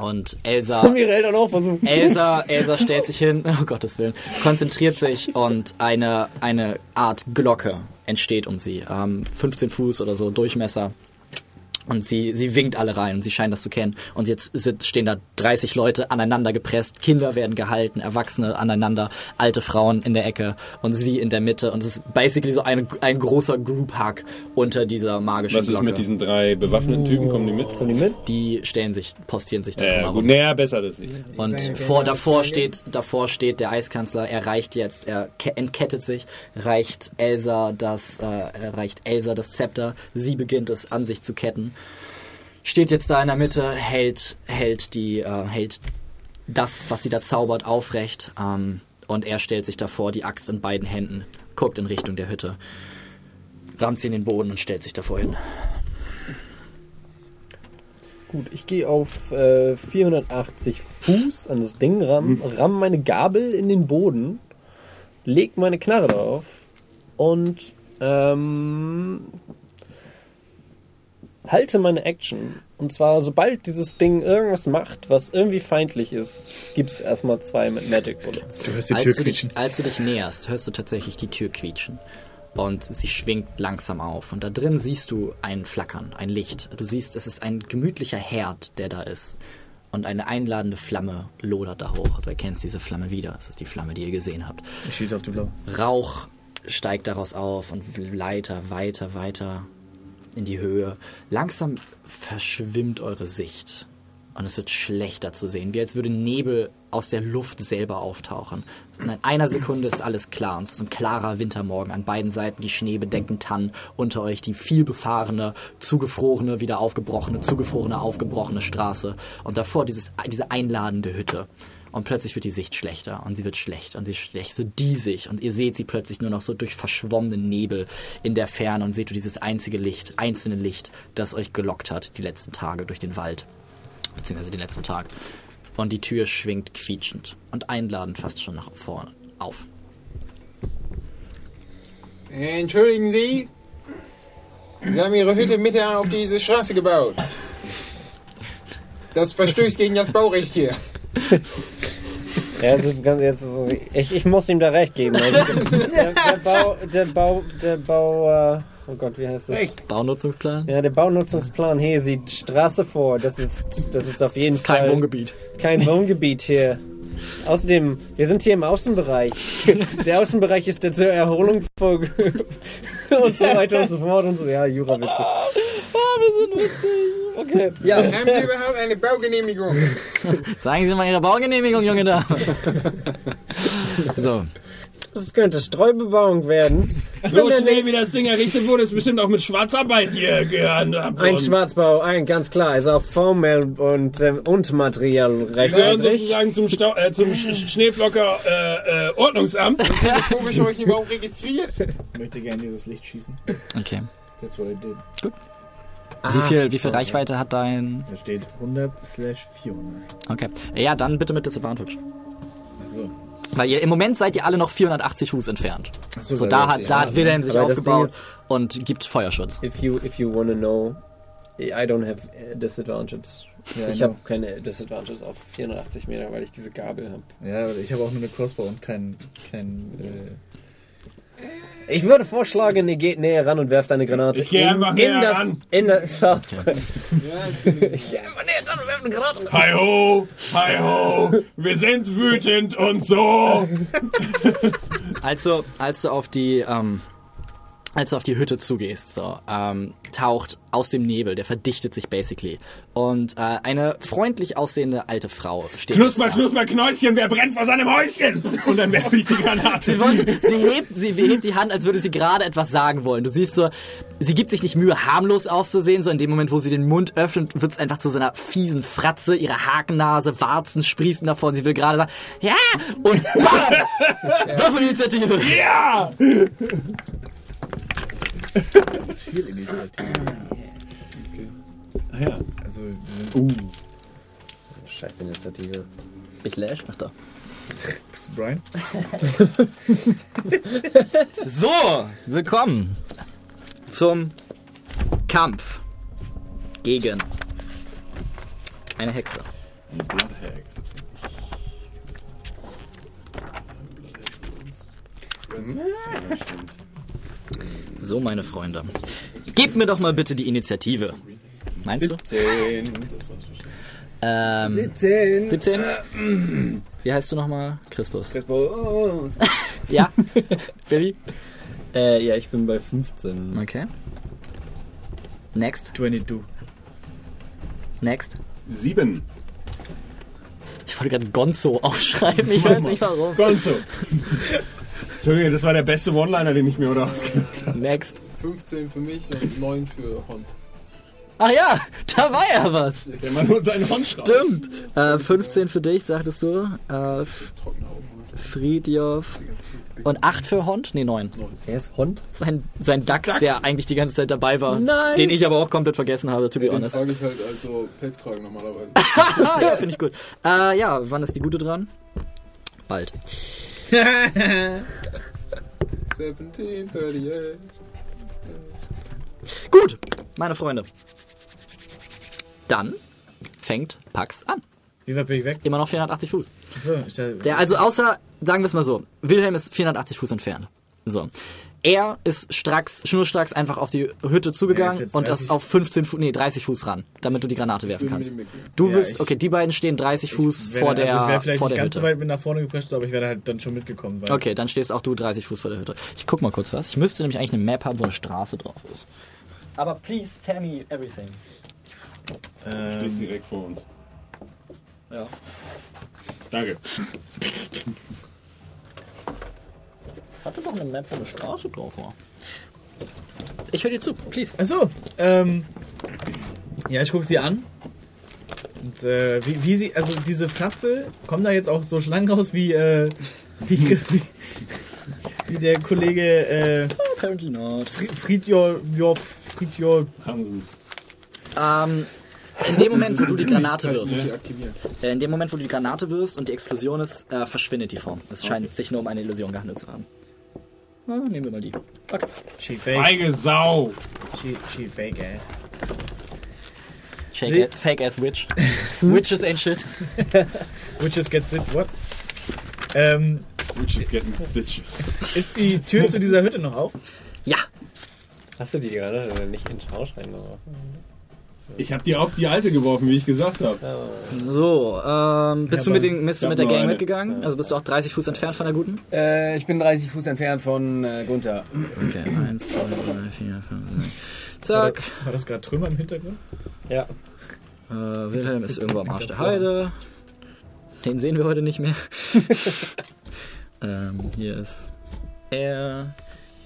Und Elsa, Haben ihre Eltern auch versucht. Elsa, Elsa stellt sich hin, oh Gottes Willen, konzentriert sich und eine, eine Art Glocke entsteht um sie. Ähm, 15 Fuß oder so Durchmesser. Und sie, sie winkt alle rein und sie scheinen das zu kennen. Und jetzt sind, stehen da 30 Leute aneinander gepresst, Kinder werden gehalten, Erwachsene aneinander, alte Frauen in der Ecke und sie in der Mitte. Und es ist basically so ein, ein großer Group-Hug unter dieser magischen Was ist Glocke. mit diesen drei bewaffneten Typen? Kommen die mit? Kommen die mit? die stellen sich, postieren sich da Ja, drumherum. gut, naja, besser das nicht. Und vor, davor, steht, davor steht der Eiskanzler, er reicht jetzt, er ke- entkettet sich, reicht Elsa das, äh, er reicht Elsa das Zepter, sie beginnt es an sich zu ketten. Steht jetzt da in der Mitte, hält, hält die, äh, hält das, was sie da zaubert, aufrecht. Ähm, und er stellt sich davor, die Axt in beiden Händen, guckt in Richtung der Hütte, rammt sie in den Boden und stellt sich davor hin. Gut, ich gehe auf äh, 480 Fuß an das Ding ran, ramm meine Gabel in den Boden, leg meine Knarre drauf und ähm, halte meine Action. Und zwar, sobald dieses Ding irgendwas macht, was irgendwie feindlich ist, gibt es erstmal zwei mit Magic Bullets. Du hörst die Tür Als du, dich, quietschen. als du dich näherst, hörst du tatsächlich die Tür quietschen. Und sie schwingt langsam auf. Und da drin siehst du ein Flackern, ein Licht. Du siehst, es ist ein gemütlicher Herd, der da ist. Und eine einladende Flamme lodert da hoch. Du erkennst diese Flamme wieder. Es ist die Flamme, die ihr gesehen habt. Ich schieße auf die Blau. Rauch steigt daraus auf und weiter, weiter, weiter in die Höhe. Langsam verschwimmt eure Sicht. Und es wird schlechter zu sehen, wie als würde Nebel aus der Luft selber auftauchen. In einer Sekunde ist alles klar. Und es ist ein klarer Wintermorgen. An beiden Seiten die schneebedeckten Tannen. Unter euch die viel befahrene, zugefrorene, wieder aufgebrochene, zugefrorene, aufgebrochene Straße. Und davor dieses, diese einladende Hütte. Und plötzlich wird die Sicht schlechter und sie wird schlecht und sie ist schlecht, so diesig. Und ihr seht sie plötzlich nur noch so durch verschwommenen Nebel in der Ferne und seht du dieses einzige Licht, einzelne Licht, das euch gelockt hat die letzten Tage durch den Wald. Beziehungsweise den letzten Tag. Und die Tür schwingt quietschend und einladend fast schon nach vorne auf. Entschuldigen Sie, Sie haben ihre Hütte mitten auf diese Straße gebaut. Das verstößt gegen das Baurecht hier. Ja, also jetzt so, ich, ich muss ihm da recht geben. Also, der, der Bau, der Bau, der Bau, oh Gott, wie heißt das? Baunutzungsplan? Ja, der Baunutzungsplan hier sieht Straße vor. Das ist, das ist auf jeden Das ist kein Fall Wohngebiet. kein Wohngebiet hier. Außerdem, wir sind hier im Außenbereich. Der Außenbereich ist der zur Erholung und so weiter und so fort und so. Ja, Jura-Witze. Ah, wir sind witzig. Okay, ja. Haben Sie überhaupt eine Baugenehmigung? Zeigen Sie mal Ihre Baugenehmigung, junge Dame. so. Das könnte Streubebauung werden. So schnell wie das Ding errichtet wurde, ist bestimmt auch mit Schwarzarbeit hier gehandhabt Ein. Schwarzbau, ein ganz klar, ist auch formell und, ähm, und materiell recht. gehören sozusagen zum, Stau äh, zum Sch Schneeflocker äh, äh, Ordnungsamt. Wo ich euch überhaupt registriert? Ich möchte gerne dieses Licht schießen. Okay. That's what I did. Wie viel, wie viel Reichweite hat dein. Da steht 100 slash 400. Okay. Ja, dann bitte mit Disadvantage. Achso. Weil ihr im Moment seid ihr alle noch 480 Fuß entfernt. Achso, So, da hat, da hat Wilhelm sich aufgebaut und gibt Feuerschutz. If you, if you wanna know, I don't have uh, disadvantages. Ja, ich habe keine Disadvantages auf 480 Meter, weil ich diese Gabel habe. Ja, aber ich habe auch nur eine Crossbow und kein. kein äh, Ich würde vorschlagen, ihr geht näher ran und werft eine Granate. Ich geh in, einfach in näher das, ran. In das Haus. Ja, ich bin Ich geh einfach näher ran und werf eine Granate. Hi ho, hi ho, wir sind wütend und so. Als du, als du auf die, ähm, als du auf die Hütte zugehst, so, ähm, taucht aus dem Nebel, der verdichtet sich basically. Und äh, eine freundlich aussehende alte Frau steht. Knusper, knusper, Knäuschen, wer brennt vor seinem Häuschen? Und dann werfe ich die Granate. Sie, wollte, sie, hebt, sie hebt die Hand, als würde sie gerade etwas sagen wollen. Du siehst so, sie gibt sich nicht Mühe, harmlos auszusehen. So in dem Moment, wo sie den Mund öffnet, wird es einfach zu so einer fiesen Fratze. Ihre Hakennase, Warzen sprießen davon. Sie will gerade sagen, ja! Und bam! Würfelinitiative! Ja! Das ist viel Initiative. Ah ja. Also, sind, Scheiß Initiative. Ich lash? Ach da. bist du Brian? So, willkommen zum Kampf gegen eine Hexe. So, meine Freunde. Gebt mir doch mal bitte die Initiative. Meinst du? 10. Ähm, 17. 17? Wie heißt du nochmal? Crispus. Oh, Ja? Billy? Äh, ja, ich bin bei 15. Okay. Next. 22. Next. Sieben. Ich wollte gerade Gonzo aufschreiben, ich weiß nicht warum. Gonzo. Entschuldigung, das war der beste One-Liner, den ich mir oder ausgedacht habe. Next. 15 für mich und 9 für Hond. Ach ja, da war ja was. Der Mann seinen Hund raus. Stimmt. Äh, 15 für dich, sagtest du. Äh, F- Trockene Augen. Friedjof. Und 8 für Hond? Nee, 9. Wer ist Hund? Sein, sein Dachs, Dachs. der eigentlich die ganze Zeit dabei war. Nice. Den ich aber auch komplett vergessen habe, to be Ja, den honest. trage ich halt als so Pelzkragen normalerweise. Ja, finde ich gut. Äh, ja, wann ist die gute dran? Bald. 1738. Gut, meine Freunde. Dann fängt Pax an. Wie weit bin ich weg? Immer noch 480 Fuß. Achso, ich dachte, Der also außer, sagen wir es mal so, Wilhelm ist 480 Fuß entfernt. So. Er ist stracks, schnurstracks einfach auf die Hütte ist zugegangen jetzt und 30 ist auf 15 Fuß, nee, 30 Fuß ran, damit du die Granate werfen kannst. Du Ja, bist, ich- okay, die beiden stehen 30 Fuß wäre- vor der, also ich wäre vielleicht nicht ganz so Hütte. weit mit nach vorne geprescht, aber ich wäre halt dann schon mitgekommen. Weil Okay, dann stehst auch du 30 Fuß vor der Hütte. Ich guck mal kurz was. Ich müsste nämlich eigentlich eine Map haben, wo eine Straße drauf ist. Aber please tell me everything. Stehst ähm, direkt vor uns. Ja. Danke. Hatte doch eine Map, wo eine Straße drauf war. Ich höre dir zu, please. Achso, ähm. Ja, ich gucke sie an. Und äh, wie, wie sie, also diese Fratze, kommen da jetzt auch so Schlangen raus wie, äh, wie, wie, wie der Kollege äh, Apparently not. Fried- Friedjor, Jor, Friedjor, Hansen. Ähm, in dem Moment, wo du die Granate aktivieren. äh, in dem Moment, wo du die Granate wirfst und die Explosion ist, äh, verschwindet die Form. Es scheint sich nur um eine Illusion gehandelt zu haben. Ah, nehmen wir mal die. Okay. She fake. Feige Sau. She, she fake ass. Shake it, fake ass witch. Witches ain't shit. Witches get stitched. What? Ähm, Which is getting stitches. ist die Tür zu dieser Hütte noch auf? Ja. Hast du die gerade nicht in den Schausch reingeworfen? Ich habe die auf die alte geworfen, wie ich gesagt habe. So, ähm, bist du mit, den, bist du mit der Gang eine. mitgegangen? Also bist du auch 30 Fuß entfernt von der guten? Äh, ich bin 30 Fuß entfernt von äh, Gunther. Okay, eins, zwei, drei, vier, fünf, sechs. War Zack. das, war das gerade Trümmer im Hintergrund? Ja. Äh, Wilhelm ist irgendwo am Arsch der Heide. Den sehen wir heute nicht mehr. ähm, hier ist er.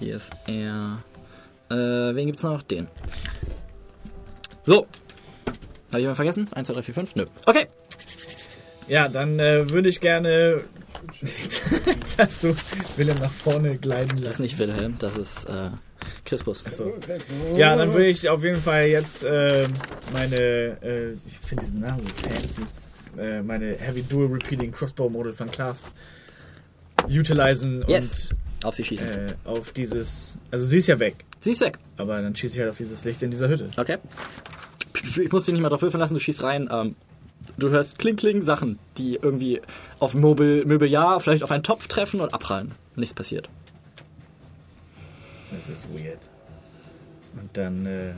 Hier ist er. Äh, wen gibt's noch? Den. So. Habe ich jemanden vergessen? 1, 2, 3, 4, 5? Nö. Okay. Ja, dann äh, würde ich gerne. Hast du Willem nach vorne gleiten Das ist nicht Wilhelm, das ist äh, Crispus. So. Ja, dann würde ich auf jeden Fall jetzt äh, meine. Äh, ich finde diesen Namen so fancy. Äh, meine Heavy Dual Repeating Crossbow Model von Class utilisen Yes. Auf sie schießen. und äh, auf dieses. Also sie ist ja weg, Sie ist weg. aber dann schieße ich halt auf dieses Licht in dieser Hütte. Okay. Ich muss dich nicht mal drauf würfeln lassen, du schießt rein. Ähm, du hörst Kling Kling Sachen, die irgendwie auf Möbel, Möbeljahr, vielleicht auf einen Topf treffen und abprallen. Nichts passiert. Das ist weird. Und dann, äh.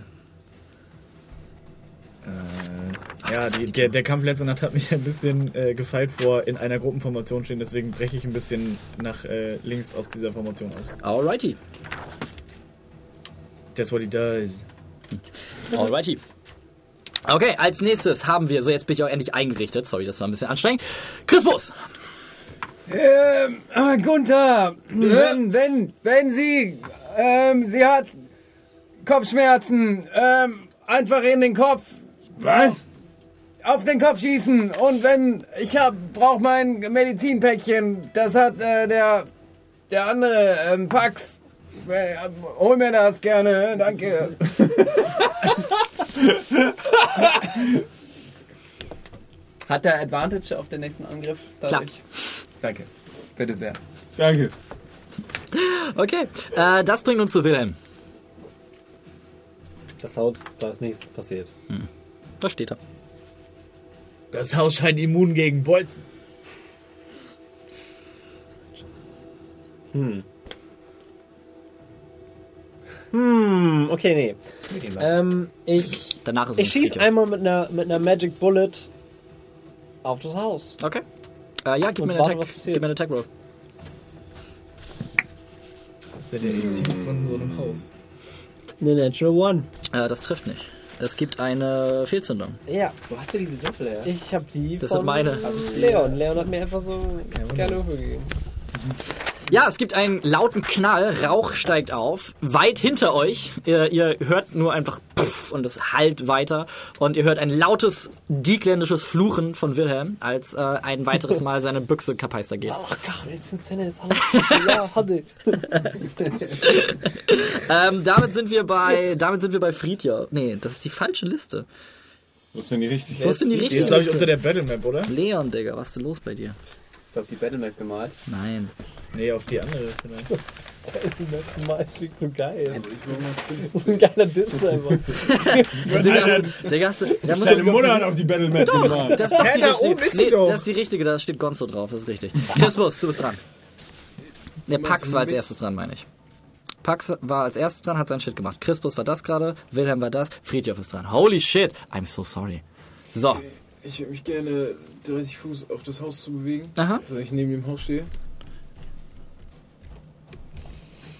Äh, ja, die, der, der Kampf letzte Nacht hat mich ein bisschen äh, gefeilt vor in einer Gruppenformation stehen, deswegen breche ich ein bisschen nach äh, links aus dieser Formation aus. Alrighty. That's what he does. Alrighty. Okay, als nächstes haben wir, so jetzt bin ich auch endlich eingerichtet, sorry, das war ein bisschen anstrengend. Crispus! Ähm, ah, Gunther, wenn, wenn, wenn sie, ähm, sie hat Kopfschmerzen, ähm, einfach in den Kopf, Was? auf den Kopf schießen und wenn, ich hab, brauch mein Medizinpäckchen, das hat, äh, der, der andere, ähm, Pax, hol mir das gerne, danke. Hat der Advantage auf den nächsten Angriff? dadurch? Danke. Bitte sehr. Danke. Okay, äh, das bringt uns zu Wilhelm. Das Haus, da ist nichts passiert. Da steht er. Das Haus scheint immun gegen Bolzen. Hm, okay, nee. Ähm, ich Danach ist ich es schieß Friedhof. einmal mit einer, mit einer Magic Bullet auf das Haus. Okay. Äh, ja, gib Und mir, einen warte, Attack, was passiert. gib mir einen Attack Roll. Das ist denn der AC von so einem Haus. Eine Natural One. Äh, das trifft nicht. Es gibt eine Fehlzündung. Ja, Wo hast du diese Würfel her? ich hab die Das von sind meine. Leon. Leon hat mir einfach so gerne Würfel gegeben. Ja, es gibt einen lauten Knall, Rauch steigt auf, weit hinter euch. Ihr, ihr hört nur einfach Pff und es hallt weiter. Und ihr hört ein lautes, diekländisches Fluchen von Wilhelm, als äh, ein weiteres Mal seine Büchse kapeister geht. Ach, Gott, jetzt ein Szene ist Ja, hatte. Ähm, damit sind wir bei, damit sind wir bei Friedja. Nee, das ist die falsche Liste. Wo ist denn die richtige? Wo ist denn die Die richtige ist, glaube ich, unter der Battlemap, oder? Leon, Digga, was ist denn los bei dir? Ist auf die Battlemap gemalt. Nein. Nee, auf die andere vielleicht. Mal klingt so geil. So ein geiler Diss einfach. Digga, hast, Digga, hast du, da musst Deine du, Mutter hat auf die Battlemap gemalt. das ist doch die richtige. ist nee, doch. Das ist die richtige, da steht Gonzo drauf, das ist richtig. Crispus, du bist dran. Der Pax war als erstes dran, meine ich. Pax war als erstes dran, hat sein Shit gemacht. Crispus war das gerade, Wilhelm war das, Friedhof ist dran. Holy shit, I'm so sorry. So, Ich würde mich gerne 30 Fuß auf das Haus zu bewegen. aha. Also ich neben dem Haus stehe.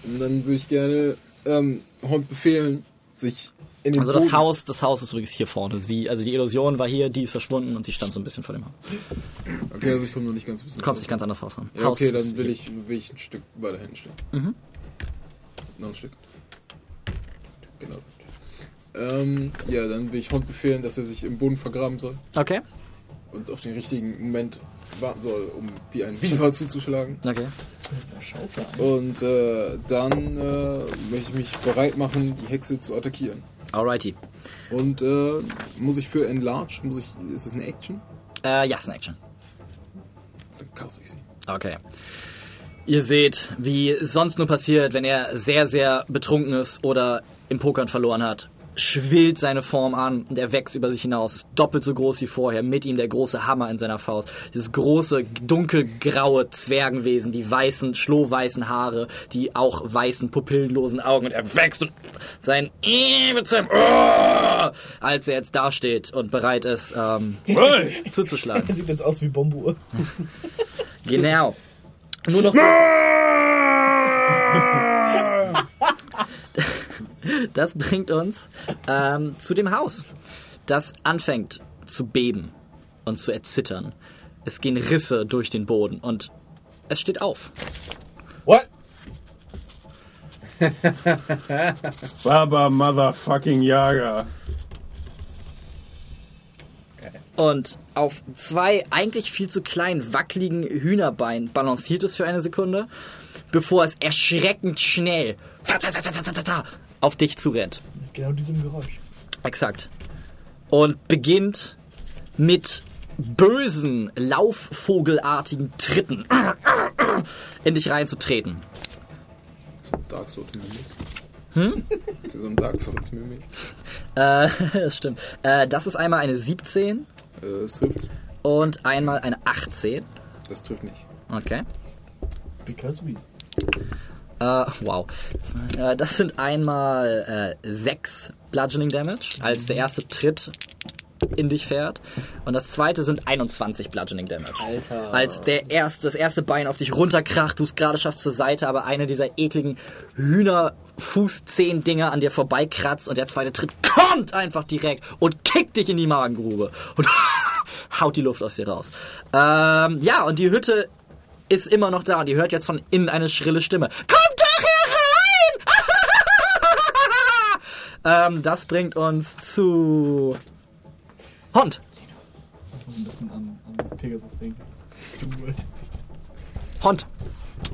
Und dann würde ich gerne ähm, Hund befehlen, sich in den Also das Boden- Haus, das Haus ist übrigens hier vorne. Sie, also die Illusion war hier, die ist verschwunden und sie stand so ein bisschen vor dem Haus. Okay, also ich komme noch nicht ganz ein bisschen. Du kommst nicht ganz an das Haus ran. Ja, Haus okay, ist dann will hier. ich, will ich ein Stück weiter hinten stehen. Mhm. Noch ein Stück. Genau. Ähm, ja, dann will ich Hund befehlen, dass er sich im Boden vergraben soll Okay, und auf den richtigen Moment warten soll, um wie ein Biber zuzuschlagen. okay. Und äh, dann äh, möchte ich mich bereit machen, die Hexe zu attackieren. Alrighty. Und äh, muss ich für Enlarge, muss ich, ist das eine Action? Äh, ja, ist eine Action. Dann cast ich sie. Okay. Ihr seht, wie sonst nur passiert, wenn er sehr, sehr betrunken ist oder im Pokern verloren hat. Schwillt seine Form an und er wächst über sich hinaus. Ist doppelt so groß wie vorher. Mit ihm der große Hammer in seiner Faust. Dieses große, dunkelgraue Zwergenwesen, die weißen, schlohweißen Haare, die auch weißen, pupillenlosen Augen. Und er wächst und sein seinem Oh! als er jetzt dasteht und bereit ist, ähm, zuzuschlagen. Er sieht jetzt aus wie Bombuhr. Genau. Nur noch. Das bringt uns ähm, zu dem Haus, das anfängt zu beben und zu erzittern. Es gehen Risse durch den Boden und es steht auf. What? Baba Motherfucking Jager. Und auf zwei eigentlich viel zu kleinen, wackeligen Hühnerbeinen balanciert es für eine Sekunde, bevor es erschreckend schnell auf dich zurennt. Genau diesem Geräusch. Exakt. Und beginnt mit bösen, laufvogelartigen Tritten in dich reinzutreten. So ein Dark Souls Mimik. Hm? So ein Dark Souls Mimik. Äh, das stimmt. Äh, das ist einmal eine 17 Äh, das trifft. und einmal eine 18. Das trifft nicht. Okay. Because we. Äh, wow. Äh, das sind einmal äh, 6 Bludgeoning Damage, als der erste Tritt in dich fährt. Und das zweite sind 21 Bludgeoning Damage. Alter. Als der erste, das erste Bein auf dich runterkracht, du es gerade schaffst zur Seite, aber eine dieser ekligen Hühnerfußzehen-Dinger an dir vorbeikratzt und der zweite Tritt kommt einfach direkt und kickt dich in die Magengrube und haut die Luft aus dir raus. Ähm, ja, und die Hütte ist immer noch da und ihr hört jetzt von innen eine schrille Stimme. Kommt doch herein! Ähm, das bringt uns zu Hund. Ich muss ein bisschen an, an Pegasus denken. Hund.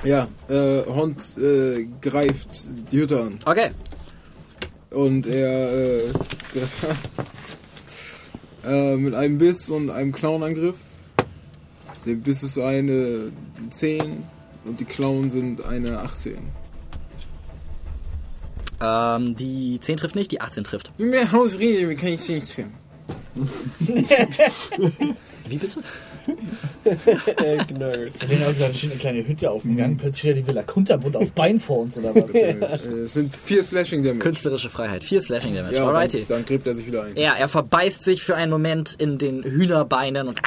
Ja, äh, Hond äh, greift die Hütte an. Okay. Und er äh, äh, mit einem Biss und einem Clownangriff. Der Biss ist eine 10 und die Clown sind eine 18. Ähm, die 10 trifft nicht, die 18 trifft. Wie mehr Haus rede, wie kann ich nicht trennen? Wie bitte? Gnurrs. Hat den auch gesagt, da steht eine kleine Hütte auf dem Gang. Plötzlich steht die Villa Kunterbund auf Bein vor uns oder was? Äh, es sind vier Slashing Damage. Künstlerische Freiheit. 4 Slashing Damage. Ja, dann, Alrighty. dann gräbt er sich wieder ein. Ja, er verbeißt sich für einen Moment in den Hühnerbeinen und,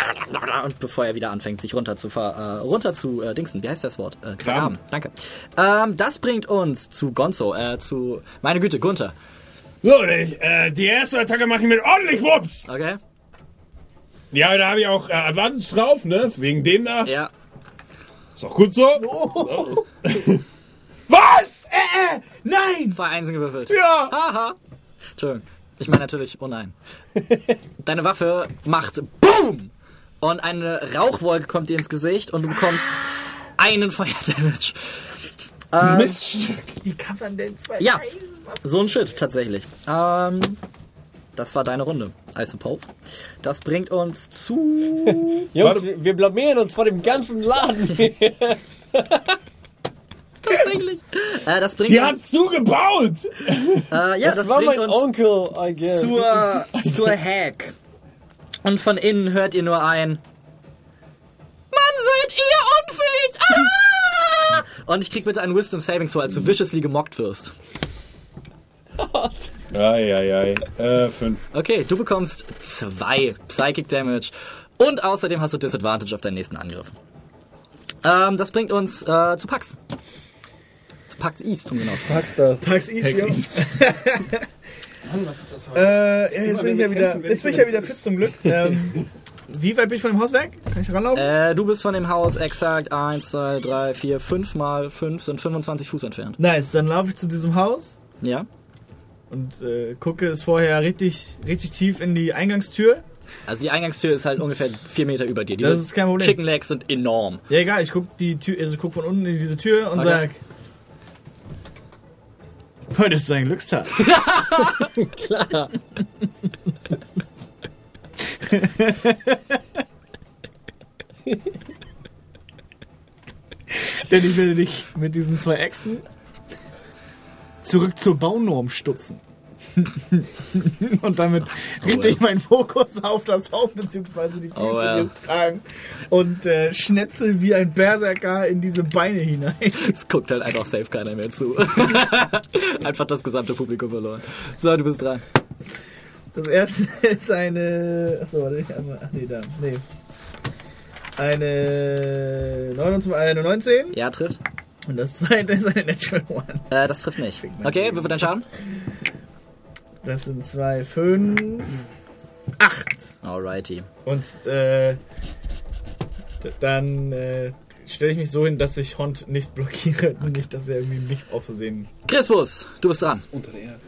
und bevor er wieder anfängt, sich runter zu ver, äh, runter zu äh, dingsen. Wie heißt das Wort? Äh, vergraben. Danke. Ähm, das bringt uns zu Gonzo, äh, zu meine Güte, Gunther. So, ich, äh, die erste Attacke mache ich mit ordentlich Wups. Okay? Ja, da habe ich auch äh, Advantage drauf, ne? Wegen dem da. Ja. Ist doch gut so. Was? Äh, Nein! Zwei Einsen gewürfelt. Ja. Haha. Entschuldigung. Ich meine natürlich, oh nein. Deine Waffe macht BOOM! Und eine Rauchwolke kommt dir ins Gesicht und du bekommst einen Feuerdamage. Ähm, Miststück. Wie kann man denn zwei Ja, so ein Shit, tatsächlich. Ähm, das war deine Runde, I suppose. Das bringt uns zu. Jungs, wir, wir blamieren uns vor dem ganzen Laden. tatsächlich. Äh, das bringt Die uns, hat zugebaut. äh, ja, Das, das, war bringt mein uns Onkel, I guess. zur, zur Hack. Und von innen hört ihr nur ein. Mann, seid ihr unfähig! Ah! Und ich krieg bitte einen Wisdom Saving Throw, als du viciously gemockt wirst. Eieiei. Äh, fünf. Okay, du bekommst zwei Psychic Damage und außerdem hast du Disadvantage auf deinen nächsten Angriff. Ähm, das bringt uns äh, zu Pax. Zu Pax East, um genau zu sein. Sagst das. Tags East, Jungs. Äh, ja, jetzt bin ich ja wieder, jetzt bin ich ja wieder fit zum Glück. Ähm, wie weit bin ich von dem Haus weg? Kann ich ranlaufen? Äh, du bist von dem Haus exakt 1, 2, 3, 4, 5 mal 5 sind 25 Fuß entfernt. Nice, dann laufe ich zu diesem Haus Ja? Und äh, gucke es vorher richtig, richtig tief in die Eingangstür. Also die Eingangstür ist halt ungefähr 4 Meter über dir. Diese Das ist kein Problem. Chicken Legs sind enorm. Ja, egal, ich gucke die Tür, also guck von unten in diese Tür und Okay. sag. Heute ist ein Glückstag. Klar. Denn ich werde dich mit diesen zwei Echsen zurück zur Baunorm stutzen. und damit richte ich meinen Fokus auf das Haus beziehungsweise die Füße, Oh, ja. die es tragen und äh, schnetzel wie ein Berserker in diese Beine hinein. Es guckt halt einfach safe keiner mehr zu. einfach das gesamte Publikum verloren. So, du bist dran. Das erste ist eine. Achso, warte, ich einmal. Ach nee, da. Nee. Eine 29, eine 19 Ja, trifft. Und das zweite ist eine Natural One. Äh, das trifft nicht. Okay, wie wird dein Schaden? Das sind zwei, fünf, acht. Alrighty. Und äh, dann äh, stelle ich mich so hin, dass ich Hond nicht blockiere. Nicht, dass er irgendwie mich aus Versehen. Crispus, du bist dran. Unter der Erde.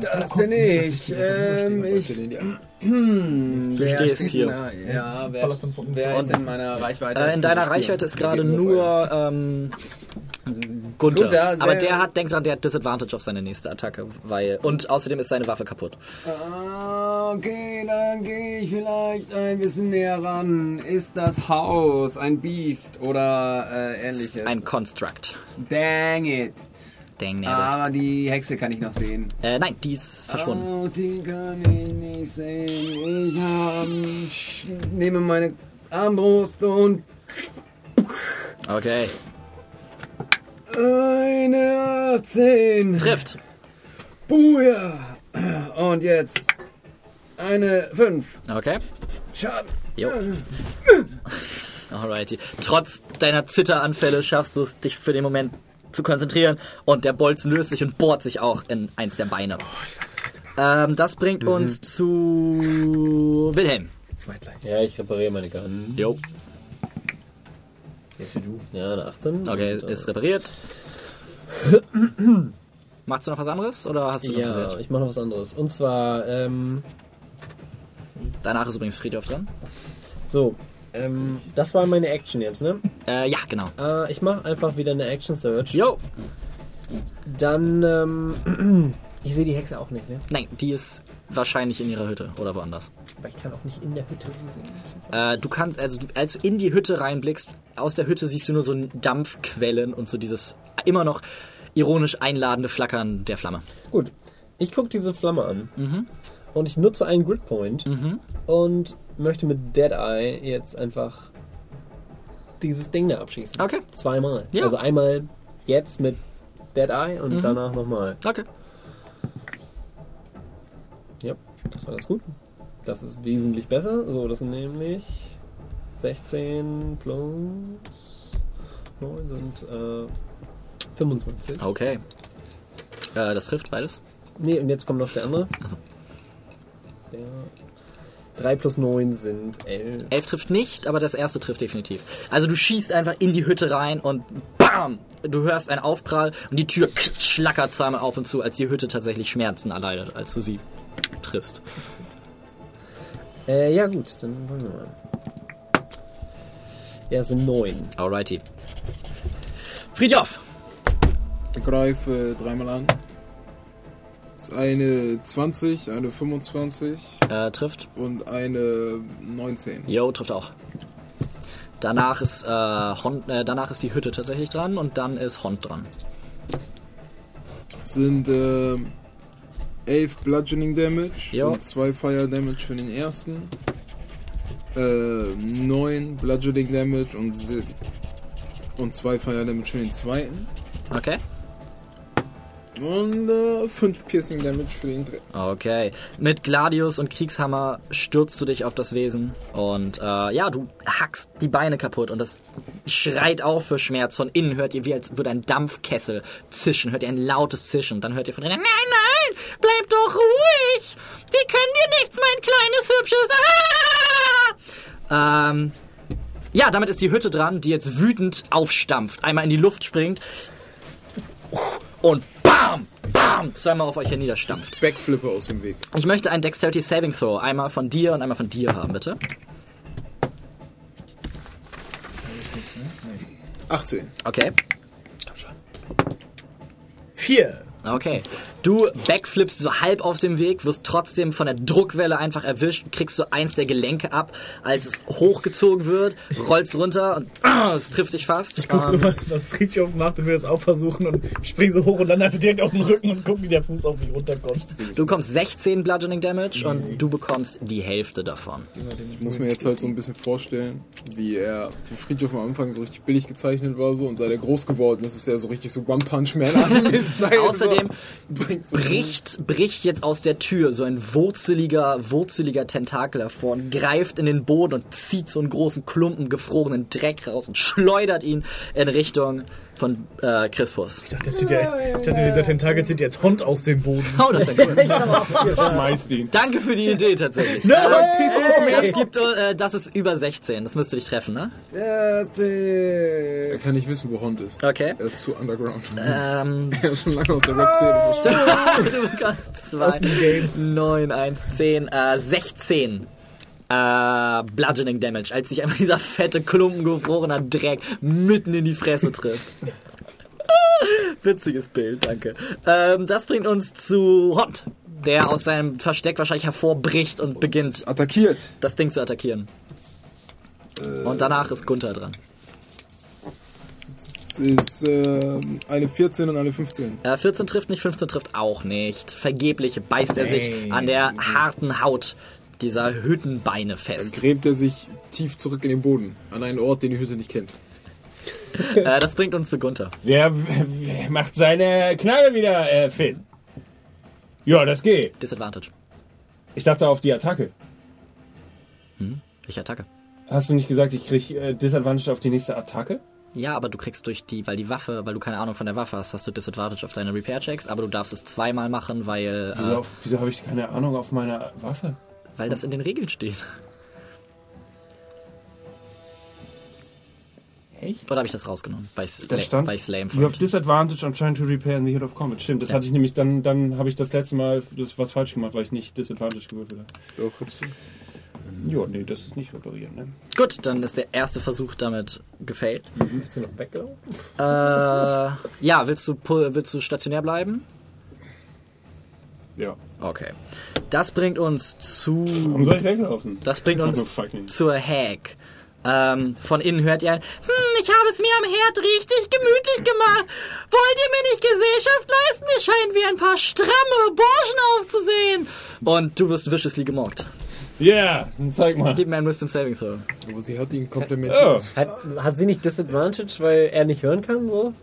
Das bin ich. Ähm, ich hm, wer stehst ist hier. Ja, wer, wer ist in meiner Reichweite? Äh, in deiner Reichweite ist gerade nur ähm, Gunther. Gunther, Aber der hat, denk dran, der hat Disadvantage auf seine nächste Attacke, weil und außerdem ist seine Waffe kaputt. Ah, okay, dann gehe ich vielleicht ein bisschen näher ran. Ist das Haus ein Biest oder äh, ähnliches? Ein Construct. Dang it. Dang nabbit. Aber die Hexe kann ich noch sehen. Äh, nein, die ist verschwunden. Oh, die kann ich nicht sehen. Ich sch- nehme meine Armbrust und Okay. eine 18. Trifft. Buja. Und jetzt eine 5. Okay. Schaden. Jo. Alrighty. Trotz deiner Zitteranfälle schaffst du es, dich für den Moment zu konzentrieren und der Bolzen löst sich und bohrt sich auch in eins der Beine. Ähm, das bringt uns zu Wilhelm. Ja, ich repariere meine Gun. Jo. Jetzt wie du. Ja, eine 18. Okay, Und, äh, ist repariert. Machst du noch was anderes oder hast du noch Ja, repariert? ich mache noch was anderes. Und zwar, ähm, Danach ist übrigens Friedhof dran. so, ähm, das war meine Action jetzt, ne? Äh, ja, genau. Äh, ich mache einfach wieder eine Action Search. Jo. Dann, ähm, ich sehe die Hexe auch nicht, ne? Nein, die ist wahrscheinlich in ihrer Hütte oder woanders. Aber ich kann auch nicht in der Hütte sie sehen. Äh, du kannst, also du, als du in die Hütte reinblickst, aus der Hütte siehst du nur so ein Dampfquellen und so dieses immer noch ironisch einladende Flackern der Flamme. Gut, ich gucke diese Flamme an. Und ich nutze einen Grid Point und möchte mit Dead Eye jetzt einfach dieses Ding da abschießen. Okay. Zweimal. Ja. Also einmal jetzt mit Dead Eye und danach nochmal. Okay. Ja, das war ganz gut. Das ist wesentlich besser. So, das sind nämlich 16 plus 9 sind äh, 25. Okay. Äh, das trifft beides. Nee, und jetzt kommt noch der andere. Der 3 plus 9 sind 11. Elf trifft nicht, aber das erste trifft definitiv. Also du schießt einfach in die Hütte rein und BAM! Du hörst einen Aufprall und die Tür schlackert zweimal auf und zu, als die Hütte tatsächlich Schmerzen erleidet, als du sie triffst. Äh, ja gut, dann wollen wir mal. Ja, es sind 9. Alrighty. Friedhof! Ich greife dreimal an. Ist eine 20, eine 25 Äh, trifft. und eine 19. Jo, trifft auch. Danach ist, äh, Hond, äh, danach ist die Hütte tatsächlich dran und dann ist Hond dran. Sind äh, 11 Bludgeoning Damage Jo. und 2 Fire Damage für den ersten. Äh, 9 Bludgeoning Damage und, und 2 Fire Damage für den zweiten. Okay. Und äh, 5 Piercing Damage für den dritten. Okay. Mit Gladius und Kriegshammer stürzt du dich auf das Wesen und äh, ja, du hackst die Beine kaputt und das schreit auf für Schmerz. Von innen hört ihr, wie als würde ein Dampfkessel zischen. Hört ihr ein lautes Zischen und dann hört ihr von innen, nein, nein, bleib doch ruhig. Sie können dir nichts, mein kleines hübsches. Ah! Ähm, ja, damit ist die Hütte dran, die jetzt wütend aufstampft, einmal in die Luft springt und BAM! Zweimal auf euch hier niederstampft. Backflipper aus dem Weg. Ich möchte ein Dexterity Saving Throw. Einmal von dir und einmal von dir haben, bitte. 18. Okay. Vier. Okay. Du backflippst so halb auf dem Weg, wirst trotzdem von der Druckwelle einfach erwischt, kriegst so eins der Gelenke ab, als es hochgezogen wird, rollst runter und ah, es trifft dich fast. Ich guck so, was, was Friedhof macht und will das auch versuchen und spring so hoch und dann einfach direkt auf den Rücken und guck, wie der Fuß auf mich runterkommt. Du bekommst 16 Bludgeoning Damage und du bekommst die Hälfte davon. Ich muss mir jetzt halt so ein bisschen vorstellen, wie er, wie Friedhof am Anfang so richtig billig gezeichnet war so und seit er groß geworden ist, ist er so richtig so One Punch Man Anime-Style. Außerdem so bricht, bricht jetzt aus der Tür. So ein wurzeliger, wurzeliger Tentakel hervor und greift in den Boden und zieht so einen großen Klumpen gefrorenen Dreck raus und schleudert ihn in Richtung von äh, Crispus. Ich dachte, der zieht ja, ich dachte, dieser Tentakel zieht jetzt Hund aus dem Boden. Oh, das wäre cool. Schmeißt ihn. Danke für die Idee tatsächlich. No! Das, gibt, äh, das ist über 16. Das müsste dich treffen, ne? Er kann nicht wissen, wo Hond ist. Okay. Er ist zu underground. Ähm, Er ist schon lange aus der Rap-Szene verschwunden. du bekommst 2, 9, 1, 10, äh, 16. Äh, Bludgeoning Damage, als sich einfach dieser fette Klumpen gefrorener Dreck mitten in die Fresse trifft. Witziges Bild, danke. Ähm, das bringt uns zu Hond, der aus seinem Versteck wahrscheinlich hervorbricht und beginnt, Attackiert. das Ding zu attackieren. Und danach ist Gunther dran. Es ist ähm, eine 14 und eine 15. Äh, 14 trifft nicht, 15 trifft auch nicht. Vergeblich beißt er sich an der harten Haut dieser Hüttenbeine Dann fest. gräbt er sich tief zurück in den Boden. An einen Ort, den die Hütte nicht kennt. Äh, das bringt uns zu Gunther. Wer, wer macht seine Knarre wieder äh, fit? Ja, das geht. Disadvantage. Ich dachte auf die Attacke. Ich attacke. Hast du nicht gesagt, ich krieg äh, Disadvantage auf die nächste Attacke? Ja, aber du kriegst durch die, weil die Waffe, weil du keine Ahnung von der Waffe hast, hast du Disadvantage auf deine Repair-Checks, aber du darfst es zweimal machen, weil, Wieso, äh, auf, wieso habe ich keine Ahnung auf meiner Waffe? Weil das in den Regeln steht. Echt? Oder habe ich das rausgenommen? Bei, Da stand, bei Slame. you have disadvantage on trying to repair in the hit of combat. Stimmt, das Ja. hatte ich nämlich, dann, dann habe ich das letzte Mal das was falsch gemacht, weil ich nicht disadvantage gewürfelt habe. Doch, hübsch. Ja, nee, das ist nicht reparieren, ne? Gut, dann ist der erste Versuch damit gefailt. Bist du noch weggelaufen? Äh, ja, willst du, willst du stationär bleiben? Ja. Okay. Das bringt uns zu. Warum soll ich weglaufen? Das bringt uns fucking. zur Hag. Ähm, von innen hört ihr ein, hm, ich habe es mir am Herd richtig gemütlich gemacht. Wollt ihr mir nicht Gesellschaft leisten? Ihr scheint wie ein paar stramme Burschen aufzusehen. Und du wirst viciously gemockt. Ja, yeah, dann zeig mal. Gib mir einen Wisdom Saving Throw. Aber sie hat ihn komplementiert. Oh. Hat, hat sie nicht Disadvantage, weil er nicht hören kann? So?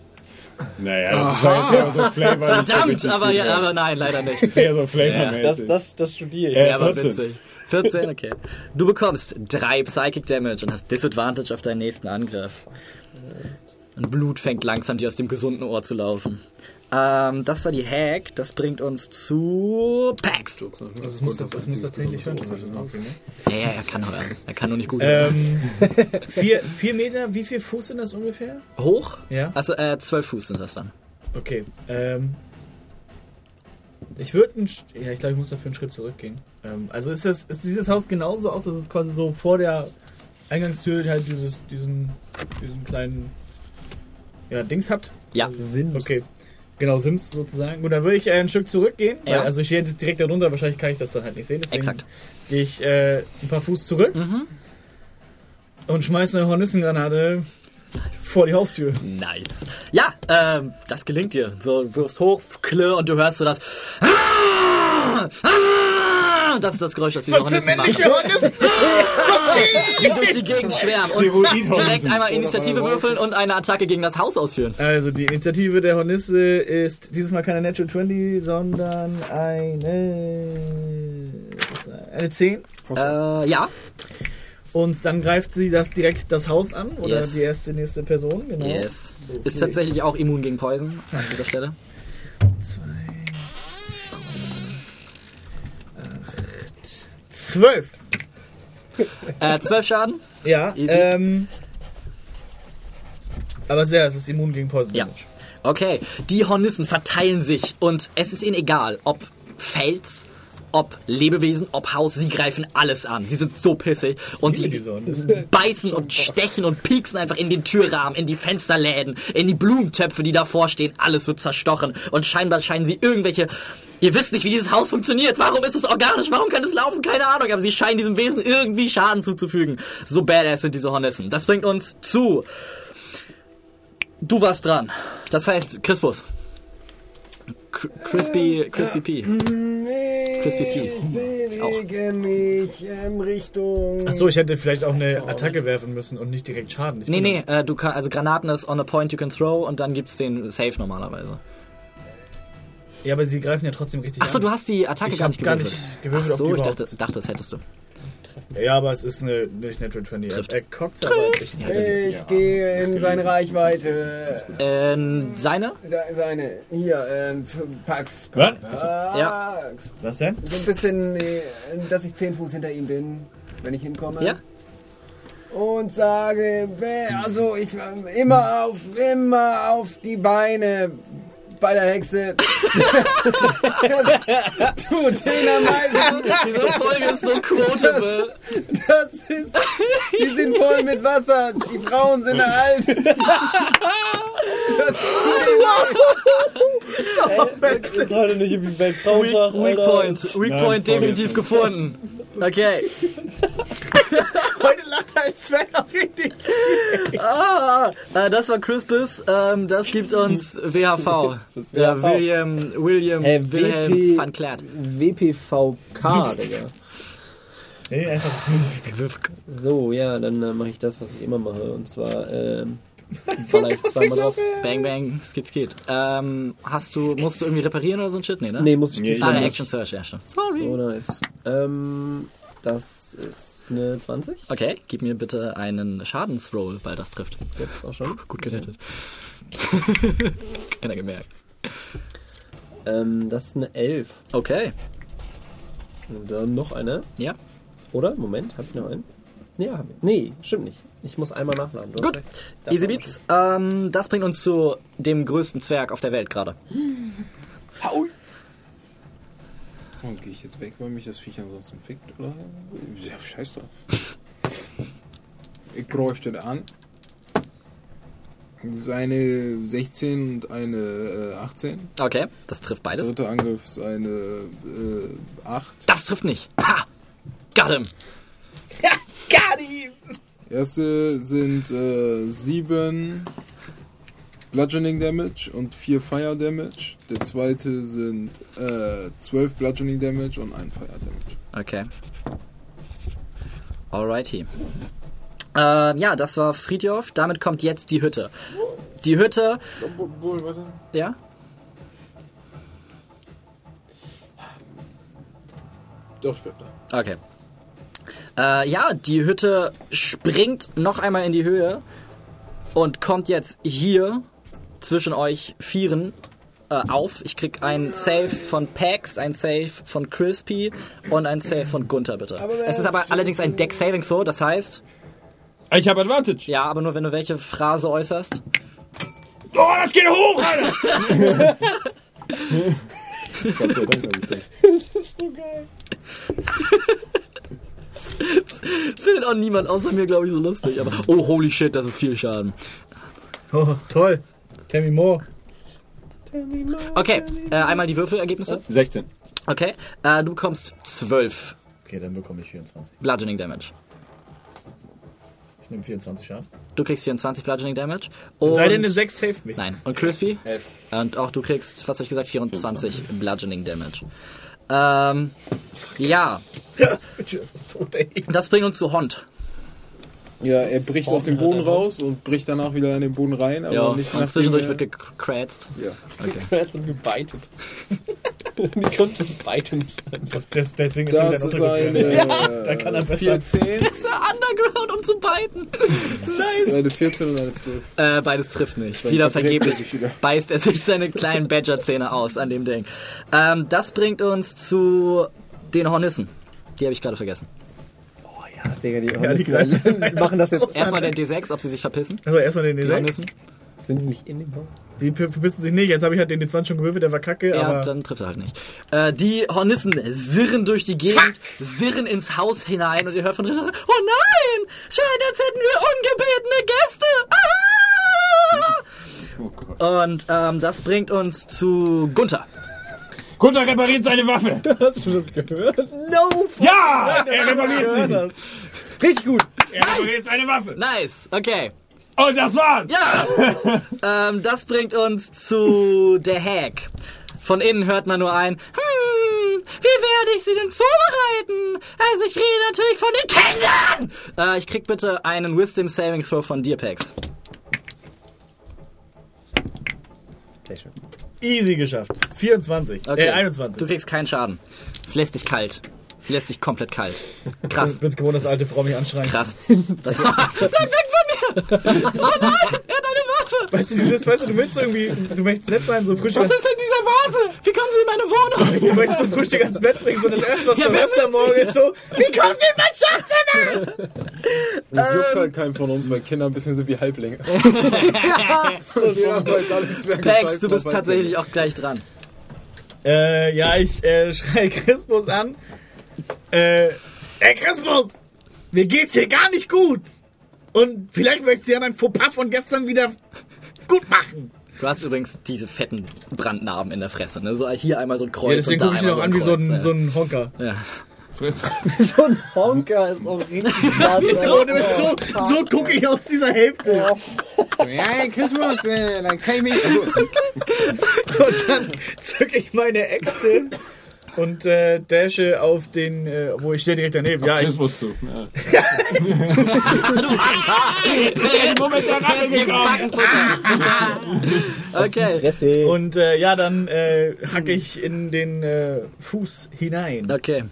Naja, das war jetzt eher so Flavor. so Verdammt, richtig aber, ja, aber nein, leider nicht. Eher so Das, flavormäßig. das, das studiere ich. Ja, aber 14. witzig. 14, okay. Du bekommst drei Psychic Damage und hast Disadvantage auf deinen nächsten Angriff. Und Blut fängt langsam dir aus dem gesunden Ohr zu laufen. Ähm, das war die Hack. Das bringt uns zu Pax. Das muss, das muss tatsächlich schon. Ja, ja, er kann hören. Er kann nur nicht gut. Ähm, vier, vier Meter, wie viel Fuß sind das ungefähr? Hoch? Ja. Also äh, 12 Fuß sind das dann. Okay. Ähm, ich würde ja, ich glaube, ich muss dafür einen Schritt zurückgehen. Ähm, also ist das, ist dieses Haus genauso aus, dass es quasi so vor der Eingangstür halt dieses, diesen, diesen kleinen, ja, Dings hat. Ja. Sinn. Okay. Genau, Sims sozusagen. Gut, dann würde ich äh, ein Stück zurückgehen. Weil, Ja. also ich jetzt direkt darunter, wahrscheinlich kann ich das dann halt nicht sehen. Deswegen Exakt. gehe ich äh, ein paar Fuß zurück Mhm. und schmeiße eine Hornissengranate vor die Haustür. Nice. Ja, ähm, das gelingt dir. So, du wirfst hoch, klirr und du hörst so das. Ah! Ah! Das ist das Geräusch, das die Hornissen machen. Hornissen? Die durch die Gegend schwärmen und direkt einmal Initiative würfeln und eine Attacke gegen das Haus ausführen. Also die Initiative der Hornisse ist dieses Mal keine Natural 20, sondern eine eine 10. Äh, ja. Und dann greift sie das direkt das Haus an oder Yes. die erste nächste Person, genau. Yes. Ist tatsächlich auch immun gegen Poison an dieser Stelle. Zwei, acht, zwölf. Äh, 12 Schaden. Ja, Easy. ähm. Aber sehr, es ist immun gegen Poison Ja. Okay, die Hornissen verteilen sich und es ist ihnen egal, ob Fels ob Lebewesen, ob Haus, sie greifen alles an. Sie sind so pissig und sie beißen und stechen und pieksen einfach in den Türrahmen, in die Fensterläden, in die Blumentöpfe, die davor stehen. Alles wird zerstochen und scheinbar scheinen sie irgendwelche Ihr wisst nicht, wie dieses Haus funktioniert. Warum ist es organisch? Warum kann es laufen? Keine Ahnung. Aber sie scheinen diesem Wesen irgendwie Schaden zuzufügen. So badass sind diese Hornissen. Das bringt uns zu. Du warst dran. Das heißt, Crispus. Cr- Crispy, Crispy P. Crispy C. Auch. bewege mich in Richtung... Achso, ich hätte vielleicht auch eine Attacke werfen müssen und nicht direkt Schaden. Ich Nee, nee, äh, du kann, also Granaten ist on a point you can throw und dann gibt's den Save normalerweise. Ja, aber sie greifen ja trotzdem richtig Achso, an. du hast die Attacke Ich gar nicht gar gewürfelt. nicht gewürfelt, ob Ach so, die ich dachte, dachte, das hättest du. Ja, aber es ist eine nicht Natural 20. Trifft. Er kockt aber nicht. Ich gehe in seine Reichweite. Ähm, seine? Se- Seine, hier, ähm, Pax. Was? Ja. Pax. Was denn? So ein bisschen, äh, dass ich 10 Fuß hinter ihm bin, wenn ich hinkomme. Ja? Und sage, also ich äh, immer auf, immer auf die Beine bei der Hexe. Das tut den am meisten. Diese Folge ist so quotable. Das ist, die sind voll mit Wasser. Die Frauen sind alt. Das Es ist heute nicht irgendwie Weak, Weltfrauentag, weak Alter. Point. Weak Nein, Point definitiv gefunden. Okay. Heute lacht ein Sven auch richtig. Ah, äh, das war Crispus. Ähm, das gibt uns WHV. Ja, William, William, Äh, Wilhelm WP van Klert. WPVK, Digga. Nee, einfach. So, ja, dann äh, mache ich das, was ich immer mache. Und zwar, ähm, baller ich zweimal drauf. Bang, bang, skit, skit. Ähm, hast du, musst du irgendwie reparieren oder so ein Shit? Nee, ne? Nee, muss ich Nee, diesmal Ah, nicht. Action Search, ja, stimmt. Sorry. So, nice. Ähm, das ist eine 20. Okay, gib mir bitte einen Schadensroll, weil das trifft. Jetzt auch schon. Gut gerettet. Keiner gemerkt. Ähm, das ist eine 11. Okay, Und dann noch eine. ja. Oder? Moment, habe ich noch einen? Ja, hab ich. Nee, stimmt nicht. Ich muss einmal nachladen. Du Gut. Easy Beats. Ähm, das bringt uns zu dem größten Zwerg auf der Welt gerade. Oh, gehe ich jetzt weg, weil mich das Viech ansonsten fickt, oder? Ja, scheiß drauf. Ich greife das an. Das ist eine 16 und eine äh, 18. Okay, das trifft beides. Dritter Angriff ist eine äh, 8. Das trifft nicht. Ha! Got him. Erste sind äh, 7 Bludgeoning Damage und 4 Fire Damage. Der zweite sind äh, 12 Bludgeoning Damage und 1 Fire Damage. Okay. Alrighty. Äh, ja, das war Friedhof. Damit kommt jetzt die Hütte. Die Hütte. Obwohl, warte. Ja? Doch, ich bleib da. Okay. Äh, ja, die Hütte springt noch einmal in die Höhe und kommt jetzt hier zwischen euch Vieren äh, auf. Ich krieg ein Save von Pax, ein Save von Crispy und ein Save von Gunther, bitte. es ist aber allerdings ein Deck Saving Throw, das heißt, Ich habe Advantage. ja, aber nur wenn du welche Phrase äußerst. Oh, das geht hoch, Alter! Gott sei Dank hab ich das. Findet auch niemand außer mir, glaube ich, so lustig. Aber oh, holy shit, das ist viel Schaden. Oh, toll. Tell me more. Okay, äh, einmal die Würfelergebnisse. 16. Okay, äh, du bekommst 12 Okay, dann bekomme ich 24. Bludgeoning Damage. Ich nehme 24 Schaden. Du kriegst 24 Bludgeoning Damage. Und Sei denn eine 6 safe mich. Nein. Und Crispy? Elf. Und auch du kriegst, was habe ich gesagt, 24 Bludgeoning Damage. Ähm, ja, Ich bin fast tot, ey. das bringt uns zu Hond. Ja, er bricht aus dem Boden raus und bricht danach wieder in den Boden rein, aber Ja, nicht und zwischendurch er- wird gekratzt. Ja. Hat so gebeitet. Wie kommt das Beiten? Das, das, deswegen ist Das ist eine untergegangen. da kann er äh, besser. 14, Ist er underground, um zu biten? eine 14 und eine 12. Äh, beides trifft nicht. Wieder verdreht er vergeblich sich wieder. beißt er sich seine kleinen Badger-Zähne aus an dem Ding. Ähm, das bringt uns zu den Hornissen. Die habe ich gerade vergessen. Digga, die die Hornissen machen das jetzt. Erstmal den D6, ob sie sich verpissen. Also erstmal den Die D6. Hornissen. Sind die nicht in dem Haus? Die ver- verbissen sich nicht. Jetzt habe ich halt den D20 schon gewürfelt, der war kacke, Ja, aber. dann trifft er halt nicht. Äh, die Hornissen sirren durch die Gegend, sirren ins Haus hinein und ihr hört von drinnen, oh nein! Scheint, als hätten wir ungebetene Gäste! Ah! Und ähm, das bringt uns zu Gunther. Gunther repariert seine Waffe. Hast du das gehört? No! Ja, er repariert sie. Richtig gut. Er repariert seine Waffe. Nice, okay. Und das war's. Ja! ähm, das bringt uns zu der Hack. Von innen hört man nur ein, hm, wie werde ich sie denn zubereiten? Also ich rede natürlich von den Kindern! Äh, ich krieg bitte einen Wisdom Saving Throw von dir, Pax. Sehr schön. Easy geschafft. 24. Okay. Äh, 21. Du kriegst keinen Schaden. Es lässt dich kalt. Es lässt dich komplett kalt. Krass. Ich bin's gewohnt, dass alte Frau mich anschreit. Krass. Das Bleib weg von mir! Oh nein! Er hat eine Waffe! Weißt du, dieses, weißt du, du möchtest irgendwie, du möchtest nett sein, so Frühstück. Was ist in dieser Vase? Wie kommen Sie in meine Wohnung? Du möchtest so Frühstück ans Bett bringen, so das erste, was Ja, du hörst am Morgen Sie? ist so, wie kommst du in mein Schlafzimmer? Das juckt halt keinen von uns, weil Kinder ein bisschen sind wie Halblinge. so alle Zwerge Pax, du bist tatsächlich auch gleich dran. Äh, ja, ich äh, schreie Crispus an. Äh, ey Crispus, mir geht's hier gar nicht gut. Und vielleicht möchtest du ja dein Fauxpas von gestern wieder gut machen. Du hast übrigens diese fetten Brandnarben in der Fresse. Ne? So hier einmal so ein Kreuz Ja, deswegen gucke ich ihn einmal auch an wie so ein, so ein Honker. ja. Ja. So ein Honker ist auch richtig krass. So, so, so gucke ich aus dieser Hälfte. So, ja, hey, Christmas, äh, dann kann ich mich. Also, Und dann zücke ich meine Äxte und äh, dashe auf den, äh, wo ich stehe direkt daneben. Ja, ich, musst du. Ja. Okay. und äh, ja, dann äh, hacke ich in den äh, Fuß hinein. Okay.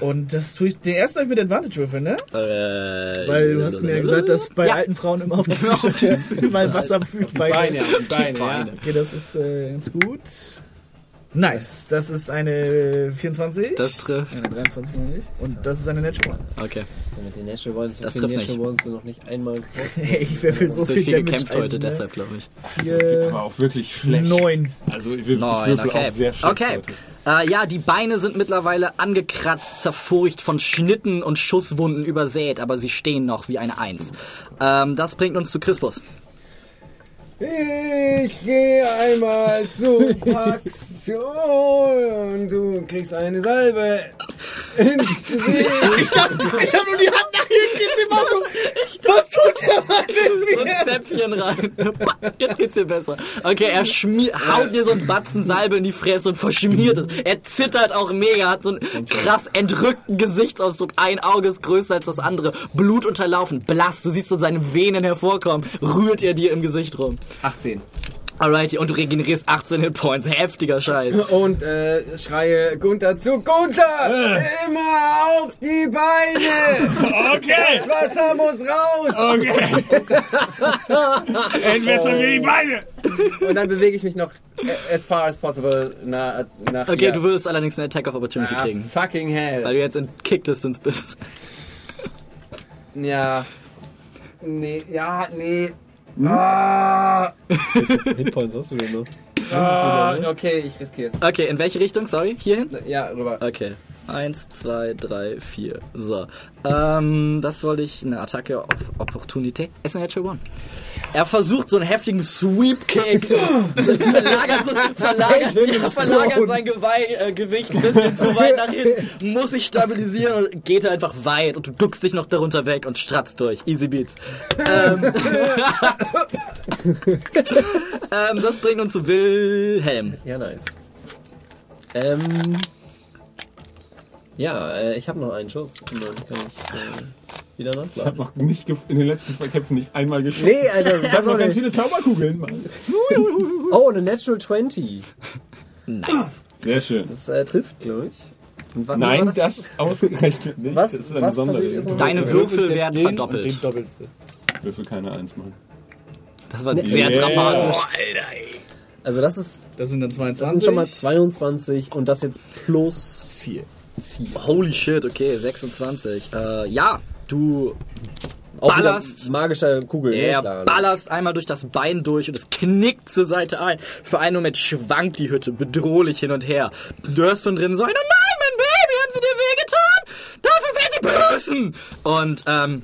Und das tue ich, den ersten habe ich mit Advantage würfeln, ne? Äh, Weil du hast mir ja gesagt, dass bei Ja. alten Frauen immer auf die Füße mal Wasser fühlt. Bei Beine, die Beine, ja. Beine. Okay, das ist äh, ganz gut. Nice. Das ist eine 24. Das trifft. Eine 23 meine ich. Und das ist eine Natural One. Okay. Was ist mit den Natural Ones? Das Den trifft Natural nicht. Ones sind noch nicht einmal. Hey, ich würfel so viel viel gekämpft heute, ne? deshalb glaube ich. Vier, Aber auch wirklich schlecht. neun. Also ich, würfel- Neun, würfel okay. auch sehr schlecht Okay. heute. Äh, ja, die Beine sind mittlerweile angekratzt, zerfurcht, von Schnitten und Schusswunden übersät, aber sie stehen noch wie eine Eins. Ähm, das bringt uns zu Crispus. Ich gehe einmal zu Aktion und du kriegst eine Salbe ins Gesicht. Ich hab nur die Hand nach hinten, so. Was tut der Mann in Und? Zäpfchen rein. Jetzt geht's dir besser. Okay, er schmier, haut dir so einen Batzen Salbe in die Fresse und verschmiert es. Er zittert auch mega, hat so einen krass entrückten Gesichtsausdruck. Ein Auge ist größer als das andere. Blut unterlaufen, blass. Du siehst so seine Venen hervorkommen. Rührt er dir im Gesicht rum. 18. Alrighty, und du regenerierst 18 Hitpoints. Heftiger Scheiß. Und äh, schreie Gunther zu Gunther! Immer auf die Beine! Okay. Das Wasser muss raus! Okay. Entwässern wir die Beine. Und dann bewege ich mich noch äh, as far as possible nach. nach Okay, ihr. du würdest allerdings eine Attack of Opportunity ah, kriegen. fucking hell. Weil du jetzt in Kick Distance bist. Ja. Nee, ja, nee. Ah, Hitpoints hast du denn noch? ah, okay, ich riskiere es. Okay, in welche Richtung? Sorry, hierhin? Ja, rüber. Okay. Eins, zwei, drei, vier. So. Ähm, das wollte ich. Eine Attacke auf Opportunität. Es ist ein Natural One. Er versucht so einen heftigen Sweep-Kick. verlagert, so, verlagert, ja, verlagert sein Geweih, äh, Gewicht ein bisschen zu weit nach hinten. Muss sich stabilisieren und geht einfach weit. Und du duckst dich noch darunter weg und stratzt durch. Easy Beats. ähm, ähm, das bringt uns zu Wilhelm. Ja, nice. Ähm. Ja, äh, ich habe noch einen Schuss. Und dann kann ich äh, wieder Ich habe nachschlagen. noch nicht in den letzten zwei Kämpfen nicht einmal geschossen. Nee, Alter, Ich habe noch ganz viele Zauberkugeln, Mann. Oh, eine Natural 20. Nice. Sehr schön. Das äh, trifft, glaube ich. Und wann Nein, war das ausgerechnet nicht. Was- das ist eine was Sonderregel. passiert jetzt noch? Deine Würfel werden den verdoppelt. Den doppelste. Würfel keine Eins, Mann. Das war sehr Yeah. dramatisch. Also das ist, Das sind dann das 22. sind schon mal 22 und das jetzt plus 4. Holy shit, okay, 26. Äh, ja, du ballerst. magischer Kugel. ne? Er Klar. ballerst einmal durch das Bein durch und es knickt zur Seite ein. Für einen Moment schwankt die Hütte bedrohlich hin und her. Du hörst von drinnen so ein, oh nein, mein Baby, haben sie dir wehgetan? Dafür werden sie bösen! Und, ähm,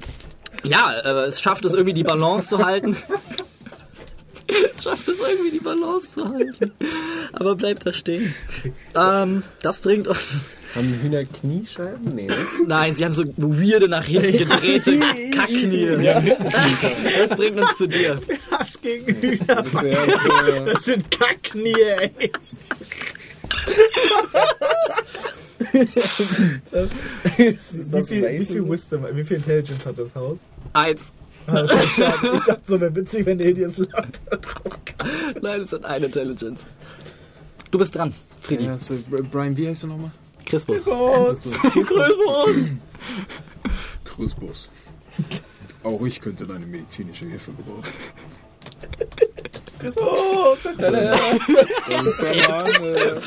ja, äh, es schafft es irgendwie die Balance zu halten. es schafft es irgendwie die Balance zu halten. Aber bleibt da stehen. Ähm, das bringt uns. Haben Hühner Kniescheiben? Nee, ne? Nein, sie haben so weirde nach hinten gedrehte Kackknie. Das bringt uns zu dir. Hass gegen Hühner. Zuerst, äh, Das sind Kackknie, ey. wie, das viel, wie viel Wisdom, wie viel Intelligence hat das Haus? Eins. Ah. Ich dachte, so wäre witzig, wenn der drauf kam. Nein, es hat eine Intelligence. Du bist dran, Friedi. ja, so, Brian, wie heißt du nochmal? Crispus. Crispus. Crispus. Auch ich könnte deine medizinische Hilfe gebrauchen. Oh, zur Stelle. Und Zaman, äh,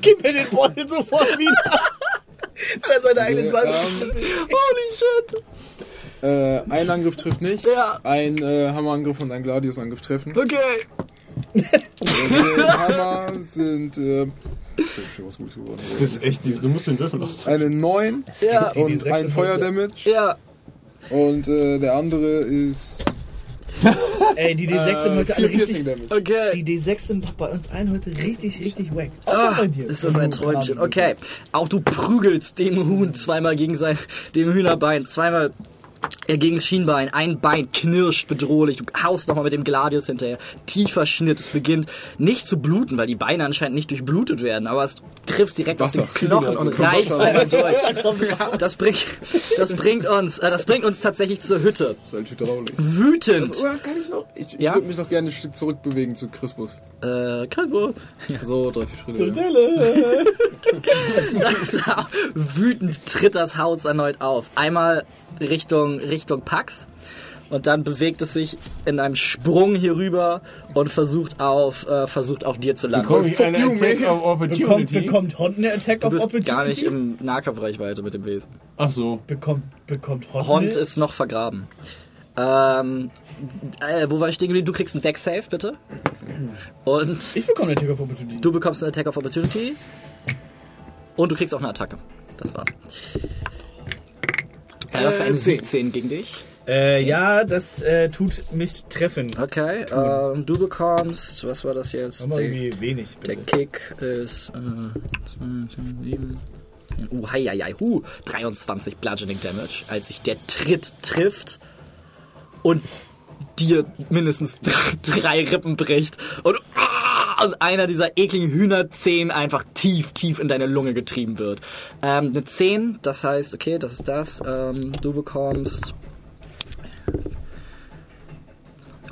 Gib mir den Beutel sofort wieder. Hat er seine eigenen Sachen. ähm, Holy shit. äh, ein Angriff trifft nicht. Ja. Ein äh, Hammerangriff und ein Gladius-Angriff treffen. Okay. Der Hammer sind. Äh, geworden. Das ist echt, die- du musst den Würfel aus. Eine 9 Ja. Die- die und sechs ein Feuerdamage. Ja. Und äh, der andere ist. Ey, die D6 sind Äh, heute alle richtig. Okay. Die D6 sind bei uns allen heute richtig, richtig wack. Ah, Außer bei dir. ist das ein Träumchen? Okay. Auch du prügelst dem Huhn zweimal gegen sein, dem Hühnerbein, zweimal äh, gegen das Schienbein. Ein Bein knirscht bedrohlich. Du haust nochmal mit dem Gladius hinterher. Tiefer Schnitt. Es beginnt nicht zu bluten, weil die Beine anscheinend nicht durchblutet werden. Aber es triffst direkt auf Wasser. den Knochen und reißt. Das bringt, das bringt uns, äh, das bringt uns tatsächlich zur Hütte. Das ist halt. Wütend. Oh, kann ich noch? Ich, ich Ja? würde mich noch gerne ein Stück zurückbewegen zu Crispus. Äh, kein Wort. So, drei, vier Schritte. ja. Das ist auch- wütend tritt das Haus erneut auf. Einmal Richtung, Richtung Pax. Und dann bewegt es sich in einem Sprung hier rüber und versucht auf, äh, versucht auf dir zu landen. Bekomme ich eine you, Attack of Bekommt, Opportunity? bekommt Hond eine Attack Du of bist Opportunity? gar nicht im Nahkampfreichweite mit dem Wesen. Ach so. Bekommt, bekommt Hond, Hond ist noch vergraben. Ähm, äh, wo war ich stehen geblieben? Du kriegst einen Deck Save, bitte. Und Ich bekomme eine Attack of Opportunity. du bekommst eine Attack of Opportunity. Und du kriegst auch eine Attacke. Das war's. Das war ein 17 gegen dich. Äh, ja, das äh, tut mich treffen. Okay, ähm, du bekommst, was war das jetzt? Aber Der, irgendwie wenig, der bitte. Kick ist, äh, 7, uh, hei, hei, hei, huh, 23 Bludgeoning Damage, als sich der Tritt trifft und dir mindestens drei, Rippen bricht und, ah, und einer dieser ekligen Hühnerzehen einfach tief, tief in deine Lunge getrieben wird. Ähm, eine 10, das heißt, okay, das ist das, ähm, du bekommst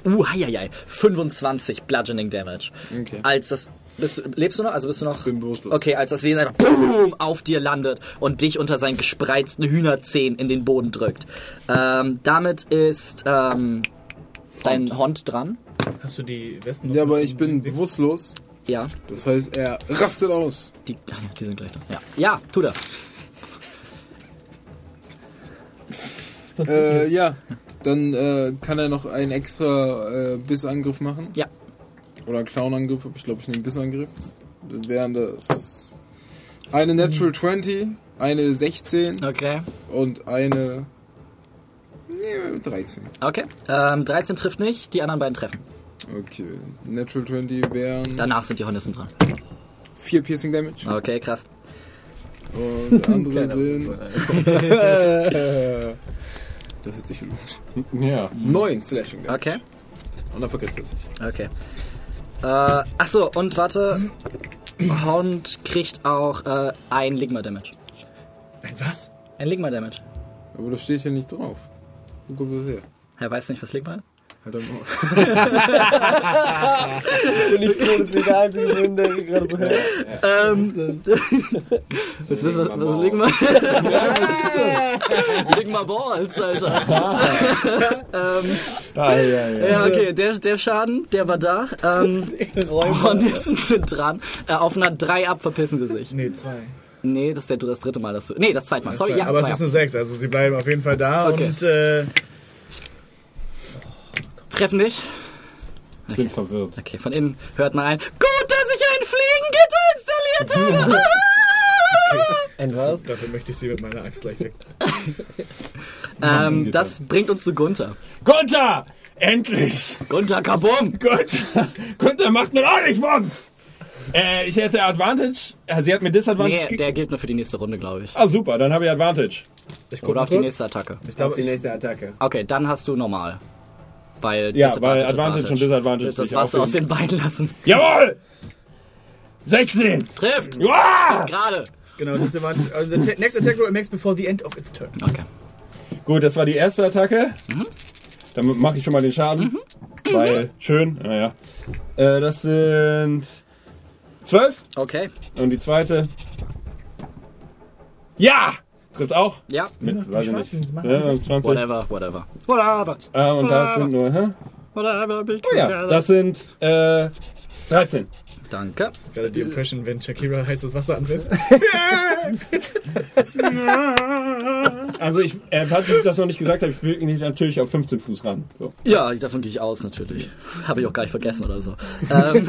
Uh, heieiei. 25 Bludgeoning Damage. Okay. Als das. Bist, lebst du noch? Also bist du noch. bin bewusstlos. Okay, als das Wesen einfach boom, auf dir landet und dich unter seinen gespreizten Hühnerzehen in den Boden drückt. Ähm, damit ist ähm, dein Hond dran. Hast du die Wespen Ja, aber ich bin bewusstlos. Ja, Das heißt, er rastet aus. die, ah ja, die sind gleich da. Ja, ja tut er. Äh, ja. Dann äh, kann er noch einen extra äh, Bissangriff machen. Ja. Oder einen Clownangriff, ich glaube, ich nehme Bissangriff. Dann wären das eine Natural 20, eine 16 Okay. und eine 13. Okay. Ähm, 13 trifft nicht, die anderen beiden treffen. Okay. Natural 20 wären Danach sind die Hornissen dran. 4 Piercing Damage. Okay, krass. Und andere sind. das hat sich gelohnt. Ja. 9 Slashing Damage. Okay. Und dann vergisst er sich. Okay. Äh, achso, und warte. Hound kriegt auch äh, ein Ligma-Damage. Ein was? Ein Ligma-Damage. Aber das steht hier nicht drauf. Wo kommt das her? Er weiß nicht, was Ligma ist? Halt am Maul. Bin ich froh, dass wir der Einzige bin, der gerade so hört. Ähm, Willst du wissen, was, was Ligma Ligma Balls, Alter. ähm, Ah, ja, ja. ja, okay, der, der Schaden, der war da. Ähm, Hornissen sind dran. Äh, auf einer 3 ab verpissen sie sich. Nee, zwei. Nee, das ist der, das dritte Mal, dass du. Nee, das zweite Mal. Sorry, ja, aber es ist eine 6, also sie bleiben auf jeden Fall da Okay. und äh, Treffen dich. Sind verwirrt. Okay, von innen hört man ein. Gut, dass ich ein Fliegengitter installiert habe! Ein was? dafür möchte ich sie mit meiner Axt gleich weg. ähm, das bringt uns zu Gunther. Gunther! Endlich! Gunther Kabum! Gunther! Gunther macht mir auch nicht Wumms! Äh, ich hätte Advantage. Äh, Sie hat mir Disadvantage Nee, gegeben. der gilt nur für die nächste Runde, glaube ich. Ah, super, dann habe ich Advantage. Ich Oder auf die nächste Attacke. Ich Auf glaube, die ich, nächste Attacke. Okay, dann hast du normal. Weil Ja, Disadvantage, weil Advantage und Disadvantage du das Wasser aus aufheben. den Beinen lassen. Jawohl! 16! Trifft! Gerade! genau, das ist also the next attack roll makes before the end of its turn. Okay. Gut, das war die erste Attacke. Damit mache ich schon mal den Schaden. Weil, schön, naja. Äh, das sind 12. Okay. Und die zweite. Ja! Trifft auch. Ja. Mit, weiß ich nicht. Ja, das 20. Whatever, whatever. Whatever. Äh, und das sind nur, hä? Whatever. Oh ja, das sind äh, 13. Danke. Gerade die Impression, wenn Shakira heißes Wasser anfasst. Also ich, äh, falls ich das noch nicht gesagt habe, ich will nicht natürlich auf 15 Fuß ran. So. Ja, davon gehe ich aus, natürlich. Habe ich auch gar nicht vergessen oder so. ähm,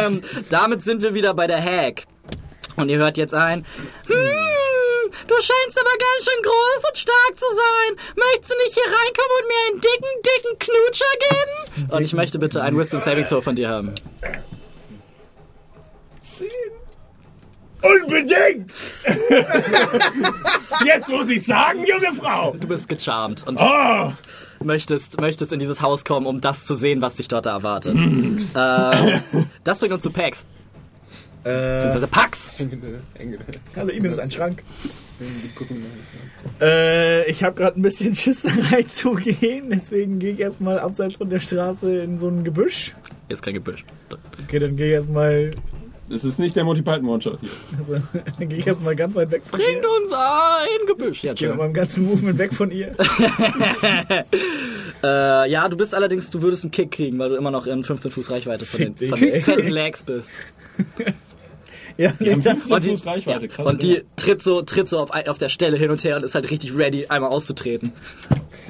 ähm, damit sind wir wieder bei der Hack. Und ihr hört jetzt ein. Hm, du scheinst aber ganz schön groß und stark zu sein. Möchtest du nicht hier reinkommen und mir einen dicken, dicken Knutscher geben? Und ich möchte bitte ein Wisdom Saving Throw von dir haben. Unbedingt! Jetzt muss ich sagen, junge Frau! Du bist gecharmt und Oh! möchtest, möchtest in dieses Haus kommen, um das zu sehen, was dich dort erwartet. ähm, das bringt uns zu Pax. Äh, Beziehungsweise Pax. Engel, Engel. alle E-Mail ist ein Schrank. Äh, ich habe gerade ein bisschen Schiss da reinzugehen, deswegen gehe ich erstmal abseits von der Straße in so ein Gebüsch. Hier ist kein Gebüsch. Okay, dann gehe ich erstmal Das ist nicht der Monty Python One-Shot hier. also, dann gehe ich erstmal ganz weit weg von Bringt ihr. uns ein Gebüsch. Ja, Ich gehe mit meinem ganzen Movement weg von ihr. Äh, ja, du bist allerdings, du würdest einen Kick kriegen, weil du immer noch in 15 Fuß Reichweite von den, von den fetten Legs bist. Ja, Die haben nee, 15 Und die- Fuß Reichweite, krass. Und die tritt so, tritt so auf, auf der Stelle hin und her und ist halt richtig ready, einmal auszutreten.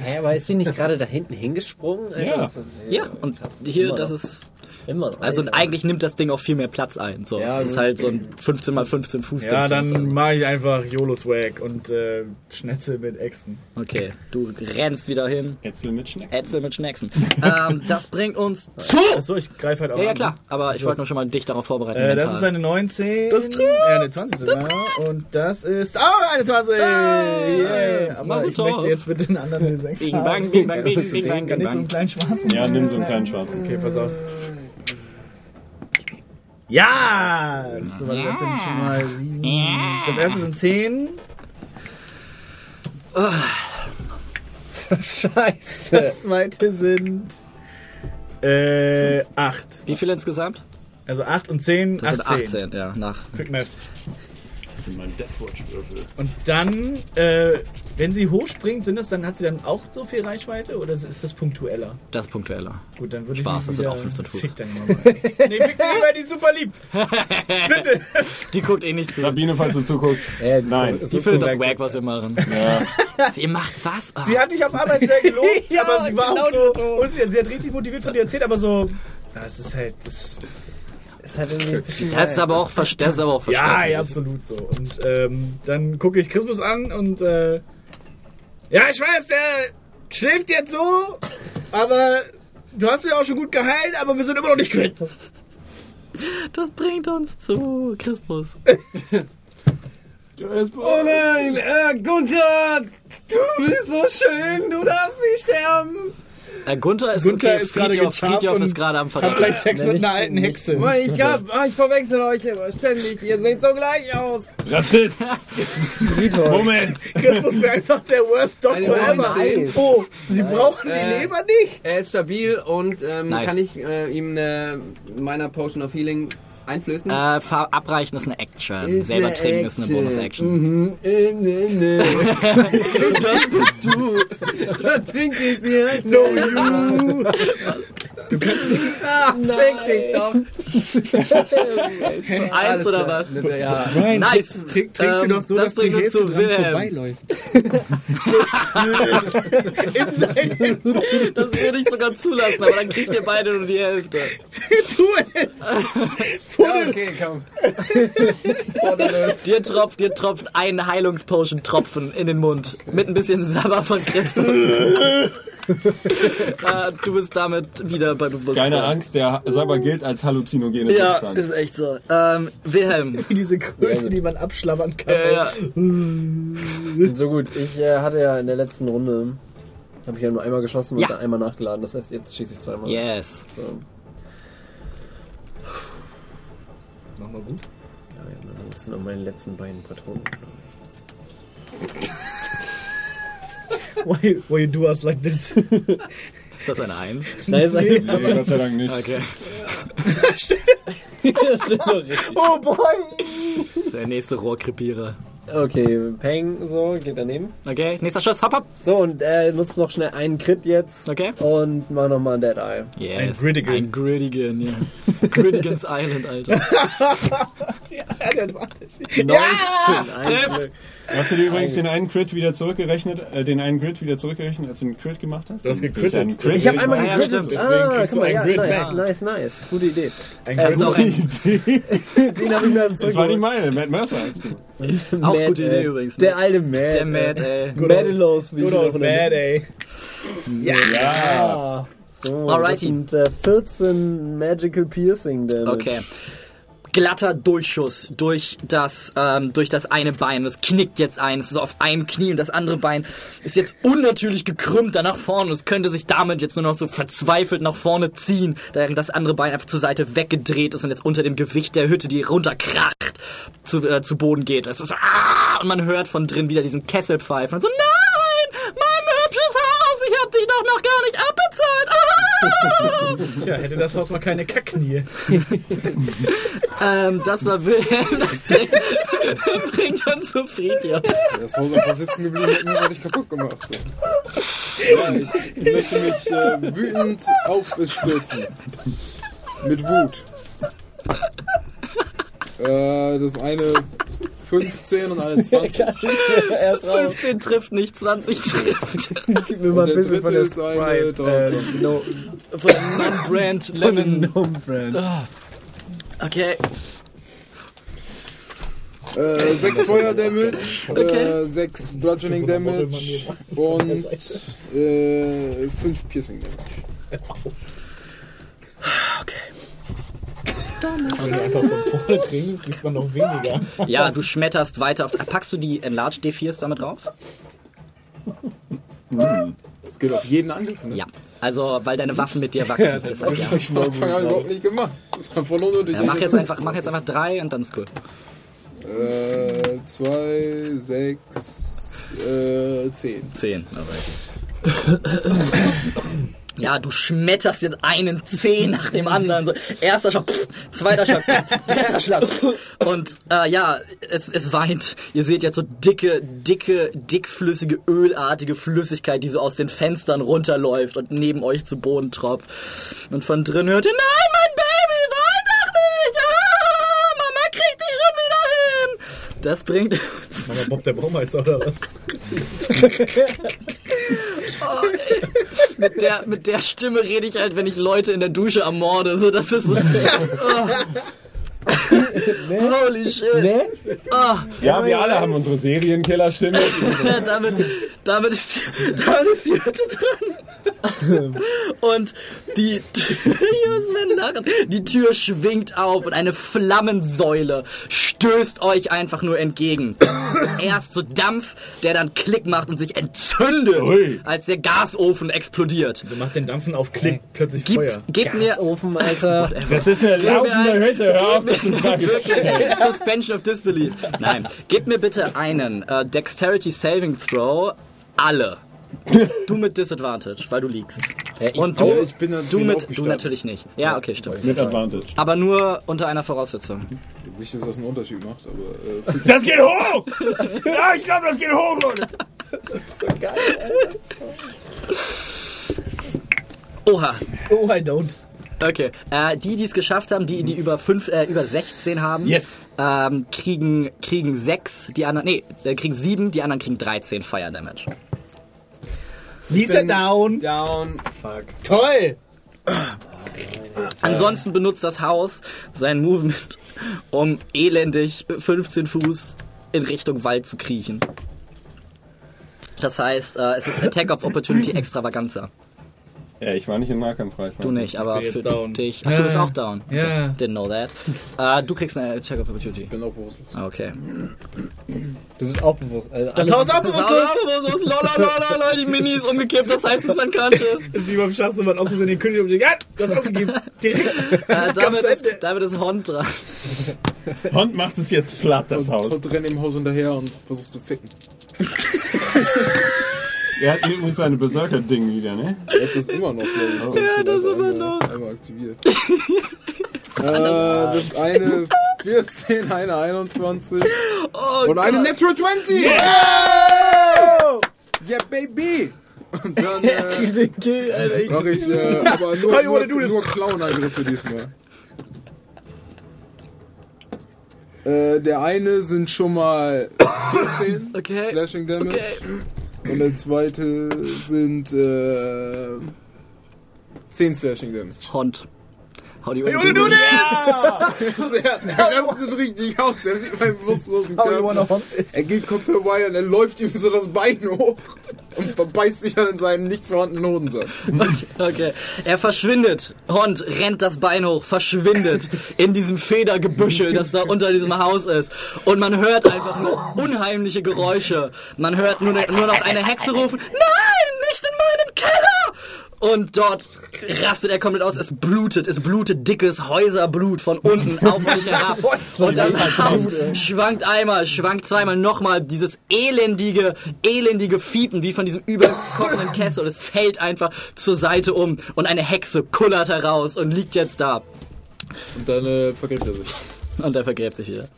Hä, aber ist sie nicht gerade da hinten hingesprungen? Alter? Ja. Ja, und krass. hier, das ist. Immer noch. Also eigentlich nimmt das Ding auch viel mehr Platz ein. So. Ja, das ist halt so ein 15 mal 15 Fuß ja, dann mache ich einfach YOLO-Swag und äh, Schnetzel mit Äxten. also. Okay, du rennst wieder hin, Ätzel mit Schneck. Ätzel mit Schnecksen. ähm, das bringt uns zu. Achso, ich greife halt auch Ja, ja klar, aber ich wollte nur schon mal dich darauf vorbereiten. Äh, das ist eine 19. Das trifft. Äh, eine 20 sogar. Und das ist auch eine 20. Yeah. Aber ich möchte jetzt bitte einen anderen D6 Bing, haben. bang, bing, bang, bing, Zu bing, dem bang, Kann bing, ich so einen bang. kleinen schwarzen Ja, nimm so einen kleinen schwarzen. Okay, pass auf. Ja! So, warte, das sind schon mal sieben. Das erste sind 10. so scheiße. Das zweite sind äh, 8. Wie viel insgesamt? Also 8 und 10, Das 18. sind 18, ja. Nach Quick Maths. Das sind mein Deathwatch-Würfel. Und dann, äh, wenn sie hochspringt, sind das dann, hat sie dann auch so viel Reichweite oder ist das punktueller? das ist punktueller. Gut, dann würde Spaß, ich das sind auch 15 Fuß. Fick dann immer mal. nee, fick sie nicht, weil die ist super lieb. Bitte. Die guckt eh nicht zu. Sabine, falls du zuguckst. Äh, Nein. Die findet das wack, was wir machen. Sie macht was? Ah. Sie hat dich auf Arbeit sehr gelobt, Ja, aber sie war genau auch so, so. und sie, sie hat richtig motiviert von dir erzählt, aber so, das ist halt, das, ist halt irgendwie Das ist aber auch, das ist aber auch ja, verständlich. ja, absolut so. Und ähm, dann gucke ich Christmas an und, äh, ja, ich weiß, der schläft jetzt so, aber du hast mich auch schon gut geheilt, aber wir sind immer noch nicht quitt. Das bringt uns zu Christmas. Oh nein, äh, Gunther, du bist so schön, du darfst nicht sterben. Äh, Gunther ist Gunther okay, ist gerade Friedhof, gecharmt Friedhof und ist gerade am Hat gleich Sex Nee, mit einer alten Hexe. Ich hab, ah, ich verwechsel euch immer ständig. Ihr seht so gleich aus. Rassist! Moment! Christmas wäre einfach der worst Eine Doktor ever. Nein. Oh, sie brauchen die Äh, Leber nicht. Er ist stabil und ähm, Nice. kann ich äh, ihm eine, meiner Potion of Healing einflößen? Äh, abreichen ist eine Action. Ist Selber eine trinken ist eine Action. Bonus-Action. Mhm. Äh, nee, nee. das bist du. da trinke ich sie. No you. Du kannst Fick dich doch. Eins oder was? Ja. Ryan, Nice. Trink, trinkst Ähm, du doch so, das dass die Hälfte zu dran Wilhelm. vorbeiläuft. Das würde ich sogar zulassen, aber dann kriegt ihr beide nur die Hälfte. tu es! ja, okay, komm. Dir tropft, dir tropft ein Heilungspotion-Tropfen in den Mund. Mit ein bisschen Sabber von Christus. äh, du bist damit wieder bei Bewusstsein. Keine Angst, der Sabber gilt als halluzinogene Ja, Substanz. ist echt so. Ähm, Wilhelm. Diese Kröte, die man abschlabbern kann. Äh, ja. So gut, ich äh, hatte ja in der letzten Runde, habe ich ja nur einmal geschossen und Ja. dann einmal nachgeladen. Das heißt, jetzt schieße ich zweimal. Yes. So. Mach mal gut. Ja, ja, das sind noch meine letzten beiden Patronen. Why, why you do us like this? Ist das eine Eins? Nein, ist Nee, einfach Gott sei Dank nicht. Okay. das sind doch richtig. oh boy! Das ist der nächste Rohrkrepierer. Okay, Peng, so, geht daneben. Okay, nächster Schuss, hopp, hopp. So, und er nutzt noch schnell einen Crit jetzt. Okay. Und mach nochmal ein Dead Eye. Yes. Ein Grittigan. Ein Grittigan, ja. Grittigan's Island, Alter. 19, ein Glück. Hast du dir übrigens den einen Crit wieder zurückgerechnet, äh, den einen Crit wieder zurückgerechnet, als du einen Crit gemacht hast? Du hast einen Crit. Ich habe einmal Ja, ja. Deswegen ah, kriegst guck du mal, einen ja, Grit nice, back. nice, nice. Gute Idee. Ein Das ist Grit. auch, ein, Den habe ich mir also Das war nicht meine, Matt Mercer als du. auch Mad, gute Idee äh, übrigens. Der alte Mad. Der Mad, ey. Madelos, wie Good old noch bad, ey. Ja. So, Alrighty. das sind äh, 14 Magical Piercing Damage. Okay. Glatter Durchschuss durch das, ähm, durch das eine Bein. Das knickt jetzt ein. Es ist auf einem Knie und das andere Bein ist jetzt unnatürlich gekrümmt da nach vorne. Es könnte sich damit jetzt nur noch so verzweifelt nach vorne ziehen, während das andere Bein einfach zur Seite weggedreht ist und jetzt unter dem Gewicht der Hütte, die runterkracht, zu, äh, zu Boden geht. Es ist ah! und man hört von drin wieder diesen Kessel pfeifen und so Nein, Ich dich doch noch gar nicht abbezahlt. Ah! Tja, hätte das Haus mal keine Kackknie. Ähm, das war Wilhelm, das bringt, bringt uns zu Friedhof. Das Haus einfach sitzen geblieben hätten, das hätte ich kaputt gemacht. So. Ja, ich möchte mich äh, wütend auf es stürzen. Mit Wut. Äh, das eine 15 und eine 20. Erst raus. 15 trifft nicht, 20 trifft. Gib mir mal Und ein bisschen von der ist eine Sprite. 23. Äh, no, Von Non-Brand Lemon. no brand. Okay. Äh, 6 Feuer Damage, äh, 6 Bludgeoning Damage und äh, 5 Piercing Damage. Wenn du einfach von vorne trinkst, sieht man noch weniger. Ja, du schmetterst weiter auf. Packst du die Enlarged D4s damit drauf? Das geht auf jeden Angriff, ne? Ja. Also, weil deine Waffen mit dir wachsen. Das Deshalb, hab ja. ich von Anfang an überhaupt nicht gemacht. Das ist einfach nur durch Ja, mach, jetzt einfach, mach jetzt einfach drei und dann ist cool. Äh, 2, 6, äh, 10. 10. Ja, du schmetterst jetzt einen Zeh nach dem anderen. So, erster Schlag, pff, zweiter Schlag, pff, dritter Schlag. pff. Und äh, ja, es, es weint. Ihr seht jetzt so dicke, dicke, dickflüssige, ölartige Flüssigkeit, die so aus den Fenstern runterläuft und neben euch zu Boden tropft. Und von drin hört ihr, nein, mein Baby, wein doch nicht! Ah, Mama kriegt dich schon wieder hin! Das bringt... Aber Bob der Baumeister oder was? mit der, mit der Stimme rede ich halt, wenn ich Leute in der Dusche ermorde. So, das ist so. Oh. Holy shit. Ne? Ah, Ja, wir alle haben unsere Serienkiller-Stimme. damit, damit ist die, damit ist die Hütte drin. Und die lachen. die Tür schwingt auf und eine Flammensäule stößt euch einfach nur entgegen. Erst so Dampf, der dann Klick macht und sich entzündet, Ui. als der Gasofen explodiert. So macht den Dampfen auf Klick plötzlich Gebt, Feuer. mir Gasofen, Alter. Das ist eine laufende Hütte. Hör auf, das in Frage zu stellen. Suspension of Disbelief. Nein, gib mir bitte einen äh, Dexterity Saving Throw. Alle. Du mit Disadvantage, weil du liegst. Und du. Ich bin natürlich du, mit, du natürlich nicht. Ja, okay, stimmt. Mit Advantage. Aber nur unter einer Voraussetzung. Nicht, dass das einen Unterschied macht, aber äh, Das geht hoch! Ja, ich glaube, das geht hoch, Leute. Oha, Oh, I don't. Okay. Äh, die, die es geschafft haben, die, die über, fünf, äh, über 16 haben, Yes. ähm, kriegen, kriegen 6, die anderen, nee, äh, kriegen 7, die anderen kriegen 13 Fire Damage. Lisa down. Down. Fuck. Toll. Ansonsten benutzt das Haus sein Movement, um elendig 15 Fuß in Richtung Wald zu kriechen. Das heißt, äh, es ist Attack of Opportunity Extravaganza. Ja, ich war nicht im Nahkampf reich. Du nicht, aber für down. dich. Ach, Ja. du bist auch down. Ja. Didn't know that. Äh, du kriegst eine Attack of Opportunity. Ich bin auch bewusstlos. Okay. Du bist auch bewusst. Also Das Haus auch bewusst ist. Lol, die Mini ist umgekippt, das heißt, es ist unconscious. Das ist wie beim Schachs, wenn man aus Versehen den König umschlägt. Ja, du hast aufgegeben. Direkt. Äh, damit, ist, damit ist Hond dran. Hond macht es jetzt platt, das Und Haus. Todd rennt im Haus hinterher und versucht zu ficken. Er hat übrigens seine Berserker-Ding wieder, ne? Er hat das immer noch, glaube ich. Ja, das immer noch. Einmal aktiviert. äh, das eine 14, eine 21 Oh und eine Natural 20! Yeah, baby! Und dann äh, Kill, Alter. mache ich äh, aber nur, nur, wanna do this? nur Clown-Angriffe diesmal. Äh, der eine sind schon mal 14 Okay. Slashing Damage. Okay. Und der zweite sind äh, 10 Slashing Damage. Hond. Hau die Hey, what do this? er, rastet richtig aus, er sieht meinen bewusstlosen How you wanna Körper. Er geht komplett wild und er läuft ihm so das Bein hoch und beißt sich dann in seinen nicht vorhandenen Hodensack. Okay. Er verschwindet. Hond rennt das Bein hoch, verschwindet in diesem Federgebüschel, das da unter diesem Haus ist. Und man hört einfach nur unheimliche Geräusche. Man hört nur, nur noch eine Hexe rufen, nein, nicht in meinen Keller! Und dort rastet er komplett aus. Es blutet, es blutet dickes Häuserblut von unten auf euch herab. Und das Haus schwankt einmal, schwankt zweimal, nochmal dieses elendige, elendige Fiepen wie von diesem überkochenden Kessel. Und es fällt einfach zur Seite um. Und eine Hexe kullert heraus und liegt jetzt da. Und dann äh, vergräbt er sich. Und er vergräbt sich wieder.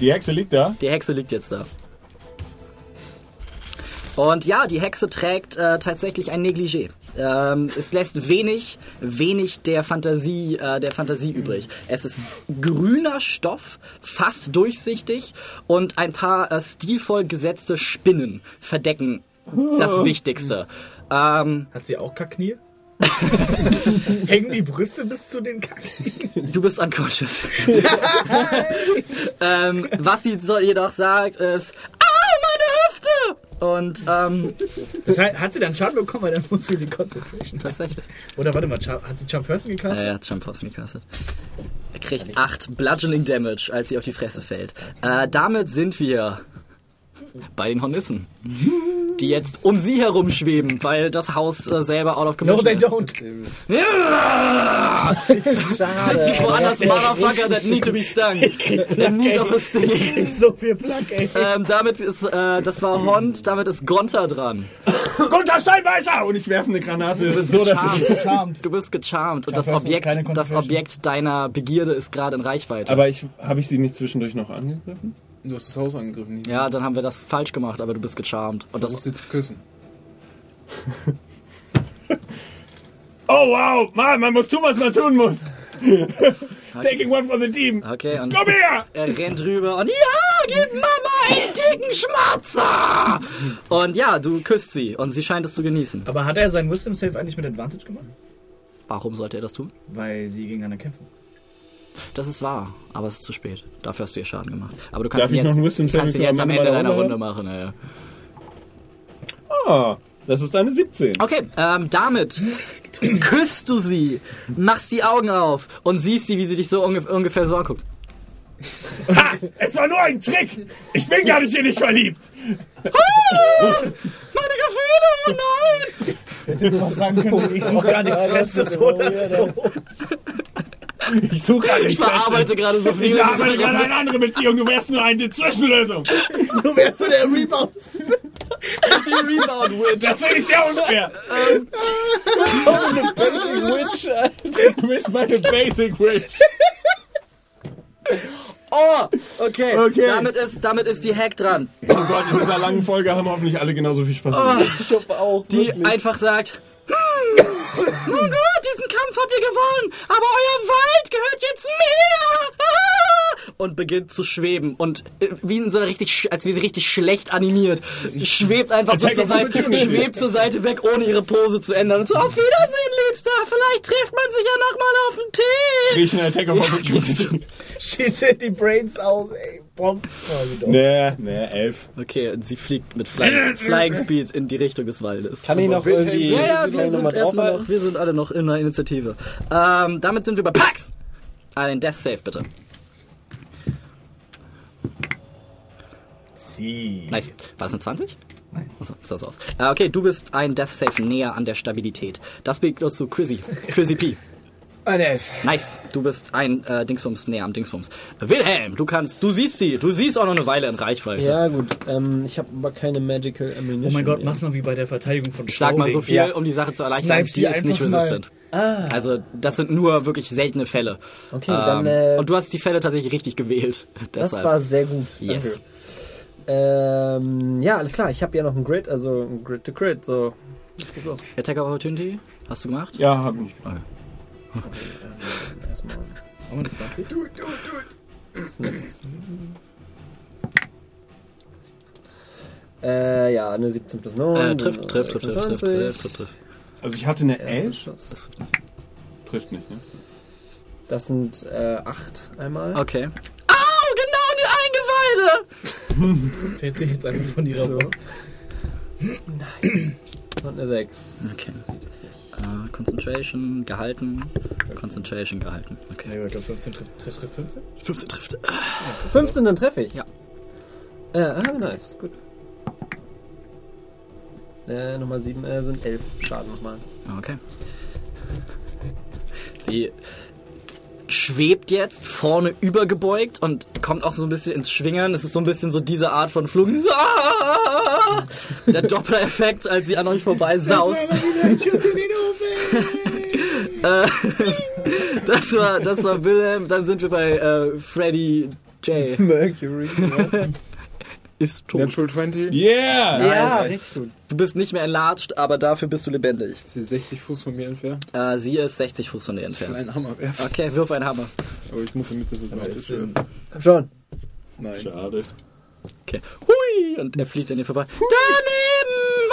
Die Hexe liegt da. Die Hexe liegt jetzt da. Und ja, die Hexe trägt äh, tatsächlich ein Negligé. Ähm, es lässt wenig, wenig der Fantasie, äh, der Fantasie übrig. Es ist grüner Stoff, fast durchsichtig und ein paar äh, stilvoll gesetzte Spinnen verdecken das Wichtigste. Ähm, Hat sie auch Kackknie? Hängen die Brüste bis zu den Kackknien? du bist unconscious. ähm, was sie so jedoch sagt ist, Hüfte! Und ähm, Das heißt, hat sie dann Schaden bekommen, weil dann muss sie die Concentration. tatsächlich. Oder warte mal, hat sie Charm Person Ja, gecastet? er hat schon Posten gecastet. Er kriegt 8 Bludgeoning Damage, als sie auf die Fresse fällt. Äh, damit sind wir bei den Hornissen. Die jetzt um sie herum schweben, weil das Haus äh, selber out of No, commission they ist. don't. Ja! Schade. Es gibt woanders Motherfucker that need to be stung. In need of a sting. So viel Plack, ey. Ähm, damit ist, äh, das war Hond, damit ist Gonta dran. Gunter Steinbeißer! Und ich werfe eine Granate. So, dass ich, Charmed. Du bist gecharmt und das Objekt, das. Objekt deiner Begierde ist gerade in Reichweite. aber ich, habe ich sie nicht zwischendurch noch angegriffen? Du hast das Haus angegriffen. nicht? ja, dann haben wir das falsch gemacht, aber du bist gecharmt. Und Du musst sie zu küssen. Oh wow, Mann, man muss tun, was man tun muss. Taking one for the team. Okay, und Komm her! er rennt rüber und ja, gib Mama einen dicken Schmatzer! Und ja, du küsst sie und sie scheint es zu genießen. Aber hat er seinen Wisdom Save eigentlich mit Advantage gemacht? Warum sollte er das tun? Weil sie gegeneinander kämpfen. Das ist wahr, aber es ist zu spät. Dafür hast du ihr Schaden gemacht. Aber du kannst Darf ihn jetzt, kannst ihn jetzt am Ende deiner Runde Runde machen. Ja, ja. Ah, das ist eine 17. Okay, ähm, damit küsst du sie, machst die Augen auf und siehst sie, wie sie dich so ungef ungefähr so anguckt. Ha! Es war nur ein Trick! Ich bin gar nicht in dich verliebt! Meine Gefühle, oh nein! Hätte du was sagen können, ich suche gar nichts Festes oder so. Ich suche gar Ich verarbeite gerade so viel. Ich arbeite gerade eine andere Beziehung. Du wärst nur eine Zwischenlösung. Du wärst so der Rebound. Rebound Witch. Das finde ich sehr unfair. Witch, Du bist meine Basic Witch. Oh, okay. Okay. Damit, ist, damit ist die Hack dran, Oh Gott, in dieser langen Folge haben hoffentlich alle genauso viel Spaß. die einfach sagt, hm, oh Gott, gewonnen, aber euer Wald gehört jetzt mir! Ah! Und beginnt zu schweben und äh, wie in so einer richtig, sch- als wie sie richtig schlecht animiert, schwebt einfach so zur Seite, schwebt zur Seite weg, ohne ihre Pose zu ändern. Und so, auf Wiedersehen, Liebster, vielleicht trifft man sich ja noch mal auf den Tee! Riechen Attack of Opportunity. Schieße die Brains aus, ey. Bomb. Oh. Nee, nee, elf. Okay, und sie fliegt mit Flying, Flying Speed in die Richtung des Waldes. Kann ich noch irgendwie Ja, ja, wir sind erstmal draufhalten? noch, wir sind alle noch in der Initiative. Ähm, damit sind wir bei Pax! Ein Death Save, bitte. Sie. Nice. War das eine 20? Nein. Achso, ist das aus. Äh, okay, du bist ein Death Save näher an der Stabilität. Das bringt uns zu Chrissy. Chrissy P. Ein Elf. Nice. Du bist ein äh, Dingsbums näher am Dingsbums. Wilhelm, du kannst, du siehst sie. Du siehst auch noch eine Weile in Reichweite. Ja, gut. Ähm, ich habe aber keine Magical Ammunition. Oh mein Gott, mehr. mach's mal wie bei der Verteidigung von Ich sag mal so viel, Ja. um die Sache zu erleichtern. Snipe Die sie ist nicht mal. resistant. Also, das sind nur wirklich seltene Fälle. Okay, dann, Ähm, äh, und du hast die Fälle tatsächlich richtig gewählt. Das war sehr gut. Yes. Ähm, ja, alles klar. Ich habe ja noch einen Grid, also ein Grid to Crit. So. Jetzt geht's los. Attack of Opportunity? Hast du gemacht? Ja, hab ich. Erstmal. Haben wir eine 20? Das sind jetzt- Äh, ja, eine 17 plus 9. Äh, trifft, trifft, trifft, trifft, trifft, 26. trifft, trifft, trifft. Also ich hatte eine Erster elf. Schuss. Trifft nicht, ne? Das sind äh, 8 einmal. Okay. Au, genau in die Eingeweide! Fällt sie jetzt einfach von ihrer So. Rolle. Und eine 6. Okay. Äh, Concentration gehalten. Concentration gehalten. Okay. Nee, ich glaube 15 trifft, trifft, trifft 15. 15 trifft. 15, dann treffe ich. Ja. Äh, ah, nice. Gut. Äh, Nummer 7 äh, sind 11 Schaden nochmal. Okay. Sie schwebt jetzt vorne übergebeugt und kommt auch so ein bisschen ins Schwingern. Es ist so ein bisschen so diese Art von Flug. So, ah! Der Doppler-Effekt, als sie an euch vorbei saust. Äh, das war, das war Wilhelm. Dann sind wir bei äh, Freddy J. Mercury. Ist tot. Natural 20. Yeah! ja, Nice. gut. Du bist nicht mehr enlarged, aber dafür bist du lebendig. Ist sie 60 Fuß von mir entfernt? Äh, sie ist 60 Fuß von dir Ich will entfernt. einen Hammer werfen. Okay, wirf einen Hammer. Aber ich muss damit das Aber automatisch ist in- werfen. Komm schon. Nein. Schade. Okay. Hui! Und er fliegt an dir vorbei. Daneben!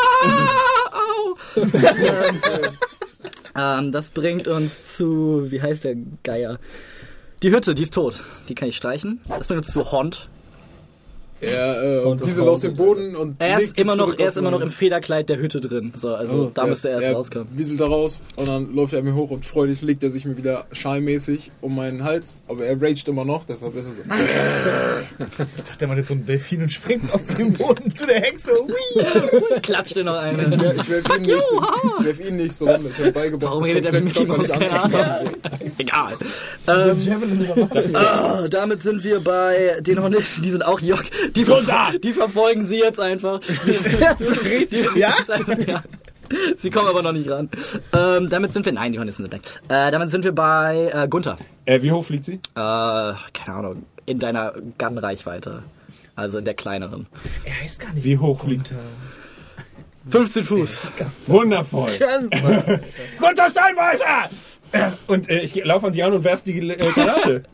Ah, au! ähm, das bringt uns zu. Wie heißt der Geier? Die Hütte, die ist tot. Die kann ich streichen. Das bringt uns zu Hond. Er äh, aus dem Boden und Er ist immer noch, er ist immer noch im Federkleid der Hütte drin. So, also Oh, da müsste er erst er rauskommen. wieselt da raus und dann läuft er mir hoch und freudig legt er sich mir wieder schalmäßig um meinen Hals. Aber er raged immer noch, deshalb ist es so. Ich dachte, man hat so einen Delfin und springt aus dem Boden zu der Hexe. Klatscht dir noch Ich eine. werf, ich werf ihn, nicht so, ich werf ihn nicht so rum. Ich habe beigebracht, Warum redet er wie Mickey Mouse? Egal. Ähm, ah, damit sind wir bei den Hornisten. Die sind auch Jock. Die, ver die verfolgen sie jetzt einfach. Die, Ja? Einfach, ja. Sie kommen aber noch nicht ran. Ähm, damit sind wir. Nein, die Hornisten sind weg. Äh, damit sind wir bei äh, Gunther. Äh, wie hoch fliegt sie? Äh, keine Ahnung. In deiner Gun-Reichweite. Also in der kleineren. Er heißt gar nicht. Wie hoch fliegt 15 Fuß. Wundervoll. Gunter Steinbeißer! Äh, Und äh, ich laufe an sie an und werfe die äh, Granate.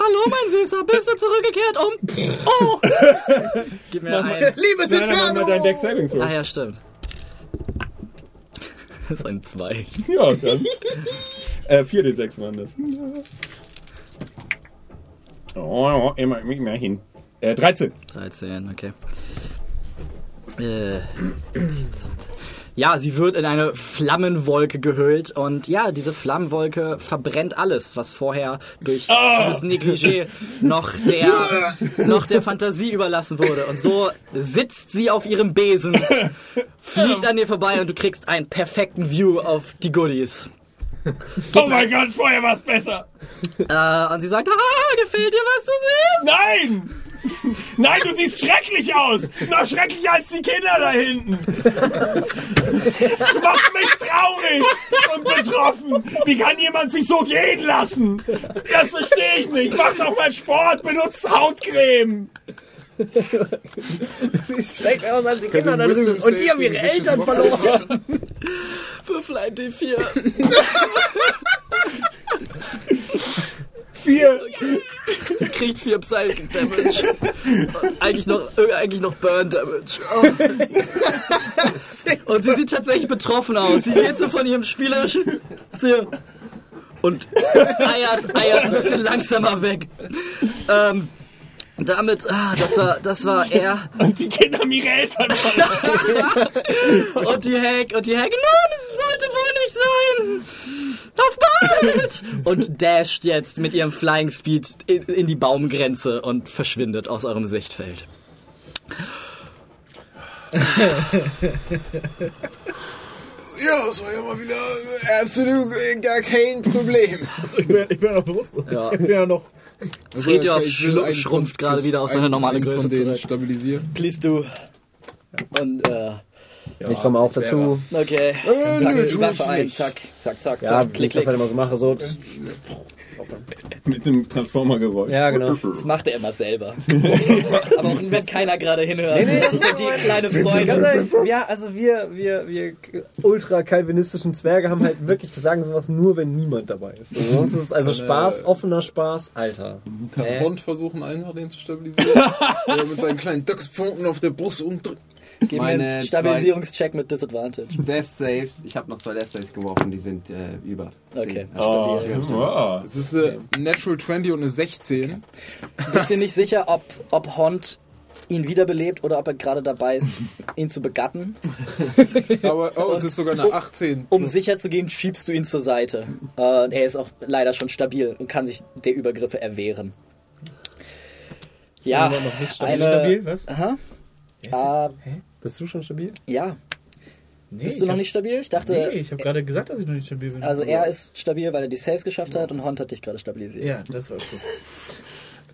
Hallo, mein Süßer. Bist du zurückgekehrt um? Oh. Gib mir ein. Liebes Nein, dann mach mal deinen Deck Saving Throw. Ah ja, stimmt. Das ist ein 2. Ja, dann. äh, 4d6 waren das. Oh, immer, immer hin. Äh, 13. 13, okay. Äh, ja, sie wird in eine Flammenwolke gehüllt und ja, diese Flammenwolke verbrennt alles, was vorher durch dieses Negligé noch der, noch der Fantasie überlassen wurde. Und so sitzt sie auf ihrem Besen, fliegt an dir vorbei und du kriegst einen perfekten View auf die Goodies. Oh mein Gott, vorher war es besser. Äh, und sie sagt, ah, gefällt dir, was du siehst? Nein! Nein, du siehst schrecklich aus! Noch schrecklicher als die Kinder da hinten! Du machst mich traurig und betroffen! Wie kann jemand sich so gehen lassen? Das verstehe ich nicht! Mach doch mal Sport, benutzt Hautcreme! Sie sieht schlecht aus, als die Kinder dann ist- Und die haben ihre Eltern verloren. Würfel ein D4. Vier. Sie kriegt vier Psychic Damage. Eigentlich noch, äh, eigentlich noch Burn Damage. Oh. Und sie sieht tatsächlich betroffen aus. Sie geht so von ihrem spielerischen. Und eiert, eiert ein bisschen langsamer weg. Ähm, damit, ah, das war, das war er. Und die Kinder haben ihre Eltern verloren. Und die Hack, und die Hack, nein, das sollte wohl nicht sein! Auf bald! Und dasht jetzt mit ihrem Flying Speed in, in die Baumgrenze und verschwindet aus eurem Sichtfeld. Ja, das war ja mal wieder absolut gar kein Problem. Also ich bin, ich bin ja bewusst. Ja. Ich bin ja noch. Friedhof schlu- einen schrumpft von- gerade wieder auf seine normale Größe von zurück. stabilisieren. Please do. Und, äh, Ich komme auch dazu. okay. Äh, Packst die Waffe ein, zack, zack, zack, Ja, zack, wie klick, ich das klick. halt immer so mache. So. Mit dem Transformer-Geräusch. Ja, genau. Das macht er immer selber. Aber auch wenn keiner gerade hinhört. das sind die kleine ehrlich, Ja, also wir, wir, wir ultra-calvinistischen Zwerge haben halt wirklich, wir sagen sowas nur, wenn niemand dabei ist. Also sonst ist es also äh, Spaß, offener Spaß, Alter. Kann Äh. Hond versuchen, einfach den zu stabilisieren? Oder mit seinen kleinen Dachspunkten auf der Brust umdrücken? Gib mir Meine einen Stabilisierungscheck mit Disadvantage. Death Saves, ich habe noch zwei Death Saves geworfen, die sind äh, über. Okay. Oh, wow. Es ist eine Natural 20 und eine 16. Bist dir nicht sicher, ob, ob Hond ihn wiederbelebt oder ob er gerade dabei ist, ihn zu begatten? Aber oh, es ist sogar eine 18. Um sicher zu gehen, schiebst du ihn zur Seite. Äh, er ist auch leider schon stabil und kann sich der Übergriffe erwehren. Ja, Aber noch nicht stabil. eine, stabil, was? Aha. Äh, Bist du schon stabil? ja. Nee, Bist du noch hab- nicht stabil? Ich dachte, Nee, ich habe gerade gesagt, dass ich noch nicht stabil bin. also er ist stabil, weil er die Saves geschafft hat und Hond hat dich gerade stabilisiert. Ja, das war gut.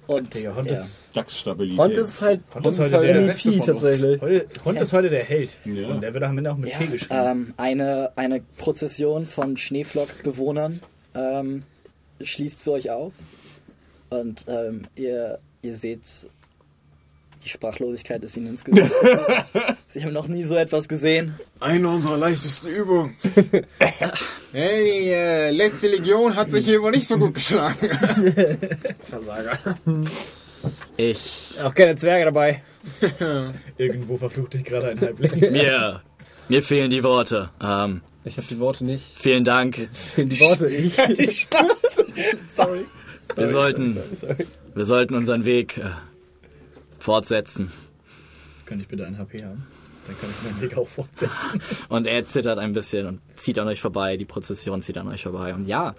Und Digga, Hond ja. ist, DAX-Stabilität. Hond ist halt Hond ist ist heute halt der, MVP Beste von uns. tatsächlich. heute, Hond ist heute der Held. Ja. Und der wird am Ende auch mit T Ja, geschrieben. ähm, eine, eine Prozession von Schneeflock-Bewohnern ähm, schließt zu euch auf. Und ähm, ihr, ihr seht, die Sprachlosigkeit ist ihnen ins Gesicht. Sie haben noch nie so etwas gesehen. Eine unserer leichtesten Übungen. hey, die äh, letzte Legion hat sich hier wohl nicht so gut geschlagen. Versager. Ich. Auch keine Zwerge dabei. Irgendwo verfluchte ich gerade ein Halbling. Mir. Mir fehlen die Worte. Ähm, Ich habe die Worte nicht. vielen Dank. Die Worte ich. Sorry. Wir sollten, Sorry. wir sollten unseren Weg äh, fortsetzen. Kann ich bitte ein HP haben? Dann kann ich meinen Weg auch fortsetzen. Und er zittert ein bisschen und zieht an euch vorbei. Die Prozession zieht an euch vorbei. Und ja,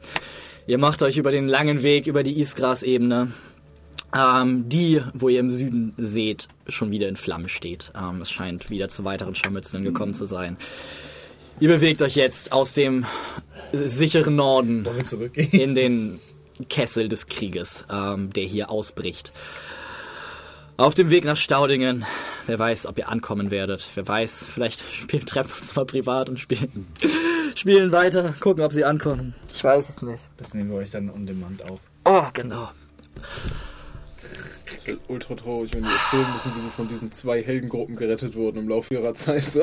ihr macht euch über den langen Weg über die Isgras-Ebene, ähm, die, wo ihr im Süden seht, schon wieder in Flammen steht. Ähm, es scheint wieder zu weiteren Scharmützeln gekommen zu sein. Ihr bewegt euch jetzt aus dem sicheren Norden in den Kessel des Krieges, ähm, der hier ausbricht. Auf dem Weg nach Staudingen. Wer weiß, ob ihr ankommen werdet. Wer weiß, vielleicht spielen, treffen wir uns mal privat und spielen, spielen weiter. Gucken, ob sie ankommen. Ich weiß es nicht. Das nehmen wir euch dann um den Mand auf. Oh, genau. Ultra traurig, wenn die erzählen müssen, wie sie von diesen zwei Heldengruppen gerettet wurden im Laufe ihrer Zeit. So.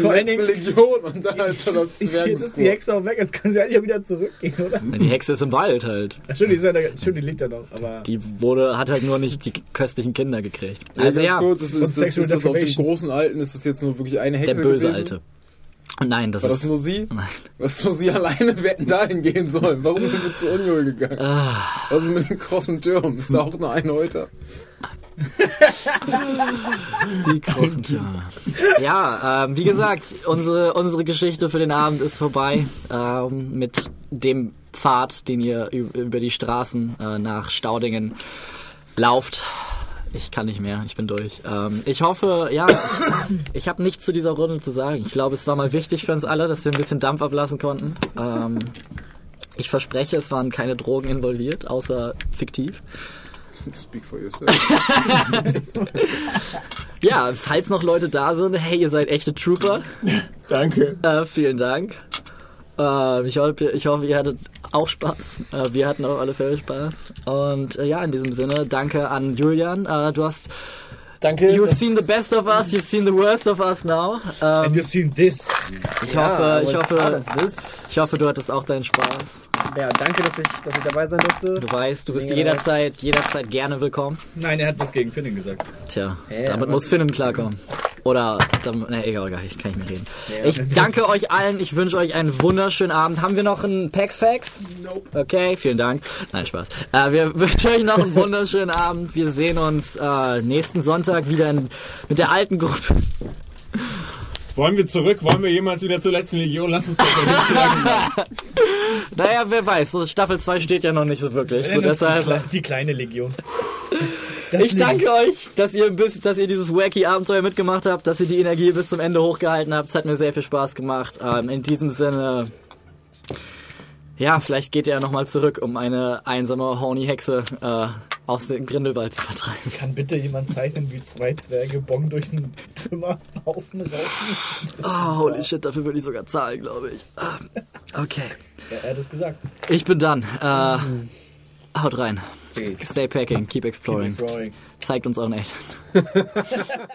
Vor allen Letzte Legion und dann halt so das Jetzt ist die. Hexe auch weg, jetzt kann sie eigentlich auch wieder zurückgehen, oder? Die Hexe ist im Wald halt. Ach, stimmt, die, ist ja da, stimmt, die lebt ja noch, aber. Die wurde, hat halt nur nicht die köstlichen Kinder gekriegt. Also Also ganz ja, kurz, das ist, das, ist das auf dem großen Alten, ist das jetzt nur wirklich eine Hexe der böse gewesen? Alte. Nein, das War ist... das nur sie? Nein. Was nur sie alleine? Wir hätten dahin gehen sollen. Warum sind wir zu Unruhe gegangen? Ah. Was ist mit den krossen Türmen? Ist da auch nur ein heute? Die großen Türme. Ja, ähm, wie gesagt, unsere, unsere Geschichte für den Abend ist vorbei. Ähm, mit dem Pfad, den ihr über die Straßen äh, nach Staudingen lauft. Ich kann nicht mehr, ich bin durch. Ähm, ich hoffe, ja, ich, habe nichts zu dieser Runde zu sagen. Ich glaube, es war mal wichtig für uns alle, dass wir ein bisschen Dampf ablassen konnten. Ähm, ich verspreche, es waren keine Drogen involviert, außer fiktiv. Speak for yourself. Ja, falls noch Leute da sind, hey, ihr seid echte Trooper. Danke. Äh, vielen Dank. Äh, ich, hoffe, ich hoffe, ihr hattet auch Spaß. Äh, wir hatten auf alle Fälle Spaß. Und äh, ja, in diesem Sinne, danke an Julian. Äh, du hast Danke. You've das- seen the best of us, you've seen the worst of us now. And Ähm, you've seen this. ich, Ja, hoffe, ich, hoffe, ich hoffe, du hattest auch deinen Spaß. Ja, danke, dass ich, dass ich dabei sein durfte. Du weißt, du bist Mega jederzeit, jederzeit gerne willkommen. Nein, er hat was gegen Finnen gesagt. Tja, Hä, damit muss Finnen klarkommen. Oder, dann, ne, egal, gar nicht, kann ich mir reden. Ich danke euch allen, ich wünsche euch einen wunderschönen Abend. Haben wir noch einen Pax Fax? Nope. Okay, vielen Dank. Nein, Spaß. Äh, wir wünschen euch noch einen wunderschönen Abend. Wir sehen uns äh, nächsten Sonntag wieder in, mit der alten Gruppe. Wollen wir zurück? Wollen wir jemals wieder zur letzten Legion? Lass uns das sagen. Naja, wer weiß, so Staffel 2 steht ja noch nicht so wirklich. So Die, deshalb, die kleine Legion. Das ich danke euch, dass ihr, bis, dass ihr dieses wacky Abenteuer mitgemacht habt, dass ihr die Energie bis zum Ende hochgehalten habt. Es hat mir sehr viel Spaß gemacht. Ähm, in diesem Sinne, ja, vielleicht geht ihr ja nochmal zurück, um eine einsame Horny-Hexe äh, aus dem Grindelwald zu vertreiben. Kann bitte jemand zeichnen, wie zwei Zwerge Bong durch einen Trümmerhaufen raufen? Oh, holy shit, dafür würde ich sogar zahlen, glaube ich. Ähm, Okay, Ja, er hat es gesagt. ich bin dann. Äh, haut rein. Stay packing, keep exploring. Drawing. Zeigt uns euren Eltern.